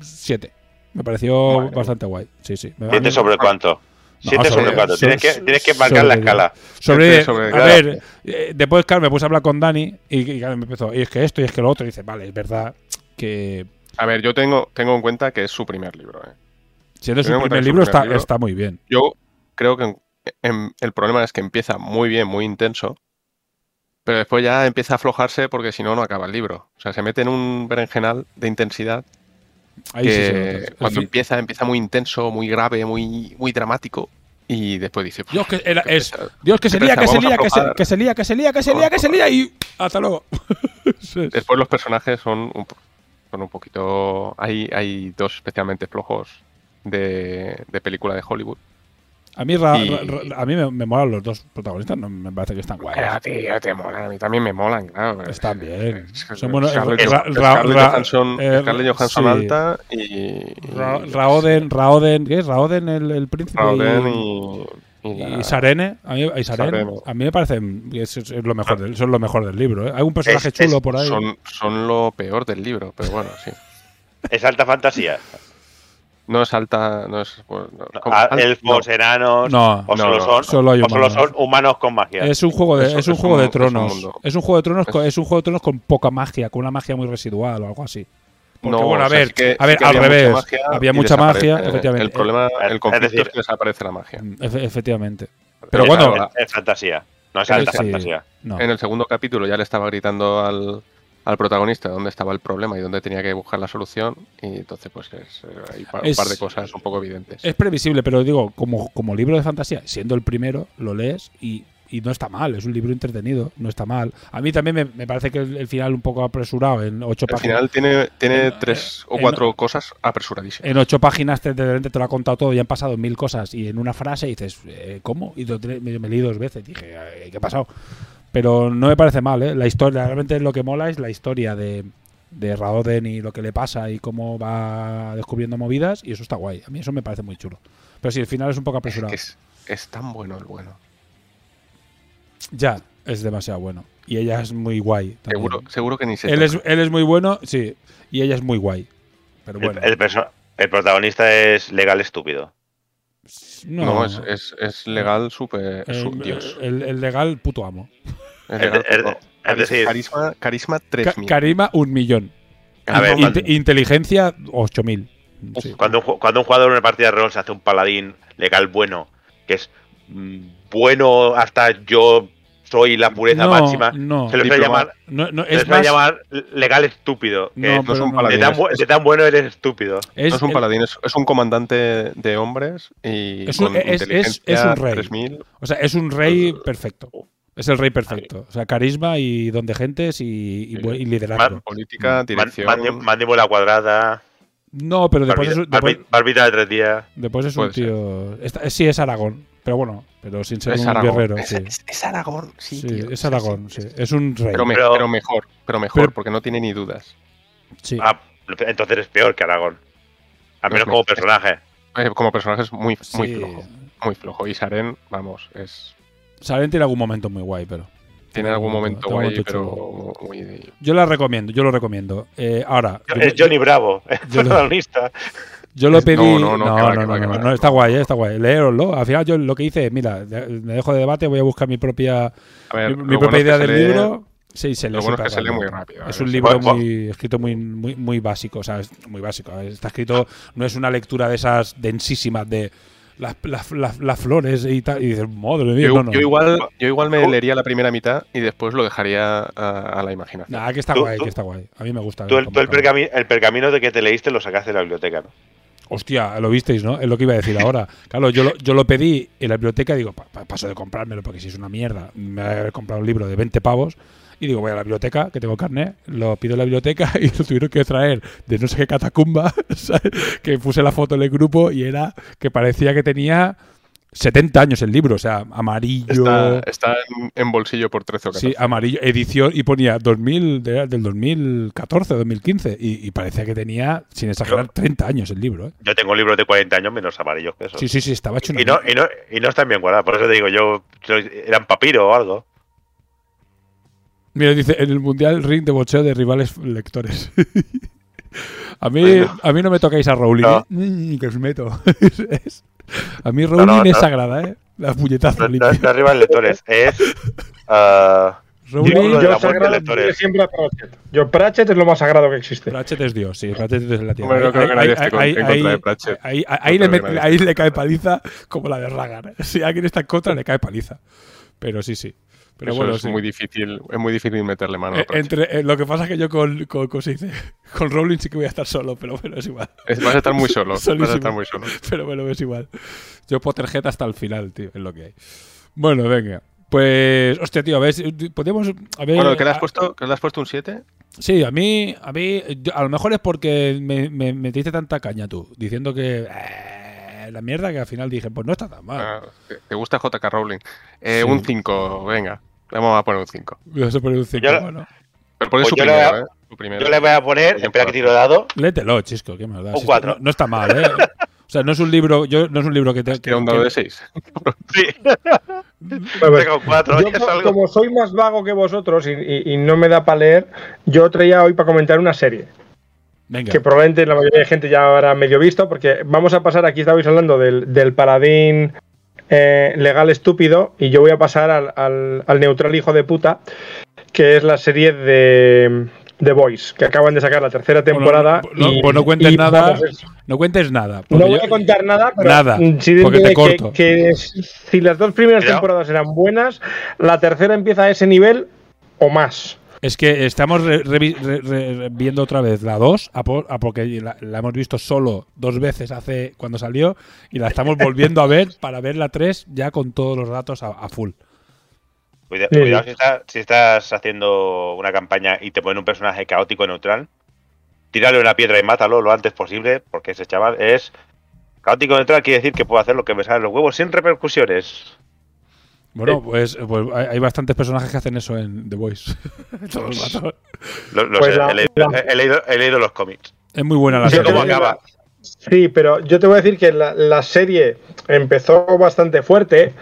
7. Me pareció Vale. bastante guay. Sí, sí. Me- a ¿Siete mí- sobre cuánto? ¿Siete sobre- sobre cuánto? sobre- Tienes que, tienes que marcar sobre- la escala. Sobre, Siete sobre- a claro. ver, eh, después, claro, me puse a hablar con Dani y, y, claro, me empezó, y es que esto, y es que lo otro. Y dice, vale, es verdad que A ver, yo tengo, tengo en cuenta que es su primer libro. ¿eh? siendo su Teniendo en cuenta primer su libro, primer está, libro- está muy bien. Yo creo que en- en- el problema es que empieza muy bien, muy intenso, pero después ya empieza a aflojarse porque si no, no acaba el libro. O sea, se mete en un berenjenal de intensidad Ahí sí se que nota. El cuando empieza, empieza muy intenso, muy grave, muy, muy dramático y después dice... Dios que era, que se lía, que se lía, que se, que se lía, que se lía, que se lía, que se lía y hasta luego. Sí. Después los personajes son un, son un poquito... Hay, hay dos especialmente flojos de, de película de Hollywood. A mí, Ra- Y- Ra- Ra- a mí me, me molan los dos protagonistas, no me parece que están guays. Pero, tío, te molan, a mí también me molan, claro. Están bien. Son buenos- Scarlett, Johansson, eh, alta y... Ra- y- Raoden, Raoden, ¿qué es? Raoden el, el príncipe Raoden y, y... y Sarene, a mí, y Sarene, Sarene. a mí me parece que es, es lo mejor del, es lo mejor del libro. ¿eh? Hay un personaje Es- es- chulo por ahí. son, son lo peor del libro, pero bueno, sí. Es alta fantasía. No es alta, no es... pues, no, Ah, Elfos, enanos. No, o no, solo no, son, solo hay o solo humanos. son humanos con magia. Es un juego de, Es- es un es juego un- de es un tronos. Es un juego de tronos, con, Es- un juego de tronos con poca magia, con una magia muy residual o algo así. Porque No, bueno, a o sea, ver, sí que- a ver, sí al había mucha revés, magia había mucha magia, efectivamente. El problema, el conflicto decir- es que desaparece la magia. Mm, efe- efectivamente. Pero Pero bueno, es, es fantasía. No es alta sí. fantasía. no. En el segundo capítulo ya le estaba gritando al, al protagonista dónde estaba el problema y dónde tenía que buscar la solución y entonces pues es, eh, hay pa- un par de cosas un poco evidentes. Es previsible, pero digo, como, como libro de fantasía, siendo el primero, lo lees y, y no está mal, es un libro entretenido, no está mal. A mí también me, me parece que el, el final un poco apresurado, en ocho páginas. final tiene, tiene en- tres o en- cuatro cosas apresuradísimas. En ocho páginas te, de repente te lo ha contado todo y han pasado mil cosas y en una frase dices, eh, ¿cómo? Y lo te- me, me leí dos veces, dije, "Eh, ¿qué ha pasado? Pero no me parece mal, ¿eh? La historia, realmente lo que mola es la historia de, de Raoden y lo que le pasa y cómo va descubriendo movidas, y eso está guay. A mí eso me parece muy chulo. Pero sí, el final es un poco apresurado. Que es, es tan bueno el bueno. Ya, es demasiado bueno. Y ella es muy guay. también. Seguro, seguro que ni se Él es, él es muy bueno, sí, y ella es muy guay. Pero El- bueno, el, el protagonista es legal estúpido. No, No, es, es, es legal súper. Dios. el- el legal puto amo. Es el- legal, el- pero es decir- carisma, carisma Ca- 3000. Karima, un millón. A ver, cuando- inteligencia, 8000. Sí. Cuando, un, cuando un jugador en una partida de rol se hace un paladín legal bueno, que es mm, bueno hasta yo soy la pureza No, máxima, no. se le suele Diploma- llamar, No, no, se es suele más. llamar legal estúpido. que No, es un paladín. de, tan, es- es- de tan bueno eres estúpido. Es, no es un el- paladín, es, es un comandante de hombres y Es un- con es- es- inteligencia es un rey. 3000. O sea, es un rey perfecto. Es el rey perfecto. O sea, carisma y don de gentes y, y, y liderazgo. Política, Man- dirección. mandi- mandíbula cuadrada, No, pero después es, barbita, después, barbi- barbita de tres días. después es un Puede tío. esta- sí, es Aragón. Pero bueno, pero sin ser es un guerrero. es, sí. es- es Aragón, sí, Sí, tío, es sí, Aragón, sí, sí. sí. Es un rey. Pero, me- Pero- pero mejor, pero mejor, Pero- porque no tiene ni dudas. Sí. Ah, entonces es peor que Aragón. Al menos me- como personaje. Eh, como personaje es muy, muy Sí. flojo. Muy flojo. Y Saren, vamos, es. Saren tiene algún momento muy guay, pero. Tiene algún momento guay, pero muy. Yo la recomiendo, yo lo recomiendo. Eh, ahora, yo, Es Johnny Bravo, el yo lo- protagonista. Yo lo pedí. No, No, no, no, está guay, eh, está guay. Leeroslo. Al final, yo lo que hice, mira, de- me dejo de debate, voy a buscar mi propia, mi, propia es que idea del lee- libro. Sí, se lee lo bueno es que súper se lee muy rápido. rápido, Es un libro muy escrito muy, muy, muy básico, o sea, es muy básico. Está escrito, no es una lectura de esas densísimas de las, las, las, las flores y tal. Y dices, madre mía, Yo, no, no. yo igual, yo igual me leería la primera mitad y después lo dejaría a, a la imaginación. Nah, que está Tú- guay, tú- que está guay. A mí me gusta. Tú, el, cómo tú el, acaba. pergami- el pergamino de que te leíste lo sacaste de la biblioteca, ¿no? Hostia, lo visteis, ¿no? Es lo que iba a decir ahora. Claro, yo lo, yo lo pedí en la biblioteca y digo, pa- pa- paso de comprármelo porque si es una mierda, me voy a haber comprado un libro de 20 pavos. Y digo, voy a la biblioteca, que tengo carnet, lo pido en la biblioteca y lo tuvieron que traer de no sé qué catacumba, ¿sabes? que puse la foto en el grupo y era que parecía que tenía 70 años el libro, o sea, amarillo. Está, está en, en bolsillo por 13 o 14. Sí, amarillo, edición, y ponía 2000, de- del 2014 2015, y, y parecía que tenía, sin exagerar, 30 años el libro. ¿eh? Yo tengo libros de 40 años menos amarillos que eso. Sí, sí, sí, estaba hecho una y, no, y, no, y no están bien guardados, por eso te digo, yo, yo- eran papiro o algo. Mira, dice, en el Mundial ring de boxeo de rivales lectores. a, mí, Bueno. a mí no me tocáis a Rowling, No. ¿eh? Mm, que os meto. Es- a mí Rowling no, es no. sagrada, ¿eh? Las puñetazos No, no, limpias. no arriba en lectores, es. ah, Rowling, Yo la muerte sagrado lectores. diré siempre a Pratchett. Yo Pratchett es lo más sagrado que existe. Pratchett es Dios, sí, Pratchett es la tierra. Hombre, no creo que nadie esté en contra de ahí- Pratchett. ahí- ahí le ahí le cae paliza como la de Ragan. Si alguien está en contra, le cae paliza. Pero sí, sí. Pero Eso bueno, es sí. muy difícil, es muy difícil meterle mano. Eh, entre, eh, lo que pasa es que yo con, con, Rowling sí que voy a estar solo, pero bueno, es igual. Es- Vas a estar muy solo. vas a estar muy solo. Pero bueno, es igual. Yo Potterhead hasta el final, tío, es lo que hay. Bueno, venga. Pues, hostia, tío, a ver, podemos... A ver, Bueno, ¿qué le has puesto? ¿Que le has puesto un 7? Sí, a mí, a mí, yo- a lo mejor es porque me, me, tanta caña tú, diciendo que eh, la mierda que al final dije, pues no está tan mal. Ah, ¿te- ¿Te gusta JK Rowling? Eh, Sí. Un 5, venga. Vamos a poner un 5. Voy a poner un cinco, Yo- bueno. Pero porque es Pues su primero, voy a- ¿eh? Su primero. yo le voy a poner, espera que tiro dado. Léetelo, chisco, qué maldad. Un Si cuatro. No, no está mal, ¿eh? O sea, no es un libro, yo, no es un libro que te... que- Tira un dado que- de 6. Sí, tengo cuatro. yo, ya co- salgo. como soy más vago que vosotros y, y- y no me da para leer, yo traía hoy para comentar una serie Venga, que probablemente la mayoría de gente ya habrá medio visto, porque vamos a pasar, aquí estabais hablando del, del paladín eh, legal estúpido, y yo voy a pasar al, al- al neutral hijo de puta, que es la serie de The Boys, que acaban de sacar la tercera temporada. no, y, pues no cuentes y, nada, vamos, no cuentes nada. no voy yo- a contar nada, pero Nada, sí porque te que- corto. que si las dos primeras temporadas eran buenas, la tercera empieza a ese nivel o más. Es que estamos re- revi- re- re- viendo otra vez la 2, a por- a porque la, la hemos visto solo dos veces hace cuando salió y la estamos volviendo a ver para ver la 3 ya con todos los datos a, a full. Cuida- Sí. Cuidado si, está- si estás haciendo una campaña y te ponen un personaje caótico neutral, tírale una piedra y mátalo lo antes posible, porque ese chaval es caótico neutral, quiere decir que puedo hacer lo que me sale los huevos sin repercusiones. Bueno, pues, pues hay bastantes personajes que hacen eso en The Voice. Todo el rato. Lo- lo Pues sé, la- he, leído, la- he leído- he leído los cómics. Es muy buena la Sí, serie. ¿Cómo te- ¿eh? acaba? Sí, pero yo te voy a decir que la, la serie empezó bastante fuerte,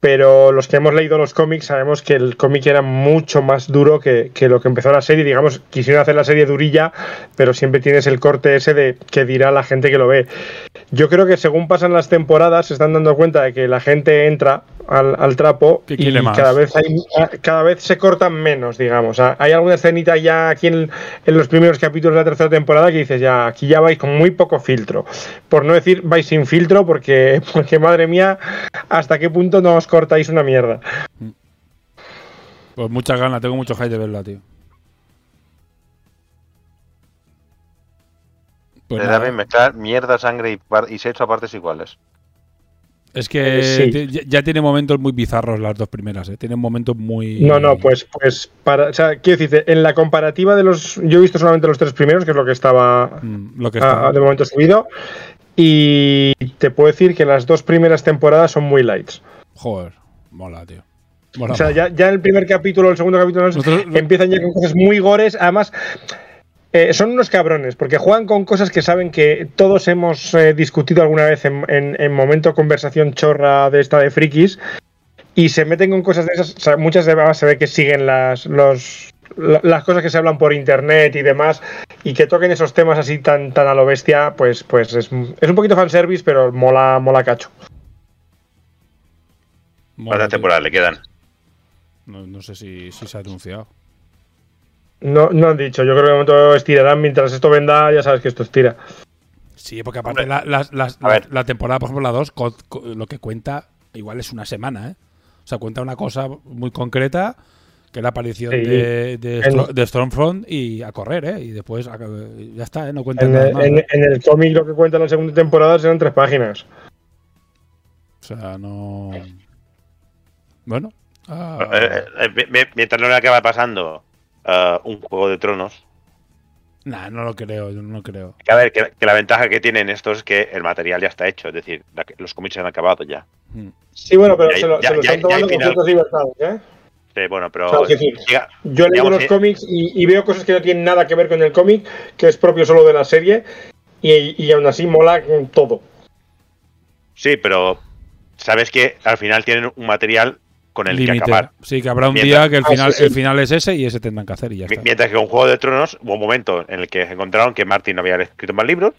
pero los que hemos leído los cómics sabemos que el cómic era mucho más duro que, que lo que empezó la serie. Digamos, quisieron hacer la serie durilla, pero siempre tienes el corte ese de que dirá la gente que lo ve. Yo creo que según pasan las temporadas se están dando cuenta de que la gente entra al, al trapo Que y más. cada vez hay, cada vez se cortan menos, digamos. Ah, Hay alguna escenita ya aquí en, en los primeros capítulos de la tercera temporada que dices ya aquí ya vais con muy poco filtro, por no decir vais sin filtro porque porque madre mía hasta qué punto no os cortáis una mierda. Pues muchas ganas, tengo mucho hype de verla, tío. Pues Le nada, da bien mezclar mierda, sangre y, y sexo a partes iguales. Es que Eh, sí. ya, tiene momentos muy bizarros las dos primeras, ¿eh? Tienen momentos muy... No, no, pues pues para, o sea, quiero decirte, en la comparativa de los yo he visto solamente los tres primeros, que es lo que estaba Mm, Lo que ah, está... de momento subido y te puedo decir que las dos primeras temporadas son muy lights. Joder, mola, tío. Mola, O sea, mola. ya, ya el primer capítulo, el segundo capítulo, Nosotros- empiezan ya con cosas muy gores. Además, eh, son unos cabrones, porque juegan con cosas que saben que todos hemos eh, discutido alguna vez en, en, en momento conversación chorra de esta de frikis. Y se meten con cosas de esas. o sea, muchas de ellas se ve que siguen las, los, la- las cosas que se hablan por internet y demás. Y que toquen esos temas así tan, tan a lo bestia, pues, pues es, es un poquito fanservice, pero mola, mola cacho. ¿Cuántas temporadas le quedan? No, no sé si, si se ha anunciado. No, no han dicho, yo creo que de momento estirarán mientras esto venda, ya sabes que esto estira. Sí, porque aparte la, temporada, por ejemplo, la 2, lo que cuenta igual es una semana, ¿eh? O sea, cuenta una cosa muy concreta, que es la aparición Sí. de, de, En- Stormfront y a correr, ¿eh? Y después a- ya está, ¿eh? No cuenta En, nada el- más. en- ¿eh? en el cómic lo que cuenta la segunda temporada serán tres páginas. O sea, no... Bueno. ah, Eh, eh, mi- mientras no le acaba pasando eh, un juego de tronos. nah, no lo creo, yo no lo creo. Que a ver, que, que la ventaja que tienen estos es que el material ya está hecho, es decir, la- los cómics se han acacabado ya. Mm. Sí, bueno, pero Ya- se lo, ya- se lo están ya tomando con final. ciertas libertades, ¿eh? Sí, bueno, pero. O sea, es decir, llega- Yo digamos los que- cómics y, y veo cosas que no tienen nada que ver con el cómic, que es propio solo de la serie, y, y aún así mola todo. Sí, pero sabes que al final tienen un material con el Límite. que acabar. Sí, que habrá un Mientras- día que el Ah, final, sí, sí. el final es ese y ese tendrán que hacer y ya Mi- está. Mientras que con Juego de Tronos hubo un momento en el que encontraron que Martin no había escrito más libros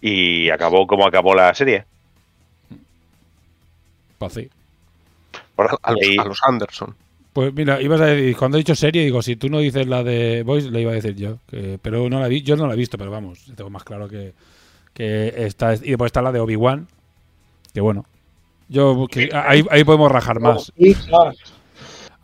y acabó como acabó la serie. Pues sí. Por- A, los, a los Anderson. Pues mira, ibas a decir, cuando he dicho serie, digo, si tú no dices la de Voice, le iba a decir yo. que- pero no la vi, yo no la he visto, pero vamos, tengo más claro que, que está. Y después está la de Obi-Wan, que bueno. Yo, que ahí, ahí podemos rajar más. Ah,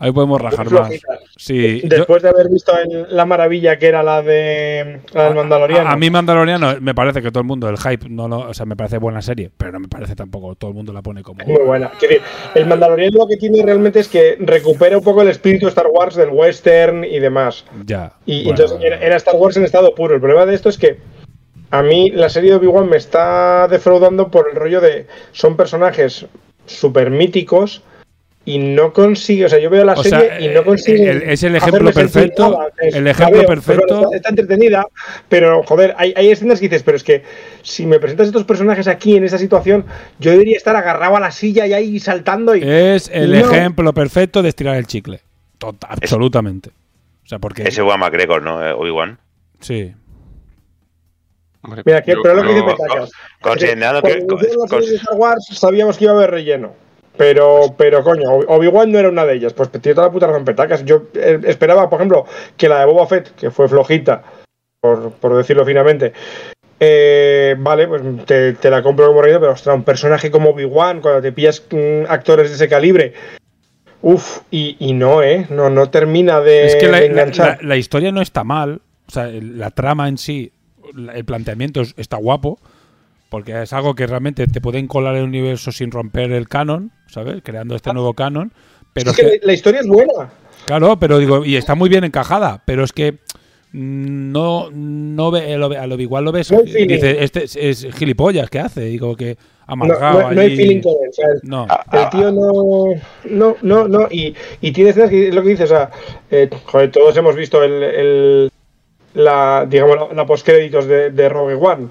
Ahí podemos rajar más. Sí, yo- Después de haber visto en la maravilla que era la de la del Mandaloriano. a, a mí Mandaloriano me parece que todo el mundo, el hype, no lo, o sea, me parece buena serie, pero no me parece tampoco, todo el mundo la pone como... Es muy buena. Decir, el Mandaloriano lo que tiene realmente es que recupera un poco el espíritu Star Wars del western y demás. Ya. Y bueno, entonces era Star Wars en estado puro. El problema de esto es que a mí la serie de Obi-Wan me está defraudando por el rollo de son personajes súper míticos y no consigue, o sea, yo veo la O serie sea, y no consigue. el- es el ejemplo perfecto, nada. Es- el ejemplo veo, perfecto. está, está entretenida, pero joder, hay, hay escenas que dices, pero es que si me presentas estos personajes aquí en esta situación, yo debería estar agarrado a la silla y ahí saltando y. Es el No. ejemplo perfecto de estirar el chicle. Absolutamente. O sea, porque... Ese Juan McGregor, ¿no? Eh, Obi-Wan. Sí. Hombre, Mira, que, yo- pero lo que dice Petacas. Considerando que. Cuando hicieron la con- serie de Star Wars sabíamos que iba a haber relleno. Pero, pero coño, Obi-Wan no era una de ellas. Pues tiene toda la puta razón Petacas. Yo eh, esperaba, por ejemplo, que la de Boba Fett, que fue flojita, por, por decirlo finamente, eh, vale, pues te, te la compro como relleno, pero ostras, un personaje como Obi-Wan, cuando te pillas mm, actores de ese calibre, uff, y, y no, ¿eh? No, no termina de, es que la, de la- enganchar. la- la historia no está mal. O sea, la trama en sí, el planteamiento es- está guapo. Porque es algo que realmente te pueden colar el universo sin romper el canon, ¿sabes? Creando este nuevo canon. Pero es que la, la historia es buena. Claro, pero digo, y está muy bien encajada, pero es que no, no ve, el Obi- al Obi-Wan lo ves, No hay feeling. dice, este es, es gilipollas, ¿qué hace? Digo que amargado. no, no, no hay feeling con él. o sea, el- No. El tío no. No, no, no. Y, y tiene escenas que es lo que dices. O sea, eh, joder, todos hemos visto el. el- la, digamos, la, la postcréditos de, de Rogue One.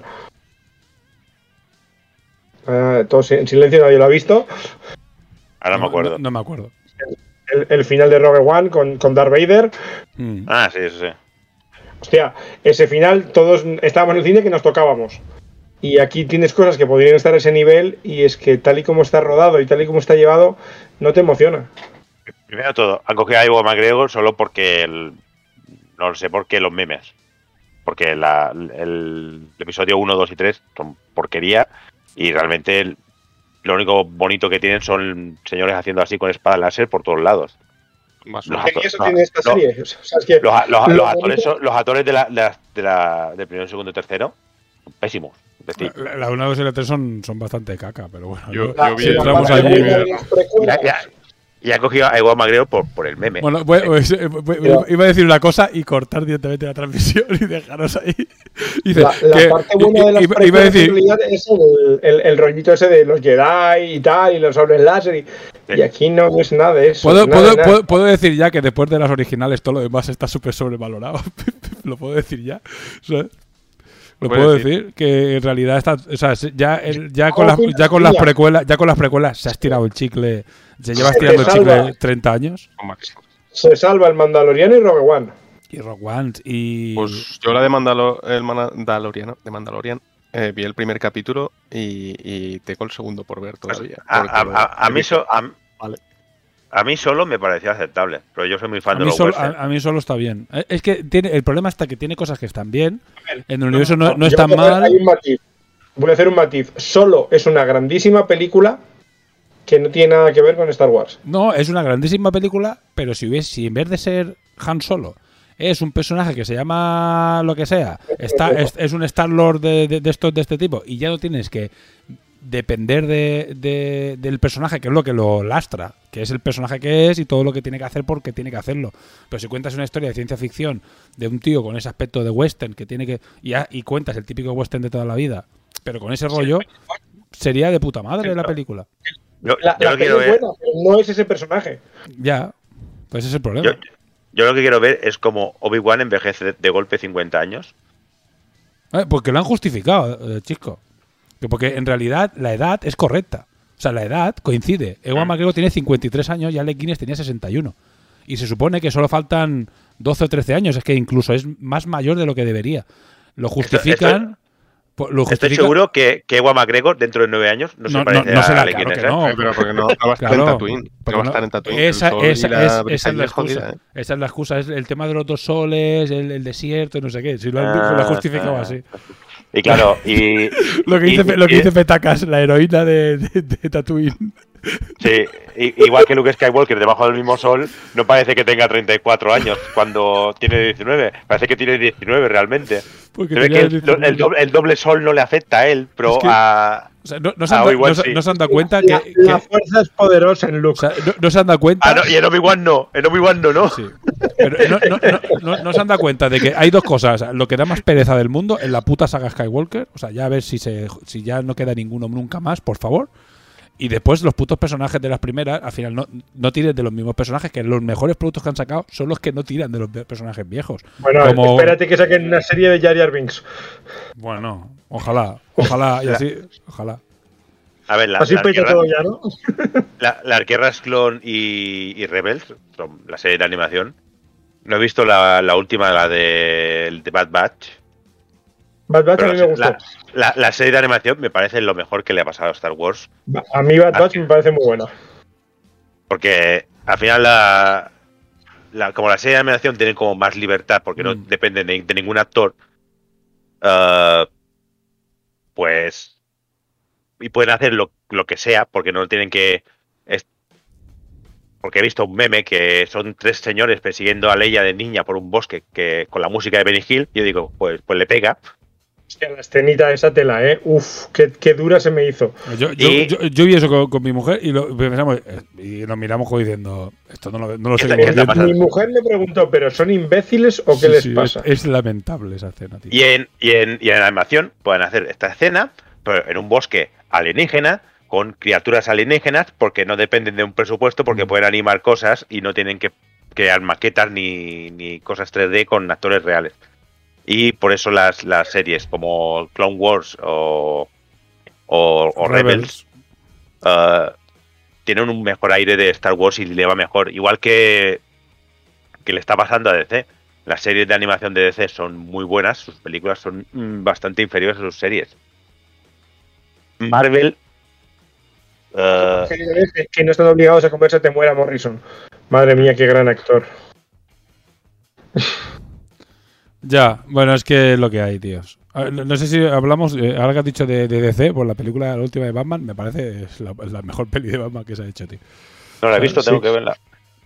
Eh, todos en silencio, nadie lo ha visto. Ahora me acuerdo. No, no me acuerdo. El, el final de Rogue One con, con Darth Vader. Mm. Ah, sí, sí, sí. Hostia, ese final, todos estábamos en el cine que nos tocábamos. Y aquí tienes cosas que podrían estar a ese nivel. Y es que tal y como está rodado y tal y como está llevado, no te emociona. Primero de todo, han cogido a Ivo McGregor solo porque el, no lo sé por qué los memes. Porque la- el, episodio 1, 2 y 3 son porquería y realmente el- lo único bonito que tienen son señores haciendo así con espada láser por todos lados. Más Los actores, son- los actores de la, de la, de la- del primero, segundo y tercero son pésimos. Decir, La, la 1, 2 y la 3 son, son bastante caca, pero bueno. Yo- no- yo vi el- entramos la y han cogido a Ivo McGregor por, por el meme. Bueno, pues, pues, eh, pues, Pero- iba a decir una cosa y cortar directamente la transmisión y dejaros ahí. Y dice La, la que- parte buena de las iba- iba a decir, realidad es el, el, el rollito ese de los Jedi y tal, y los sables láser. Y, y aquí no es nada de eso. ¿Puedo, nada, puedo, nada. puedo- puedo decir ya que después de las originales todo lo demás está súper sobrevalorado. lo puedo decir ya. ¿sabes? Lo puedo decir. decir que en realidad está, o sea, se- ya, el- ya con las ya con las precuelas, ya con las precuelas se ha estirado el chicle, se lleva Se te estirando el chicle salva. 30 años. Se salva el Mandaloriano y Rogue One. y Rock One y Pues yo la de Mandalo- el Mandaloriano, de Mandalorian, eh, vi el primer capítulo y, y tengo el segundo por ver todavía. A, porque a- lo- a- a mí so- a- Vale. A mí solo me pareció aceptable, pero yo soy muy a fan de mí, los solo, western. a, a mí solo está bien. Eh, Es que tiene el problema está que tiene cosas que están bien. En el universo no, no a mal. hay un matiz. Voy a hacer un matiz. Solo es una grandísima película que no tiene nada que ver con Star Wars. No, es una grandísima película, pero si hubiese, si en vez de ser Han Solo es un personaje que se llama lo que sea, está, es, es un Star Lord de, de, de estos de este tipo, y ya no tienes que depender de, de- del personaje, que es lo que lo lastra, que es el personaje que es y todo lo que tiene que hacer porque tiene que hacerlo. Pero si cuentas una historia de ciencia ficción de un tío con ese aspecto de western que tiene que. y, a- y cuentas el típico western de toda la vida, pero con ese rollo, sería de puta madre la película. Yo, La, yo la lo peli quiero es ver, buena, pero no es ese personaje. Ya, pues ese es el problema. yo, yo lo que quiero ver es como Obi-Wan envejece de, de golpe 50 años. Eh, Porque lo han justificado, eh, chico. Que porque en realidad la edad es correcta. O sea, la edad coincide. Ewan McGregor tiene 53 años y Alec Guinness tenía 61. Y se supone que solo faltan 12 o 13 años. Es que incluso es más mayor de lo que debería. Lo justifican. po- lo Estoy seguro que, que Ewan McGregor dentro de nueve años no, No, se parece no, no a será, Alec claro Guinness, que ¿eh? no. Eh, pero porque no, no va a estar Claro, en Tatooine. porque No va a no- estar en Tatooine. Esa, esa- la es, esa es la es jodida, excusa. ¿eh? Esa es la excusa. Es el tema de los dos soles, el, el desierto y no sé qué. Si lo han, Ah, lo han justificado ah. así. Y claro, y, Lo que y- dice, lo que dice Petacas, la heroína de, de, de Tatooine. sí, igual que Luke Skywalker debajo del mismo sol, no parece que tenga 34 años cuando tiene 19. Parece que tiene 19 realmente. Porque que el, 19. el doble, el doble sol no le afecta a él, pero Es que- a. O sea, no, no se Ah, han, da- Obi-Wan no se- sí. no se han dado cuenta que, La, que- la fuerza es poderosa en o Luke. sea, no, no se han dado cuenta. Ah, no, y en Obi-Wan no, en Obi-Wan no, ¿no? Sí. Pero no, no- no- no- no se han dado cuenta de que hay dos cosas. Lo que da más pereza del mundo en la puta saga Skywalker. O sea, ya a ver si, se, si ya no queda ninguno nunca más, por favor. Y después los putos personajes de las primeras, al final no, no tiren de los mismos personajes, que los mejores productos que han sacado son los que no tiran de los personajes viejos. Bueno, Como- espérate que saquen una serie de Jar Jar Binks. Bueno, ojalá, ojalá, y así, ojalá. A ver, la, Así la arquera- todo ya, ¿no? la, la Clon y, y Rebels, son la serie de animación. No he visto la, la última, la de, de Bad Batch. Bad Batch a pero mí la, me gustó. la- la- la serie de animación me parece lo mejor que le ha pasado a Star Wars. A mí Bad Ah, Batch me parece muy buena. Porque al final la, la- como la serie de animación tiene como más libertad porque no Mm. depende de, de ningún actor, ah, pues y pueden hacer lo, lo que sea porque no tienen que es- porque he visto un meme que son tres señores persiguiendo a Leia de niña por un bosque que con la música de Benny Hill yo digo pues pues le pega Hostia, la escenita de esa tela, ¿eh? Uf, qué, qué dura se me hizo. Yo, yo, Y- yo, yo vi eso con, con mi mujer y lo pensamos eh, y nos miramos como diciendo esto no lo, no lo ¿Qué sé? Mi mujer me preguntó, ¿pero son imbéciles o qué les pasa? Es, es lamentable esa escena, tío. y en, y en y en animación pueden hacer esta escena pero en un bosque alienígena, con criaturas alienígenas, porque no dependen de un presupuesto, porque pueden animar cosas y no tienen que crear maquetas ni, ni cosas 3D con actores reales. Y por eso las, las series como Clone Wars o, o, o Rebels, eh, tienen un mejor aire de Star Wars y le va mejor. Igual que, que le está pasando a DC. Las series de animación de DC son muy buenas, sus películas son mm, bastante inferiores a sus series. Marvel. Que- que no están obligados a comerse te muera Morrison. Madre mía, qué gran actor. Ya, bueno, es que es lo que hay, tíos. No, no sé si hablamos, eh, ahora que has dicho de, de DC, por la película, la última de Batman, me parece es la, mejor peli de Batman que se ha hecho, tío. no la he visto, tengo Sí. que verla.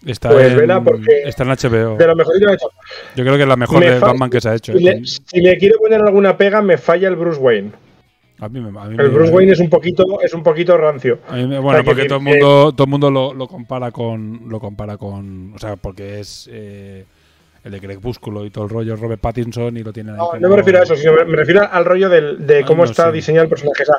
Está, Pues en, vela porque- está en HBO. De lo mejor que ha hecho. Yo creo que es la mejor Me de Batman que se ha hecho. Si eh. le, si le quiero poner alguna pega, me falla el Bruce Wayne. A mí me- a mí El me- Bruce Wayne es un poquito, es un poquito rancio. a mí me- O bueno, porque que todo el mundo, todo el mundo lo, lo compara con. Lo compara con. O sea, porque es eh, el de Crepúsculo y todo el rollo, Robert Pattinson, y lo tienen ahí. No, como- no me refiero a eso, sino me, refiero al rollo del- de Ah, cómo no está sé. diseñado el personaje. O sea,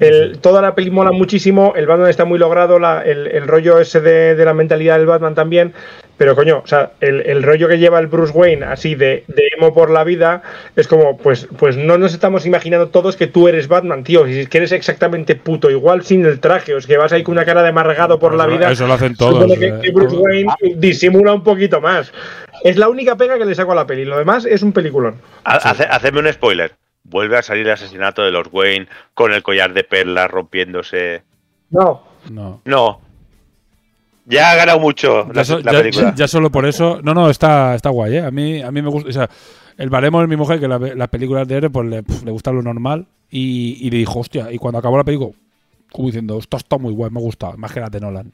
el- toda la peli mola muchísimo, el Batman está muy logrado, la- el, el rollo ese de, de la mentalidad del Batman también. Pero coño, o sea, el, el rollo que lleva el Bruce Wayne así de, de emo por la vida es como, pues, pues no nos estamos imaginando todos que tú eres Batman, tío. Y que eres exactamente puto igual sin el traje. O es que vas ahí con una cara de amargado por la vida. eso lo hacen Supone todos, que, eh, que Bruce. Wayne disimula un poquito más. Es la única pega que le saco a la peli. Lo demás es un peliculón. Ha- hace- Hacedme un spoiler. Vuelve a salir el asesinato de los Wayne con el collar de perlas rompiéndose. No, No. No. Ya ha ganado mucho Ya, la, so- la ya- película. ya solo por eso. No, no, está, está guay, ¿eh? A mí, a mí me gusta. O sea, el baremo de mi mujer, que la- las películas de R, pues le, pf, le gusta lo normal. Y, y le dijo, hostia. Y cuando acabó la película, como diciendo, esto está muy guay, me gusta. Más que la de Nolan.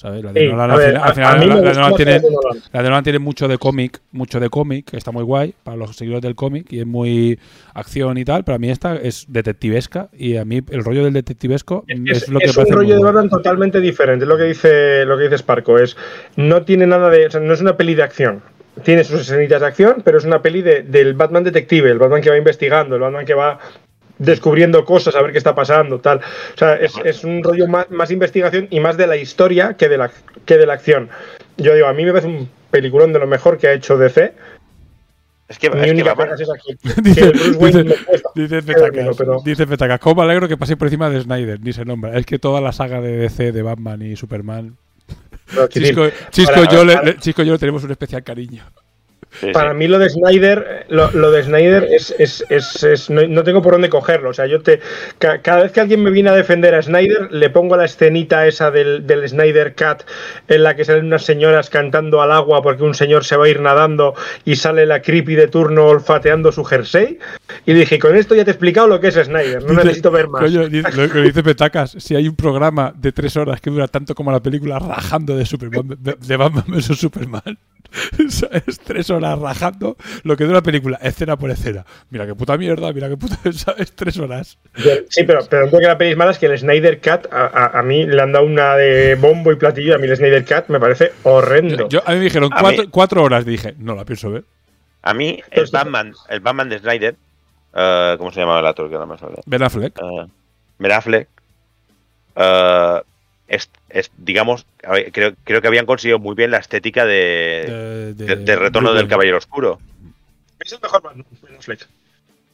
¿Sabes? La de Nolan Nolan tiene, Nolan. Nolan mucho de cómic, mucho de cómic, que está muy guay para los seguidores del cómic y es muy acción y tal, pero a mí esta es detectivesca y a mí el rollo del detectivesco es, Es, lo que es me un parece rollo de. Batman totalmente diferente. Es lo que dice, lo que dice Sparco. Es, no tiene nada de. o sea, no es una peli de acción. Tiene sus escenitas de acción, pero es una peli de- del Batman detective, el Batman que va investigando, el Batman que va descubriendo cosas, a ver qué está pasando, tal. O sea, es, es un rollo más, más investigación y más de la historia que de la, que de la acción. Yo digo, a mí me parece un peliculón de lo mejor que ha hecho DC. Es que, Mi es que única pega es aquí. que Dice, dice- Petacas, pero- dice Petacas, ¿cómo me alegro que pasé por encima de Snyder? Ni se nombra. Es que toda la saga de DC, de Batman y Superman. Chisco, le, yo le tenemos un especial cariño. Sí, sí. Para mí lo de Snyder, lo, lo de Snyder es, es, es- es- no, no tengo por dónde cogerlo. O sea, yo te ca- cada vez que alguien me viene a defender a Snyder, le pongo la escenita esa del, del Snyder Cat en la que salen unas señoras cantando al agua porque un señor se va a ir nadando y sale la creepy de turno olfateando su jersey. Y dije, con esto ya te he explicado lo que es Snyder, no Dice- necesito ver más. Coño, lo que dice Petacas, si hay un programa de tres horas que dura tanto como la película rajando de Superman, de, de Batman vs Superman, ¿sabes? Tres horas rajando lo que dura la película, escena por escena. Mira qué puta mierda, mira qué puta, ¿sabes? Tres horas. Sí, pero, pero no creo que la peli es mala, es que el Snyder Cat a, a- a mí le han dado una de bombo y platillo. A mí el Snyder Cat me parece horrendo. Yo, a mí me dijeron cuatro, mí- cuatro horas, dije, no la pienso ver. A mí, el Batman, el Batman de Snyder, eh, ¿cómo se llama el actor que ahora me sale? Ben Affleck. Eh, Ben Affleck, eh, es, es, digamos, creo, creo que habían conseguido muy bien la estética de, de, de- de retorno del Caballero Oscuro. Es el mejor Batman, Ben Affleck.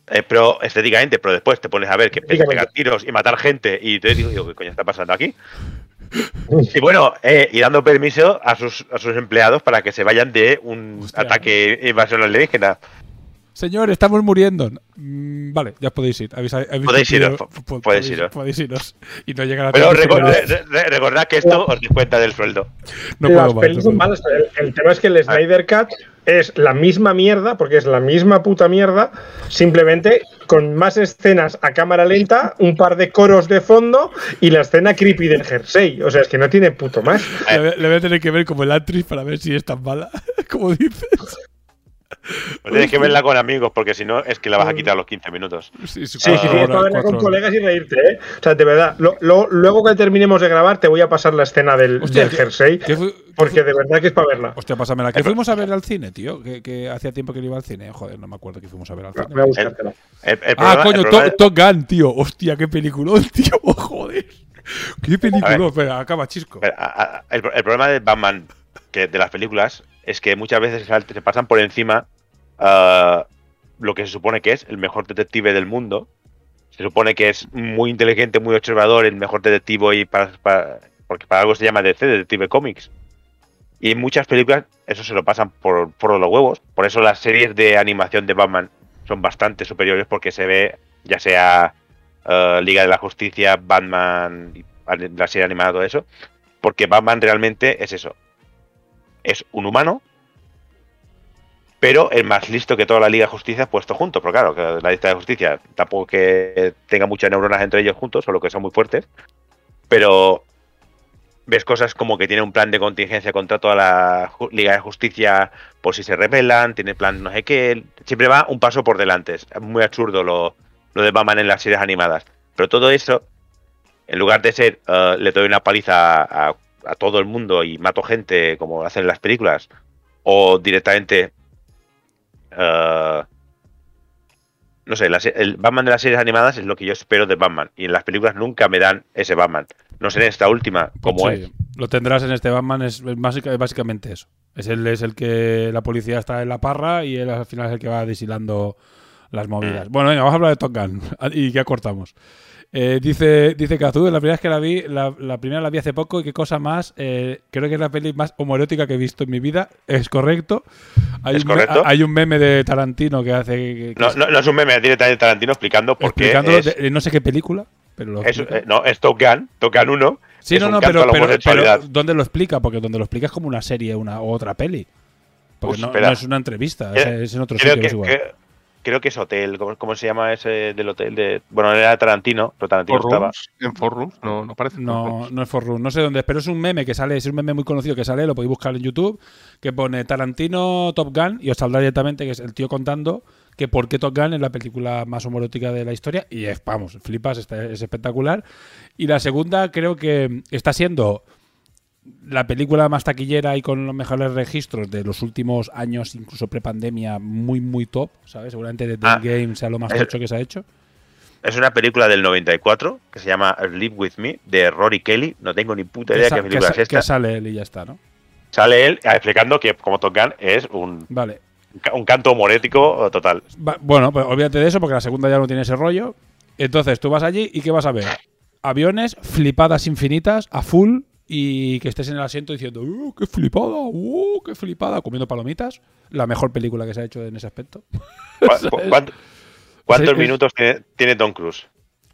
Eh, pero estéticamente, pero después te pones a ver que empieza a Estéticamente. pegar tiros y matar gente y te digo, digo, ¿qué coño está pasando aquí? Y bueno, eh, y dando permiso a sus, a sus empleados para que se vayan de un Hostia. ataque invasión alienígena. Señor, estamos muriendo. Mm, vale, ya os podéis ir. Habéis- habéis Podéis iros, po- po- podéis iros. Podéis iros. Y no llegar a Pero re- re- recordad que esto os descuenta del sueldo. No puedo más, no son puedo. malas. El, el tema es que el Snyder Cut es la misma mierda, porque es la misma puta mierda, simplemente con más escenas a cámara lenta, un par de coros de fondo y la escena creepy del jersey. O sea, es que no tiene puto más. Le, voy- le voy a tener que ver como el actriz para ver si es tan mala, como dices. No tienes que verla con amigos, porque si no, es que la vas a quitar a los 15 minutos. Sí, sí, Sí, sí, sí, cuatro es para horas, verla con colegas y reírte, ¿eh? O sea, de verdad. lo- lo- luego que terminemos de grabar, te voy a pasar la escena del, Hostia, del ¿qué- jersey, ¿Qué fu- porque de verdad que es para verla. Hostia, pásamela. ¿Qué fuimos a ver al cine, tío? Que, que hacía tiempo que no iba al cine. Joder, no me acuerdo que fuimos a ver al cine. Voy a buscártela. El, el Ah, problema- coño, Top, Gun, tío. Hostia, qué peliculón, tío. Joder. Qué peliculón. Espera, acaba, chisco. Pero, a- a- el, el problema de Batman, que de las películas, es que muchas veces se pasan por encima ah, lo que se supone que es el mejor detective del mundo. Se supone que es muy inteligente, muy observador, el mejor detective y para, porque para algo se llama DC, Detective Comics. Y en muchas películas eso se lo pasan por, por los huevos. Por eso las series de animación de Batman son bastante superiores porque se ve, ya sea eh, Liga de la Justicia, Batman, la serie animada, todo eso. Porque Batman realmente es eso. Es un humano, pero el más listo que toda la Liga de Justicia puesto juntos. Pero claro, que la lista de justicia tampoco que tenga muchas neuronas entre ellos juntos, solo que son muy fuertes. Pero ves cosas como que tiene un plan de contingencia contra toda la Liga de Justicia por si se rebelan, tiene plan no sé qué. Siempre va un paso por delante. Es muy absurdo lo, lo de Batman en las series animadas. Pero todo eso, en lugar de ser eh, le doy una paliza a- a todo el mundo y mato gente como hacen en las películas, o directamente. eh, no sé, el Batman de las series animadas es lo que yo espero de Batman. Y en las películas nunca me dan ese Batman. No sé en esta última cómo Sí, es. Lo tendrás en este Batman, es es básica- básicamente eso. Es el, es el que la policía está en la parra y él al final es el que va deshilando las movidas. Bueno, venga, vamos a hablar de Top Gun y ya cortamos. Eh, dice dice Kazu, la primera vez que la vi, la, la primera la vi hace poco y qué cosa más, eh, creo que es la peli más homoerótica que he visto en mi vida, es correcto. Hay, ¿Es un, me- correcto? hay un meme de Tarantino que hace... que- que No, es- no, no es un meme, tiene de Tarantino explicando por qué es, de- no sé qué película, pero lo es- eh, no, es Top Gun, Top Gun 1. Sí, no, no, pero, pero, ¿dónde lo explica? Porque donde lo explica es como una serie una, o otra peli. Porque Uf, no, es una entrevista, es, es en otro creo sitio. que, es igual. Creo que es Hotel, ¿cómo, cómo se llama ese del hotel? de Bueno, era Tarantino, pero Tarantino estaba. En Forrooms, no, no parece. No, no es Forrun, no sé dónde es, pero es un meme que sale, es un meme muy conocido que sale, lo podéis buscar en YouTube, que pone Tarantino Top Gun y os saldrá directamente que es el tío contando que por qué Top Gun es la película más homorótica de la historia y es, vamos, flipas, está- es espectacular. Y la segunda creo que está siendo la película más taquillera y con los mejores registros de los últimos años, incluso prepandemia, muy, muy top, ¿sabes? Seguramente desde Ah, Game sea lo más tocho que se ha hecho. Es una película del 94 que se llama Live With Me de Rory Kelly. No tengo ni puta idea qué película es esta. que sale él y ya está, ¿no? Sale él ah, explicando que como Top Gun es un, Vale. un canto morético total. Va- Bueno, pues olvídate de eso porque la segunda ya no tiene ese rollo. Entonces tú vas allí y ¿qué vas a ver? Aviones, flipadas infinitas, a full y que estés en el asiento diciendo ¡Uh, qué flipada! ¡Uh, qué flipada! Comiendo palomitas. La mejor película que se ha hecho en ese aspecto. ¿Cu- cu- cuánto- ¿Cuántos es- minutos tiene, tiene Tom Cruise?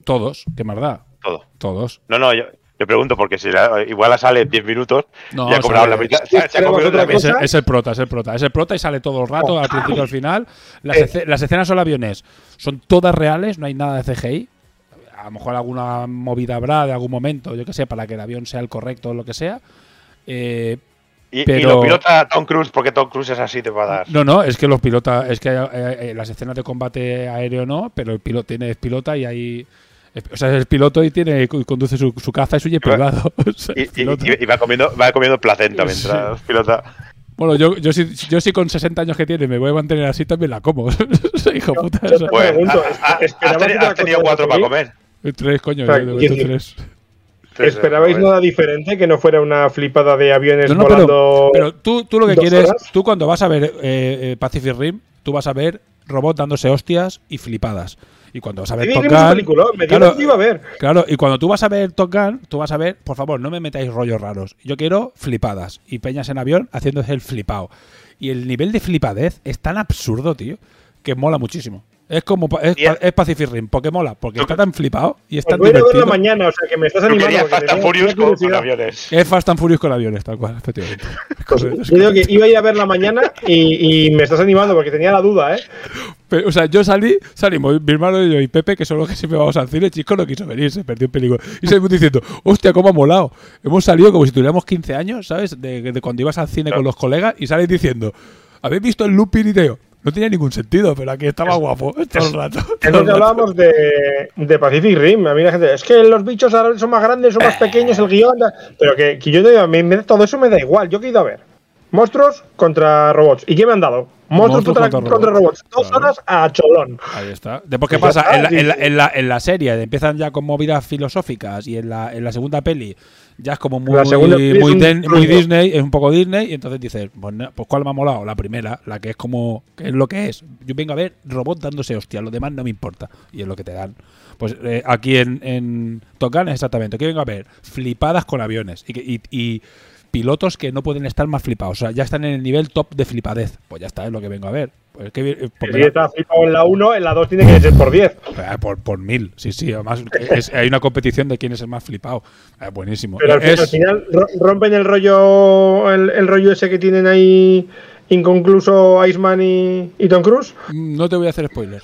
Todos, qué más da. Todo. Todos. No, no, yo, yo pregunto porque si la- igual la sale en 10 minutos No, y ha cobrado la mitad. Se se ha. Es el, es el prota, es el prota. Es el prota y sale todo el rato, al principio al final. Las, Eh. las escenas son aviones. Son todas reales, no hay nada de CGI. A lo mejor alguna movida habrá de algún momento, yo que sé, para que el avión sea el correcto o lo que sea. Eh, Y, lo pilota Tom Cruise porque Tom Cruise es así, te va a dar. no, no, es que los pilotas, es que eh, eh, las escenas de combate aéreo no, pero el piloto tiene es pilota y hay. O sea, es piloto y tiene y conduce su, su caza y su jet Iba- privado. O sea, Y, va comiendo, va comiendo placenta mientras pilota. Bueno, yo, yo, si, yo si con 60 años que tiene me voy a mantener así, también la como. Hijo puta. yo eso. te Pues, pregunto, has, ¿esperabas tenido, has cuatro para comer. Tres, coño, O sea, yo ¿quién- tres. ¿Esperabais Pues, nada diferente que no fuera una flipada de aviones No, no, volando? Pero tú, tú lo que quieres, horas? tú cuando vas a ver eh, eh, Pacific Rim, tú vas a ver robots dándose hostias y flipadas. Y cuando vas a ver Sí, Top Gun, película, me dio claro, que iba a ver. Claro, y cuando tú vas a ver Top Gun, tú vas a ver, por favor, no me metáis rollos raros. Yo quiero flipadas y peñas en avión haciéndose el flipado. Y el nivel de flipadez es tan absurdo, tío, que mola muchísimo. Es como es, Pacific Rim, porque mola, porque está tan flipado y es Pues tan voy a divertido. mañana, o sea que me estás animando. Fast and Furious con, con aviones. Es Fast and Furious con aviones, tal cual, efectivamente. Pues, Correcto. yo digo que iba a ir a verla mañana y, y me estás animando porque tenía la duda, ¿eh? Pero, o sea, yo salí, salimos, mi hermano y yo y Pepe, que son los que siempre vamos al cine, chico no quiso venir, se perdió un película. Y salimos diciendo, hostia, cómo ha molado. Hemos salido como si tuviéramos 15 años, ¿sabes? De, de cuando ibas al cine con los colegas y sales diciendo, ¿Habéis visto el looping y Teo? No tenía ningún sentido, pero aquí estaba guapo todo el rato. Es lo que hablábamos de, de Pacific Rim. A mí la gente, es que los bichos ahora son más grandes, son más pequeños, el guion. Pero que, que yo te digo, a mí todo eso me da igual. Yo que he ido a ver. Monstruos contra robots. ¿Y qué me han dado? Monstruos, Monstruos contra, robots. Dos Claro. horas a cholón. Ahí está. Después, ¿qué pasa? En la, en la- en la- en la serie empiezan ya con movidas filosóficas y en la, en la segunda peli ya es como muy, segunda muy, den- muy. Disney, es un poco Disney, y entonces dices, pues, pues ¿cuál me ha molado? La primera, la que es como, que es lo que es. Yo vengo a ver robot dándose hostia, lo demás no me importa. Y es lo que te dan. Pues eh, aquí en, en es exactamente. Aquí vengo a ver flipadas con aviones y, que- y- y pilotos que no pueden estar más flipados. O sea, ya están en el nivel top de flipadez. Pues ya está, es lo que vengo a ver. Pues es que, eh, porque Si la- está flipado en la 1, en la 2 tiene que ser por 10. eh, Por, por mil, sí, sí. Además, es- hay una competición de quién es el más flipado. Eh, buenísimo. Pero al, Es- al final ro- rompen el rollo el, el rollo ese que tienen ahí inconcluso Iceman y, y Tom Cruise. no te voy a hacer spoiler.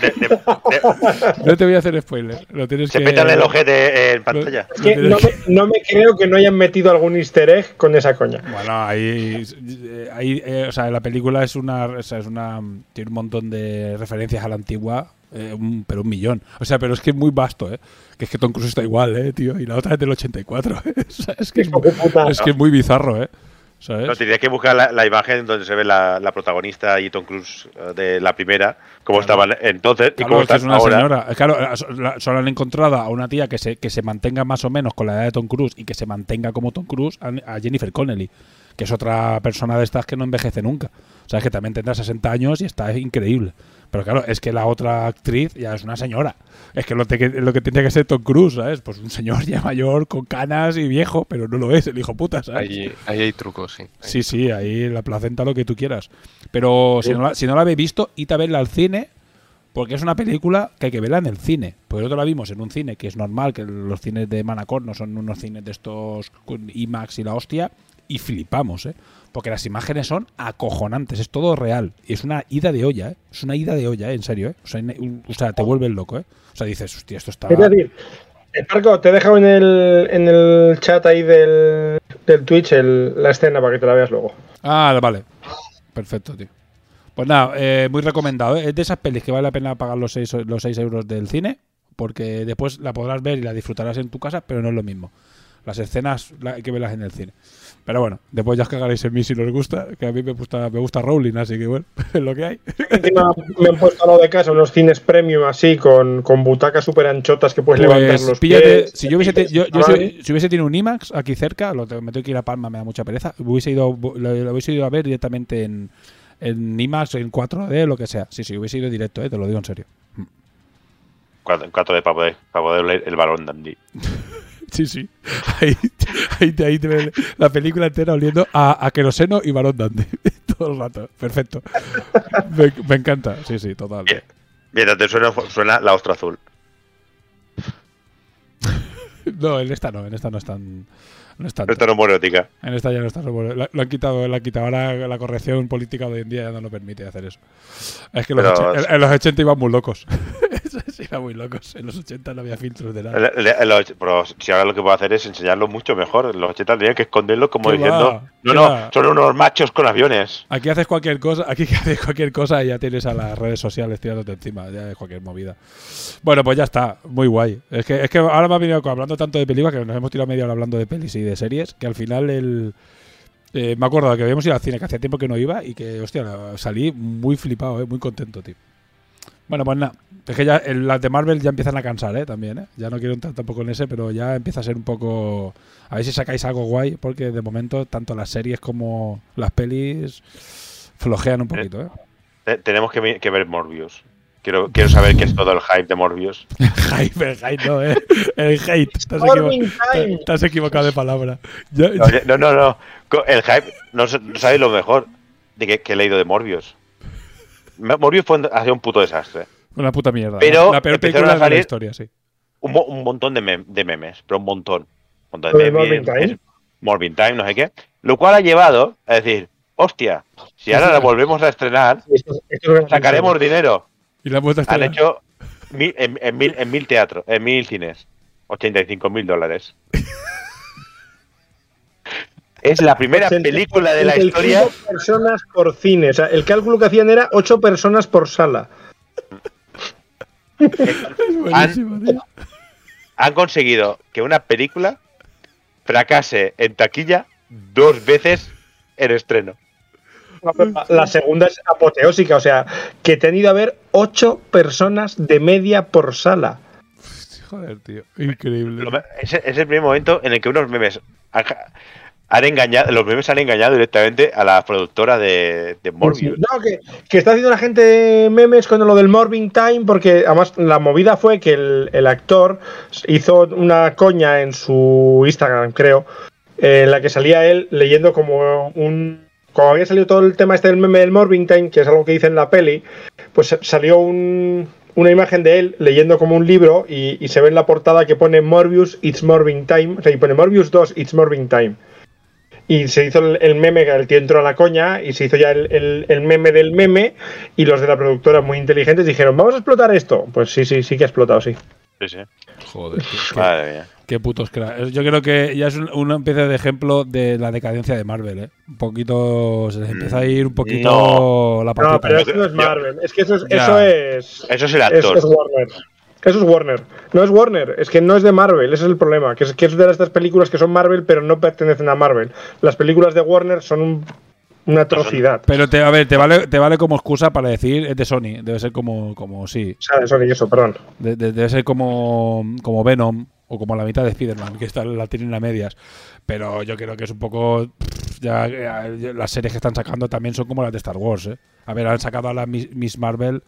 De- de- de- No te voy a hacer spoiler. Lo tienes se que. petan el ojete en pantalla. Es que no me, no me creo que no hayan metido algún easter egg con esa coña. Bueno, ahí, eh, ahí eh, o sea, la película es una, o sea, es una, tiene un montón de referencias a la antigua, eh, un- pero un millón. O sea, pero es que es muy vasto, ¿eh? Que es que Tom Cruise está igual, ¿eh, tío? Y la otra es del 84. ¿eh? O sea, es que es, es que es muy bizarro, ¿eh? ¿Sabes? No, tendría que buscar la, la imagen donde se ve la, la protagonista y Tom Cruise eh, de la primera, cómo Claro. estaban entonces y Claro, cómo es que están es una ahora. señora. Eh, Claro, la- la- solo han encontrado a una tía que se, que se mantenga más o menos con la edad de Tom Cruise y que se mantenga como Tom Cruise a, Jennifer Connelly, que es otra persona de estas que no envejece nunca. O sea, que también tendrá 60 años y está increíble. Pero claro, es que la otra actriz ya es una señora. Es que lo, te- lo que tendría que ser Tom Cruise, ¿sabes? Pues un señor ya mayor, con canas y viejo, pero no lo es, el hijo puta, ¿sabes? Ahí, ahí hay trucos, sí. Sí, sí, ahí la placenta lo que tú quieras. Pero si no, la, si no la habéis visto, id a verla al cine, porque es una película que hay que verla en el cine. Porque nosotros la vimos en un cine que es normal, que los cines de Manacor no son unos cines de estos con IMAX y la hostia, y flipamos, ¿eh? Porque las imágenes son acojonantes, es todo real. Y es una ida de olla, ¿eh? Es una ida de olla, ¿eh? En serio, ¿eh? O sea, o sea, te vuelves loco, ¿eh? O sea, dices, hostia, esto está... Es decir, eh, Marco, te he dejado en el, en el chat ahí del, del Twitch el- la escena para que te la veas luego. Ah, vale. Perfecto, tío. Pues nada, eh, muy recomendado. ¿eh? Es de esas pelis que vale la pena pagar los 6 los seis euros del cine, porque después la podrás ver y la disfrutarás en tu casa, pero no es lo mismo. Las escenas hay que verlas en el cine. Pero bueno, después ya os cagaréis en mí si no os gusta, que a mí me gusta, me gusta Rowling, así que bueno, es lo que hay. Encima me han puesto lado de casa unos cines premium así, con, con butacas súper anchotas que puedes levantar Pues los píllate, pies. si yo hubiese, yo, yo si, si hubiese tenido un IMAX aquí cerca, lo te- me tengo que ir a Palma, me da mucha pereza, hubiese ido, lo, lo hubiese ido a ver directamente en, en IMAX, en 4D, lo que sea. Sí, sí, hubiese ido directo, eh, te lo digo en serio. Cuatro, cuatro de para poder, para poder leer el balón dandy. Sí, sí. Ahí, ahí, te- ahí te ve la película entera oliendo a, a queroseno y balón dandy. Todo el rato. Perfecto. Me, me encanta. Sí, sí, total. Bien. Mientras te suena, suena la ostra azul. No, en esta no, en esta no es tan. No es tanto. Esto no es morótica. En esta ya no está. Lo, lo han quitado, lo han quitado. Ahora la corrección política de hoy en día ya no lo permite hacer eso. Es que los en, en los 80 iban muy locos. sí, iban muy locos. En los 80 no había filtros de nada. El- el- el och- pero si ahora lo que puedo hacer es enseñarlo mucho mejor. Los 80 tenían que esconderlo como ¿Qué diciendo: va? No, ¿Qué no, va? son unos machos con aviones. Aquí haces cualquier cosa, aquí haces cualquier cosa y ya tienes a las redes sociales tirándote encima, ya es cualquier movida. Bueno, pues ya está, muy guay. Es que, es que ahora me ha venido hablando tanto de películas que nos hemos tirado media hora hablando de pelis y de series, que al final el eh, me acuerdo que habíamos ido al cine, que hacía tiempo que no iba y que, hostia, salí muy flipado, eh, muy contento, tío. Bueno, pues nada, es que ya el- las de Marvel ya empiezan a cansar, ¿eh? También, ¿eh? Ya no quiero entrar tampoco en ese, pero ya empieza a ser un poco... A ver si sacáis algo guay, porque de momento tanto las series como las pelis flojean un poquito, ¿eh? Te- tenemos que, que ver Morbius. Quiero, quiero saber qué es todo el hype de Morbius. hype, el hate no, ¿eh? El hate. Equivo- te- has equivocado de palabra. No, no, no, no. El hype, no, no sabéis lo mejor de que, que he leído de Morbius. Morbius fue un- ha sido un puto desastre. Una puta mierda. Pero la peor película de la historia, sí. Un, mo- un montón de, mem- de memes, pero un montón. Un montón ¿Lo de memes. Morbin Time? Morbin Time, no sé qué. Lo cual ha llevado a decir, hostia, si ahora la volvemos a estrenar, sacaremos dinero. Y la puesta Han hecho mil- en, en mil, en mil teatros, en mil cines. 85 mil dólares. Es la primera 80, película de la 85 historia. personas por cine. O sea, el cálculo que hacían era 8 personas por sala. Buenísimo, tío. Han conseguido que una película fracase en taquilla dos veces en estreno. La, segunda es apoteósica, o sea, que he tenido a ver 8 personas de media por sala. Joder, tío. Increíble. Es, es el primer momento en el que unos memes han, han engañado, los memes han engañado directamente a la productora de, de Morbius. No, que, que está haciendo la gente memes con lo del Morbing Time, porque además la movida fue que el, el actor hizo una coña en su Instagram, creo, en la que salía él leyendo como un. Como había salido todo el tema este del meme del Morbing Time, que es algo que dice en la peli, pues salió un- una imagen de él leyendo como un libro y, se ve en la portada que pone Morbius, It's Morbing Time, o sea, y pone Morbius 2, It's Morbing Time. Y se hizo el, meme, que el tío entró a la coña, y se hizo ya el meme del meme, y los de la productora muy inteligentes dijeron, vamos a explotar esto. Pues sí, sí, sí que ha explotado, sí. Sí, sí. Joder. Qué, Madre mía. qué putos cracks. Yo creo que ya es un- una especie de ejemplo de la decadencia de Marvel, ¿eh? Un poquito. Se les empieza a ir un poquito No. la No, pero eso no es Marvel, es que eso es, Ya. eso es, Eso es el eso actor. es Warner. Eso es Warner. No es Warner, es que no es de Marvel, ese es el problema. Que es, que es de estas películas que son Marvel, pero no pertenecen a Marvel. Las películas de Warner son un- una atrocidad. Pero te, a ver, te vale, te vale como excusa para decir es de Sony. Debe ser como, como sí. O sea, de Sony, eso, perdón. De- de- debe ser como, como Venom o como la mitad de Spider-Man, que está, la tienen a medias. Pero yo creo que es un poco. Ya, ya, las series que están sacando también son como las de Star Wars. ¿eh? A ver, han sacado a la Miss, Marvel.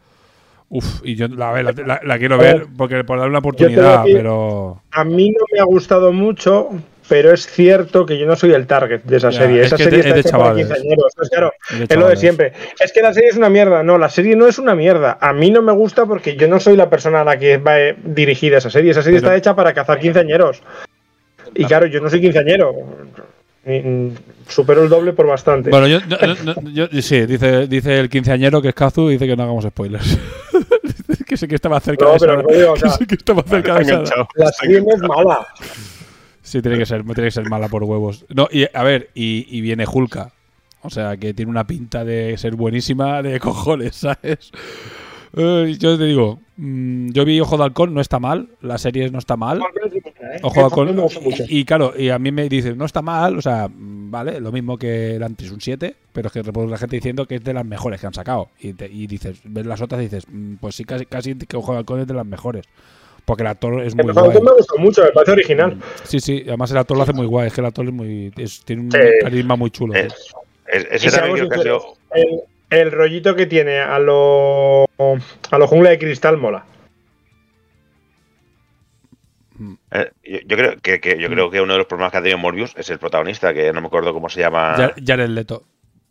Uf, y yo la, a ver, la, la- la quiero ver, porque por dar una a oportunidad, decir- pero. A mí no me ha gustado mucho, pero es cierto que yo no soy el target de esa Ya, serie. es Esa que serie es de- está es de hecha para chavales. Entonces, claro, Es de es lo de siempre. Es que la serie es una mierda. No, la serie no es una mierda. A mí no me gusta porque yo no soy la persona a la que va eh, dirigida esa serie. Esa serie Pero- está hecha para cazar quinceañeros. Y claro, yo no soy quinceañero. Mm, Supero el doble por bastante. Bueno, yo, no- yo- sí, dice, dice el quinceañero que es Kazu y dice que no hagamos spoilers. Dice que sé que estaba cerca No, de pero hora. no digo, o Que sea, sé que estaba cerca de esa la serie no es mala. Sí, tiene que ser, tiene que ser mala por huevos. No, y a ver, y, y viene Hulka. O sea, que tiene una pinta de ser buenísima de cojones, ¿sabes? Eh, yo te digo, mm, yo vi Ojo de Halcón, no está mal, la serie no está mal. Ojo de Halcón. Y, y claro, y a mí me dicen, no está mal, o sea, vale, lo mismo que el Antris, un 7, pero es que la gente diciendo que es de las mejores que han sacado. Y, te- y dices, ves las otras y dices, mm, pues sí, casi, casi que Ojo de Halcón es de las mejores. Porque el actor es muy El guay. Me gustó mucho, me parece original. Sí, sí, además el actor lo hace muy guy, es que el actor es muy, es- tiene un Sí. carisma muy chulo. Es- es- Y ese también seamos creo que ha sinceros, sido. el, el rollito que tiene a lo a lo jungla de cristal mola. eh, yo, yo creo que, que- yo creo que uno de los problemas que ha tenido Morbius es el protagonista, que no me acuerdo cómo se llama. Ja- Jared Leto.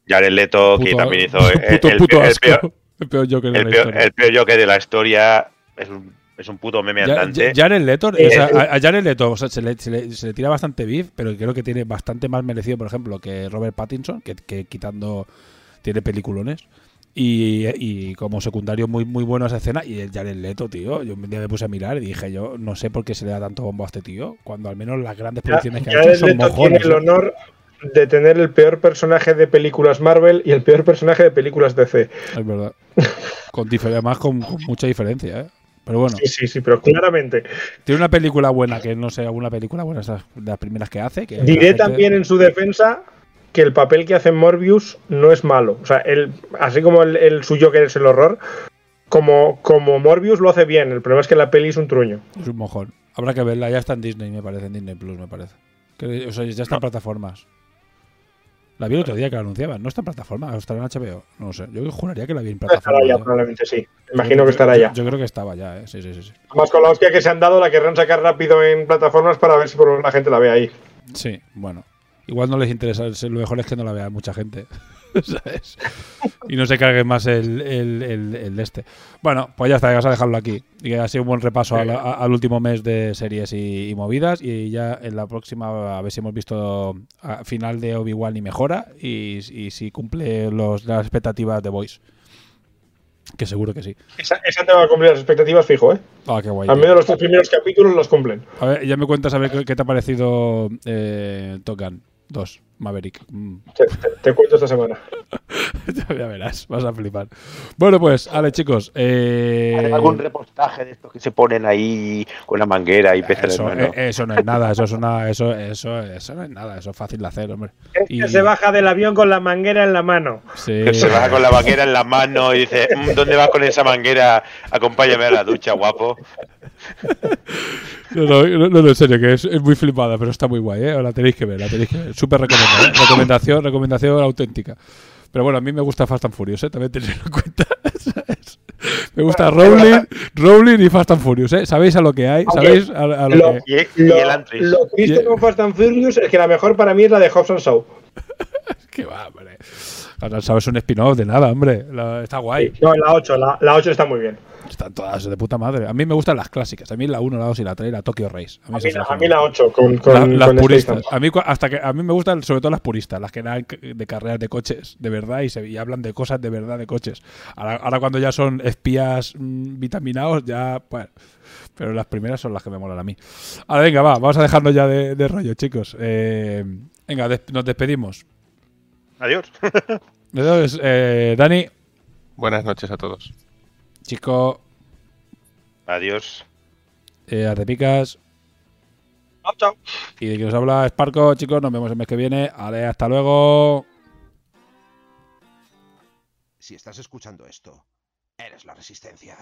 Jared Leto, que también hizo el, puto, el- puto el asco. peor, El peor Joker de el la peor- historia. el peor Joker de la historia. Es un, es un puto meme andante. Ja- Jared Leto, o sea, eh, a, a Jared Leto o sea, se, le, se le- se le tira bastante beef, pero creo que tiene bastante más merecido, por ejemplo, que Robert Pattinson, que, que quitando tiene peliculones. Y, y como secundario muy muy bueno esa escena y el Jared Leto, tío, yo un día me puse a mirar y dije yo, no sé por qué se le da tanto bombo a este tío, cuando al menos las grandes producciones que ha hecho son Leto tiene mojones. el ¿eh? honor de tener el peor personaje de películas Marvel y el peor personaje de películas DC. Es verdad. Con además con, con mucha diferencia, ¿eh? Pero bueno, Sí, sí, sí, pero claramente. tiene una película buena, que no sé, alguna película buena, esas de las primeras que hace. Que Diré gente- también en su defensa que el papel que hace Morbius no es malo. O sea, él, así como el, el suyo que es el horror, como, como Morbius lo hace bien. El problema es que la peli es un truño. Es un mojón. Habrá que verla, ya está en Disney, me parece, en Disney Plus, me parece. Que- o sea, ya está en plataformas. La vi el otro día que la anunciaban. ¿No está en plataformas? ¿O ¿Estará en HBO? No lo sé. Yo juraría que la vi en Estará plataformas. ya, ya. probablemente sí. Imagino que estará ya. Yo, yo creo que estaba ya, ¿eh? Sí, sí, sí. Sí, Además, con la hostia que se han dado, la querrán sacar rápido en plataformas para ver si por la gente la ve ahí. Sí, bueno. Igual no les interesa. Lo mejor es que no la vea mucha gente. ¿Sabes? Y no se cargue más el, el, el- el de este. Bueno, pues ya está, vamos a dejarlo aquí. Y ha sido un buen repaso al, último mes de series y, y movidas. Y ya en la próxima, a ver si hemos visto a final de Obi-Wan y mejora. Y, y si cumple los, las expectativas de Voice. Que seguro que sí. Esa, esa te va a cumplir las expectativas, fijo, ¿eh? Ah, qué guay. Al menos los tres primeros capítulos los cumplen. A ver, ya me cuentas a ver qué, qué te ha parecido eh, Top Gun 2. Maverick. Mm. Te, cuento esta semana. ya verás, vas a flipar. Bueno, pues, vale, chicos. Eh, ¿Hay algún repostaje de estos que se ponen ahí con la manguera y peces eso, eh, eso no es nada, eso es una, eso, eso, eso no es nada, eso es fácil de hacer, hombre. Es Y- que se baja del avión con la manguera en la mano. Sí. Que se va con la manguera en la mano y dice, "Mm, ¿dónde vas con esa manguera? Acompáñame a la ducha, guapo. No, no, no, no, en serio, que es, es muy flipada, pero está muy guay, ¿eh? La tenéis que ver, la tenéis que ver. Súper recomendada, ¿eh? Recomendación, recomendación auténtica. Pero bueno, a mí me gusta Fast and Furious, ¿eh? También tenéis en cuenta. ¿sabes? Me gusta Rowling, Rowling y Fast and Furious, ¿eh? ¿Sabéis a lo que hay? ¿Sabéis a, a lo, lo- que...? Y, y Lo, el Y- con Fast and Furious es que la mejor para mí es la de Hobbs and Shaw. Que va, hombre. Ahora sabes un spin-off de nada, hombre. La- está guay. No, la 8, la, la 8 está muy bien. Están todas de puta madre. A mí me gustan las clásicas. A mí la 1, la 2 y la 3 y la Tokyo Race. A mí, A esas mí, son las a mí la gustan. 8 con, con, La- las con puristas. A mí, hasta que, a mí me gustan sobre todo las puristas, las que eran c- de carreras de coches, de verdad, y, se, y hablan de cosas de verdad de coches. Ahora, ahora cuando ya son espías mm, vitaminados, ya, bueno. Pero las primeras son las que me molan a mí. Ahora, venga, va, vamos a dejarnos ya de, de rollo, chicos. Eh, venga, des- nos despedimos. Adiós. Entonces, eh, Dani, Buenas noches a todos. Chico, Adiós. eh, Artepicas. Chao, chao. Y de que nos habla Sparco, chicos, nos vemos el mes que viene. Ale, hasta luego. Si estás escuchando esto, eres la resistencia.